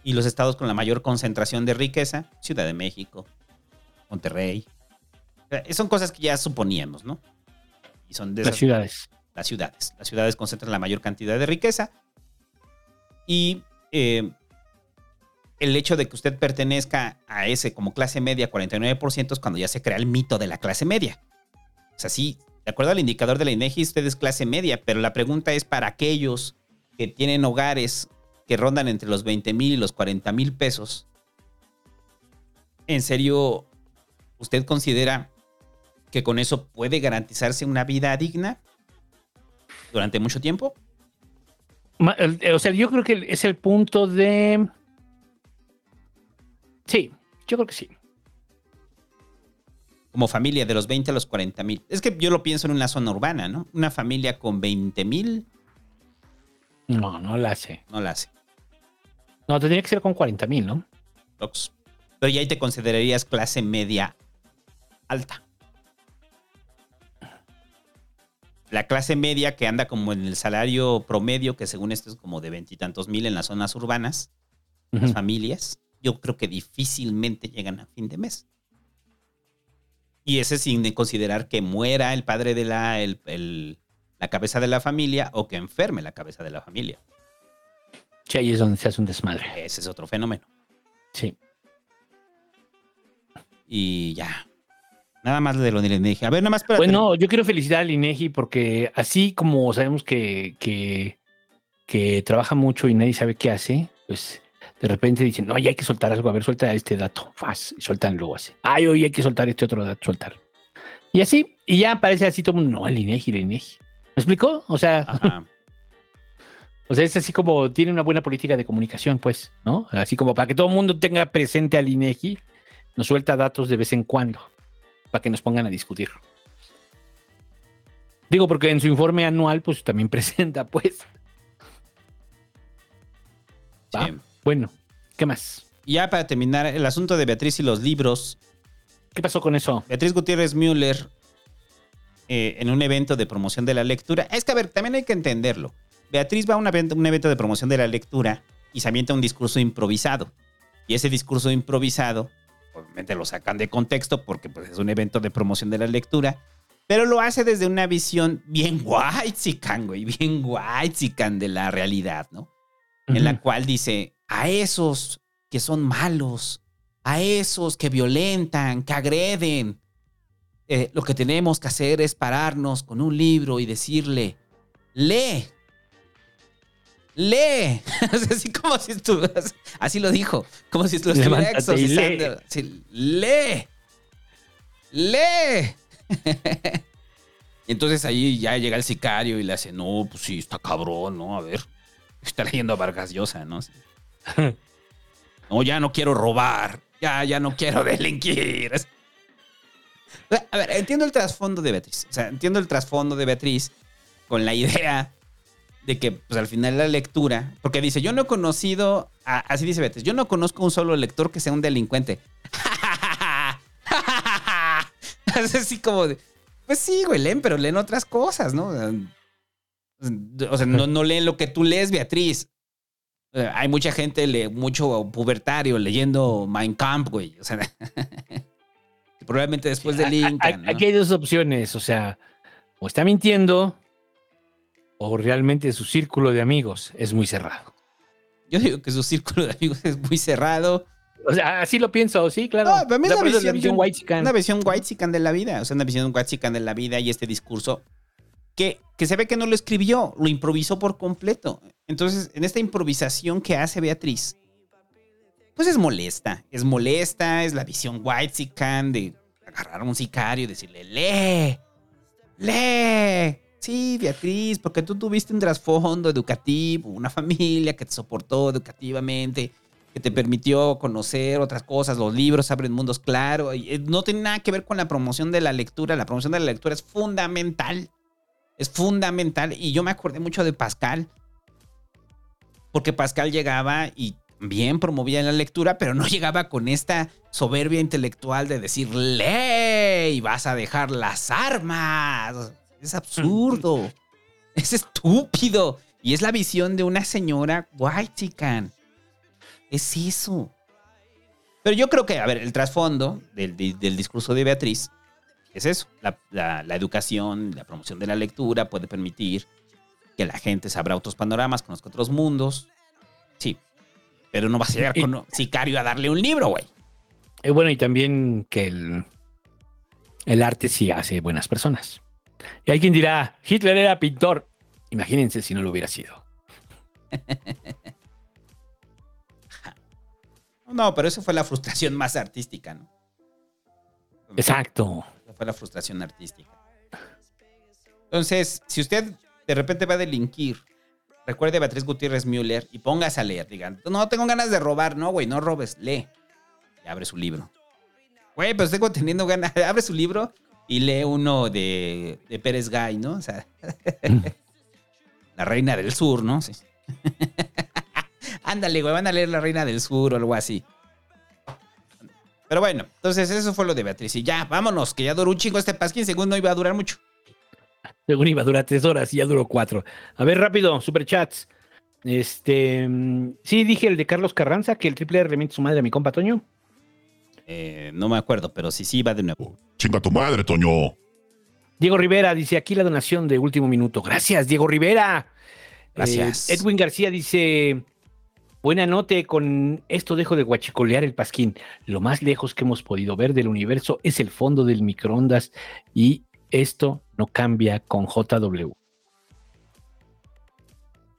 Y los estados con la mayor concentración de riqueza, Ciudad de México, Monterrey. Son cosas que ya suponíamos, ¿no? Y son de Las ciudades. las ciudades. Las ciudades concentran la mayor cantidad de riqueza. Y eh, el hecho de que usted pertenezca a ese como clase media, 49%, es cuando ya se crea el mito de la clase media. O sea, sí, de acuerdo al indicador de la INEGI, usted es clase media, pero la pregunta es para aquellos que tienen hogares que rondan entre los 20 mil y los 40 mil pesos. ¿En serio usted considera que con eso puede garantizarse una vida digna durante mucho tiempo? El- O sea, yo creo que es el punto de. Sí, yo creo que sí. Como familia de los 20 a los 40 mil. Es que yo lo pienso en una zona urbana, ¿no? Una familia con 20 mil No, no la hace. no la hace. No, tendría que ser con 40 mil, ¿no? Pero ya ahí te considerarías clase media alta. La clase media que anda como en el salario promedio, que según esto es como de veintitantos mil en las zonas urbanas, las familias, yo creo que difícilmente llegan a fin de mes. Y ese sin considerar que muera el padre de la, el- el- la cabeza de la familia o que enferme la cabeza de la familia. Sí, ahí es donde se hace un desmadre. Ese es otro fenómeno. Sí. Y ya. Nada más de lo de la energía. A ver, nada más para. Bueno, yo quiero felicitar al INEGI porque así como sabemos que, que, que trabaja mucho y nadie sabe qué hace, pues de repente dicen, no, ya hay que soltar algo, a ver, suelta este dato, faz, y sueltan luego así. Ay, hoy hay que soltar este otro dato, soltar. Y así, y ya aparece así todo el mundo, no, el INEGI, el INEGI. ¿Me explicó? O sea, Ajá. o sea, es así como tiene una buena política de comunicación, pues, ¿no? Así como para que todo el mundo tenga presente al INEGI, nos suelta datos de vez en cuando, para que nos pongan a discutir. Digo, porque en su informe anual, pues también presenta, pues. Va. Bueno, ¿qué más? Y ya para terminar, el asunto de Beatriz y los libros. ¿Qué pasó con eso? Beatriz Gutiérrez Müller, eh, en un evento de promoción de la lectura. Es que, a ver, también hay que entenderlo. Beatriz va a un evento, un evento de promoción de la lectura y se avienta un discurso improvisado. Y ese discurso improvisado, obviamente lo sacan de contexto porque pues, es un evento de promoción de la lectura, pero lo hace desde una visión bien white güey, bien white de la realidad, ¿no? en la cual dice, a esos que son malos, a esos que violentan, que agreden, eh, lo que tenemos que hacer es pararnos con un libro y decirle, lee, lee. Así como si estuvieras, así lo dijo, como si lo estuviera Levántate y lee. exorcizando. Así, lee, lee. y entonces ahí ya llega el sicario y le hace, no, pues sí, está cabrón, ¿no? A ver, está leyendo a Vargas Llosa, ¿no? No, ya no quiero robar, ya, ya no quiero delinquir. A ver, entiendo el trasfondo de Beatriz. O sea, entiendo el trasfondo de Beatriz con la idea de que, pues al final la lectura, porque dice, yo no he conocido, así dice Beatriz, yo no conozco un solo lector que sea un delincuente. así como de, pues sí, güey, leen, pero leen otras cosas, ¿no? O sea, no, no leen lo que tú lees, Beatriz. Eh, Hay mucha gente, le- mucho pubertario leyendo Mein Kampf, güey. O sea, probablemente después de A- a- Lincoln. ¿no? Aquí hay dos opciones, o sea, o está mintiendo o realmente su círculo de amigos es muy cerrado. Yo digo que su círculo de amigos es muy cerrado. O sea, así lo pienso, sí, claro. No, para mí O sea, es una visión, la visión white Una visión white de la vida. O sea, una visión white de la vida y este discurso que, que se ve que no lo escribió, lo improvisó por completo. Entonces, en esta improvisación que hace Beatriz, pues es molesta. Es molesta, es la visión white de agarrar a un sicario y decirle, lee, lee. Sí, Beatriz, porque tú tuviste un trasfondo educativo, una familia que te soportó educativamente, que te permitió conocer otras cosas, los libros abren mundos, claro. eh, No tiene nada que ver con la promoción de la lectura. La promoción de la lectura es fundamental. Es fundamental. Y yo me acordé mucho de Pascal. Porque Pascal llegaba y bien promovía la lectura, pero no llegaba con esta soberbia intelectual de decir, ley, vas a dejar las armas. Es absurdo. es estúpido. Y es la visión de una señora white chican. Es eso. Pero yo creo que, a ver, el trasfondo del, del discurso de Beatriz es eso. La, la- la educación, la promoción de la lectura puede permitir que la gente se abra otros panoramas, conozca otros mundos. Sí. Pero no vas a llegar con un sicario a darle un libro, güey. Eh, bueno, y también que el, el arte sí hace buenas personas. Y hay quien dirá, Hitler era pintor. Imagínense si no lo hubiera sido. No, pero eso fue la frustración más artística, ¿no? Exacto. La frustración artística. Entonces, si usted de repente va a delinquir, recuerde a Beatriz Gutiérrez Müller y póngase a leer. Digan, no tengo ganas de robar. No, güey, no robes, lee. Y abre su libro. Güey, pues tengo teniendo ganas. Abre su libro y lee uno de, de Pérez Gay, ¿no? O sea, La Reina del Sur, ¿no? Sí. Ándale, güey, van a leer La Reina del Sur o algo así. Pero bueno, entonces eso fue lo de Beatriz. Y ya, vámonos, que ya duró un chingo este pasquín, según no iba a durar mucho. Según iba a durar tres horas y ya duró cuatro. A ver, rápido, superchats. Este, mm, sí, dije el de Carlos Carranza, que el triple R remite su madre a mi compa Toño. Eh, no me acuerdo, pero sí, sí, va de nuevo. Chinga tu madre, Toño. Diego Rivera dice aquí la donación de último minuto. Gracias, Diego Rivera. Gracias. Eh, Edwin García dice: Buena note, con esto dejo de guachicolear el pasquín. Lo más lejos que hemos podido ver del universo es el fondo del microondas y esto no cambia con JW.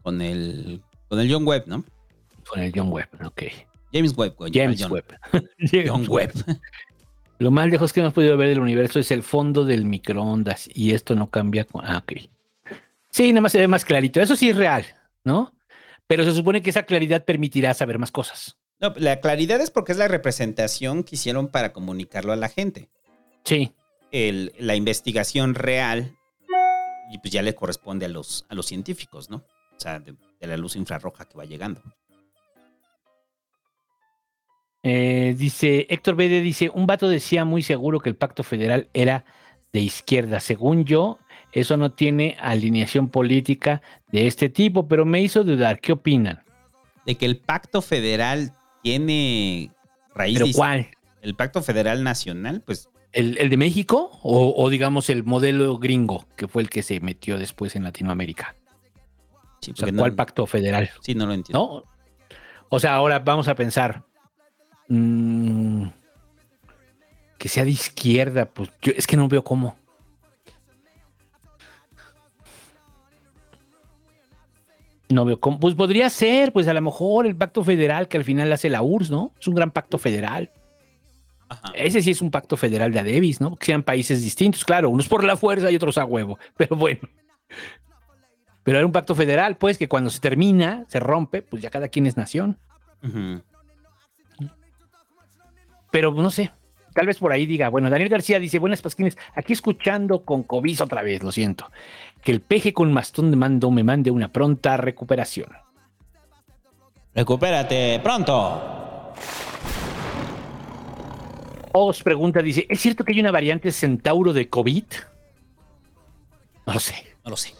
Con el, con el John Webb, ¿no? Con el John Webb, ok. James Webb. James John- Webb. John Webb. Lo más lejos que hemos podido ver del universo es el fondo del microondas y esto no cambia con... Ah, ok. Sí, nada más se ve más clarito. Eso sí es real, ¿no? Pero se supone que esa claridad permitirá saber más cosas. No, la claridad es porque es la representación que hicieron para comunicarlo a la gente. Sí. El- la investigación real, y pues ya le corresponde a los, a los científicos, ¿no? O sea, de, de la luz infrarroja que va llegando. Eh, dice Héctor Bede, dice, un vato decía muy seguro que el pacto federal era de izquierda. Según yo, eso no tiene alineación política de este tipo, pero me hizo dudar. ¿Qué opinan? De que el pacto federal tiene raíz. ¿Pero cuál? El pacto federal nacional, pues ¿El, el de México o, o digamos el modelo gringo, que fue el que se metió después en Latinoamérica? sí, O sea, porque no- ¿cuál pacto federal? Sí, no lo entiendo. ¿No? O sea, ahora vamos a pensar. mm, que sea de izquierda, pues yo es que no veo cómo. No veo cómo. Pues podría ser, pues a lo mejor el pacto federal que al final hace la URSS, ¿no? Es un gran pacto federal. Ese sí es un pacto federal de Adebis, ¿no? Que sean países distintos, claro, unos por la fuerza y otros a huevo, pero bueno. Pero era un pacto federal, pues, que cuando se termina, se rompe, pues ya cada quien es nación. Pero no sé, tal vez por ahí diga, bueno, Daniel García dice, buenas pasquines, aquí escuchando con COVID otra vez, lo siento. Que el peje con mastón de mando me mande una pronta recuperación. Recupérate pronto. Os pregunta, dice, ¿es cierto que hay una variante centauro de COVID? No lo sé. No lo sé.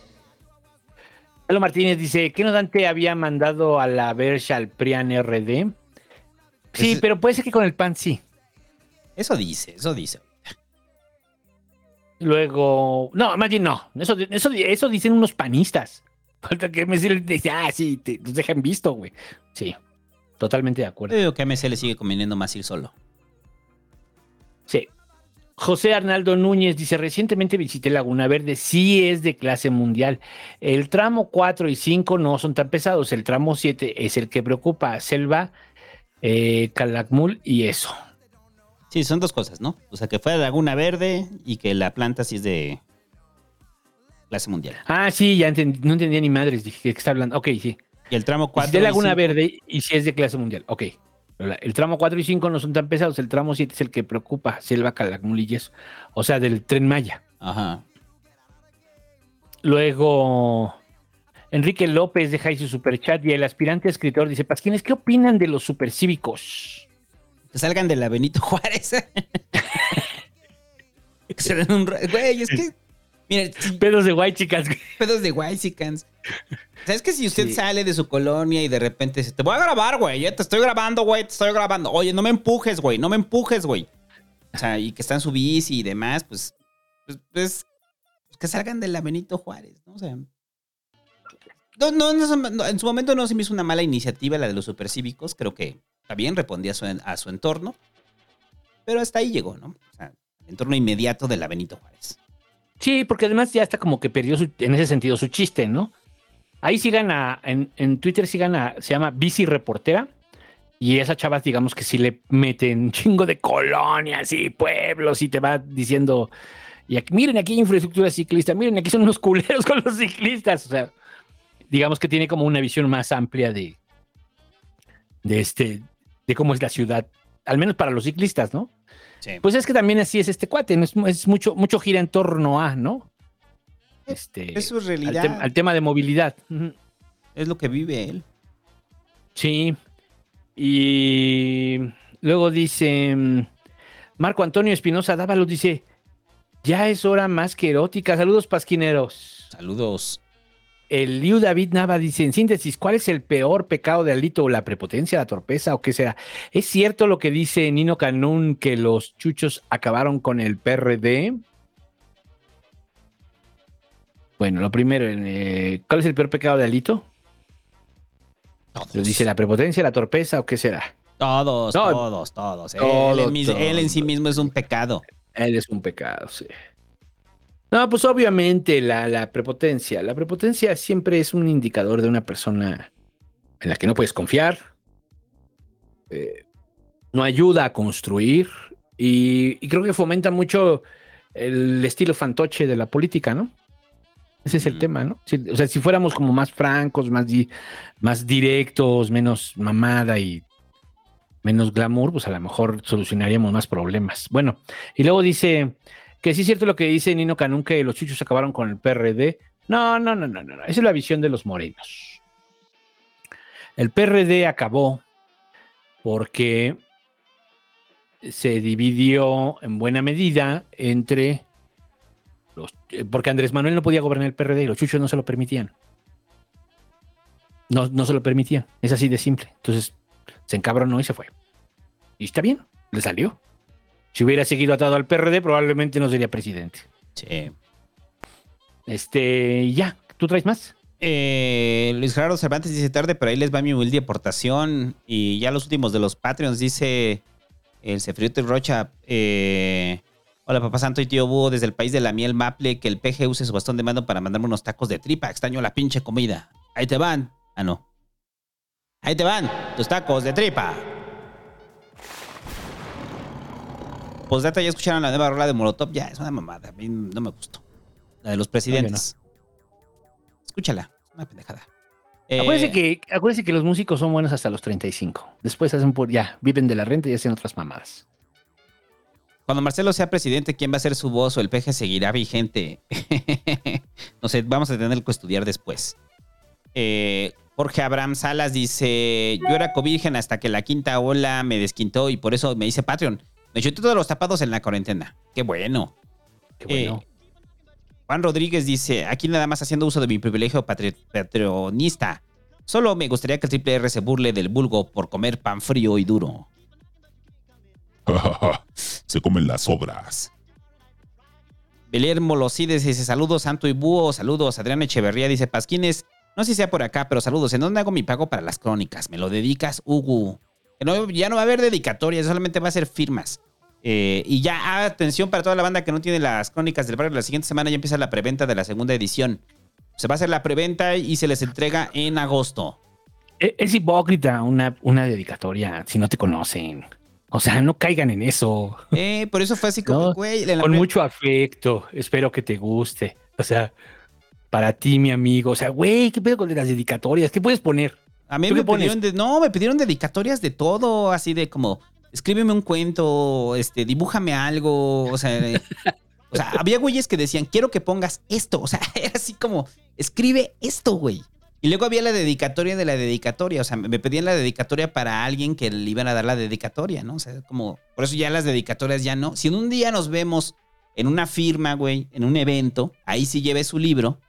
Carlos Martínez dice, ¿qué no Dante había mandado a la Verge al Prian RD? Sí, Ese- pero puede ser que con el PAN sí. Eso dice, eso dice. Luego, no, más bien no. Eso, eso, eso dicen unos panistas. Falta que me dice, ah, sí, te, nos dejan visto, güey. Sí, totalmente de acuerdo. Yo digo que a MC le sigue conveniendo más ir solo. Sí. José Arnaldo Núñez dice, recientemente visité Laguna Verde, sí es de clase mundial. El tramo 4 y 5 no son tan pesados, el tramo 7 es el que preocupa. Selva, eh, Calakmul y eso. Sí, son dos cosas, ¿no? O sea, que fue a Laguna Verde y que la planta sí es de clase mundial. Ah, sí, ya entendí, no entendía ni madres, dije que está hablando. Ok, sí. Y el tramo Y si 4 de y Laguna Verde y si es de clase mundial. Ok. El tramo 4 y 5 no son tan pesados, el tramo 7 es el que preocupa, Selva, Calakmul y. O sea, del tren Maya. Ajá. Luego, Enrique López deja ahí su superchat y el aspirante escritor dice, Pasquines, ¿qué opinan de los supercívicos? Que salgan de la Benito Juárez. que se den un... Güey, es que... Mira, Pedos de guay, chicas. pedos de Whitesicans. ¿Sabes que si usted Sí. sale de su colonia y de repente dice, te voy a grabar, güey, ya te estoy grabando, güey, te estoy grabando. Oye, no me empujes, güey, no me empujes, güey. O sea, y que está en su bici y demás, pues, pues, pues, pues que salgan de la Benito Juárez, ¿no? O sea, no, no, no, en su momento no se me hizo una mala iniciativa la de los supercívicos, creo que bien, respondía a su, a su entorno, pero hasta ahí llegó, ¿no? O sea, entorno inmediato de la Benito Juárez. Sí, porque además ya está como que perdió su- en ese sentido su chiste, ¿no? Ahí sigan a, en, en Twitter sigan a, se llama Bici Reportera. Y esa chava, digamos que sí le meten chingo de colonias y pueblos y te va diciendo, y aquí, miren, aquí infraestructura ciclista, miren, aquí son unos culeros con los ciclistas. O sea, digamos que tiene como una visión más amplia de, de este, de cómo es la ciudad, al menos para los ciclistas, ¿no? Sí. Pues es que también así es este cuate, ¿no? es, es mucho, mucho gira en torno a, ¿no? Este, Es su al, realidad. tem- al tema de movilidad. Es lo que vive él. Sí. Y luego dice Marco Antonio Espinosa Dávalos dice, ya es hora más que erótica. Saludos, pasquineros. Saludos. El Liu David Nava dice, en síntesis, ¿cuál es el peor pecado de Alito? ¿La prepotencia, la torpeza o qué sea? ¿Es cierto lo que dice Nino Canún que los chuchos acabaron con el PRD? Bueno, lo primero, eh, ¿cuál es el peor pecado de Alito? Lo dice la prepotencia, la torpeza o qué será? Todos, No, todos, todos. Él- todo, él, en sí mismo es un pecado. Él es un pecado, sí. No, pues obviamente la, la prepotencia. La prepotencia siempre es un indicador de una persona en la que no puedes confiar. eh, no ayuda a construir. Y, y creo que fomenta mucho el estilo fantoche de la política, ¿no? Ese es el tema, ¿no? Si- o sea, si fuéramos como más francos, más, di- más directos, menos mamada y menos glamour, pues a lo mejor solucionaríamos más problemas. Bueno, y luego dice que sí es cierto lo que dice Nino Canún, que los chuchos acabaron con el PRD. No, no, no, no, no. Esa es la visión de los morenos. El PRD acabó porque se dividió en buena medida entre los, eh, porque Andrés Manuel no podía gobernar el PRD y los chuchos no se lo permitían. No, no se lo permitían. Es así de simple. Entonces se encabronó y se fue. Y está bien, le salió. Si hubiera seguido atado al PRD, probablemente no sería presidente. Sí. Este, ya, ¿tú traes más? Eh, Luis Gerardo Cervantes dice tarde, pero ahí les va mi humilde aportación. Y ya los últimos de los Patreons dice el Cefriote Rocha. eh, Hola, papá santo y tío búho, desde el país de la miel maple, que el PG use su bastón de mando para mandarme unos tacos de tripa. Extraño la pinche comida. Ahí te van. Ah, no. Ahí te van, tus tacos de tripa. Postdata, ¿ya escucharon la nueva rola de Molotov? Ya, es una mamada. A mí no me gustó. La de los presidentes. Escúchala, es una pendejada. Eh, Acuérdense, que, acuérdense que los músicos son buenos hasta los 35. Después hacen por, ya, viven de la renta y hacen otras mamadas. Cuando Marcelo sea presidente, ¿quién va a ser su voz o el PG seguirá vigente? no sé, vamos a tener que estudiar después. Eh, Jorge Abraham Salas dice: Yo era covirgen hasta que la quinta ola me desquintó y por eso me hice Patreon. Me chuté todos los tapados en la cuarentena. Qué bueno. Qué bueno. Eh, Juan Rodríguez dice: Aquí nada más haciendo uso de mi privilegio patri- patreonista. Solo me gustaría que el triple R se burle del vulgo por comer pan frío y duro. Se comen las obras. Belier Molocides dice saludos Santo y Búho, saludos Adrián Echeverría dice Pasquines, no sé si sea por acá, pero saludos, ¿en dónde hago mi pago para las crónicas? ¿Me lo dedicas, Hugo? No- ya no va a haber dedicatoria, solamente va a ser firmas. Eh, y ya, atención para toda la banda que no tiene las crónicas del barrio, la siguiente semana ya empieza la preventa de la segunda edición. Se va a hacer la preventa y se les entrega en agosto. E- Es hipócrita una, una dedicatoria si no te conocen. O sea, no caigan en eso. Eh, por eso fue así como, No, güey, Con mucho afecto. Espero que te guste. O sea, para ti, mi amigo. O sea, güey, ¿qué pedo con las dedicatorias? ¿Qué puedes poner? A mí ¿Tú me pidieron, de- no, me pidieron dedicatorias de todo, así de como, escríbeme un cuento, este, dibújame algo, o sea, o sea, había güeyes que decían, quiero que pongas esto, o sea, era así como, escribe esto, güey. Y luego había la dedicatoria de la dedicatoria. O sea, me pedían la dedicatoria para alguien que le iban a dar la dedicatoria, ¿no? O sea, como. Por eso ya las dedicatorias ya no. Si en un día nos vemos en una firma, güey, en un evento, ahí sí lleve su libro.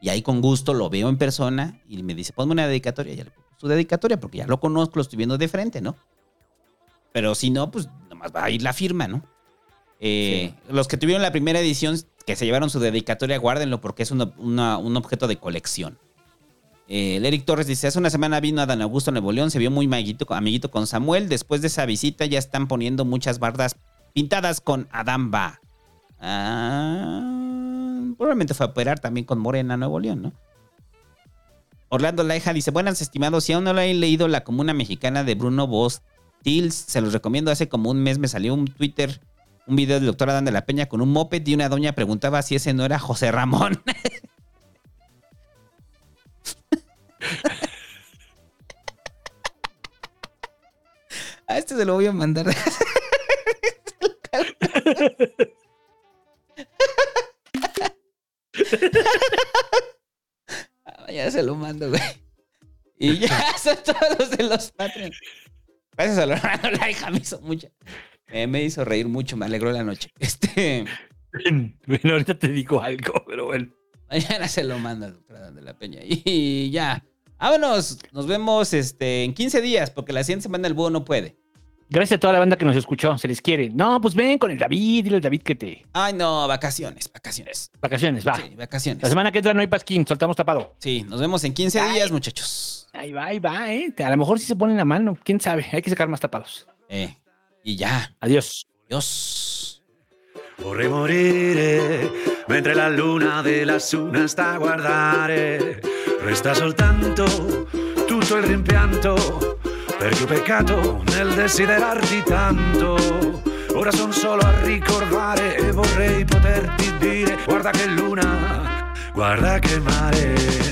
Y ahí con gusto lo veo en persona y me dice, ponme una dedicatoria. Ya le pongo su dedicatoria porque ya lo conozco, lo estoy viendo de frente, ¿no? Pero si no, pues nomás va a ir la firma, ¿no? Eh, Los que tuvieron la primera edición, que se llevaron su dedicatoria, guárdenlo porque es una- una- un objeto de colección. Eh, el Eric Torres dice, hace una semana vino a Dan Augusto Nuevo León, se vio muy amiguito, amiguito con Samuel. Después de esa visita ya están poniendo muchas bardas pintadas con Adam Ba. Ah, probablemente fue a operar también con Morena Nuevo León, ¿no? Orlando Laija dice, buenas estimados, si aún no lo han leído La Comuna Mexicana de Bruno Boss Tills, se los recomiendo. Hace como un mes me salió un Twitter, un video del doctor Adán de la Peña con un moped y una doña preguntaba si ese no era José Ramón. A este se lo voy a mandar. Ah, ya se lo mando, güey. Y ya son todos los de los Patreons. Gracias a Lorano, la hija me hizo mucho. eh, me hizo reír mucho, me alegró la noche. Este. Bueno, ahorita te digo algo, pero bueno. Mañana se lo manda doctor de la Peña. Y ya. Vámonos. Nos vemos este, en 15 días, porque la siguiente semana el búho no puede. Gracias a toda la banda que nos escuchó, se les quiere. No, pues ven con el David, dile al David que te. Ay, no, vacaciones, vacaciones. Vacaciones, va. Sí, vacaciones. La semana que entra no hay pasquín, soltamos tapado. Sí, nos vemos en 15 días, muchachos. Ahí va, ahí va, eh. A lo mejor sí se ponen la mano, quién sabe. Hay que sacar más tapados. Eh, y ya. Adiós. Adiós. Vorrei morire mentre la luna sta a guardare. Resta soltanto tutto il rimpianto perché ho peccato nel desiderarti tanto. Ora sono solo a ricordare e vorrei poterti dire guarda che luna, guarda che mare.